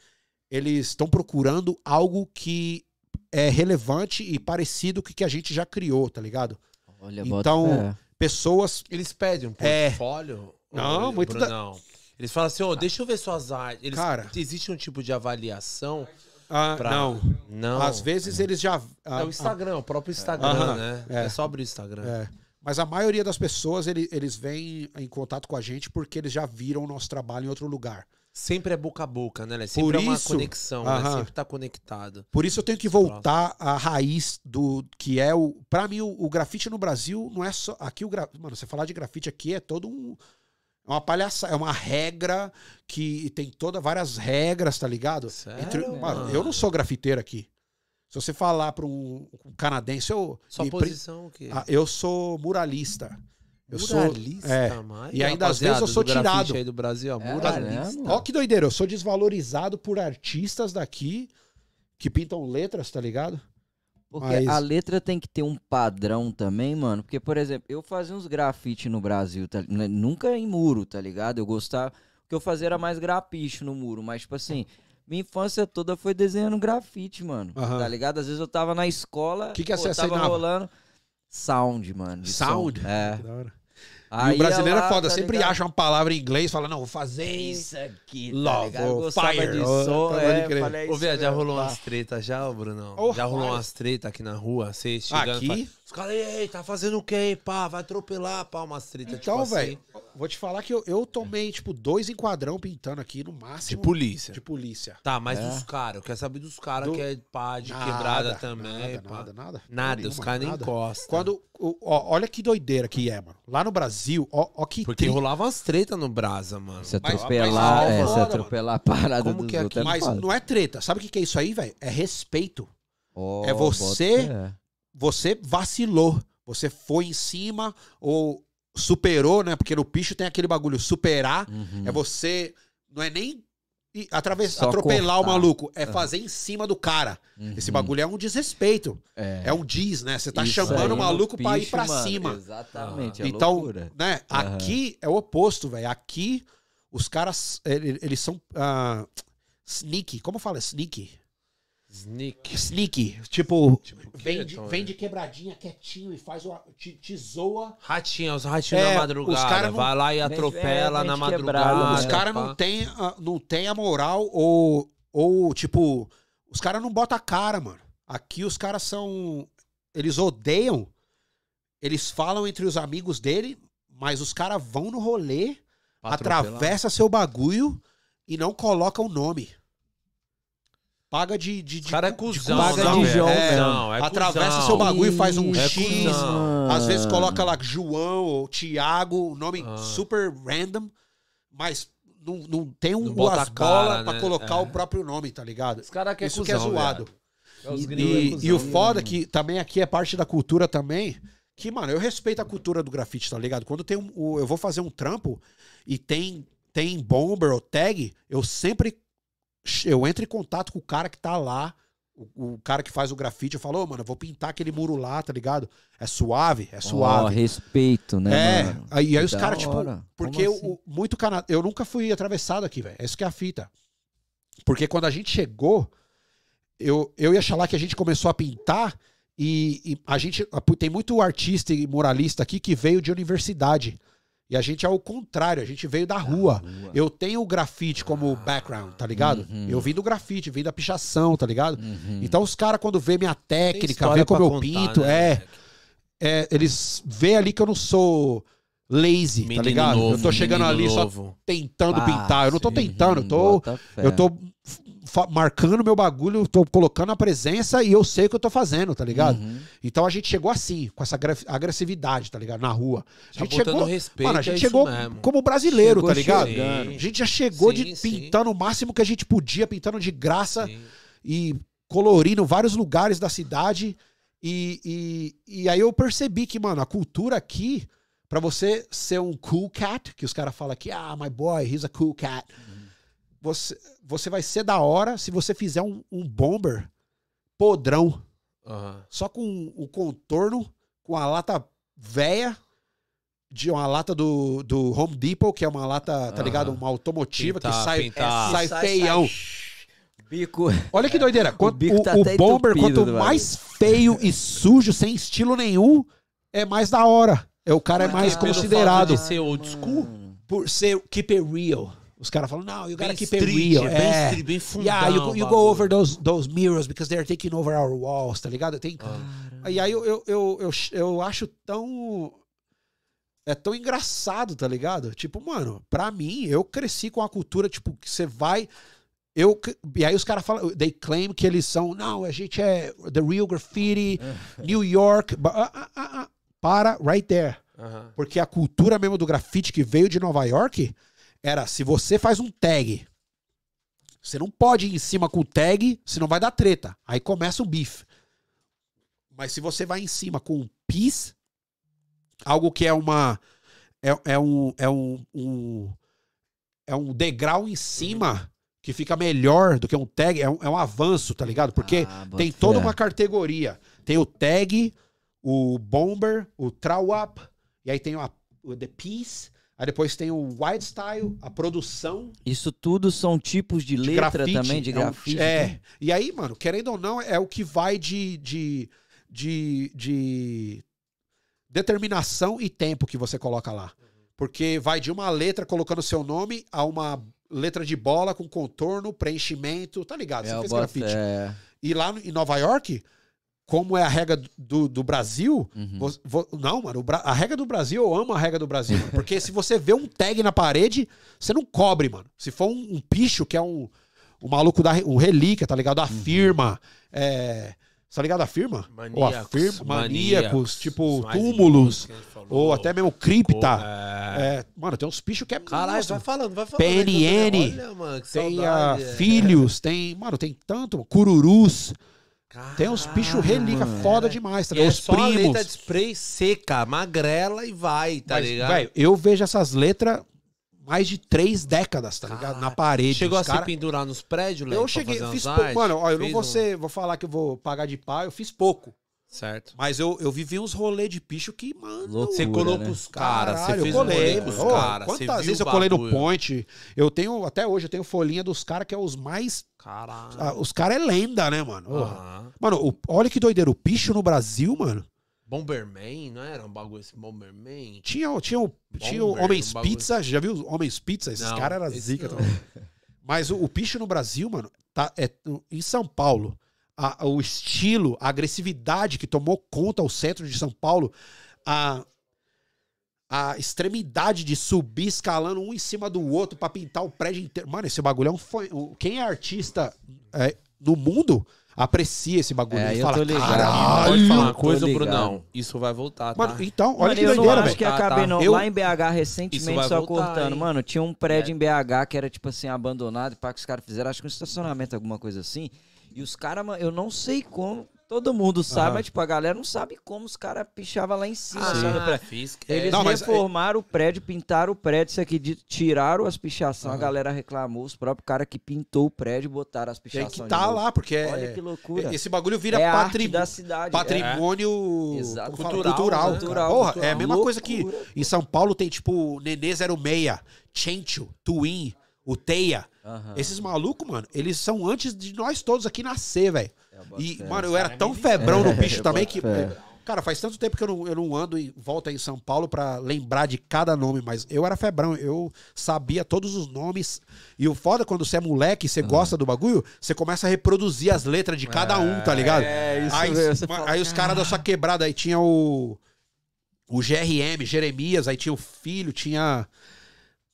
eles estão procurando algo que é relevante e parecido com o que a gente já criou, tá ligado? Olha, Então, bota. Pessoas Eles pedem um É. portfólio? Não, Ô, muito da- Brunão? Eles falam assim, ô, deixa eu ver suas artes. Eles, Cara. Existe um tipo de avaliação? ah, Pra- não, Não. às vezes eles já É o Instagram, o próprio Instagram, Aham, né? é. É. só abrir o Instagram. É. Mas a maioria das pessoas, ele- eles vêm em contato com a gente porque eles já viram o nosso trabalho em outro lugar. Sempre é boca a boca, né? Sempre Por é uma isso- conexão, né? Sempre tá conectado. Por isso eu tenho que voltar à raiz do que é o. Pra mim, o, o grafite no Brasil não é só. Aqui o gra- Mano, você falar de grafite aqui é todo um. É uma palhaçada, é uma regra que tem toda várias regras, tá ligado? Sério, mano, mano? eu não sou grafiteiro aqui. Se você falar pra um, um canadense, eu. Sua e posição o quê? ah, eu sou muralista. Eu sou. Muralista, é. mano. E ainda às vezes eu sou do grafite tirado. aí do Brasil, ó, É, muralista. Ó que doideira, eu sou desvalorizado por artistas daqui que pintam letras, tá ligado? Porque Mas- a letra tem que ter um padrão também, mano. Porque, por exemplo, eu fazia uns grafite no Brasil, tá, né, nunca em muro, tá ligado? Eu gostava. O que eu fazia era mais grapiche no muro, mas, tipo assim, minha infância toda foi desenhando grafite, mano. Tá ligado? Às vezes eu tava na escola. Que que pô, tava rolando. Sound, mano. de Sound? som. É. Que da hora. Aí e o brasileiro é foda, tá sempre ligado? acha uma palavra em inglês, fala, não, vou fazer Isso aqui, tá Love, oh, fire, de oh, som, pode é, falei, Ô, viado, já rolou umas tretas já, ô, Brunão? Oh, já rolou umas tretas aqui na rua, você chegando... Aqui? Os caras, ei, tá fazendo o quê, pá? Vai atropelar, pá, umas tretas, Então, tipo velho, assim. vou te falar que eu, eu tomei, tipo, dois enquadrão pintando aqui no De máximo polícia. de polícia. Tá, mas É. dos caras, eu quero saber dos caras Do- que é pá, de Nada, quebrada também, Nada, pá. nada, nada. Nada, Nenhuma, os caras nem encostam. Quando, ó, olha que doideira que é, mano. Lá no Brasil, ó, ó que Porque tri- rolava umas tretas no Brasa, mano. Se Mas- atropelar, mas- é, foda, se mano. atropelar a parada Como dos que é outros é Mas não é treta. Sabe o que que é isso aí, velho? É respeito. Ó, é você-. Você vacilou. Você foi em cima ou superou, né? Porque no picho tem aquele bagulho superar. Uhum. É você. Não é nem através, atropelar o cortar. maluco. É fazer em cima do cara. Uhum. Esse bagulho é um desrespeito. É. É um diz, né? Você tá Isso chamando o maluco pra ir picho, pra mano, cima. Exatamente, é então, loucura. né? Aham. Aqui é o oposto, velho. Aqui os caras, ele- eles são ah, sneaky. Como fala sneaky? Sneak. Sneak. Tipo, Tipo, vem, de, vem de quebradinha quietinho e faz o. te, te zoa. Ratinho, os ratinhos É, na madrugada. os cara não- Vai lá e atropela é, vem na madrugada. quebrada, Os caras não tem, a- não tem a moral ou, ou tipo, os caras não botam a cara, mano. Aqui os caras são. Eles odeiam. Eles falam entre os amigos dele, mas os caras vão no rolê, atravessa seu bagulho e não colocam o nome. Paga de. de, Os cara é de cuzão, Paga não, de velho. João, é, velho. não, é Atravessa cuzão. seu bagulho e faz um É X. cuzão. Às vezes coloca lá João ou Tiago, um nome Ah. super random, mas não, não tem um, Não as cara, bolas pra né? colocar É. o próprio nome, tá ligado? Os caras que é Isso cuzão, que é zoado. É os E- gringos é E, cuzão. e o foda é que também aqui é parte da cultura também. Que, mano, eu respeito a cultura do grafite, tá ligado? Quando tem um, o- eu vou fazer um trampo e tem, tem bomber ou tag, eu sempre eu entro em contato com o cara que tá lá, o, o cara que faz o grafite. Eu falo, ô, mano, eu vou pintar aquele muro lá, tá ligado? É suave, é Ó, suave. respeito, né, é, mano? aí, aí os caras, tipo, porque assim? o- muito Canadá. Eu nunca fui atravessado aqui, velho. Essa que é a fita. Porque quando a gente chegou, eu, eu ia falar que a gente começou a pintar e, e a gente. Tem muito artista e muralista aqui que veio de universidade. E a gente é o contrário, a gente veio da rua. Rua. Eu tenho o grafite como background, tá ligado? Uhum. Eu vim do grafite, vim da pichação, tá ligado? Uhum. Então os caras, quando vê minha técnica, vê como eu contar, pinto, né, é, é, eles vê ali que eu não sou lazy, Menino tá ligado? novo, eu tô chegando ali só novo. tentando Ah, pintar. Eu não tô tentando, eu tô, eu tô marcando meu bagulho, eu tô colocando a presença e eu sei o que eu tô fazendo, tá ligado? Uhum. Então a gente chegou assim, com essa agressividade, tá ligado? Na rua. A Já gente chegou, respeito, mano, a é gente isso chegou mesmo. como brasileiro, Chegou tá ligado? chegando. A gente já chegou Sim, de sim. pintando o máximo que a gente podia, pintando de graça Sim. e colorindo vários lugares da cidade. E, e, e aí eu percebi que, mano, a cultura aqui, pra você ser um cool cat, que os caras falam aqui, ah, my boy, he's a cool cat. Você, você vai ser da hora se você fizer um, um bomber podrão, Aham. só com o contorno, com a lata velha, de uma lata do, do Home Depot, que é uma lata, tá ligado? Uma automotiva Pintar, que sai, pintar. sai Sai, feião. Bico. Olha que doideira. Quanto, bico o, tá o bomber, quanto mais feio e sujo, sem estilo nenhum, é mais da hora. É, o cara é mais considerado fato de ser old school. por ser keep it real. Os caras falam, não, you gotta Bem keep it street, real. é bem É. street, bem fundão. Yeah, you, you go over those, those mirrors because they're taking over our walls, tá ligado? Tem, Ah. E aí eu, eu, eu, eu, eu acho tão. É tão engraçado, tá ligado? Tipo, mano, pra mim, eu cresci com a cultura, tipo, que você vai. Eu, e aí os caras falam, they claim que eles são, não, a gente é The Real Graffiti, New York. ba- ah, ah, ah, ah. para, right there. Aham. Porque a cultura mesmo do grafite que veio de Nova York era, se você faz um tag, você não pode ir em cima com o tag, senão vai dar treta. Aí começa o beef. Mas se você vai em cima com um piece, algo que é uma. É, é um. É um, um- é um degrau em cima que fica melhor do que um tag. É um, é um avanço, tá ligado? Porque Ah, tem toda uma categoria. Tem o tag, o bomber, o throw up, e aí tem o, o the piece. Aí depois tem o wide style, a produção Isso tudo são tipos de, de letra grafite. também, de É um- grafite. É. E aí, mano, querendo ou não, é o que vai de, de, de, de determinação e tempo que você coloca lá. Porque vai de uma letra colocando seu nome a uma letra de bola com contorno, preenchimento, tá ligado? É, Você eu fez grafite. fé. E lá em Nova York, como é a regra do, do Brasil, Uhum. vo- vo- não, mano, a regra do Brasil, eu amo a regra do Brasil, mano, porque se você vê um tag na parede, você não cobre, mano. Se for um, um picho, que é um, um maluco da um relíquia, tá ligado? A Uhum. firma, é, tá ligado a firma? Ou a Maníacos, firma, maníacos, tipo os mais túmulos, a falou. ou até mesmo cripta. É. É, mano, tem uns pichos que é Caralho, monstro. vai falando, vai falando. PNN, Olha, mano, que Tem saudade, ah, é. filhos, tem, mano, tem tanto, cururus. Tem uns bichos relíquia mano. foda demais, tá E ligado? é Os só a letra primos. de spray seca, magrela e vai, tá Mas, ligado? velho, eu vejo essas letras mais de três décadas, tá ligado? Na parede. Chegou a Os se cara- pendurar nos prédios, Léo, Eu cheguei, fiz pouco. Mano, ó, eu não vou, um- ser, vou falar que eu vou pagar de pau, eu fiz pouco. Certo. Mas eu, eu vivi uns rolês de picho que, mano. Loucura, Você colou né? pros caras, você fez eu um colei, pros. Ô, caras. Quantas vezes eu colei no point? Eu tenho, até hoje, eu tenho folhinha dos caras que é os mais. Caralho. ah, os caras é lenda, né, mano? Aham. Mano, o- olha que doideira. O picho no Brasil, mano. Bomberman, não era um bagulho esse Bomberman? Tinha, tinha, o- tinha o Homens um. Pizza. Já viu os Homens Pizza? Esses caras eram zica não. também. Mas o, o picho no Brasil, mano, tá, é, em São Paulo, a- o estilo, a agressividade que tomou conta o centro de São Paulo, a, a extremidade de subir escalando um em cima do outro pra pintar o prédio inteiro. Mano, esse bagulho é um. Quem é artista é, no mundo aprecia esse bagulho. É, Ele eu fala, tô ligado. caralho. Pode falar uma coisa. Brunão. Isso vai voltar, tá? Mano, então, olha Mano, que eu doideira, acho velho. que Tá, acabei, tá. não. Eu- Lá em BH, recentemente, só voltar, cortando. hein? Mano, tinha um prédio em BH que era, tipo assim, abandonado, pá, que os caras fizeram, acho que um estacionamento, alguma coisa assim. E os caras, mano, eu não sei como, todo mundo sabe, Aham. mas, tipo, a galera não sabe como os caras pichavam lá em cima, Ah, prédio. fiz que... Eles Não, mas- reformaram o prédio, pintaram o prédio, isso aqui, de- tiraram as pichações, a Aham. galera reclamou, os próprios caras que pintou o prédio botaram as Tem pichações. que de tá lá, porque é- Olha que loucura. esse bagulho vira é a patri- da cidade. patrimônio fala? Cultural, cultural, né? Cultural, Porra, cultural. é a mesma coisa que Loucura, em São Paulo tem tipo Nenê 06, Chencho, Twin, o Teia. É. Aham. Esses malucos, mano, eles são antes de nós todos aqui nascer, velho. É, E, mano, eu era tão febrão no bicho Eu também que. Cara, faz tanto tempo que eu não, eu não ando e volto aí em São Paulo pra lembrar de cada nome, mas eu era febrão, eu sabia todos os nomes. E o foda quando você é moleque, você gosta do bagulho, você começa a reproduzir as letras de cada um, tá ligado? É, isso aí, mesmo, fala, aí os caras da sua quebrada, aí tinha o. O GRM, Jeremias, aí tinha o filho, tinha.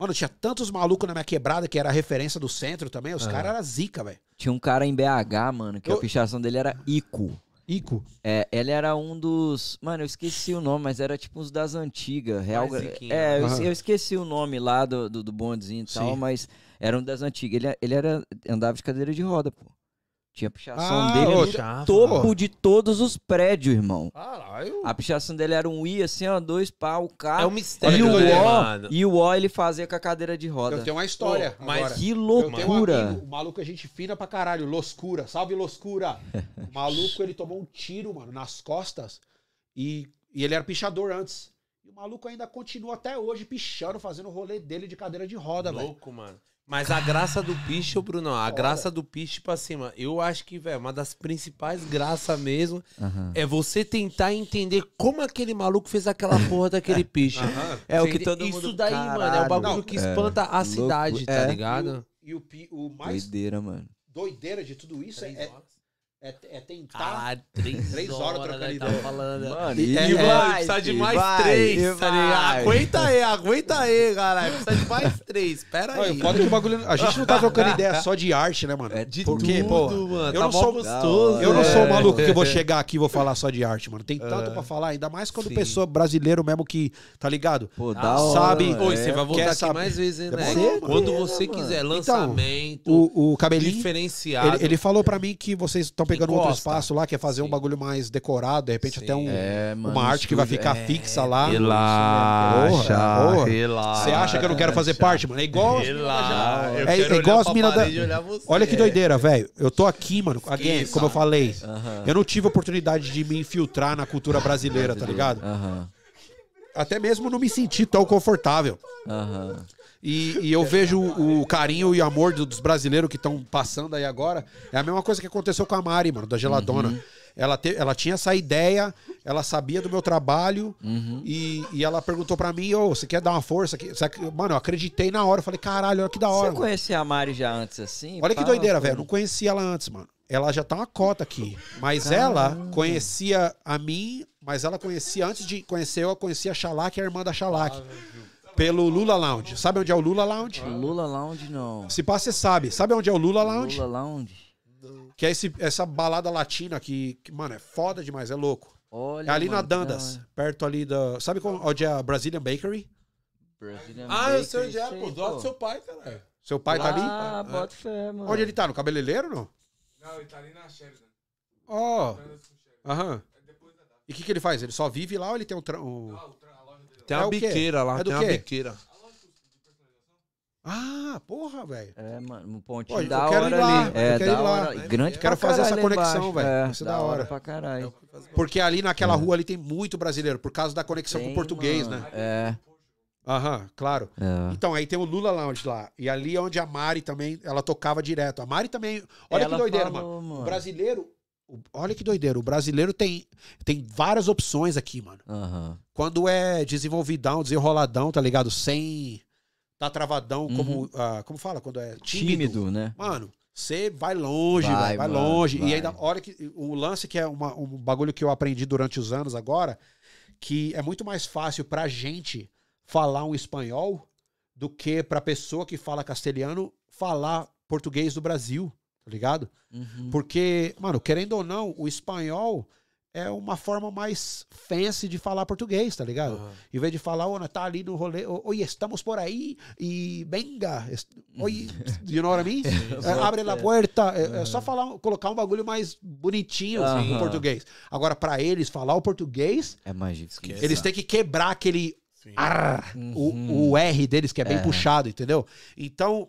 Mano, tinha tantos malucos na minha quebrada que era a referência do centro também. Os caras eram zica, velho. Tinha um cara em BH, mano, que Eu- a pichação dele era Ico. Ico. É, ele era um dos. Mano, eu esqueci o nome, mas era tipo uns das antigas. Real... É, eu, Aham. eu esqueci o nome lá do, do, do bondezinho e tal, Sim. mas era um das antigas. Ele, ele era, andava de cadeira de roda, pô. Tinha pichação Ah, dele ô, no topo pô. de todos os prédios, irmão. Caralho. A pichação dele era um I, assim, ó, dois pau, o É carro. um e mistério, o né, O, mano? e o O ele fazia com a cadeira de roda. Eu tenho uma história. Ô, mas agora. Que Eu tenho um loucura. amigo, o maluco é gente fina pra caralho. Loscura. Salve, Loscura. o maluco, ele tomou um tiro, mano, nas costas. E, e ele era pichador antes. E o maluco ainda continua até hoje pichando, fazendo o rolê dele de cadeira de roda, velho. Louco, mano. Mas a graça do piche, Bruno, a graça do piche, tipo assim, mano, eu acho que, velho, uma das principais graças mesmo Aham. é você tentar entender como aquele maluco fez aquela porra daquele piche. É o que todo Isso mundo- daí, mano, é o Caralho. bagulho Não, que espanta a cidade, Louco- tá é. ligado? E o, pi- o mais Doideira, mano. doideira de tudo isso é, é, é tentar. Caralho, três, Três horas trocando nós ideia. tá falando. Mano, E- e, é, é, mano, precisa de mais vai, três, tá ligado? vai. Aguenta aí, aguenta aí, caralho. Precisa de mais três, pera aí. foda é que o bagulho. A gente não tá trocando ideia só de arte, né, mano? É De Porque, tudo, pô, mano. eu tá não sou- gostoso. Eu não sou é. o maluco que vou chegar aqui e vou falar só de arte, mano. Tem tanto pra falar, ainda mais quando Sim. pessoa brasileiro mesmo que, tá ligado? Pô, Ah, da hora, sabe-. Oi, você É. vai voltar Quer aqui saber? mais vezes, né? Demorou, Quando você Mano. quiser, Então, lançamento, O, o cabelinho. diferenciado. Ele, ele falou pra mim que vocês estão pegando outro Encosta. espaço lá, que é fazer um Sim. bagulho mais decorado, de repente Sim. até um, É, mano, uma arte que vai ficar é. fixa lá. Relaxa, Porra, porra. relaxa. Você acha que eu não quero fazer parte, mano? É igual. Relaxa. É- é igual as pra mina da-. Olha que doideira, velho. Eu tô aqui, mano. Again, como eu falei. Aham. Eu não tive oportunidade de me infiltrar na cultura brasileira, tá ligado? Aham. Até mesmo não me senti tão confortável. Aham. E, e eu vejo o carinho e o amor do- dos brasileiros que estão passando aí agora. É a mesma coisa que aconteceu com a Mari, mano, da Geladona. Ela, te- ela tinha essa ideia, ela sabia do meu trabalho Uhum. e, e ela perguntou pra mim: Ô, você quer dar uma força? Mano, eu acreditei na hora. Eu falei: caralho, olha que da hora. Você mano." conhecia a Mari já antes assim? Olha que Pá, doideira, velho. Eu não conhecia ela antes, mano. Ela já tá uma cota aqui. Mas ela conhecia a mim, mas ela conhecia, antes de conhecer, eu conhecia a que é a irmã da Xalá. Pelo Lula Lounge. Sabe onde é o Lula Lounge? Lula Lounge não. Se pá, você sabe. Sabe onde é o Lula Lounge? Lula Lounge? Que é esse, essa balada latina que, que, mano, é foda demais, é louco. Olha, É ali mano, na Dandas, da hora. perto ali da. Sabe onde é a Brazilian Bakery? Brazilian Ah, eu sei onde é, pô. Do lado do seu pai, caralho. Seu pai tá ali? Ah, bota fé, mano. Onde ele tá? No cabeleireiro ou não? Não, ele tá ali na Sheridan. Ó. Fernandes com Sheridan. Aham. É. E o que, que ele faz? Ele só vive lá ou ele tem um. tra- um- Ah, Tem É uma o quê? biqueira lá, É do tem uma biqueira. Ah, porra, velho. É, mano, um Pô, pontinho eu da quero hora ir lá, ali. eu É, quero ir da lá. hora. Eu Grande quero fazer essa conexão, velho. É, Vai ser da hora pra caralho. Porque ali naquela É. rua ali tem muito brasileiro, por causa da conexão com o Tem, português, mano. né? É. Aham, claro. é. Então, aí tem o Lula Lounge lá. E ali é onde a Mari também, ela tocava direto. A Mari também. Olha Ela que doideira, falou, mano. O mano. brasileiro. Olha que doideira. O brasileiro tem, tem várias opções aqui, mano. Aham. Quando é desenvolvidão, desenroladão, tá ligado? Sem. Tá travadão, como. ah, como fala? Quando é tímido. Tímido, né? Mano, você vai longe, Vai, vai, vai mano, longe. vai. E ainda, olha que. O lance que é uma- um bagulho que eu aprendi durante os anos agora, que é muito mais fácil pra gente falar um espanhol do que pra pessoa que fala castelhano falar português do Brasil, tá ligado? Uhum. Porque, mano, querendo ou não, o espanhol é uma forma mais fancy de falar português, tá ligado? Aham. Em vez de falar, ô, tá ali no rolê, oi, estamos por aí e venga, oi, you know what I mean? É, abre a porta, é, é só falar, colocar um bagulho mais bonitinho assim, em português. Agora, pra eles falar o português, É mais difícil. eles têm que quebrar aquele ar, Uhum. o, o R deles, que é bem É. puxado, entendeu? Então,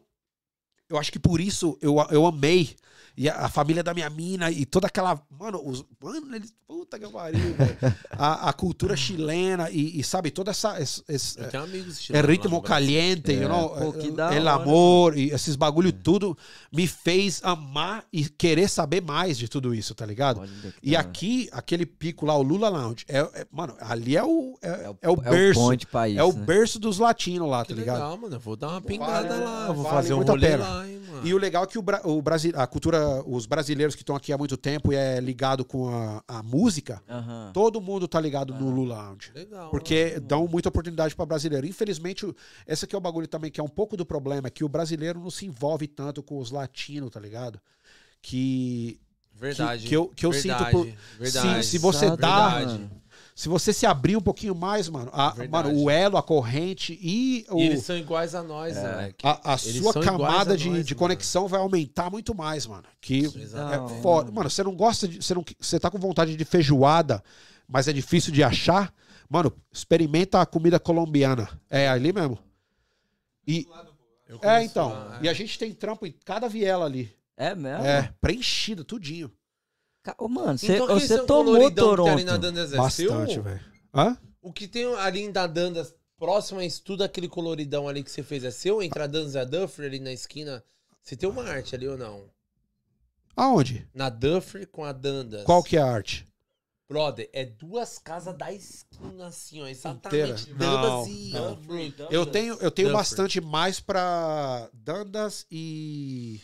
eu acho que por isso eu, eu amei. E a, a família da minha mina e toda aquela. Mano, os. Mano, eles. Puta que pariu, velho. A, a cultura chilena e, e, sabe, toda essa. Esse, esse- Eu tenho amigos é chilenos lá ritmo caliente, you know, Pô, que da el hora, amor e esses bagulho tudo me fez amar e querer saber mais de tudo isso, tá ligado? E hora. aqui, aquele pico lá, o Lula Lounge, é, é- mano, ali é o, é, é o, é o é berço. ponte pra isso, É o né? berço dos latinos lá, Que tá ligado? legal, mano. Eu vou dar uma pingada Vale- lá. Eu vou vale fazer um rolê pena. lá, hein, mano. E o legal é que o, Bra- o Brasil, a cultura, os brasileiros que estão aqui há muito tempo e é ligado com a, a música, todo mundo tá ligado no Lula Lounge. Legal. Porque dão muita oportunidade para brasileiro. Infelizmente, esse aqui é o bagulho também que é um pouco do problema, é que o brasileiro não se envolve tanto com os latinos, tá ligado? Que Verdade. que- que eu- que eu verdade, sinto por- Verdade. se- se você Exato, dá- mano. Se você se abrir um pouquinho mais, mano, a- mano o elo, a corrente e, o, E eles são iguais a nós, moleque. a, a Eles sua camada a de, nós, de mano. conexão vai aumentar muito mais, mano. Que Exato. é Não, foda. mano. Você não gosta de. Você, não, você tá com vontade de feijoada, mas é difícil de achar. Mano, experimenta a comida colombiana. É ali mesmo. E, é, então. lá, E a gente tem trampo em cada viela ali. É mesmo? É, preenchida, tudinho. Ô, mano, você Então, tomou que Toronto. ali na Dandas é Bastante, seu? velho. Hã? O que tem ali em da Dandas, próximo a isso, tudo aquele coloridão ali que você fez é seu? Entre a Dandas e a Duffer ali na esquina. Você tem uma arte ali ou não? Aonde? Na Duffer com a Dandas. Qual que é a arte? Brother, é duas casas da esquina assim, ó. Exatamente. Inteira? Dandas Não, e não. Duffer. Eu tenho, eu tenho Duffer. bastante mais pra Dandas e.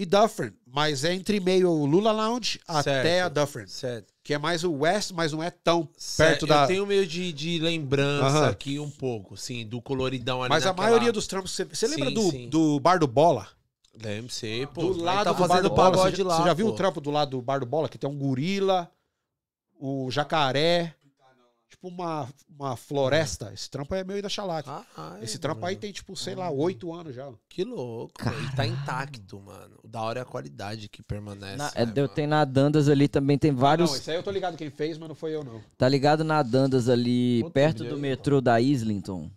E Dufferin, mas é entre meio o Lula Lounge até Certo. a Dufferin, Certo. que é mais o West, mas não é tão Certo, perto da. Eu tenho meio de, de lembrança Aham. aqui um pouco, sim, do coloridão ali Mas a naquela- maioria dos trampos. Você, você lembra Sim, do, sim. do Bar do Bola? Lembro, sei, pô. Do lado tá do Bar do Bola. Você, já- lá, você já viu pô. o trampo do lado do Bar do Bola? Que tem um gorila, o jacaré, tipo uma, uma floresta. Esse trampo é meio da Xalac. Caralho, Esse trampo aí mano. tem, tipo, sei lá, oito anos já. Que louco. mano. E tá intacto, mano. O da hora é a qualidade que permanece. Na- né, é, eu tenho na Dandas ali também, tem vários. Não, esse aí eu tô ligado quem fez, mas não foi eu, não. Tá ligado na Dandas ali, Quanto perto do aí, metrô da Islington.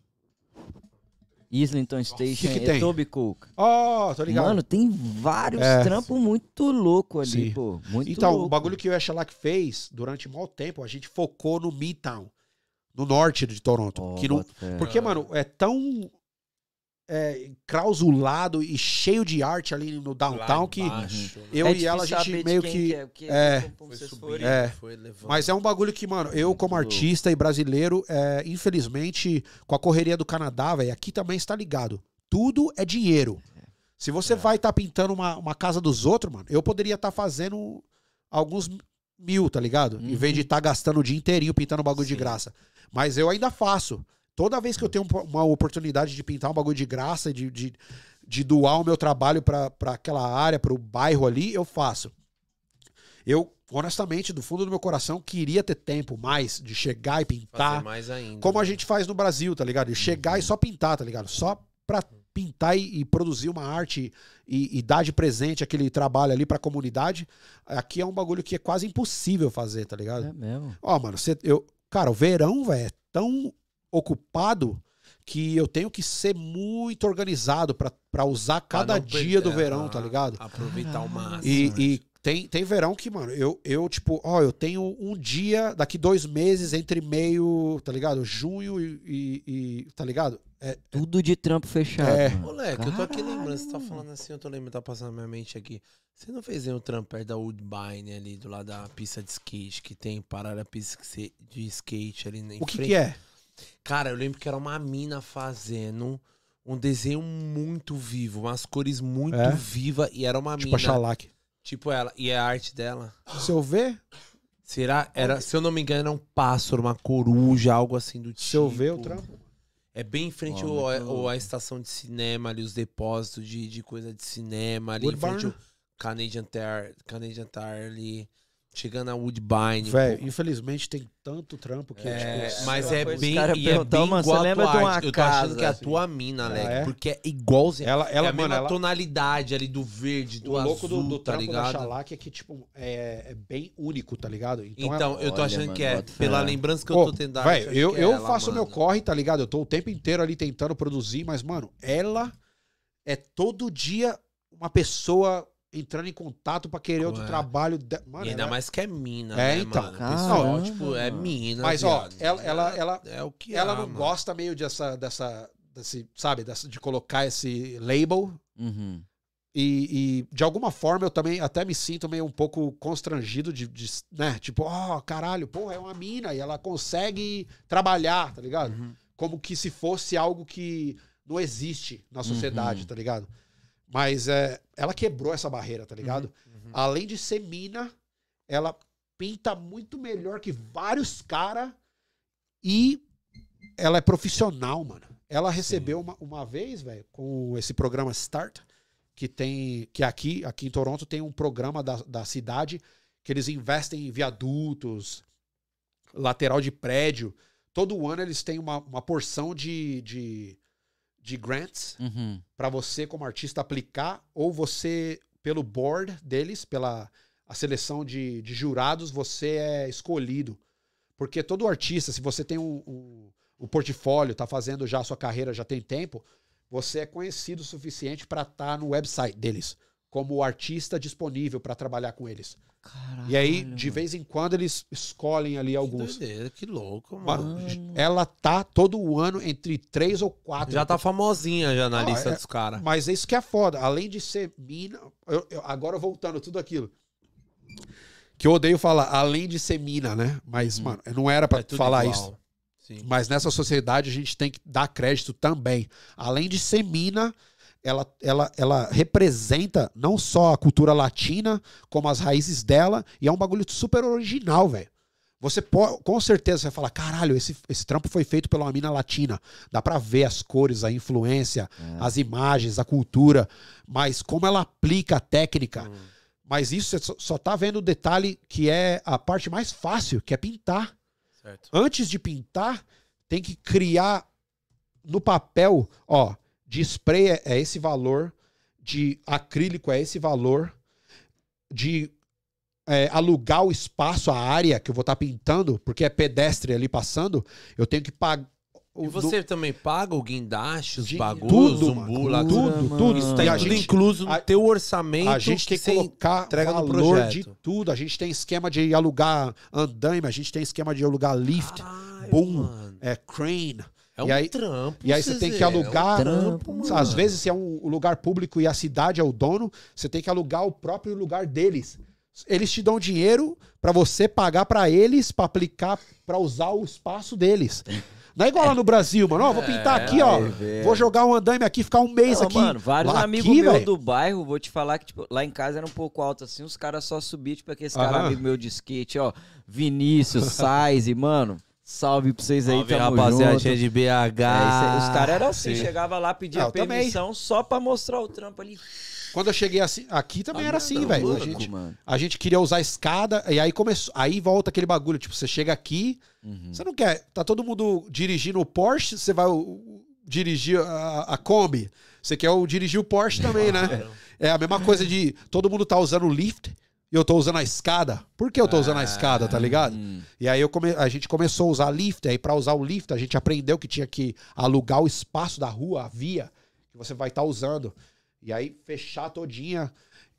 Islington Station, que que tem? Etobicoke. Ó, tô ligado. Mano, tem vários É. trampos muito loucos ali, Sim. pô. Muito então, louco. o bagulho que o Echelak fez durante mau tempo, a gente focou no Midtown, no norte de Toronto. Ó, que não, porque, mano, é tão é, clausulado e cheio de arte ali no downtown que né? eu É e ela, a gente de meio quem que. é, é, como Foi forem- É. foi levando. Mas é um bagulho que, mano, eu como artista e brasileiro, é, infelizmente, com a correria do Canadá, velho, aqui também está ligado. Tudo é dinheiro. Se você vai estar pintando uma, uma casa dos outros, mano, eu poderia estar fazendo alguns mil, tá ligado? Em vez de estar gastando o dia inteirinho pintando bagulho de Sim. graça. Mas eu ainda faço. Toda vez que eu tenho uma oportunidade de pintar um bagulho de graça, de, de, de doar o meu trabalho pra pra aquela área, pro bairro ali, eu faço. Eu, honestamente, do fundo do meu coração, queria ter tempo mais de chegar e pintar. Fazer mais ainda. Como a né? gente faz no Brasil, tá ligado? De chegar e só pintar, tá ligado? Só pra pintar e, e produzir uma arte e, e dar de presente aquele trabalho ali pra comunidade. Aqui é um bagulho que é quase impossível fazer, tá ligado? É mesmo. Ó, mano, você, eu, cara, o verão, velho, é tão ocupado que eu tenho que ser muito organizado pra pra usar cada dia do verão, ah, tá ligado? Aproveitar o máximo. E, e tem, tem verão que, mano, eu, eu tipo, ó, eu tenho um dia daqui dois meses entre meio, tá ligado? Junho e, e- e- tá ligado? É, Tudo de trampo fechado. É. mano. Moleque, eu tô aqui Caralho, lembrando, você tá falando assim, eu tô lembrando, tá passando na minha mente aqui. Você não fez nenhum trampo perto da Woodbine ali, do lado da pista de skate, que tem parar a pista de skate ali em o que frente? que é? Cara, eu lembro que era uma mina fazendo um desenho muito vivo, umas cores muito É? vivas, e era uma Tipo a mina. Xalac. Tipo ela. E é a arte dela. Se eu ver, Será? Era, se eu não me engano, era um pássaro, uma coruja, algo assim do tipo. se eu ver o trampo. É bem em frente ao, ao- louco. à estação de cinema ali, os depósitos de, de coisa de cinema ali, em Woodbine? frente ao Canadian Tire, Canadian Tire ali, chegando a Woodbine. Velho, infelizmente tem tanto trampo que, É, tipo, mas é coisa, bem, e é bem "Mano, você igual a lembra tua de uma arte. Eu tô achando casa, que é a assim?" tua mina, Ah, é? porque é igualzinho. ela, é ela, a mano, mesma ela, tonalidade ali do verde, do o azul, louco do, do tá trampo da ligado? Xalac é que, tipo, é, é bem único, tá ligado? Então, ela- eu tô Olha, achando mano, que é, pela lembrança que eu Pô, tô tentando. Véi, acho eu, é eu ela, faço meu mano. corre, tá ligado? Eu tô o tempo inteiro ali tentando produzir, mas, mano, ela é todo dia uma pessoa entrando em contato pra querer outro Ué. trabalho. de- Mano, E ainda ela- mais que é mina, É, né, então. mano? Pessoal, tipo, é mina, Mas, ó, ela- ela- ela- É o que ela há, não mano. gosta meio dessa, dessa, desse, sabe, dessa, de colocar esse label. Uhum. E, e, de alguma forma eu também até me sinto meio um pouco constrangido de, de, né? Tipo, ó, caralho, porra, é uma mina e ela consegue trabalhar, tá ligado? Uhum. Como que se fosse algo que não existe na sociedade, Uhum. tá ligado? Mas é, ela quebrou essa barreira, tá ligado? Uhum. Além de ser mina, ela pinta muito melhor que vários caras e ela é profissional, mano. Ela recebeu uma, uma vez, velho, com esse programa Start, que tem. Que aqui, aqui em Toronto tem um programa da, da cidade que eles investem em viadutos, lateral de prédio. Todo ano eles têm uma, uma porção de, de, de grants Uhum. para você, como artista, aplicar, ou você, pelo board deles, pela a seleção de, de jurados, você é escolhido. Porque todo artista, se você tem um, um, um portfólio, tá fazendo já a sua carreira já tem tempo, você é conhecido o suficiente para estar no website deles, como artista disponível para trabalhar com eles. Caralho. E aí, de vez em quando, eles escolhem ali Que alguns. doideira, que louco, Mano, mano. ela tá todo ano entre três ou quatro. Já tá famosinha já na Ah, lista é- dos caras. Mas é isso que é foda. Além de ser mina. eu- eu- agora voltando, tudo aquilo. Que eu odeio falar, além de ser mina, né? Mas, mano, não era pra É falar igual. isso. Sim. Mas nessa sociedade a gente tem que dar crédito também. Além de ser mina, ela, ela, ela representa não só a cultura latina, como as raízes dela, e é um bagulho super original, velho. Você pode, com certeza vai falar, caralho, esse, esse trampo foi feito pela uma mina latina. Dá pra ver as cores, a influência, É. as imagens, a cultura, mas como ela aplica a técnica. Hum. Mas isso você só, só tá vendo o detalhe que é a parte mais fácil, que é pintar. Certo. Antes de pintar, tem que criar no papel, ó, de spray é, é esse valor, de acrílico é esse valor, de é, alugar o espaço, a área que eu vou estar pintando, porque é pedestre ali passando, eu tenho que pagar. E você também paga o guindaste, os bagulhos, tudo, o zumbu tudo. tudo, mano. tudo. Isso tá tudo gente- incluso no a- teu orçamento. A gente tem que colocar entrega no valor projeto. de tudo. A gente tem esquema de alugar andaime, a gente tem esquema de alugar lift, Caralho, boom, mano. é crane. É E um aí- trampo. E aí você tem que alugar. É um trampo, mano. Às vezes, se é um lugar público e a cidade é o dono, você tem que alugar o próprio lugar deles. Eles te dão dinheiro pra você pagar pra eles pra aplicar, pra usar o espaço deles. Não é igual lá no Brasil, mano. Ó, vou pintar aqui, ó. Vou jogar um andaime aqui, ficar um mês Não, aqui. Mano, vários Lá amigos aqui, velho. do bairro, vou te falar que, tipo, lá em casa era um pouco alto assim, os caras só subiam, tipo, aquele Aham. cara amigo meu de skate, ó, Vinícius, Sais, e, mano, salve pra vocês aí, Salve, tamo junto. de BH. É, os caras eram assim, Sim. chegava lá, pedia Não, eu também. permissão só pra mostrar o trampo ali. Quando eu cheguei assim, aqui também era assim, velho. A gente, mano. a gente queria usar a escada, e aí começou. Aí volta aquele bagulho. Tipo, você chega aqui, Uhum. você não quer. Tá todo mundo dirigindo o Porsche, você vai dirigir a, a Kombi. Você quer o, dirigir o Porsche também, né? É a mesma coisa de todo mundo tá usando o lift e eu tô usando a escada. Por que eu tô usando a escada, tá ligado? Hum. E aí eu come- a gente começou a usar lift. Aí pra usar o lift, a gente aprendeu que tinha que alugar o espaço da rua, a via, que você vai estar usando. E aí fechar todinha.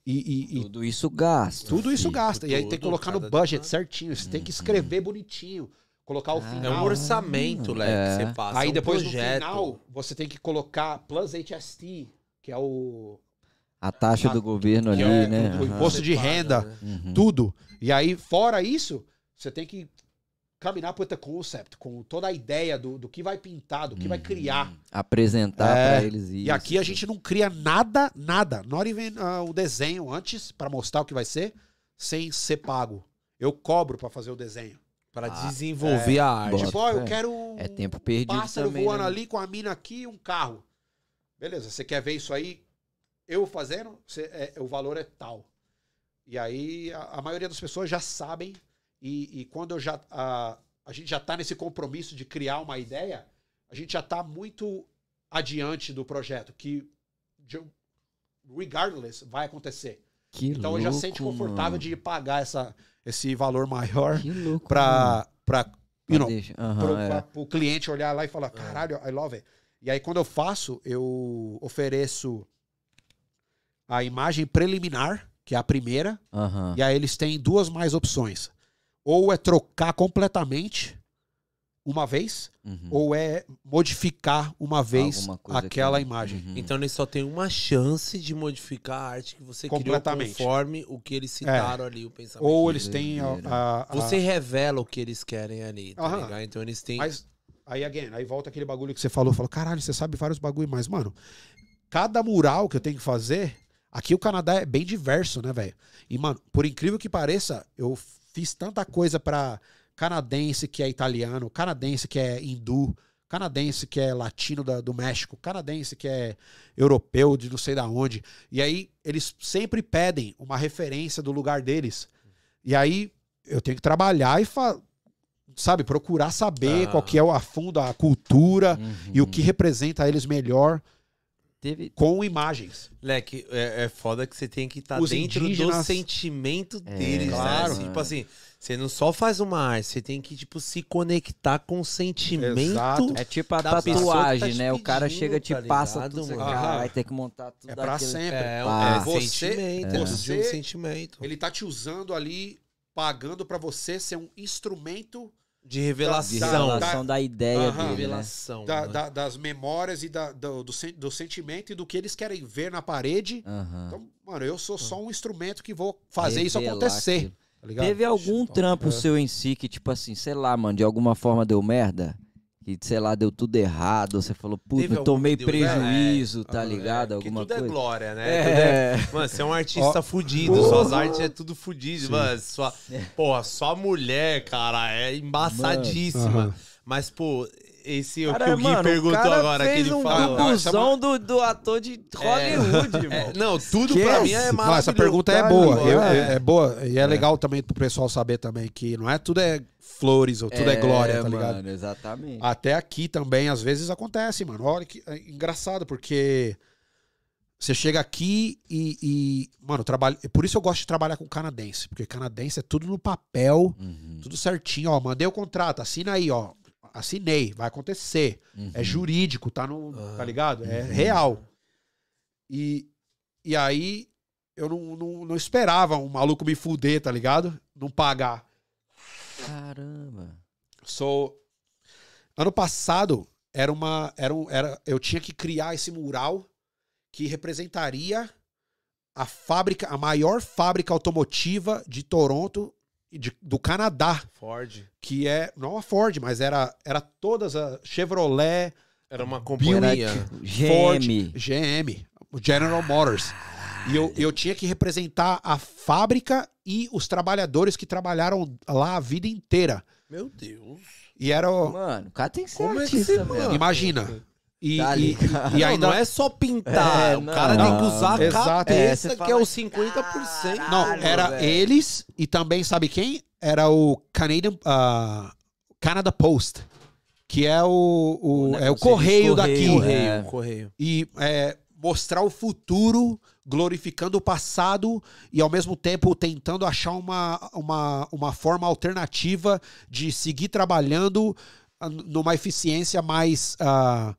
E, e- e Tudo isso gasta. tudo isso filho, gasta. E aí tem que tudo, colocar no budget certinho. Você tem que escrever bonitinho. Colocar o Ah, É final. um orçamento, Leque, É. que você passa. Aí é um depois projeto. no final, você tem que colocar Plus HST, que é o, A taxa do Ah, governo ali, é né? o imposto de renda. né? Uhum. tudo. E aí, fora isso, você tem que caminhar por the concept, com toda a ideia do, do que vai pintar, do que vai criar. Apresentar É, pra eles isso. E aqui a gente não cria nada, nada. Not even ah, o desenho antes, pra mostrar o que vai ser, sem ser pago. Eu cobro pra fazer o desenho. Pra Ah, desenvolver a arte. Tipo, ó, eu fé. quero um É tempo perdido pássaro também, voando né? ali com a mina aqui e um carro. Beleza, você quer ver isso aí? Eu fazendo, Você- é, o valor é tal. E aí a, a maioria das pessoas já sabem. E, e quando eu já, a, a gente já tá nesse compromisso de criar uma ideia, a gente já tá muito adiante do projeto, que regardless vai acontecer. Que então louco, eu já sente confortável mano. de pagar essa, esse valor maior pro, é. pra- pro cliente olhar lá e falar, caralho, I love it. E aí, quando eu faço, eu ofereço a imagem preliminar, que é a primeira, Aham. e aí eles têm duas mais opções. Ou é trocar completamente uma vez, Uhum. ou é modificar uma vez aquela que- imagem. Uhum. Então eles só têm uma chance de modificar a arte que você criou Completamente. conforme o que eles citaram ali, o pensamento. Ou eles têm a, a- a- Você revela o que eles querem ali, tá ligado? Então eles têm. Mas aí, again, aí volta aquele bagulho que você falou. Falou, caralho, você sabe vários bagulho, mas, mano, cada mural que eu tenho que fazer. Aqui o Canadá é bem diverso, né, velho? E, mano, por incrível que pareça, eu fiz tanta coisa pra canadense que é italiano, canadense que é hindu, canadense que é latino da- do México, canadense que é europeu de não sei da onde. E aí eles sempre pedem uma referência do lugar deles. E aí eu tenho que trabalhar e sabe, procurar saber Ah. qual que é o a fundo a cultura e o Uhum. que representa eles melhor Teve. com imagens. Leque, é, é foda que você tem que estar Os dentro do indígenas- sentimento É, deles, claro. né? Assim, tipo assim, você não só faz uma arte, você tem que, tipo, se conectar com o sentimento. Exato. É tipo a tá tatuagem, te né? O cara pedindo, chega, te tá passa ligado, tudo, mano? cara, vai ter que montar tudo É pra aquilo. sempre. É, um- Ah. é Você- sentimento, é, você- um sentimento. Ele tá te usando ali, pagando pra você ser um instrumento De De revelação. revelação da ideia Aham. dele, né? Revelação. da- né? da- das memórias e da- do, do, do sentimento e do que eles querem ver na parede. Aham. Então, mano, eu sou só um instrumento que vou fazer isso Revelar acontecer. aquilo. Tá? Teve algum trampo é. seu em si que, tipo assim, sei lá, mano, de alguma forma deu merda? Que, sei lá, deu tudo errado, você falou, puta, tomei deu prejuízo, errado? tá É, ligado? porque Alguma tudo é coisa. glória, né? É- É. Mano, você é um artista Ó, fudido, suas artes é tudo fudido, Sim. mano. Sua, porra, sua mulher, cara, é embaçadíssima. Mas, pô, esse é o que o Gui mano, perguntou o agora, que fez ele um falou. É Guguzão do, do ator de Hollywood, irmão. É, não, tudo pra mim é Esquece. maravilhoso. Não, essa pergunta é Tá boa. Eu- É. é, é boa. E é, legal também pro pessoal saber também que não é tudo é flores ou tudo é, glória, tá ligado? Mano, exatamente. Até aqui também, às vezes, acontece, mano. Olha que é engraçado, porque você chega aqui e, e, mano, trabalho. Por isso eu gosto de trabalhar com canadense, porque canadense é tudo no papel, Uhum, tudo certinho, ó. Mandei o contrato, assina aí, ó. Assinei, vai acontecer. uhum. É jurídico, tá no. Ah. Tá ligado? É real. E, e aí eu não, não, não esperava um maluco me fuder, tá ligado? Não pagar. Caramba. So, ano passado era uma era, um, era eu tinha que criar esse mural que representaria a fábrica, a maior fábrica automotiva de Toronto de- do Canadá, Ford. que é não a Ford, mas era era todas a Chevrolet, Era uma companhia. tipo Ford, GM. General Motors. E eu, eu tinha que representar a fábrica e os trabalhadores que trabalharam lá a vida inteira. Meu Deus. E era. o- Mano, o cara tem que ser Como é que artista, você-. Imagina. E, Tá e, e Não, ainda. não é só pintar. É, o não, cara tem que não. usar a. É, cabeça, você que é os 50%. Não, Caralho, era velho. eles e também, sabe quem? Era o Canadian, ah, Canada Post, que é o, o, O é o correio correio, daqui. Correio, É. correio. E é, mostrar o futuro glorificando o passado e ao mesmo tempo tentando achar uma, uma, uma forma alternativa de seguir trabalhando ah, numa eficiência mais ah,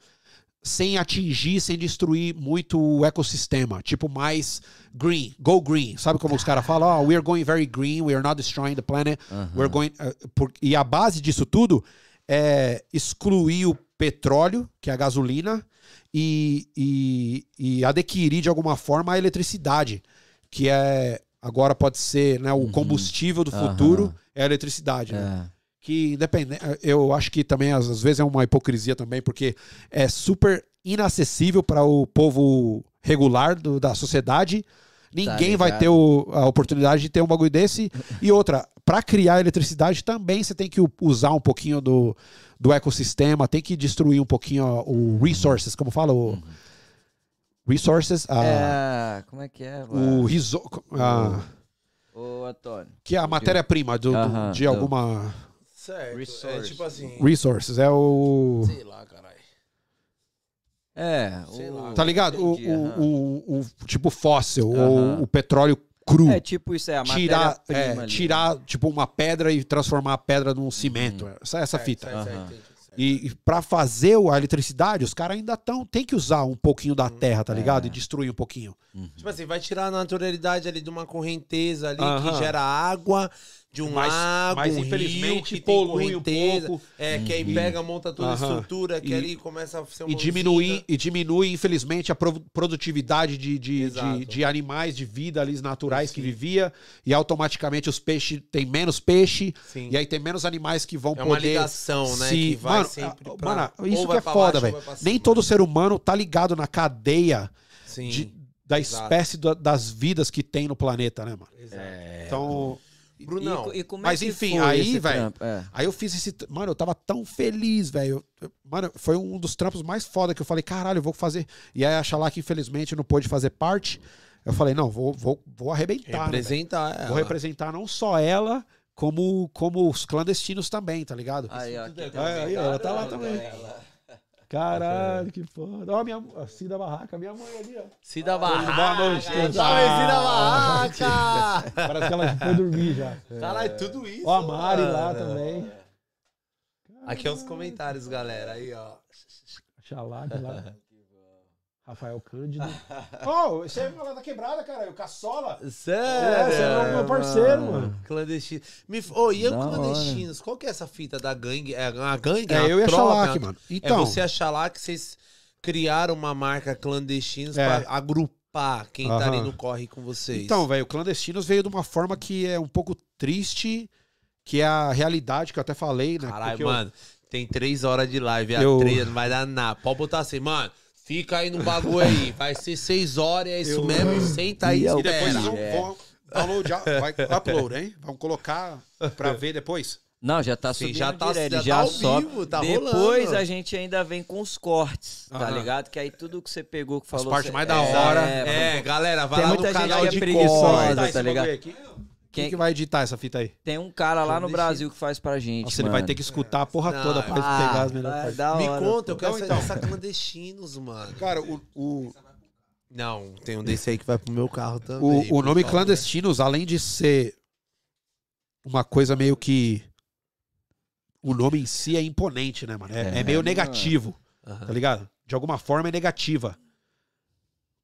sem atingir, sem destruir muito o ecossistema. Tipo, mais green, go green. Sabe como os caras falam? Oh, we are going very green, we are not destroying the planet. We're going, ah, por- e a base disso tudo é excluir o petróleo, que é a gasolina, e, e, e adquirir de alguma forma a eletricidade, que é agora pode ser né, o combustível do futuro é a eletricidade. né? Que independente, eu acho que também às, vezes é uma hipocrisia também, porque é super inacessível para o povo regular do- da sociedade. Ninguém vai ligado. ter o- a oportunidade de ter um bagulho desse. E outra, para criar eletricidade também você tem que usar um pouquinho do, do ecossistema, tem que destruir um pouquinho ó, o resources, como fala o resources, a- É, como é que é? O mano? riso, a- Ô, Antônio. que é a matéria-prima do, do- Aham, de alguma Certo. É tipo assim. resources, é o Sei lá, caralho. É, Sei o- lá. Tá ligado? O, Entendi, o, o- o tipo fóssil, ou o petróleo cru. É tipo isso, é a tirar, é, ali. tirar tipo uma pedra e transformar a pedra num cimento. Essa, essa fita. Certo, certo, certo. E, e para fazer a eletricidade, os caras ainda estão. Tem que usar um pouquinho da terra, tá ligado? E destruir um pouquinho. Tipo assim, vai tirar a naturalidade ali de uma correnteza ali Aham. que gera água, de um Mas- lago, mas um rio infelizmente que tem polui um pouco. É, que aí pega, monta toda a estrutura, que E- ali começa a ser uma E diminui, usina. e diminui, infelizmente, a pro- produtividade de, de, de, de animais, de vida ali naturais que vivia. E automaticamente os peixes tem menos peixe. Sim. E aí tem menos animais que vão É poder. uma ligação, né? se- Que vai mano, sempre ah, pra... mano, isso que é foda, velho. Nem todo ser humano tá ligado na cadeia Sim. de- da Exato. espécie da- das vidas que tem no planeta, né, mano? Exato. Então. Brunão, E, e como Mas é que enfim, foi aí, velho? É. Aí eu fiz esse. Mano, eu tava tão feliz, velho. Mano, foi um dos trampos mais foda que eu falei, caralho, eu vou fazer. E aí a que infelizmente não pôde fazer parte, eu falei, não, vou, vou, vou arrebentar. né, representar ela. vou representar não só ela, como, como os clandestinos também, tá ligado? Aí, ó, Aí, aí, ela tá lá também. ela. Caralho, que foda. Ó, a minha a Cida Barraca, minha mãe ali, ó. Cida Boa Barraca. noite, Salve, Cida. Barraca. Parece que ela foi dormir já. Caralho, tudo isso. Ó, a Mari lá mano. também. Aqui é os comentários, galera. Aí, ó. Xalá, lá. Rafael Cândido. Oh, esse é lá da quebrada, cara. O Caçola. Sério? É, você é meu parceiro, mano. Clandestino. Me... Ô, e Da hora. clandestinos? Qual que é essa fita da gangue? É a gangue? É, a eu e a? Xalac, mano. Então, É você achar lá que vocês criaram uma marca clandestinos É. pra agrupar quem tá Aham. ali no corre com vocês. então, velho, o Clandestinos veio de uma forma que é um pouco triste, que é a realidade que eu até falei, né? Caralho, Porque eu- mano, tem três horas de live, a Eu- três não vai dar nada. Pode botar assim, mano, fica aí no bagulho aí. Vai ser seis horas, é isso Eu- mesmo, senta aí E eu- depois vocês vão, É. vão download, vai upload, hein? Vamos colocar pra ver depois. Não, já tá Sim, subindo já tá- direto, já já, tá ao sobe. vivo, tá Depois rolando. a gente ainda vem com os cortes, tá Aham. ligado? Que aí tudo que você pegou, que falou... partes você- mais da é, hora. É, galera, vai Tem lá muita no gente canal que é de preguiçosa, corte. Tá esse ligado? Quem que vai editar essa fita aí? Tem um cara lá no. Brasil que faz pra gente, Nossa, ele vai mano. ter que escutar a porra Não, toda pra Ah, pegar as melhores é partes. da Me hora, conta, eu pô. quero Então, então. clandestinos, mano. Cara, o, o, Não, tem um desse aí que vai pro meu carro também. o, o nome favor. Clandestinos, além de ser uma coisa meio que. O nome em si é imponente, né, mano? É, É, é meio mano. negativo, tá ligado? De alguma forma é negativa.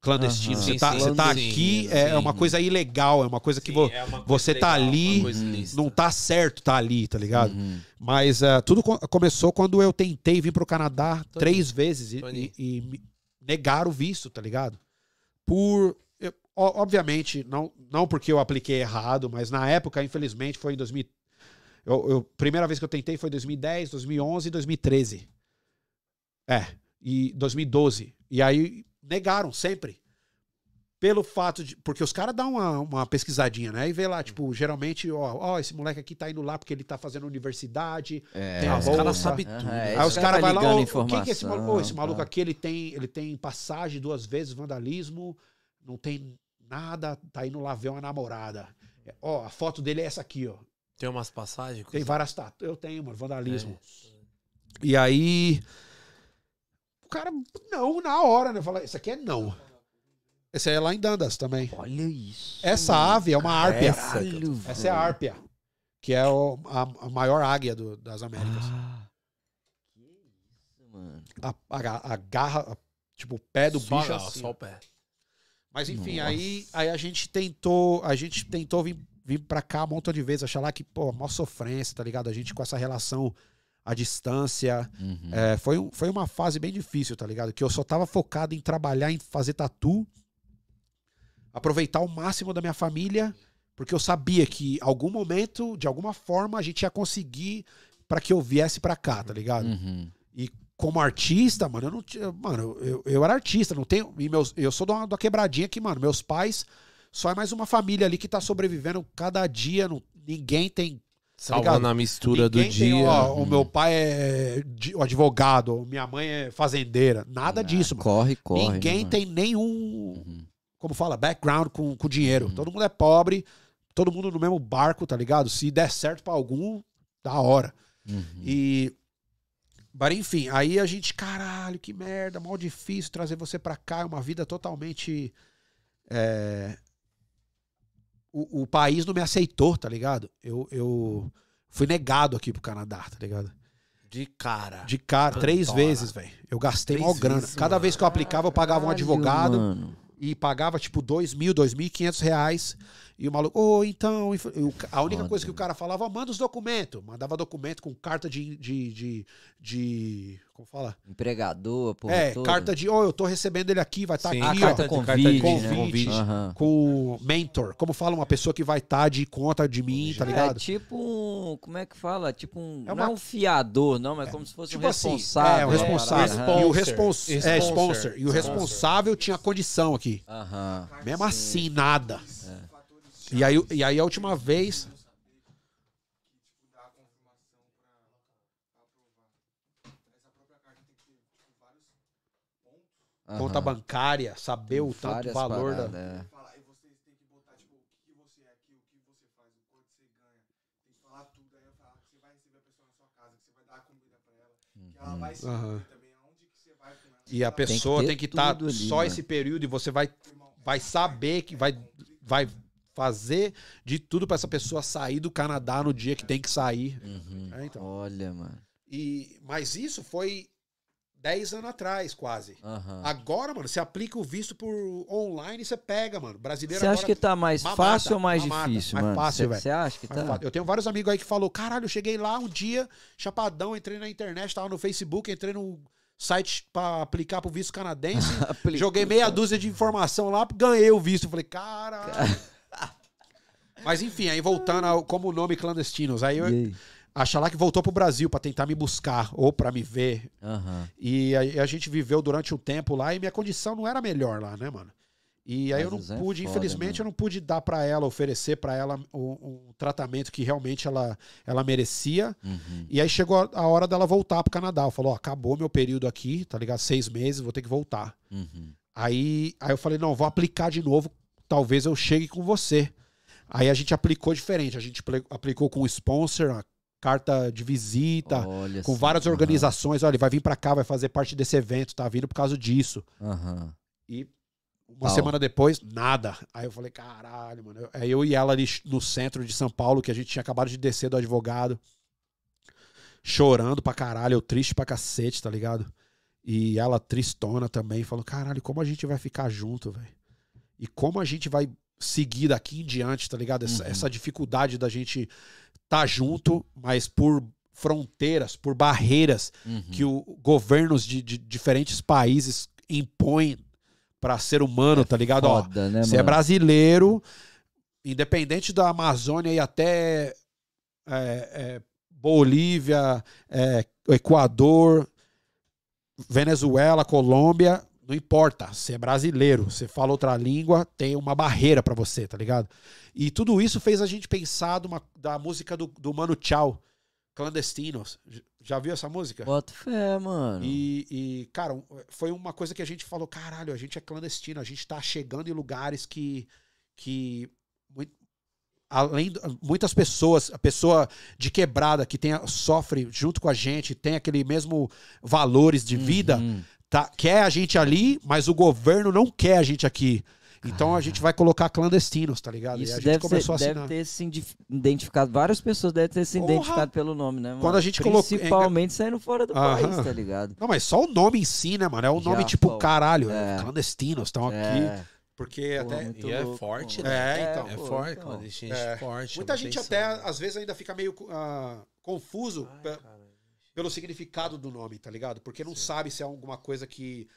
Clandestino. Aham. Você Sim, tá, sim, você tá sim, aqui, é sim. uma coisa ilegal, é uma coisa que Sim, vo- é uma coisa você tá legal, ali, coisa ilícita. não tá certo tá ali, tá ligado? Uhum. Mas eh, tudo co- começou quando eu tentei vir pro Canadá três vezes e, e- e me negaram o visto, tá ligado? Por. eu- obviamente, não, não porque eu apliquei errado, mas na época, infelizmente, foi em 2000. Eu, eu- primeira vez que eu tentei foi em 2010, 2011 e 2013. É, e 2012. E aí negaram sempre. Pelo fato de. Porque os caras dão uma, uma pesquisadinha, né? E vê lá, tipo, geralmente, ó, ó, esse moleque aqui tá indo lá porque ele tá fazendo universidade. É, Tem a os caras sabem tudo. é, Aí esse os cara caras tá vão lá, ligando ó, o que que esse maluco, ó, esse maluco tá. aqui, ele tem, ele tem passagem duas vezes, vandalismo, não tem nada, tá indo lá ver uma namorada. É, Ó, a foto dele é essa aqui, ó. Tem umas passagens? Tem várias tatuagens. Eu tenho, mano, vandalismo. É. E aí. O cara, não, na hora, né? Fala, isso aqui é não. Esse é lá em Dandas também. Olha isso. Essa ave é uma árpia. Caralho, Essa é a árpia, que é o- a, a maior águia do- das Américas. Ah, que isso, mano. A, a- a garra, a- tipo, o pé do Só, bicho assim. só o pé. Mas enfim, Nossa. aí, aí a gente tentou, a gente tentou vir, vir pra cá um montão de vezes, achar lá que, pô, mó sofrência, tá ligado? A gente com essa relação à distância. Uhum. É, foi, um- foi uma fase bem difícil, tá ligado? Que eu só tava focado em trabalhar, em fazer tatu, aproveitar o máximo da minha família, porque eu sabia que algum momento, de alguma forma, a gente ia conseguir pra que eu viesse pra cá, tá ligado? Uhum. como artista, mano, eu não tinha. Mano, eu, eu era artista, não tenho. E meus, eu sou de uma quebradinha que, mano, meus pais só é mais uma família ali que tá sobrevivendo cada dia. Não, ninguém tem. Salvando ligado? a mistura do ninguém tem, dia. ó, O meu pai é advogado, minha mãe é fazendeira. Nada disso, mano. Corre, corre. né, ninguém mano? tem nenhum, Uhum. como fala, background com, com dinheiro. Uhum. Todo mundo é pobre, todo mundo no mesmo barco, tá ligado? Se der certo pra algum, da hora. Uhum. E. Mas enfim, aí a gente, caralho, que merda, mal difícil trazer você pra cá, é uma vida totalmente. é, O, o país não me aceitou, tá ligado? Eu, eu fui negado aqui pro Canadá, tá ligado? De cara. De cara, três vezes, velho. Eu gastei Três mal grana. vezes, Cada mano. vez que eu aplicava, eu pagava um advogado mano. e pagava tipo dois mil, dois mil e quinhentos reais. E o maluco, ô, então. inf- eu- a única Foda. coisa que o cara falava, manda os documentos. Mandava documento com carta de. de, de, de- como fala? Empregador, porra é, toda. carta de, ô, eu tô recebendo ele aqui, vai estar Sim, aqui, ó. carta de- convite, carta de né? convite. Aham. Com mentor. Como fala uma pessoa que vai estar de conta de mim, tá É ligado? tipo um. Como é que fala? Tipo um. É não uma- é um fiador, não, mas como se fosse Tipo um assim, responsável. é, o né? responsável. Aham. E o respons é, Sponsor. E o responsável tinha condição aqui. Mesmo assim, nada. E, aí, e aí a última vez. Conta aham. bancária, saber o tanto Várias valor da. paradas, é. falar, e vocês têm que botar, tipo, o que você é aqui, o que você faz, o quanto você ganha. Tem que falar tudo, aí eu falar que você vai receber a pessoa na sua casa, que você vai dar a comida pra ela, que ela vai se Aham. ver também, aonde que você vai com ela. E a pessoa tem que estar ali, só né? esse período e você vai, vai saber que vai, vai fazer de tudo pra essa pessoa sair do Canadá no dia que tem que sair. Uhum. É, então. Olha, mano. E, mas isso foi 10 anos atrás, quase. Aham. Agora, mano, você aplica o visto por online e você pega, mano. Brasileiro Você acha que tá mais fácil ou mais difícil, mais mano? fácil, Você- velho. Você acha que Mais tá? fácil. Eu tenho vários amigos aí que falou, caralho, eu cheguei lá um dia, chapadão, entrei na internet, tava no Facebook, entrei no site pra aplicar pro visto canadense, joguei meia dúzia de informação lá, ganhei o visto. Falei, caralho. Mas enfim, aí voltando ao, como o nome clandestinos, aí eu, E aí? acha lá que voltou pro Brasil pra tentar me buscar ou pra me ver. Aham. E aí a gente viveu durante um tempo lá e minha condição não era melhor lá, né, mano? E aí Às eu não é pude, foda, infelizmente, eu não pude dar pra ela, oferecer pra ela um, um tratamento que realmente ela, ela merecia. Uhum. E aí chegou a- a hora dela voltar pro Canadá. Ela falou: ó, acabou meu período aqui, tá ligado? Seis meses, vou ter que voltar. Uhum. Aí, aí eu falei: não, vou aplicar de novo, talvez eu chegue com você. Aí a gente aplicou diferente. A gente apli- aplicou com o sponsor, a carta de visita, Olha com várias organizações. Olha, ele vai vir pra cá, vai fazer parte desse evento, tá vindo por causa disso. E uma Tal. semana depois, nada. Aí eu falei, caralho, mano. Aí eu e ela ali no centro de São Paulo, que a gente tinha acabado de descer do advogado, chorando pra caralho, eu triste pra cacete, tá ligado? E ela tristona também, falou, caralho, como a gente vai ficar junto, velho? E como a gente vai seguir daqui em diante, tá ligado? Essa, Uhum. essa dificuldade da gente tá junto, mas por fronteiras, por barreiras Uhum. que o governos de, de diferentes países impõem pra ser humano, tá ligado? Ó, Foda, né, você é mano? brasileiro, independente da Amazônia e até é, é, Bolívia, é, Equador, Venezuela, Colômbia, não importa. Você é brasileiro, você fala outra língua, tem uma barreira pra você, tá ligado? E tudo isso fez a gente pensar duma- da música do, do Mano Tchau, Clandestinos. Já viu essa música? Bota fé, mano. E, e, cara, foi uma coisa que a gente falou, caralho, a gente é clandestino, a gente tá chegando em lugares que, que além muitas pessoas, a pessoa de quebrada que tem, sofre junto com a gente, tem aquele mesmo valores de vida, Uhum. Tá, quer a gente ali, mas o governo não quer a gente aqui. Então a gente vai colocar clandestinos, tá ligado? e Isso a gente deve, ser, começou a deve assinar. ter se identificado, várias pessoas devem ter se Porra! identificado pelo nome, né, mano? Quando a gente colocou- Principalmente saindo fora do Aham. país, tá ligado? Não, mas só o nome em si, né, mano? É um Já, nome tipo, pô. caralho, É. clandestinos estão aqui. É, Porque pô, até. E é louco, forte, pô. né? É, então. É pô, forte, então. É. forte. Muita gente atenção, até, né? às vezes, ainda fica meio ah, confuso Ai. Pelo significado do nome, tá ligado? Porque não sabe se é alguma coisa que,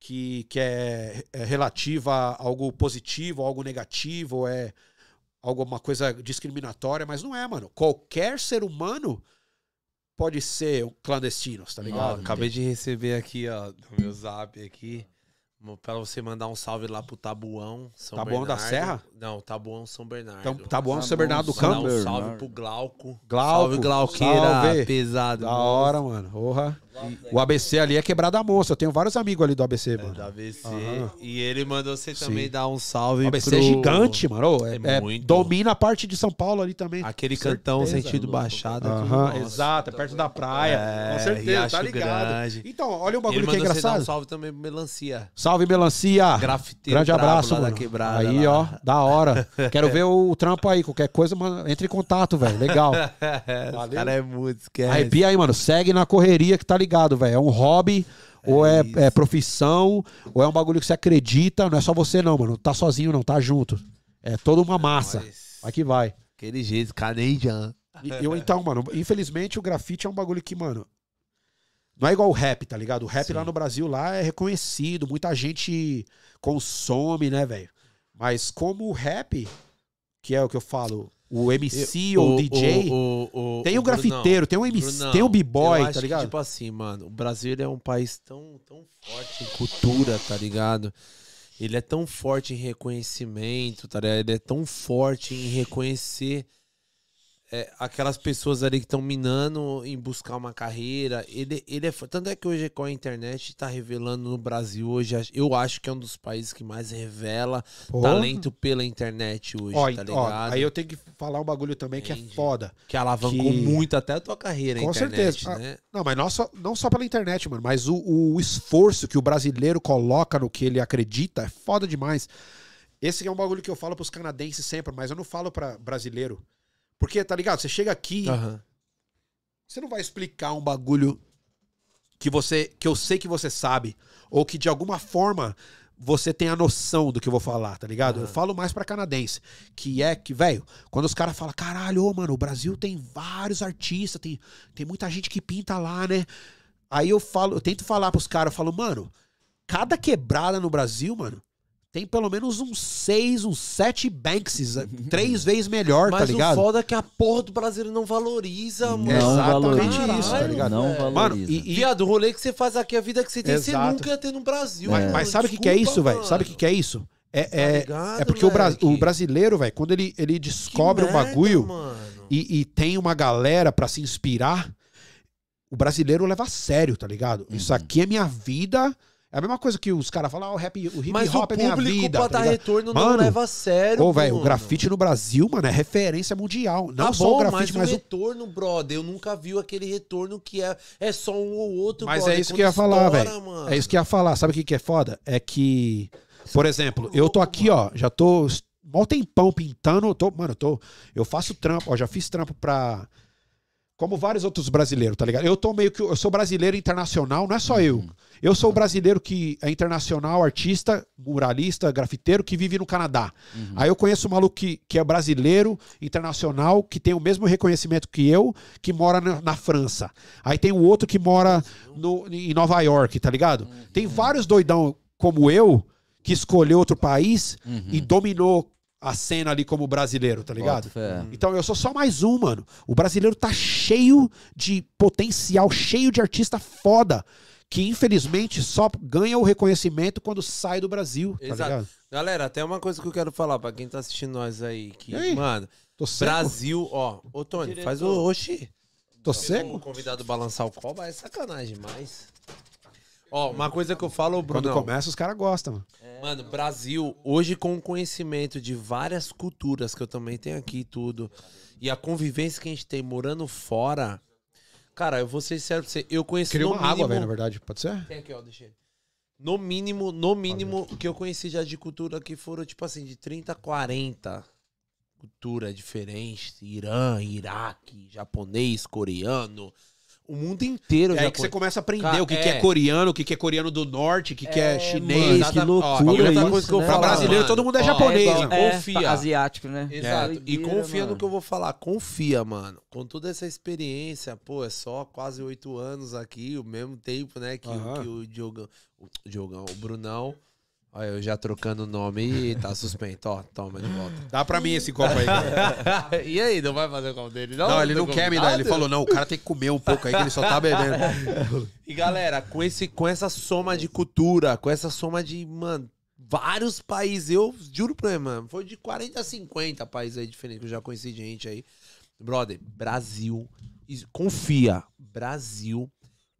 que, que é, é relativa a algo positivo, algo negativo, ou é alguma coisa discriminatória, mas não é, mano. Qualquer ser humano pode ser um clandestino, tá ligado? acabei de receber aqui, ó, no meu zap aqui, pra você mandar um salve lá pro Tabuão, São Tabuão da Bernardo. Serra? Não, Tabuão São Bernardo. Então, Tá São Bernardo do São Mandar Campo. um salve Bernardo. pro Glauco. Glauco, Salve, Glauqueira, salve. pesado. Da monstro. hora, mano. Porra. O ABC ali é quebrada monstro. Eu tenho vários amigos ali do ABC, É, mano. da ABC. Aham. E ele mandou você Sim. também dar um salve O ABC pro... é gigante, mano. É, É é- muito. domina a parte de São Paulo ali também. Aquele Com cantão certeza. sentido baixado. aqui, Aham, nossa. exato, é perto da praia. É, com certeza, tá ligado. Grande. Então, olha um Ele bagulho que é mandou você dar um engraçado. salve também Melancia. Salve, melancia. Grafiteiro Grande abraço, mano. quebrada Aí, lá. ó, da hora. Quero ver o trampo aí. Qualquer coisa, mano, entre em contato, velho. Legal. Valeu. cara é muito, esquece. Arrepia aí, mano. Segue na correria que tá ligado, velho. É um hobby, ou é, isso. é profissão, ou é um bagulho que você acredita. Não é só você, não, mano. Tá sozinho, não. Tá junto. É toda uma massa. Nós. Vai que vai. Aquele jeito, Canadian. Eu, então, mano, infelizmente o grafite é um bagulho que, mano. Não é igual o rap, tá ligado? O rap Sim. lá no Brasil lá é reconhecido, muita gente consome, né, velho? Mas como o rap, que é o que eu falo, o MC ou o DJ, o- o- tem o, grafiteiro, tem o MC, tem o eu b-boy, tá que, ligado? tipo assim, mano, o Brasil é um país tão, tão forte em cultura, tá ligado? Ele é tão forte em reconhecimento, tá ligado? Ele é tão forte em reconhecer é, aquelas pessoas ali que estão minando em buscar uma carreira. Ele, ele é Tanto é que hoje com a internet tá revelando no Brasil hoje, eu acho que é um dos países que mais revela talento pela internet hoje, Ó, tá ó, aí eu tenho que falar um bagulho também que é Entendi. foda. Que alavancou que- muito até a tua carreira, Com internet, certeza. né? Não, mas não só, não só pela internet, mano, mas o, o esforço que o brasileiro coloca no que ele acredita é foda demais. Esse é um bagulho que eu falo pros canadenses sempre, mas eu não falo pra brasileiro. Porque, tá ligado? Você chega aqui, Aham. você não vai explicar um bagulho que você que eu sei que você sabe ou que de alguma forma você tem a noção do que eu vou falar, tá ligado? Eu Aham. falo mais pra canadense, que é que, velho, quando os caras falam, caralho, ô, mano, o Brasil tem vários artistas, tem, tem muita gente que pinta lá, né? Aí eu falo, eu tento falar pros caras, eu falo, mano, cada quebrada no Brasil, mano, tem pelo menos uns seis, uns sete Bankses, três vezes melhor, Mas tá o ligado? foda é que a porra do brasileiro não valoriza, mano. Não Exatamente valoriza. isso, tá ligado? Não velho. valoriza. Mano, e, e- Viado, o rolê que você faz aqui, a vida que você tem, você Exato. nunca ia ter no Brasil. Mas, mano. mas sabe o que, que é isso, velho? Sabe o que, que é isso? É, Tá é, ligado, é porque o, moleque? o brasileiro, velho, quando ele, ele descobre um merda, bagulho mano. e, e tem uma galera pra se inspirar, o brasileiro leva a sério, tá ligado? Isso Uhum. aqui é minha vida. É a mesma coisa que os caras falam, ah, o rap, o hip Mas o hop é minha público vida. pra tá dar retorno não Mano, leva a sério, Ô, velho, o grafite no Brasil, mano, é referência mundial. Não Tá só bom, o grafite, mas, mas o o retorno, brother, eu nunca vi aquele retorno que é, é só um ou outro, Mas brother, é isso que eu ia falar, velho. É isso que eu ia falar. Sabe o que, que é foda? É que, por exemplo, eu tô aqui, ó, já tô mal tempão pintando. eu Tô, mano, eu tô. Eu faço trampo, ó, já fiz trampo pra. Como vários outros brasileiros, tá ligado? Eu tô meio que. Eu sou brasileiro internacional, não é só eu. Eu sou o brasileiro que é internacional, artista, muralista, grafiteiro, que vive no Canadá. Aí eu conheço um maluco que, que é brasileiro, internacional, que tem o mesmo reconhecimento que eu, que mora na, na França. Aí tem o outro que mora no, em Nova York, tá ligado? Tem vários doidão como eu que escolheu outro país e dominou a cena ali como brasileiro, tá ligado? Então eu sou só mais um, mano. O brasileiro tá cheio de potencial, cheio de artista foda. Que infelizmente só ganha o reconhecimento quando sai do Brasil, tá Exato. ligado? Galera, até uma coisa que eu quero falar pra quem tá assistindo nós aí. Que, aí? mano. Brasil, ó. Ô, Tony, faz o. Oxi. Tô O seco. convidado balançar o copo é sacanagem demais. Ó, uma coisa que eu falo, Quando Bruno. começa, os caras gostam, mano. Mano, Brasil, hoje com o conhecimento de várias culturas que eu também tenho aqui e tudo, e a convivência que a gente tem morando fora, cara, eu vou ser sincero pra você, eu conheço Queria no uma água, mínimo- velho, na verdade. Pode ser? Tem aqui, ó, deixa ele. No mínimo, no mínimo, que eu conheci já de cultura que foram, tipo assim, de 30 a 40 cultura diferente. Irã, Iraque, japonês, coreano. O mundo inteiro É já aí que você começa a aprender Cara, o que, que é é. coreano, o que, que é coreano do norte, o que, que é, É, chinês. mano, que Ó, loucura outra isso, coisa que eu né? falo, Pra brasileiro, mano, todo mundo é ó, japonês. é né? confia. asiático, né? Exato. e confia no mano. que eu vou falar. Confia, mano. Com toda essa experiência, pô, é só quase oito anos aqui, o mesmo tempo, né? Que, o- Aham. que o Diogão, o Diogão, o Brunão. Olha, eu já trocando o nome e tá suspenso. Ó, toma de volta. Dá pra mim esse copo aí. cara. e aí, não vai fazer o copo dele? Não, Não, ele não quer me dar. Ele falou, não, o cara tem que comer um pouco aí, que ele só tá bebendo. E galera, com, esse, com essa soma de cultura, com essa soma de, mano, vários países, eu juro pra você, mano, foi de 40 a 50 países aí diferentes que eu já conheci gente aí. Brother, Brasil, confia, Brasil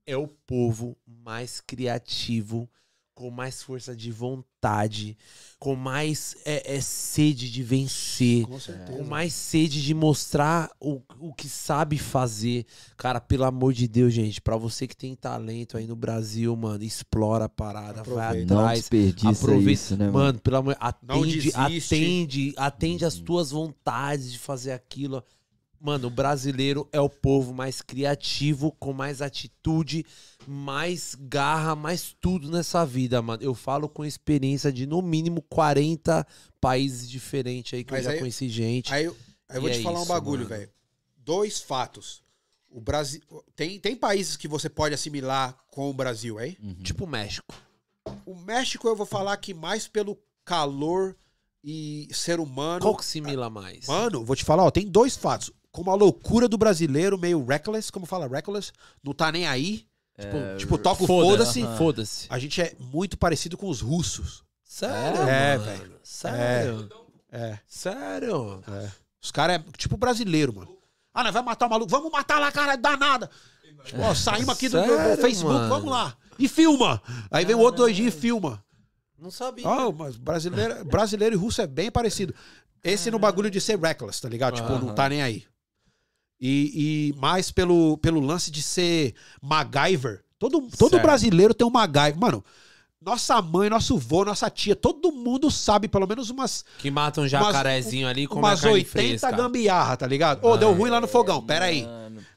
é o povo mais criativo, com mais força de vontade, com mais é, é, sede de vencer Com certeza. com mais sede de mostrar o, o que sabe fazer. Cara, pelo amor de Deus, gente, pra você que tem talento aí no Brasil, mano, explora a parada, vai Aproveita. Não atrás. desperdiça aproveita- isso, né, mano? Mano, pelo amor, Não atende, atende, atende as tuas vontades de fazer aquilo. Mano, o brasileiro é o povo mais criativo, com mais atitude, mais garra, mais tudo nessa vida, mano. Eu falo com experiência de no mínimo 40 países diferentes aí que Mas eu já aí- conheci gente. Aí eu, aí eu vou te é falar um isso, bagulho, mano. velho. Dois fatos. O Brasil. Tem, tem países que você pode assimilar com o Brasil, hein? Uhum. Tipo México. O México eu vou falar que mais pelo calor e ser humano. Qual que simila mais? Mano, vou te falar, ó, tem dois fatos. Como a loucura do brasileiro, meio reckless, como fala, reckless, não tá nem aí. Tipo, tipo toca o foda-se. Foda-se. A gente é muito parecido com os russos. Sério, É, velho. Sério? É. Sério? Os caras é tipo brasileiro, mano. Ah, nós vamos matar o maluco. Vamos matar lá, cara, dá nada. Tipo, ó, saímos aqui do, do- do Sério, Facebook, mano? vamos lá. E filma. Aí vem o outro doidinho e filma. Não sabia. Ó, mas brasileiro, brasileiro e russo é bem parecido. Esse no bagulho de ser reckless, tá ligado? Tipo, não tá nem aí. E, e mais pelo, pelo lance de ser MacGyver. Todo, todo Certo. brasileiro tem um MacGyver. Mano, nossa mãe, nosso vô, nossa tia, todo mundo sabe pelo menos umas, Que mata um jacarezinho ali com uma umas carne 80 fresca. gambiarra, tá ligado? Ô, deu ruim lá no fogão. Pera aí.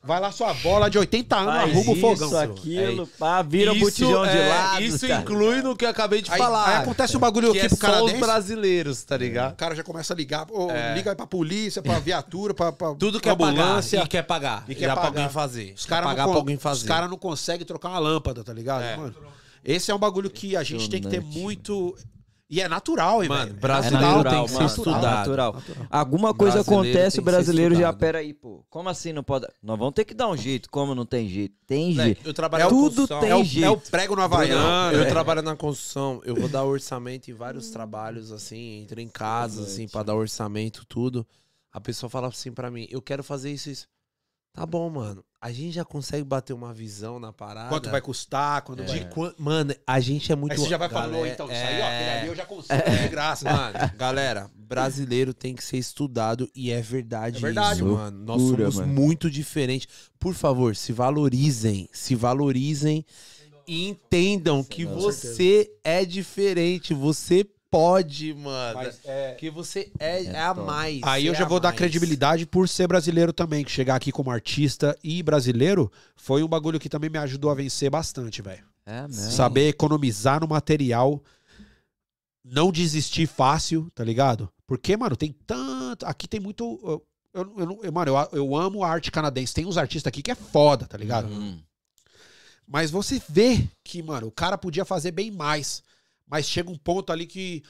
Vai lá sua bola de 80 anos, faz arruma o fogão. Isso, aquilo, pá, vira o Isso, botijão de é, lado. Isso cara. inclui no que eu acabei de Aí, falar. aí acontece um bagulho que aqui é pro só os canadense. brasileiros, tá O ligado? cara já começa a ligar. Ô, É. Liga aí pra polícia, pra viatura, pra, pra Tudo pra quer ambulância. pagar. E quer pagar. E E quer quer pra pagar. alguém fazer. Os caras pagar não, pra con- alguém os fazer. cara não conseguem trocar uma lâmpada, tá ligado, É. mano? Esse é um bagulho que a gente tem que ter muito. E é natural, hein, Mano? É brasileiro natural, tem que ser mano, estudado. é natural. Alguma coisa Brasileiro acontece, o brasileiro já, pera aí, pô. Como assim não pode? Nós vamos ter que dar um jeito. Como não tem jeito? Tem jeito. eu trabalho na Tudo construção. tem É o, jeito. é o prego no Havaiano. Eu é. trabalho na construção, eu vou dar orçamento em vários trabalhos, assim, entro em casas, assim, pra dar orçamento, tudo. A pessoa fala assim pra mim, eu quero fazer isso, isso. Tá bom, mano. A gente já consegue bater uma visão na parada. Quanto vai custar, quando De vai... Mano, a gente é muito. Aí você já vai Galera, "Ô, então, isso aí, ó, aquele é- ali eu já consigo de graça. Mano, galera, brasileiro tem que ser estudado e é verdade, É verdade, isso, mano. Nós Loucura, somos mano. muito diferentes. Por favor, se valorizem, se valorizem e entendam que você é diferente, você pode, mano. Mas, é, Que você é, é a top. mais. Aí eu é já a vou dar mais. credibilidade por ser brasileiro também, que chegar aqui como artista e brasileiro foi um bagulho que também me ajudou a vencer bastante, velho. É mesmo. Saber economizar no material, não desistir fácil, tá ligado? Porque, mano, tem tanto. Aqui tem muito. Eu, eu, eu não- eu- mano, eu, eu amo a arte canadense. Tem uns artistas aqui que é foda, tá ligado? Hum. Mas você vê que, mano, o cara podia fazer bem mais. Mas chega um ponto ali que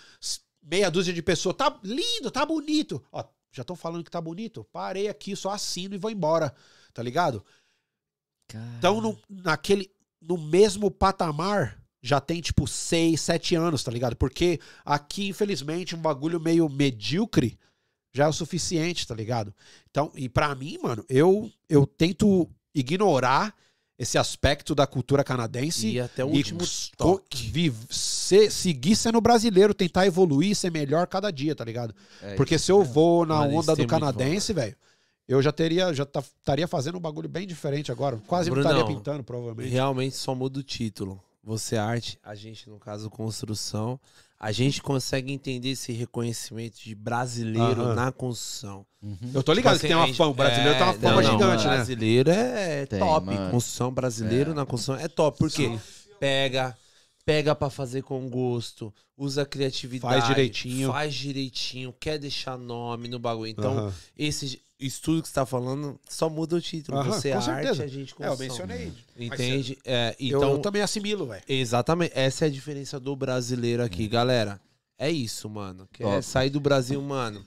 meia dúzia de pessoas. Tá lindo, tá bonito. Ó, já estão falando que tá bonito. Parei aqui, só assino e vou embora. Tá ligado? Cara, Então, no, naquele. No mesmo patamar, já tem, tipo, seis, sete anos, tá ligado? Porque aqui, infelizmente, um bagulho meio medíocre já é o suficiente, tá ligado? Então, e pra mim, mano, eu, eu tento ignorar esse aspecto da cultura canadense E até o último toque. ser- seguir sendo brasileiro, tentar evoluir, ser melhor cada dia, tá ligado? é Porque isso se eu mesmo. vou na onda do muito canadense, velho, eu já teria, já tá- estaria fazendo um bagulho bem diferente agora. Quase não Brunão, estaria pintando, provavelmente. Realmente só muda o título. você é arte, a gente, no caso, construção, a gente consegue entender esse reconhecimento de brasileiro Aham. na construção. Eu tô ligado Tipo que tem assim, uma fama. O brasileiro é, tem uma não, fama não, gigante, né? Brasileiro é Tem, top. mano. Construção brasileiro na construção é top. Porque pega, pega pra fazer com gosto, usa criatividade, Faz direitinho. faz direitinho, quer deixar nome no bagulho. Então, Aham. esse estudo que você tá falando só muda o título. Aham, você é com arte, certeza. a gente É, eu mencionei. Entende? É, Eu, então, eu também assimilo, velho. Exatamente. Essa é a diferença do brasileiro Hum. aqui, galera. É isso, mano. Quer Top. sair do Brasil, mano.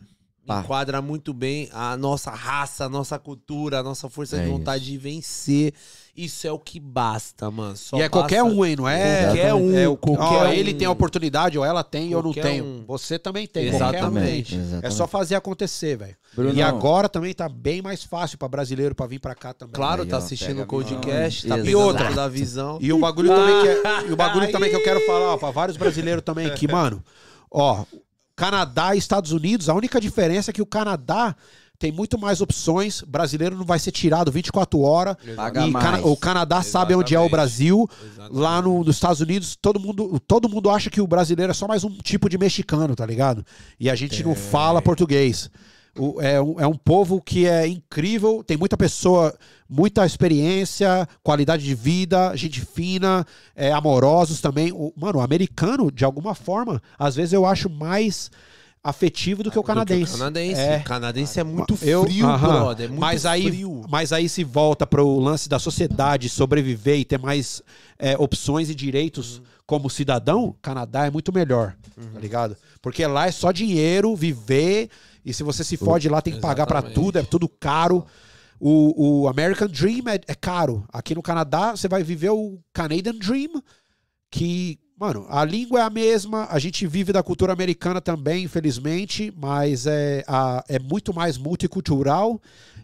Pá. Enquadra muito bem a nossa raça, a nossa cultura, a nossa força É de vontade de vencer. Isso é o que basta, mano. Só e é qualquer basta- um, hein? Não é. Qualquer um, É o, qualquer ó, um. ele tem a oportunidade, ou ela tem, e eu não Qualquer tenho. um. Você também tem. qualquer um Exatamente. tem. É Exatamente. só fazer acontecer, velho. E agora também tá bem mais fácil pra brasileiro pra vir pra cá também. Claro, Aí, tá ó, assistindo o podcast, tá E pegando outra. toda a visão. E o bagulho também que, é- e o bagulho também que eu quero falar, ó, pra vários brasileiros também, que, mano, ó, Canadá e Estados Unidos, a única diferença é que o Canadá tem muito mais opções, brasileiro não vai ser tirado 24 horas. Paga E. Cana- o Canadá sabe onde é o Exatamente. Brasil. Exatamente. Lá no- nos Estados Unidos, todo mundo, todo mundo acha que o brasileiro é só mais um tipo de mexicano, tá ligado? E a gente não fala português. O- é, um, é um povo que é incrível, tem muita pessoa, muita experiência, qualidade de vida, gente fina, é, amorosos também. O, mano, o americano, de alguma forma, às vezes eu acho mais afetivo do que o Do que canadense. O canadense. É. O canadense é muito Eu- frio, aham. brother. É muito mas aí, frio. mas aí se volta para o lance da sociedade sobreviver e ter mais é, opções e direitos como cidadão, Canadá é muito melhor, tá ligado? Porque lá é só dinheiro, viver, e se você se fode lá tem que pagar para tudo, é tudo caro. O, o American Dream é, é caro. Aqui no Canadá você vai viver o Canadian Dream, que, mano, a língua é a mesma, a gente vive da cultura americana também, infelizmente, mas é, a- é muito mais multicultural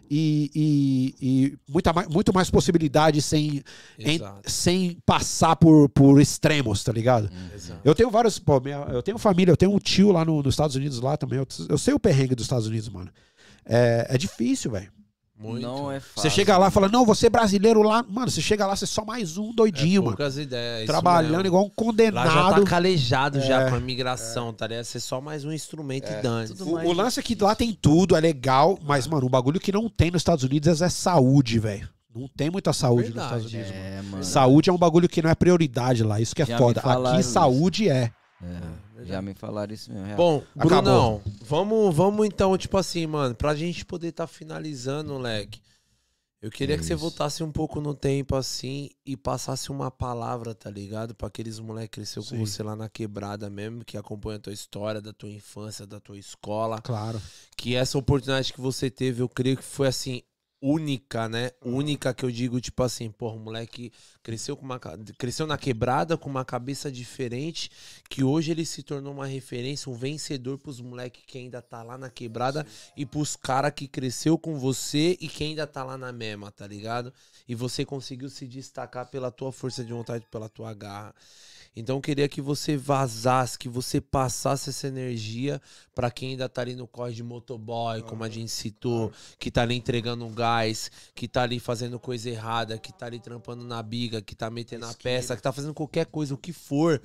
e, e- e muita mais, muito mais possibilidade sem, em- sem passar por, por extremos, tá ligado? Exato. Eu tenho vários. Pô, minha- eu tenho família, eu tenho um tio lá no- nos Estados Unidos lá também. Eu, eu sei o perrengue dos Estados Unidos, mano. É, é difícil, velho. Muito. Não é fácil. Você chega lá e fala, não, você é brasileiro lá. Mano, você chega lá, você é só mais um doidinho, mano. Poucas ideias. isso Trabalhando igual um Lá já condenado. tá calejado já É. com a migração, tá ligado? Ser só mais um instrumento e dane. O, o lance é que lá tem tudo, é legal, mas, mano, o bagulho que não tem nos Estados Unidos é saúde, velho. Não tem muita saúde Verdade, nos Estados Unidos, mano. É, mano. Saúde é um bagulho que não é prioridade lá, isso que é Já foda. Aqui, isso. saúde é. É, já me falaram isso mesmo. real. Bom, Acabou. Brunão, vamos, vamos então, tipo assim, mano, pra gente poder tá finalizando, moleque. Eu queria É que você isso. voltasse um pouco no tempo, assim, e passasse uma palavra, tá ligado? Pra aqueles moleques que cresceu com você lá na quebrada mesmo, que acompanha a tua história, da tua infância, da tua escola. Claro. que essa oportunidade que você teve, eu creio que foi assim única, né? Única que eu digo, tipo assim, porra, o moleque cresceu com uma cresceu na quebrada com uma cabeça diferente, que hoje ele se tornou uma referência, um vencedor pros moleques que ainda tá lá na quebrada e pros cara que cresceu com você e que ainda tá lá na mesma, tá ligado? E você conseguiu se destacar pela tua força de vontade, pela tua garra. Então eu queria que você vazasse, que você passasse essa energia pra quem ainda tá ali no corre de motoboy, como a gente citou, que tá ali entregando um gás, que tá ali fazendo coisa errada, que tá ali trampando na biga, que tá metendo a peça, que tá fazendo qualquer coisa, o que for,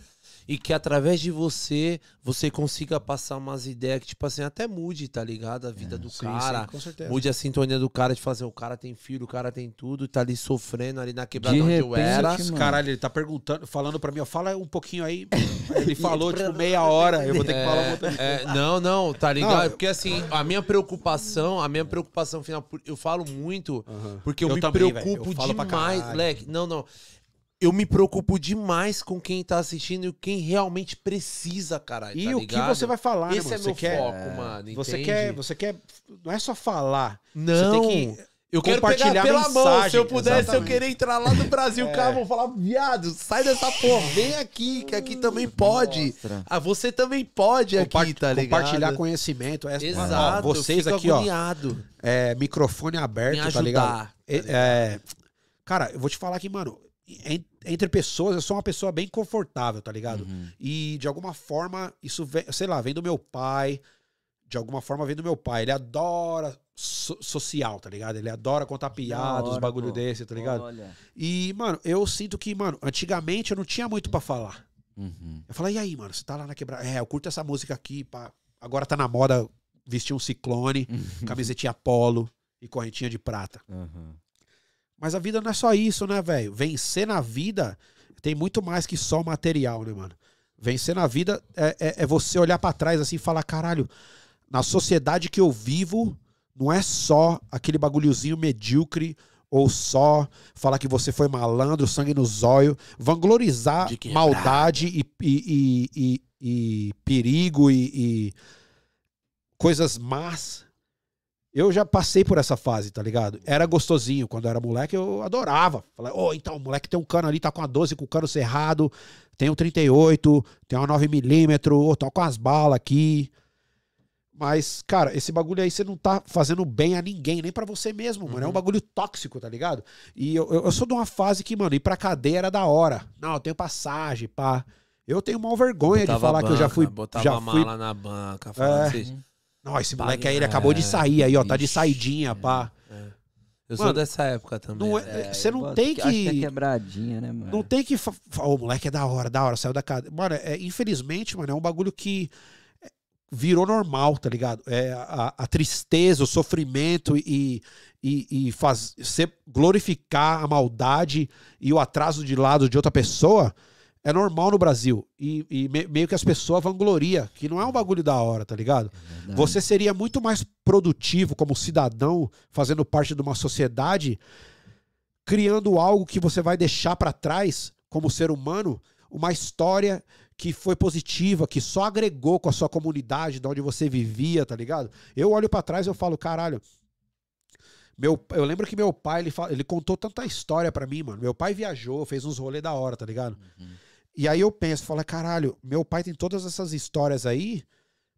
e que através de você, você consiga passar umas ideias que, tipo assim, até mude, tá ligado? A vida do Sim, cara. sim, com certeza. Mude a sintonia do cara de fazer, o cara tem filho, o cara tem tudo, tá ali sofrendo ali na quebrada De onde eu repente, era. mano. Caralho, ele tá perguntando, falando pra mim, ó, fala um pouquinho aí. Ele falou, tipo, meia hora, eu vou ter que falar um outro. É, não, não, tá ligado? Não, eu- Porque assim, a minha preocupação, a minha preocupação final, eu falo muito, porque eu, Eu me também, preocupo eu demais, caralho. leque. Não, não. Eu me preocupo demais com quem tá assistindo e quem realmente precisa, caralho. E tá o que você vai falar, Esse né, é mano? meu você quer, foco, mano. Você entende? quer, você quer, não é só falar. Não. Você tem que eu quero compartilhar pegar pela mão. Se eu pudesse, eu exatamente. querer entrar lá no Brasil, cara, vou falar, viado, sai dessa porra, vem aqui, que aqui também pode. Mostra. Ah, você também pode Compa- aqui, tá ligado? compartilhar conhecimento. É, Exato. ó, vocês eu fico aqui, ó, agoniado. é, microfone Me aberto, tá ajudar, ligado? tá É, ligado? é, cara, eu vou te falar que, mano, entre pessoas, eu sou uma pessoa bem confortável, tá ligado? Uhum. E de alguma forma, isso vem, sei lá, vem do meu pai. De alguma forma vem do meu pai. Ele adora so- social, tá ligado? Ele adora contar piadas, hora, bagulho pô. desse, tá ligado? Olha. E, mano, eu sinto que, mano, antigamente eu não tinha muito pra falar. Uhum. Eu falei, e aí, mano, você tá lá na quebrada? É, eu curto essa música aqui, pá. Agora tá na moda vestir um ciclone, camisetinha polo e correntinha de prata. Uhum. Mas a vida não é só isso, né, velho? Vencer na vida tem muito mais que só o material, né, mano? Vencer na vida é, é- é você olhar pra trás assim e falar, caralho, na sociedade que eu vivo, não é só aquele bagulhozinho medíocre ou só falar que você foi malandro, sangue no zóio, vanglorizar maldade e, e- e- e- perigo e, e coisas más. Eu já passei por essa fase, tá ligado? Era gostosinho. Quando eu era moleque, eu adorava. Falei, ô, então, o moleque tem um cano ali, tá com a 12 com o cano cerrado, tem um 38, tem uma 9mm, ô, tô com as balas aqui. Mas, cara, esse bagulho aí você não tá fazendo bem a ninguém, nem pra você mesmo, mano. É um bagulho tóxico, tá ligado? E eu, eu eu sou de uma fase que, mano, ir pra cadeia era da hora. Não, eu tenho passagem, pá. Eu tenho uma vergonha de Botava falar que eu já banca, fui. Botava já fui mala na banca. Falando É. assim, Não, esse moleque aí, ele é, acabou de sair aí, ó. Tá de saidinha, pá. Eu sou Mano, dessa época também. Não né? é- você não eu tem Acho que é que- quebradinha, né, mano? Não tem que. Ô, moleque é da hora, da hora, saiu da cadeia. Mano, é, infelizmente, mano, é um bagulho que é, virou normal, tá ligado? É a, a tristeza, o sofrimento e, e, e faz, glorificar a maldade e o atraso de lado de outra pessoa é normal no Brasil. E, e me- meio que as pessoas vangloria, que não é um bagulho da hora, tá ligado? Verdade. Você seria muito mais produtivo como cidadão, fazendo parte de uma sociedade, criando algo que você vai deixar pra trás como ser humano, uma história que foi positiva, que só agregou com a sua comunidade, de onde você vivia, tá ligado? Eu olho pra trás e eu falo, caralho, meu, eu lembro que meu pai, ele, ele contou tanta história pra mim, mano. Meu pai viajou, fez uns rolês da hora, tá ligado? E aí eu penso, falo, caralho, meu pai tem todas essas histórias aí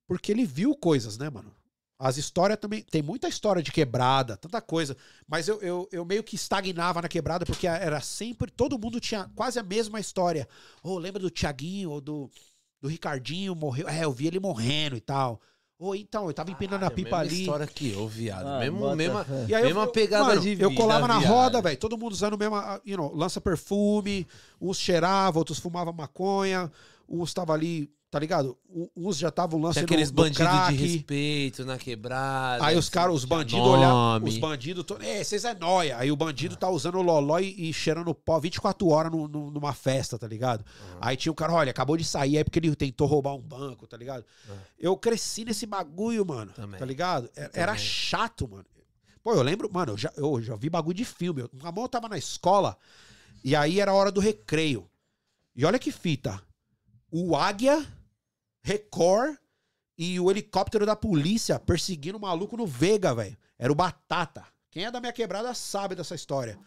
porque ele viu coisas, né, mano? As histórias também. Tem muita história de quebrada, tanta coisa. Mas eu, eu, eu meio que estagnava na quebrada, porque era sempre. Todo mundo tinha quase a mesma história. Ô, lembra do Tiaguinho ou do, do Ricardinho morreu? É, eu vi ele morrendo e tal. Ou então, eu tava empinando a Caralho, pipa mesma ali. história que eu, viado. Ah, Mesmo, mesma. E aí mesma eu, pegada mano, de vida. Eu colava na viado. roda, velho. Todo mundo usando o mesmo, ah, you know, lança perfume. Uns cheiravam, outros fumavam maconha. Uns tava ali, tá ligado? Uns já estavam Tinha lançando aqueles bandidos de respeito na quebrada. Aí os caras, os bandidos olhavam, os bandidos, é, vocês é nóia. Aí o bandido tá usando o loló e, e cheirando pó 24 horas no- no- numa festa, tá ligado? Aí tinha o cara, olha, acabou de sair aí porque ele tentou roubar um banco, tá ligado? Eu cresci nesse bagulho, mano, Também. tá ligado? Era, era Também. chato, mano. Pô, eu lembro, mano, eu já, eu já vi bagulho de filme. Uma mão tava na escola e aí era a hora do recreio. E olha que fita. O Águia, Record e o helicóptero da polícia perseguindo o maluco no Vega, velho. Era o Batata. Quem é da minha quebrada sabe dessa história.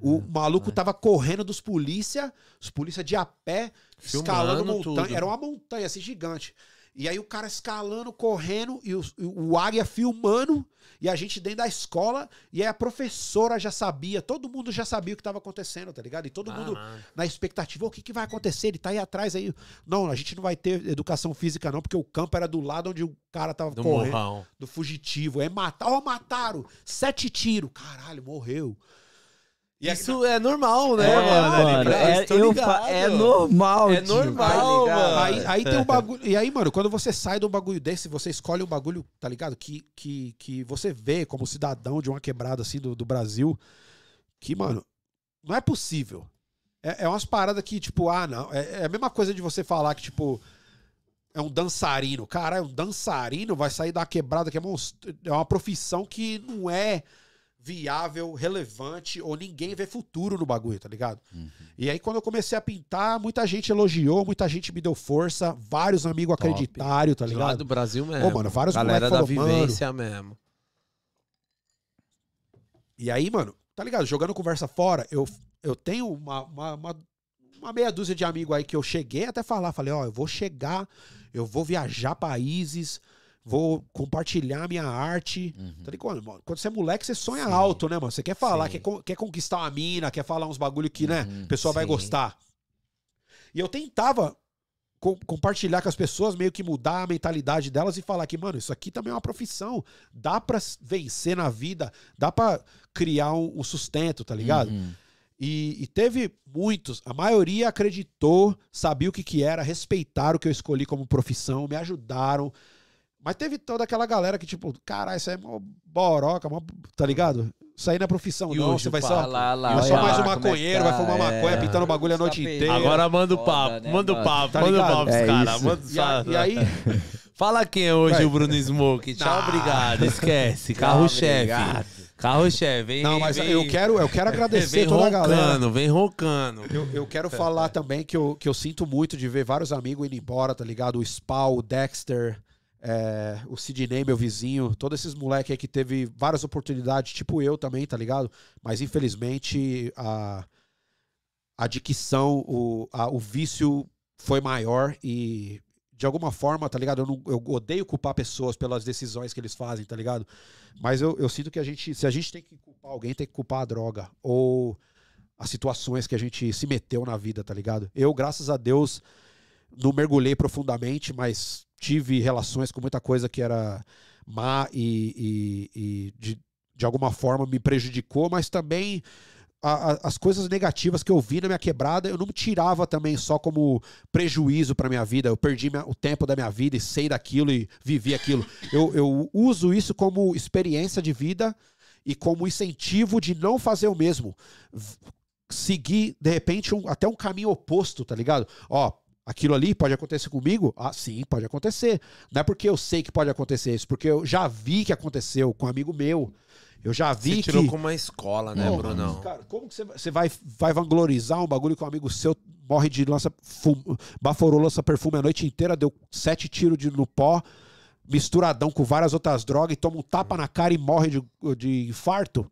O maluco tava correndo dos polícia, os polícia de a pé, escalando Filmando montanha. tudo. Era uma montanha assim gigante. E aí o cara escalando, correndo, e o, o águia filmando, e a gente dentro da escola, e aí a professora já sabia, todo mundo já sabia o que estava acontecendo, tá ligado? E todo Ah, mundo mano. na expectativa, o que, que vai acontecer? Ele tá aí atrás aí. Não, a gente não vai ter educação física, não, porque o campo era do lado onde o cara tava Do correndo. morrão. Do fugitivo. É matar. Ó, mataram! Sete tiros. Caralho, morreu. E Isso é normal, né, É, mano? mano, é, ligado. é normal, É normal, tá mano. Aí, aí tem um bagulho. E aí, mano, quando você sai de um bagulho desse, você escolhe um bagulho, tá ligado? Que, que, que você vê como cidadão de uma quebrada assim do, do Brasil. Que, mano, não é possível. É, é umas paradas que, tipo, ah, não. É, é a mesma coisa de você falar que, tipo. É um dançarino. Cara, um dançarino vai sair da quebrada que é, monstro, é uma profissão que não é viável, relevante, ou ninguém vê futuro no bagulho, tá ligado? E aí, quando eu comecei a pintar, muita gente elogiou, muita gente me deu força, vários amigos Top. acreditaram, tá De lá ligado? do Brasil mesmo. Mano, vários Galera da falou, mano. vivência mesmo. E aí, mano, tá ligado? Jogando conversa fora, eu, eu tenho uma, uma, uma, uma meia dúzia de amigos aí que eu cheguei até falar. Falei, ó, eu vou chegar, eu vou viajar países, vou compartilhar minha arte. Tá ligado? mano? Quando você é moleque, você sonha Sim. alto, né, mano? Você quer falar, Sim. quer, quer conquistar uma mina, quer falar uns bagulho que, né, Uhum, a pessoa vai sim. gostar. E eu tentava co- compartilhar com as pessoas, meio que mudar a mentalidade delas e falar que, mano, isso aqui também é uma profissão. Dá pra vencer na vida, dá pra criar um, um sustento, tá ligado? Uhum. E, e teve muitos, a maioria acreditou, sabia o que, que era, respeitaram o que eu escolhi como profissão, me ajudaram. Mas teve toda aquela galera que, tipo, caralho, isso aí é mó boroca, mó, tá ligado? Isso aí não é profissão, E não. Você vai uma lá, lá, sou olha mais um é maconheiro, tá, vai fumar maconha, é. pintando o bagulho a noite Tá inteira. Agora manda o papo, né, manda o papo, Tá manda o papo pros É caras. isso. Manda E, e aí, Fala quem é hoje Vai. o Bruno Smoke. Tchau, obrigado. Esquece. Carro-chefe. Carro-chefe. Vem, não, mas vem, eu quero, eu quero agradecer vem toda a galera. roncando, vem roncando. Eu, eu quero falar também que eu, que eu sinto muito de ver vários amigos indo embora, tá ligado? O Spal, o Dexter, é, o Sidney, meu vizinho, todos esses moleques aí que teve várias oportunidades, tipo eu também, tá ligado? Mas infelizmente a, a dicção, o, a- o vício foi maior e de alguma forma, tá ligado? Eu, não- eu odeio culpar pessoas pelas decisões que eles fazem, tá ligado? Mas eu, eu sinto que a gente, se a gente tem que culpar alguém, tem que culpar a droga. Ou as situações que a gente se meteu na vida, tá ligado? Eu, graças a Deus, não mergulhei profundamente, mas tive relações com muita coisa que era má e, e- e de, de alguma forma me prejudicou, mas também a- a- as coisas negativas que eu vi na minha quebrada, eu não me tirava também só como prejuízo pra minha vida. Eu perdi minha- o tempo da minha vida e sei daquilo e vivi aquilo. Eu, eu uso isso como experiência de vida e como incentivo de não fazer o mesmo. Seguir, de repente, um- até um caminho oposto, tá ligado? Ó, aquilo ali pode acontecer comigo? Ah, sim, pode acontecer. Não é porque eu sei que pode acontecer isso, porque eu já vi que aconteceu com um amigo meu. Eu já vi Você que. tirou como uma escola, né, Pô, Brunão? Cara, como que você, você vai, vai vanglorizar um bagulho que um amigo seu morre de lança fum, baforou lança perfume a noite inteira, deu sete tiros de, no pó, misturadão com várias outras drogas e toma um tapa na cara e morre de, de infarto?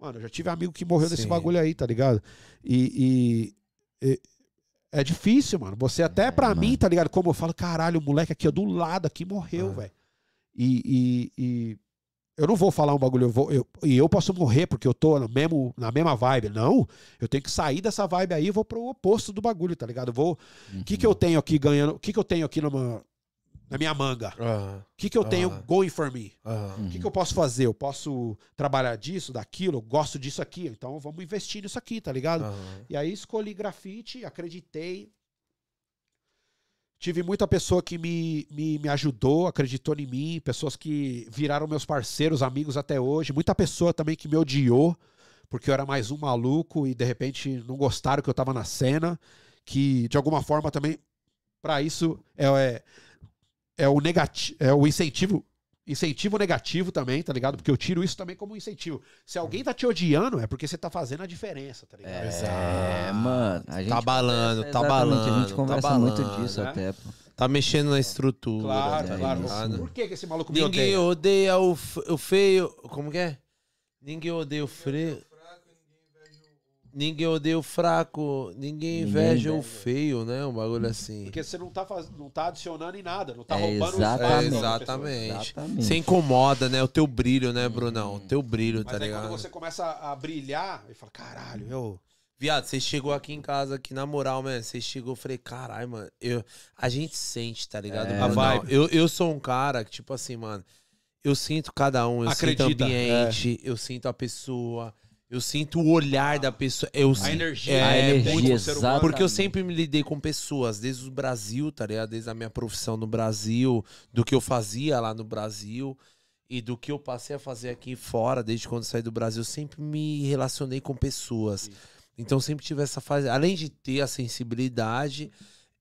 Mano, eu já tive amigo que morreu desse Sim. bagulho aí, tá ligado? E- e- é difícil, mano. Você até pra mim, tá ligado? Como eu falo, caralho, o moleque aqui ó, do lado aqui morreu, Ah. velho. E, e- e eu não vou falar um bagulho, eu vou, eu- e eu posso morrer porque eu tô no mesmo, na mesma vibe. Não, eu tenho que sair dessa vibe aí e vou pro oposto do bagulho, tá ligado? Eu vou. O que, que eu tenho aqui ganhando? O que, que eu tenho aqui numa, na minha manga? O que, que eu tenho going for me? O que, que eu posso fazer? Eu posso trabalhar disso, daquilo, eu gosto disso aqui. Então vamos investir nisso aqui, tá ligado? E aí escolhi grafite, acreditei. Tive muita pessoa que me, me, me ajudou, acreditou em mim, pessoas que viraram meus parceiros, amigos até hoje. Muita pessoa também que me odiou, porque eu era mais um maluco e de repente não gostaram que eu tava na cena. Que de alguma forma também, para isso, é, é, é o negativo, é o incentivo. Incentivo negativo também, tá ligado? Porque eu tiro isso também como incentivo. Se alguém tá te odiando, é porque você tá fazendo a diferença, tá ligado? É, mano. A gente Tá balando, conversa- tá balando, A gente tá conversa muito balando, disso né? até, pô. Tá mexendo na estrutura. Claro, tá claro. Por que, que esse maluco me Ninguém odeia? odeia o, o feio. Como que é? Ninguém odeia o freio. Ninguém odeia o fraco, ninguém Ninguém inveja o feio, né? Um bagulho assim. Porque você não tá, faz... não tá adicionando em nada, não tá É, roubando o exatamente. espaço É, exatamente. Exatamente. Você incomoda, né? O teu brilho, né, Brunão? O teu brilho, Mas tá aí ligado? quando você começa a brilhar, e fala, caralho, eu... Viado, você chegou aqui em casa, aqui na moral, mano. Você chegou, eu falei, caralho, mano. Eu, a gente sente, tá ligado? É, Brunão? a vibe. Eu, eu sou um cara que, tipo assim, mano. Eu sinto cada um, eu Acredita, sinto o ambiente, eu sinto a pessoa, eu sinto o olhar da pessoa. Eu A energia, É, a muito energia, ser humano. Porque eu sempre me lidei com pessoas, desde o Brasil, tá ligado? Desde a minha profissão no Brasil, do que eu fazia lá no Brasil e do que eu passei a fazer aqui fora, desde quando saí do Brasil, eu sempre me relacionei com pessoas. Então sempre tive essa fase, além de ter a sensibilidade,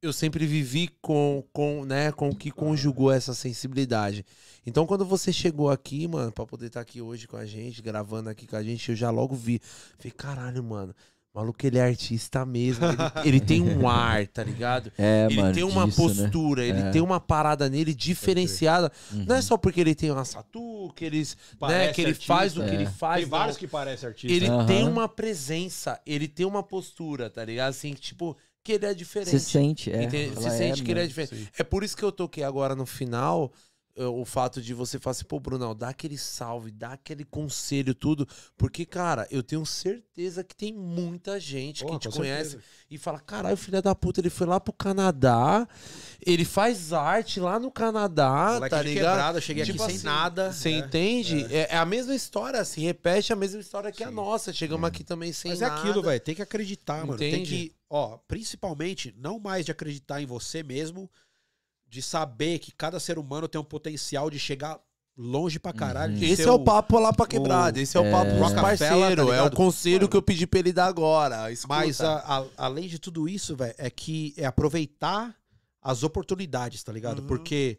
eu sempre vivi com, com, né, com o que conjugou essa sensibilidade. Então quando você chegou aqui, mano, pra poder estar aqui hoje com a gente, gravando aqui com a gente, eu já logo vi. Falei, caralho, mano, o maluco ele é artista mesmo. Ele, ele tem um ar, tá ligado? É, ele mano. tem uma disso, né? postura, ele É. tem uma parada nele diferenciada. Não é Uhum. só porque ele tem uma satu, que, eles, né, que ele artista, faz o que é. ele faz. Tem vários não. que parecem artistas. Ele Aham. tem uma presença, ele tem uma postura, tá ligado? Assim, que, tipo, que ele é diferente. Você sente, é. Entende? ela Você sente que ele é diferente. É por isso que eu toquei agora no final. eh, o fato de você falar assim, pô, Brunão, dá aquele salve, dá aquele conselho, tudo. Porque, cara, eu tenho certeza que tem muita gente Porra, que te conhece certeza. e fala: caralho, filho da puta, ele foi lá pro Canadá, ele faz arte lá no Canadá, Moleque tá ligado? quebrada, eu cheguei Tipo aqui sem assim, nada. Você É. entende? É. é a mesma história, assim, repete a mesma história que a Sim. nossa. Chegamos aqui também sem Mas é nada. aquilo, velho. Tem que acreditar, mano. Tem Entende? que, ó, principalmente, não mais de acreditar em você mesmo, de saber que cada ser humano tem um potencial de chegar longe pra caralho. de Esse é o papo lá pra quebrada. Esse é o é, papo dos Rockefeller, parceiros. tá é o conselho Mano. que eu pedi pra ele dar agora. Escuta. Mas a- a- além de tudo isso, velho, é que é aproveitar as oportunidades, tá ligado? Uhum. Porque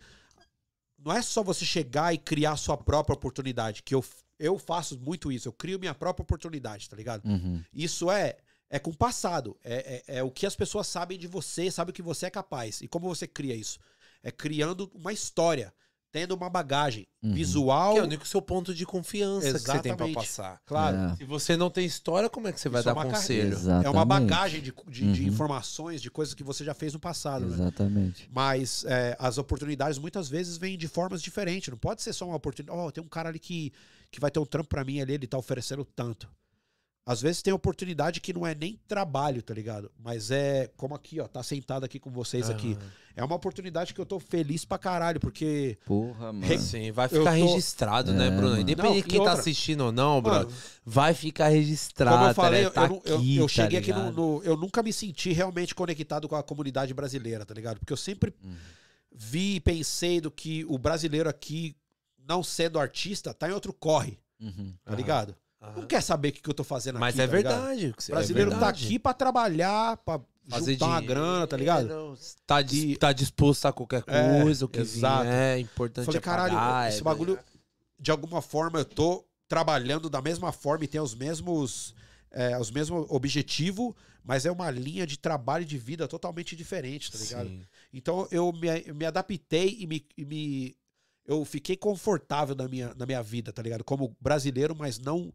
não é só você chegar e criar sua própria oportunidade, que eu, eu faço muito isso, eu crio minha própria oportunidade, tá ligado? Uhum. Isso é é com o passado, é, é, é o que as pessoas sabem de você, sabem o que você é capaz. E como você cria isso? É criando uma história, tendo uma bagagem Uhum. visual, Que é o único seu ponto de confiança que você tem pra Exatamente. passar. claro. É. Se você não tem história, como é que você vai Isso é dar uma conselho? É uma Exatamente. bagagem de, de, de Uhum. informações, de coisas que você já fez no passado, né? Exatamente. Mas é, as oportunidades muitas vezes vêm de formas diferentes. Não pode ser só uma oportunidade. Ó, tem um cara ali que, que vai ter um trampo pra mim ali, ele tá oferecendo tanto. Às vezes tem oportunidade que não é nem trabalho, tá ligado? Mas é como aqui, ó, tá sentado aqui com vocês aqui. É uma oportunidade que eu tô feliz pra caralho, porque. Porra, mano. Re- Sim, vai Eu ficar tô- registrado, né, É, Bruno? mano. Independente Não, de quem tá outra- assistindo ou não, Bruno, vai ficar registrado. como eu falei, né? eu, Tá eu- aqui, eu tá cheguei aqui no, no- Eu nunca me senti realmente conectado com a comunidade brasileira, tá ligado? Porque eu sempre Uhum. vi e pensei do que o brasileiro aqui, não sendo artista, tá em outro corre, Uhum. tá ligado? aham. Não quer saber o que, que eu tô fazendo Mas aqui. é tá verdade. o é brasileiro tá verdade. aqui pra trabalhar, pra Fazer juntar uma dinheiro, grana, tá ligado? não, Tá, dis- E- tá disposto a qualquer É, coisa, o que exato. é importante Falei, é pagar, caralho, é esse bagulho, ganhar. de alguma forma, eu tô trabalhando da mesma forma e tem os mesmos, é, os mesmos objetivos, mas é uma linha de trabalho e de vida totalmente diferente, tá ligado? Sim. Então eu me, eu me adaptei e me, e me- Eu fiquei confortável na minha, na minha vida, tá ligado? Como brasileiro, mas não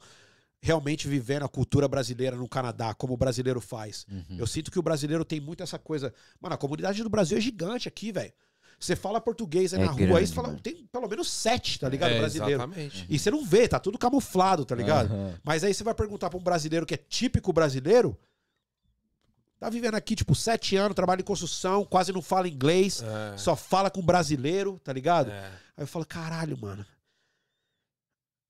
realmente vivendo a cultura brasileira no Canadá, como o brasileiro faz. Uhum. Eu sinto que o brasileiro tem muito essa coisa. Mano, a comunidade do Brasil é gigante aqui, velho. Você fala português aí É na rua, aí grande, você fala, mano. tem pelo menos sete, tá ligado? É, brasileiro. Exatamente. E você não vê, tá tudo camuflado, tá ligado? Aham. Mas aí você vai perguntar pra um brasileiro que é típico brasileiro, tá vivendo aqui, tipo, sete anos, trabalha em construção, quase não fala inglês, É, só fala com brasileiro, tá ligado? é. Aí eu falo, caralho, mano.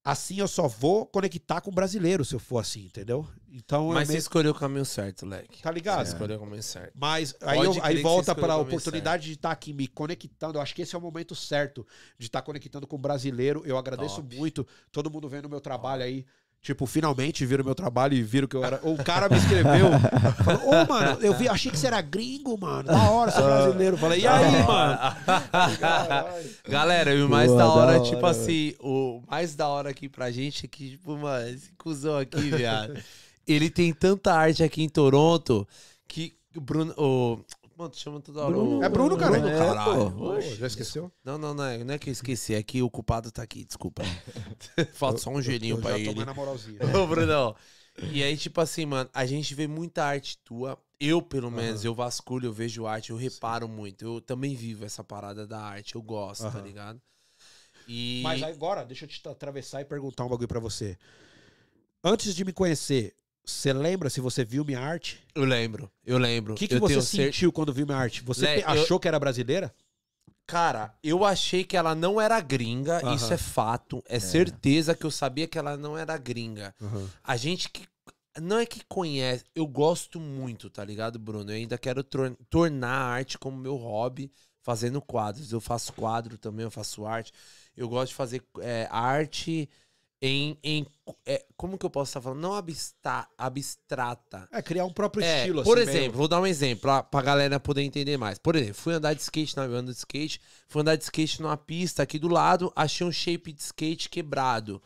Assim eu só vou conectar com brasileiro se eu for assim, entendeu? Então Mas eu você escolheu o caminho certo, leque. Tá ligado? Você escolheu o caminho certo. Mas aí, eu- aí volta para a oportunidade de estar aqui me conectando. Eu acho que esse é o momento certo de estar conectando com o brasileiro. Eu agradeço Top. muito todo mundo vendo o meu trabalho aí. Tipo, finalmente viram meu trabalho e viram que eu era. O cara me escreveu. Falou, ô, mano, eu vi, achei que você era gringo, mano. Da hora, você é brasileiro. Falei, e aí, mano? Galera, e o mais Boa, da hora, da tipo hora, assim, o mais da hora aqui pra gente é que, tipo, mano, esse cuzão aqui, viado, ele tem tanta arte aqui em Toronto que Bruno. O, mano, tu chama toda hora. Bruno. É Bruno, cara. Bruno, É, caralho. pô. Oxe. já esqueceu? Não, não, não é, não é que eu esqueci, é que o culpado tá aqui, desculpa. Falta só um gelinho eu pra já tô ele. mais na moralzinha. Ô, Brunão. E aí, tipo assim, mano, a gente vê muita arte tua. Eu, pelo menos, eu vasculho, eu vejo arte, eu reparo muito. Eu também vivo essa parada da arte, eu gosto, tá Aham. ligado? E. Mas agora, deixa eu te atravessar e perguntar um bagulho pra você. Antes de me conhecer, você lembra se você viu minha arte? Eu lembro, eu lembro. O que, que eu você cer- sentiu quando viu minha arte? Você Lé, pe- achou que era brasileira? Cara, eu achei que ela não era gringa, Aham. isso é fato. É, certeza que eu sabia que ela não era gringa. A gente que. Não é que conhece, eu gosto muito, tá ligado, Bruno? Eu ainda quero tor- tornar a arte como meu hobby, fazendo quadros. Eu faço quadro também, eu faço arte. Eu gosto de fazer é, arte em. em é, como que eu posso estar falando? Não absta, abstrata. É, criar um próprio É, estilo. por assim, exemplo, vou dar um exemplo pra, pra galera poder entender mais. Por exemplo, fui andar de skate na eu ando de skate, fui andar de skate numa pista aqui do lado, achei um shape de skate quebrado.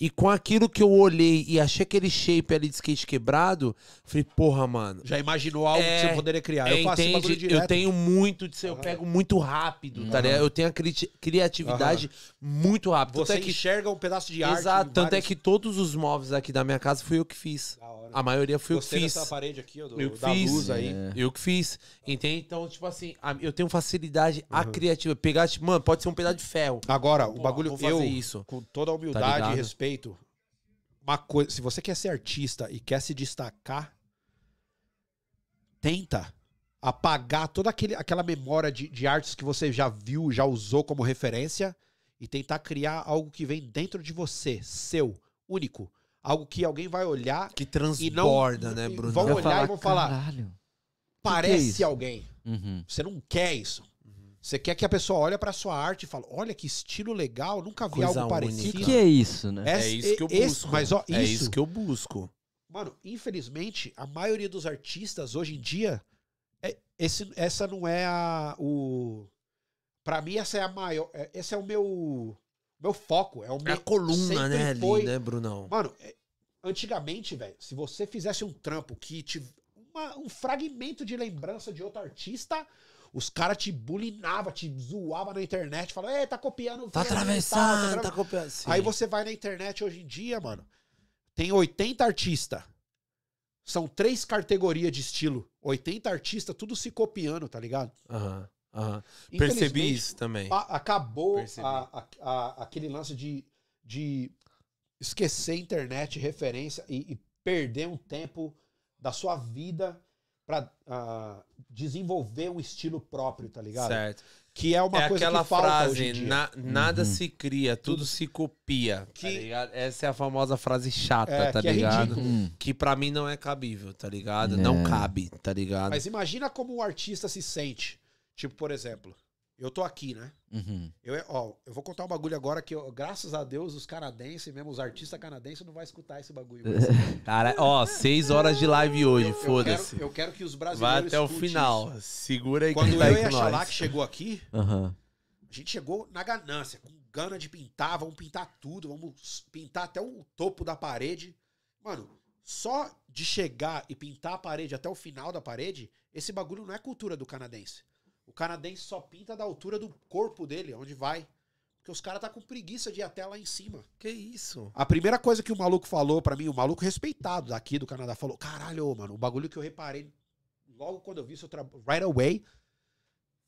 E com aquilo que eu olhei e achei aquele shape ali de skate quebrado, falei, porra, mano. Já imaginou algo É, que você poderia criar. É, eu faço entende? Eu tenho muito disso, eu pego muito rápido, tá ligado? Eu tenho a cri- criatividade muito rápido. Você Tanto é que, enxerga um pedaço de arte. exato, tanto é que todos os móveis aqui da minha casa fui eu que fiz. A maioria foi eu que fiz. dessa parede aqui, ó, do, Eu que da fiz. luz aí. É. Eu que fiz. Entende? Então, tipo assim, eu tenho facilidade a criativa. Pegar, tipo, mano, pode ser um pedaço de ferro. Agora, o Pô, bagulho eu, isso. com toda a Tá humildade ligado? e respeito, uma coisa, se você quer ser artista e quer se destacar, tenta apagar toda aquele, aquela memória de, de artes que você já viu, já usou como referência e tentar criar algo que vem dentro de você, seu, único. Algo que alguém vai olhar, Que transborda, né, e Bruno? vão olhar e vão falar, Caralho. parece isso? alguém. Uhum. Você não quer isso. Você quer que a pessoa olhe pra sua arte e fale, olha que estilo legal, nunca vi Coisa algo O única. que, parecido. que é isso, né? É isso que eu esse- busco. mas ó, isso, É isso que eu busco. mano, infelizmente, a maioria dos artistas hoje em dia, é, esse, essa não é a o Pra mim essa é a maior, é- esse é o meu meu foco, é o É meu a coluna, sempre né, ali, foi- né, Brunão? Mano, é- antigamente, velho, se você fizesse um trampo que tive uma- um fragmento de lembrança de outro artista, os caras te bulinavam, te zoavam na internet, falavam, ei, tá copiando. Tá atravessando, atra- tá copiando. Sim. Aí você vai na internet hoje em dia, mano, tem 80 artistas. São três categorias de estilo. 80 artistas, tudo se copiando, tá ligado? Aham, aham. Percebi Infelizmente, isso também. a- acabou Percebi. a- a- aquele lance de, de esquecer internet, referência e, e perder um tempo da sua vida pra ah, desenvolver um estilo próprio, tá ligado? Certo. Que é uma é coisa aquela que falta frase, hoje em dia. "Na- nada Uhum. se cria, tudo se copia. Que- Tá ligado? Essa é a famosa frase chata, É, tá que é ligado? ridículo. Hum. que pra mim não é cabível, tá ligado? É. Não cabe, tá ligado? Mas imagina como o artista se sente. Tipo, por exemplo, eu tô aqui, né? Uhum. Eu, ó, eu vou contar um bagulho agora que, eu- graças a Deus, os canadenses, mesmo os artistas canadenses, não vai escutar esse bagulho. Mas Cara, ó, seis horas de live hoje, foda-se. eu quero que os Vai brasileiros até o final. isso. Segura aí Quando que tá eu e a Xalá que chegou aqui, Aham. a gente chegou na ganância, com gana de pintar, vamos pintar tudo, vamos pintar até o topo da parede. Mano, só de chegar e pintar a parede até o final da parede, esse bagulho não é cultura do canadense. O canadense só pinta da altura do corpo dele, onde vai. Porque os caras tá com preguiça de ir até lá em cima. Que isso? A primeira coisa que o maluco falou pra mim, o maluco respeitado daqui do Canadá, falou: caralho, ô, mano, o bagulho que eu reparei logo quando eu vi seu trabalho, right away,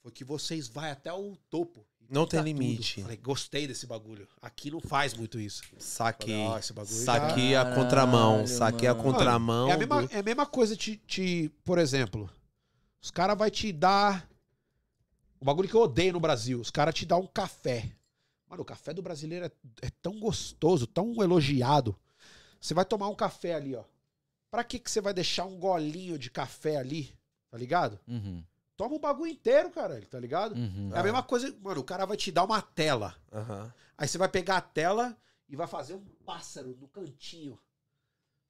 foi que vocês vai até o topo. Não tem limite. Falei, gostei desse bagulho. Aqui não faz muito isso. Saquei. Falei, esse bagulho Saquei já- a contramão. Caralho, Saquei a mano. contramão. É a mesma, do- é a mesma coisa te, te por exemplo, os caras vai te dar bagulho que eu odeio no Brasil, os caras te dão um café. Mano, o café do brasileiro é, é tão gostoso, tão elogiado. Você vai tomar um café ali, ó. Pra que que você vai deixar um golinho de café ali? Tá ligado? Uhum. Toma o bagulho inteiro, caralho, tá ligado? Uhum. É a mesma coisa, mano, o cara vai te dar uma tela. Aham. Aí você vai pegar a tela e vai fazer um pássaro no cantinho.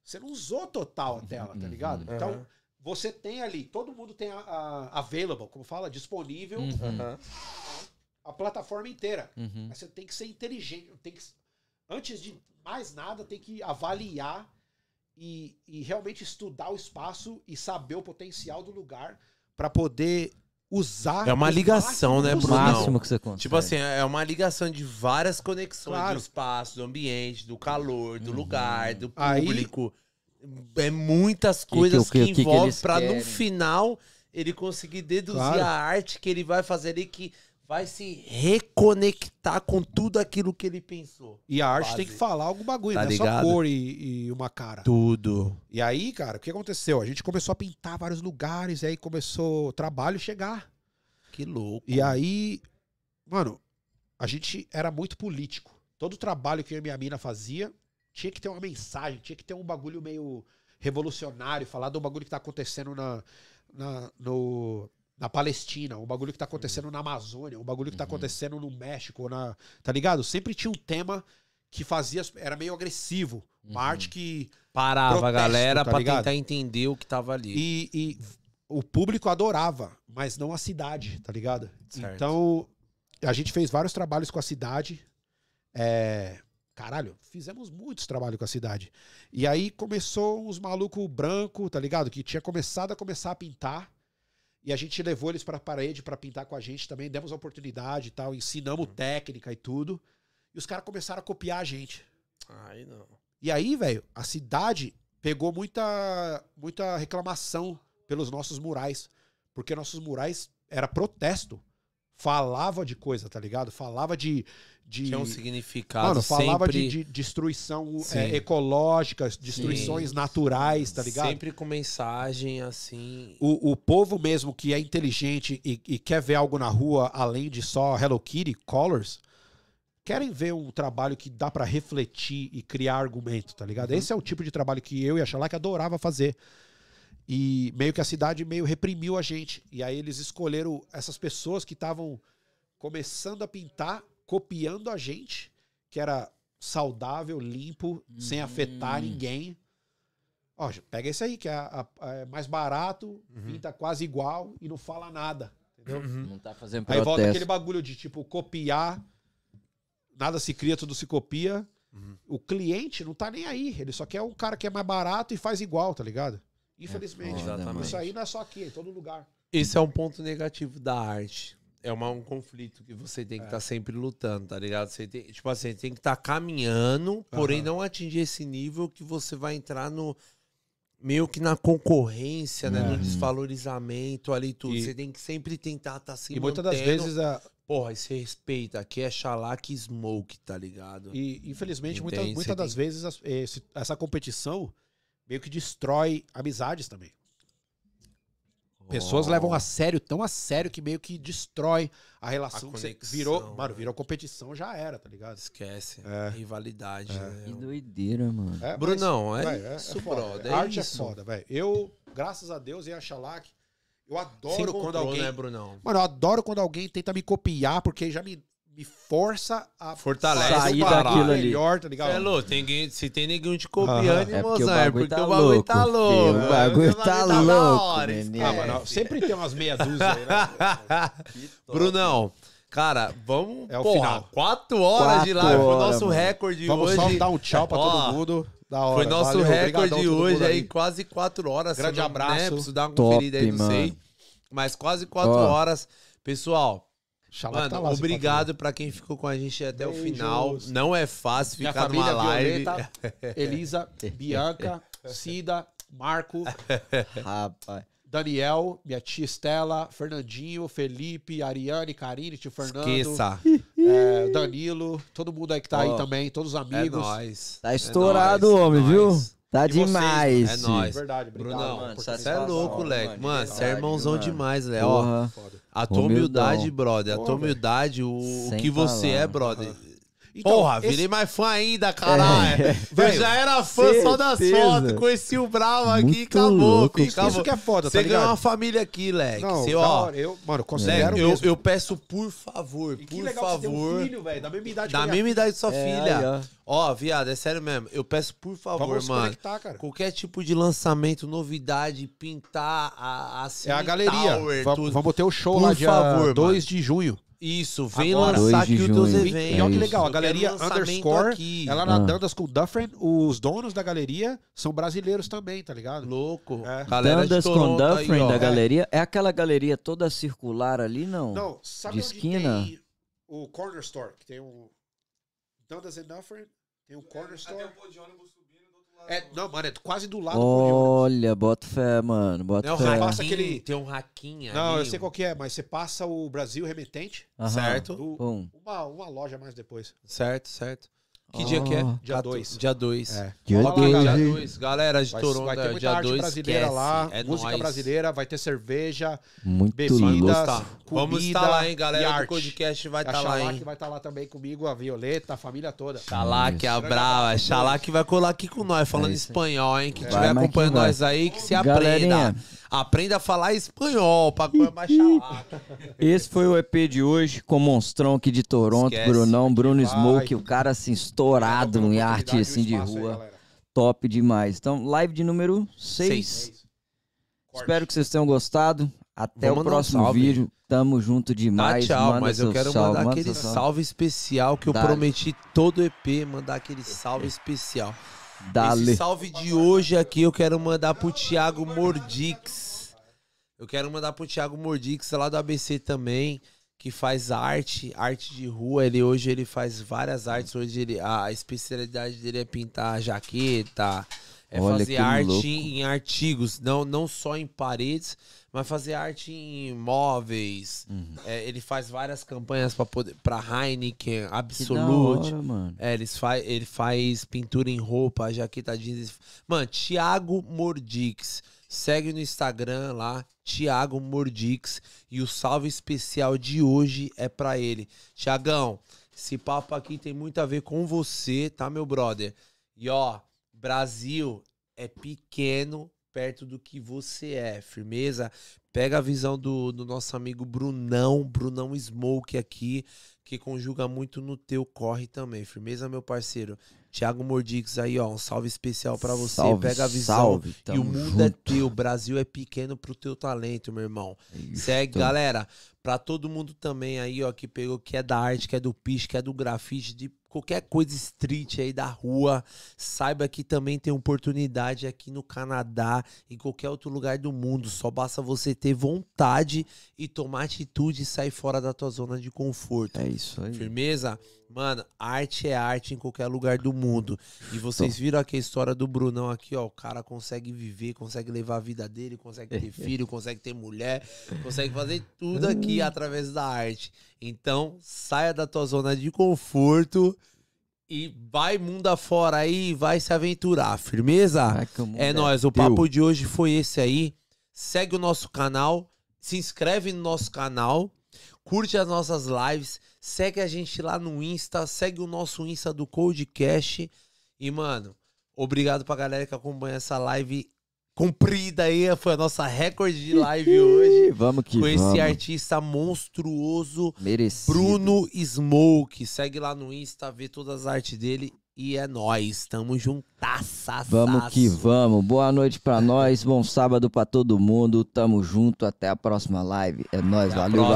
Você não usou total a tela, tá ligado? Uhum. Então. Você tem ali, todo mundo tem a, a- available, como fala, disponível Uhum. Aham. a plataforma inteira. Uhum. Mas você tem que ser inteligente, tem que, antes de mais nada, tem que avaliar e, e realmente estudar o espaço e saber o potencial do lugar para poder usar. É uma ligação, né, O possível. Brunão? máximo que você consegue. Tipo assim, é uma ligação de várias conexões Claro. do espaço, do ambiente, do calor, do Uhum. lugar, do Aí- público. É muitas coisas o que, que- o que que envolvem eles pra no final ele conseguir deduzir Claro. a arte que ele vai fazer ali que vai se reconectar com tudo aquilo que ele pensou. E a arte Base. tem que falar algum bagulho, Tá não é ligado? só cor e, e uma cara. Tudo. E aí, cara, o que aconteceu? A gente começou a pintar vários lugares, e aí começou o trabalho chegar. Que louco. E aí, mano, a gente era muito político. Todo trabalho que eu e minha mina fazia tinha que ter uma mensagem, tinha que ter um bagulho meio revolucionário, falar do bagulho que tá acontecendo na, na, no, na Palestina, um bagulho que tá acontecendo na Amazônia, um bagulho que tá Uhum. acontecendo no México, na, tá ligado? Sempre tinha um tema que fazia, era meio agressivo. Uma Uhum. arte que Parava a Protesto, galera tá pra ligado? tentar entender o que tava ali. E, e o público adorava, mas não a cidade, tá ligado? Certo. Então, a gente fez vários trabalhos com a cidade. É, caralho, fizemos muitos trabalhos com a cidade. E aí começou uns malucos branco, tá ligado? Que tinha começado a começar a pintar. E a gente levou eles pra parede pra pintar com a gente também, demos a oportunidade e tal, ensinamos técnica e tudo. E os caras começaram a copiar a gente. Aí não. E aí, velho, a cidade pegou muita, muita reclamação pelos nossos murais. Porque nossos murais era protesto. Falava de coisa, tá ligado? Falava de. de Tinha um significado mano, falava sempre, de, de destruição é, ecológica, destruições Sim. naturais, tá ligado? sempre com mensagem assim. O, o povo mesmo que é inteligente e, e quer ver algo na rua além de só Hello Kitty, Colors, querem ver um trabalho que dá pra refletir e criar argumento, tá ligado? Esse é o tipo de trabalho que eu e a que adorava fazer. E meio que a cidade meio reprimiu a gente. E aí eles escolheram essas pessoas que estavam começando a pintar, copiando a gente, que era saudável, limpo, sem afetar ninguém. Ó, pega esse aí, que é, a- a- é mais barato, pinta quase igual e não fala nada. Entendeu? Não tá fazendo Aí volta protesto. aquele bagulho de tipo copiar, nada se cria, tudo se copia. O cliente não tá nem aí, ele só quer um cara que é mais barato e faz igual, tá ligado? Infelizmente. foda, Exatamente. Isso aí não é só aqui, é em todo lugar. Esse é um ponto negativo da arte. É uma- um conflito que você tem que É. estar sempre lutando, tá ligado? Você tem, tipo assim, tem que estar caminhando, porém Aham. não atingir esse nível que você vai entrar no meio que na concorrência, né? É. No desvalorizamento ali e tudo. E- você tem que sempre tentar estar se e muitas das vezes, a, Porra, e você respeita. Aqui é Xalac Smoke, tá ligado? e infelizmente, muita, muitas Você das vezes as- esse- essa competição meio que destrói amizades também. Pessoas Oh. levam a sério, tão a sério que meio que destrói a relação. A conexão, virou, mano, né? virou competição, já era, tá ligado? Esquece. É. Rivalidade, né? Que doideira, mano. É, Brunão, mas, é véi, isso, foda. brother, é arte isso. é foda, velho. Eu, graças a Deus e a Xalac, eu adoro quando alguém. né, Brunão? Mano, eu adoro quando alguém tenta me copiar, porque já me, me força a Fortalece Sair daquilo ali. melhor, tá ligado? É louco, tem, se tem ninguém te copiando, Aham. É porque irmãozão, o é bagulho porque tá o bagulho louco, tá filho. louco. O bagulho tá da louco, hora, menino. Ah, mano, sempre tem umas meia dúzia aí, né? Brunão, cara, vamos. É o porra, final. Quatro horas de Quatro live. Foi o nosso mano. recorde Vamos hoje. só dar um tchau pra todo mundo. Da hora. Foi nosso Valeu, recorde hoje aí, quase quatro horas. Grande não- abraço. Né? Preciso dar uma Top, conferida aí, não sei. mano. Mas quase quatro Ó. horas. Pessoal, Xalá mano, tá lá, obrigado pra quem ficou com a gente até o final. Não é fácil Minha ficar numa família, live. Violeta, Elisa, Bianca, Cida, Marco, Rapaz. Daniel, minha tia Estela, Fernandinho, Felipe, Ariane, Karine, tio Fernando, Esqueça. é, Danilo, todo mundo aí que tá aí Ó, também, todos os É amigos. nóis. Tá É estourado, nóis, homem, é viu? Tá E vocês, demais. É nóis. Verdade, obrigado. Brunão, mano, Você é louco, Leque. Mano, você é irmãozão mano. demais, Léo. A tua humildade, brother. A tua humildade, o, o que você é, brother. Então, Porra, esse- virei mais fã ainda, caralho. Eu Velho, já era fã só das certeza. fotos, conheci o Bravo aqui, Muito acabou, louco, filho, acabou. Isso que é foda, Você tá ganhou uma família aqui, Leque. Não, Você, ó, hora, eu, mano, considero eu, eu peço por favor, E que por legal que você tem um favor. filho, velho, da mesma idade Da que mesma idade de sua É, filha. aí, ó. Ó, viado, é sério mesmo. Eu peço por favor, Vamos mano. conectar, cara. Qualquer tipo de lançamento, novidade, pintar a, a É a galeria. Tower. Vamos ter o show Por lá dia favor, 2 de junho. Isso, vem Agora. lançar 2 de aqui os teus junho. Eventos. e olha que legal, a galeria underscore, aqui. ela na Ah. Dandas com Dufferin, os donos da galeria são brasileiros também, tá ligado? Louco. É. Galera Dandas de com Dufferin aí, da galeria. É aquela galeria toda circular ali, não? Não, sabe De onde esquina? tem o Corner Store, que tem um Dandas and Dufferin, tem um Corner Store. Até o É, não, mano, é quase do lado. Olha, bota fé, mano. Bota fé. Passa aquele- tem um raquinho Não, ali, eu sei qual que é, mas você passa o Brasil Remetente, Aham. certo? do- uma, uma loja mais depois. Certo, certo. Que Ó. dia que é? Dia Quatro- dois. Dia 2. É. Dia Fala lá, dois, galera. Dia hein? 2. Galera de Vai, Toronto, vai ter muita dia arte 2 brasileira esquece. lá, É música nóis. brasileira, vai ter cerveja, Muito Bebidas. Gostar. Vamos comida estar lá, hein, galera do arte. podcast vai estar lá, Xalá que hein. vai estar lá também comigo, a Violeta, a família toda. Xalá que é a Grande brava. todos. que vai colar aqui com nós, falando É espanhol, hein. Que estiver acompanhando nós aí, que se Galerinha. aprenda. Aprenda a falar espanhol pra mais xalá. Esse foi o EP de hoje com o Monstrão aqui de Toronto, Esquece. Brunão, Bruno Vai. Smoke, o cara assim estourado em arte assim de aí, rua. galera. Top demais. Então, live de número 6. Seis. Corte. Espero que vocês tenham gostado. Até o um próximo salve. vídeo. Tamo junto Tá, demais. tchau, Manda mas eu quero salve, mandar manda aquele salve especial que eu prometi todo EP, mandar aquele salve especial. Dale. Esse salve de hoje aqui eu quero mandar pro Thiago Mordix. Eu quero mandar pro Thiago Mordix lá do ABC também, que faz arte, arte de rua. Ele hoje ele faz várias artes. Hoje ele a especialidade dele é pintar jaqueta, é Olha fazer arte louco. em artigos, não não só em paredes, mas fazer arte em móveis. Uhum. É, ele faz várias campanhas para poder para Heineken, Absolute. hora. É, eles fa ele faz pintura em roupa, jaqueta jeans. Mano, Thiago Mordix. Segue no Instagram lá, Thiago Mordix. E o salve especial de hoje é pra ele. Tiagão, esse papo aqui tem muito a ver com você, tá, meu brother? E ó, Brasil é pequeno perto do que você é, firmeza? Pega a visão do, do nosso amigo Brunão, Brunão Smoke aqui, que conjuga muito no teu corre também. Firmeza, meu parceiro? Thiago Mordix aí, ó, um salve especial pra você. Salve, Pega a visão. salve, e o mundo é junto. teu, o Brasil é pequeno pro teu talento, meu irmão. Isso. Segue, galera. Pra todo mundo também aí, ó, que pegou, que é da arte, que é do piche, que é do grafite, de qualquer coisa street aí da rua, saiba que também tem oportunidade aqui no Canadá, em qualquer outro lugar do mundo. Só basta você ter vontade e tomar atitude e sair fora da tua zona de conforto. É isso aí. Firmeza? Mano, arte é arte em qualquer lugar do mundo. E vocês viram aqui a história do Brunão aqui, ó. O cara consegue viver, consegue levar a vida dele, consegue ter filho, consegue ter mulher, consegue fazer tudo aqui através da arte. Então, saia da tua zona de conforto e vai mundo afora aí, vai se aventurar. Firmeza? Mundo É nóis, o papo de hoje foi esse aí. Segue o nosso canal, se inscreve no nosso canal, curte as nossas lives, segue a gente lá no Insta, segue o nosso Insta do Codecast. E, mano, obrigado pra galera que acompanha essa live comprida aí. Foi a nossa recorde de live hoje. Vamos que Com esse vamos. artista monstruoso, Merecido. Bruno Smoke. Segue lá no Insta, vê todas as artes dele. E é nóis, tamo juntaçaço. Vamos que vamos. Boa noite pra nós. Bom sábado pra todo mundo. Tamo junto. Até a próxima live. É a Valeu, valeu.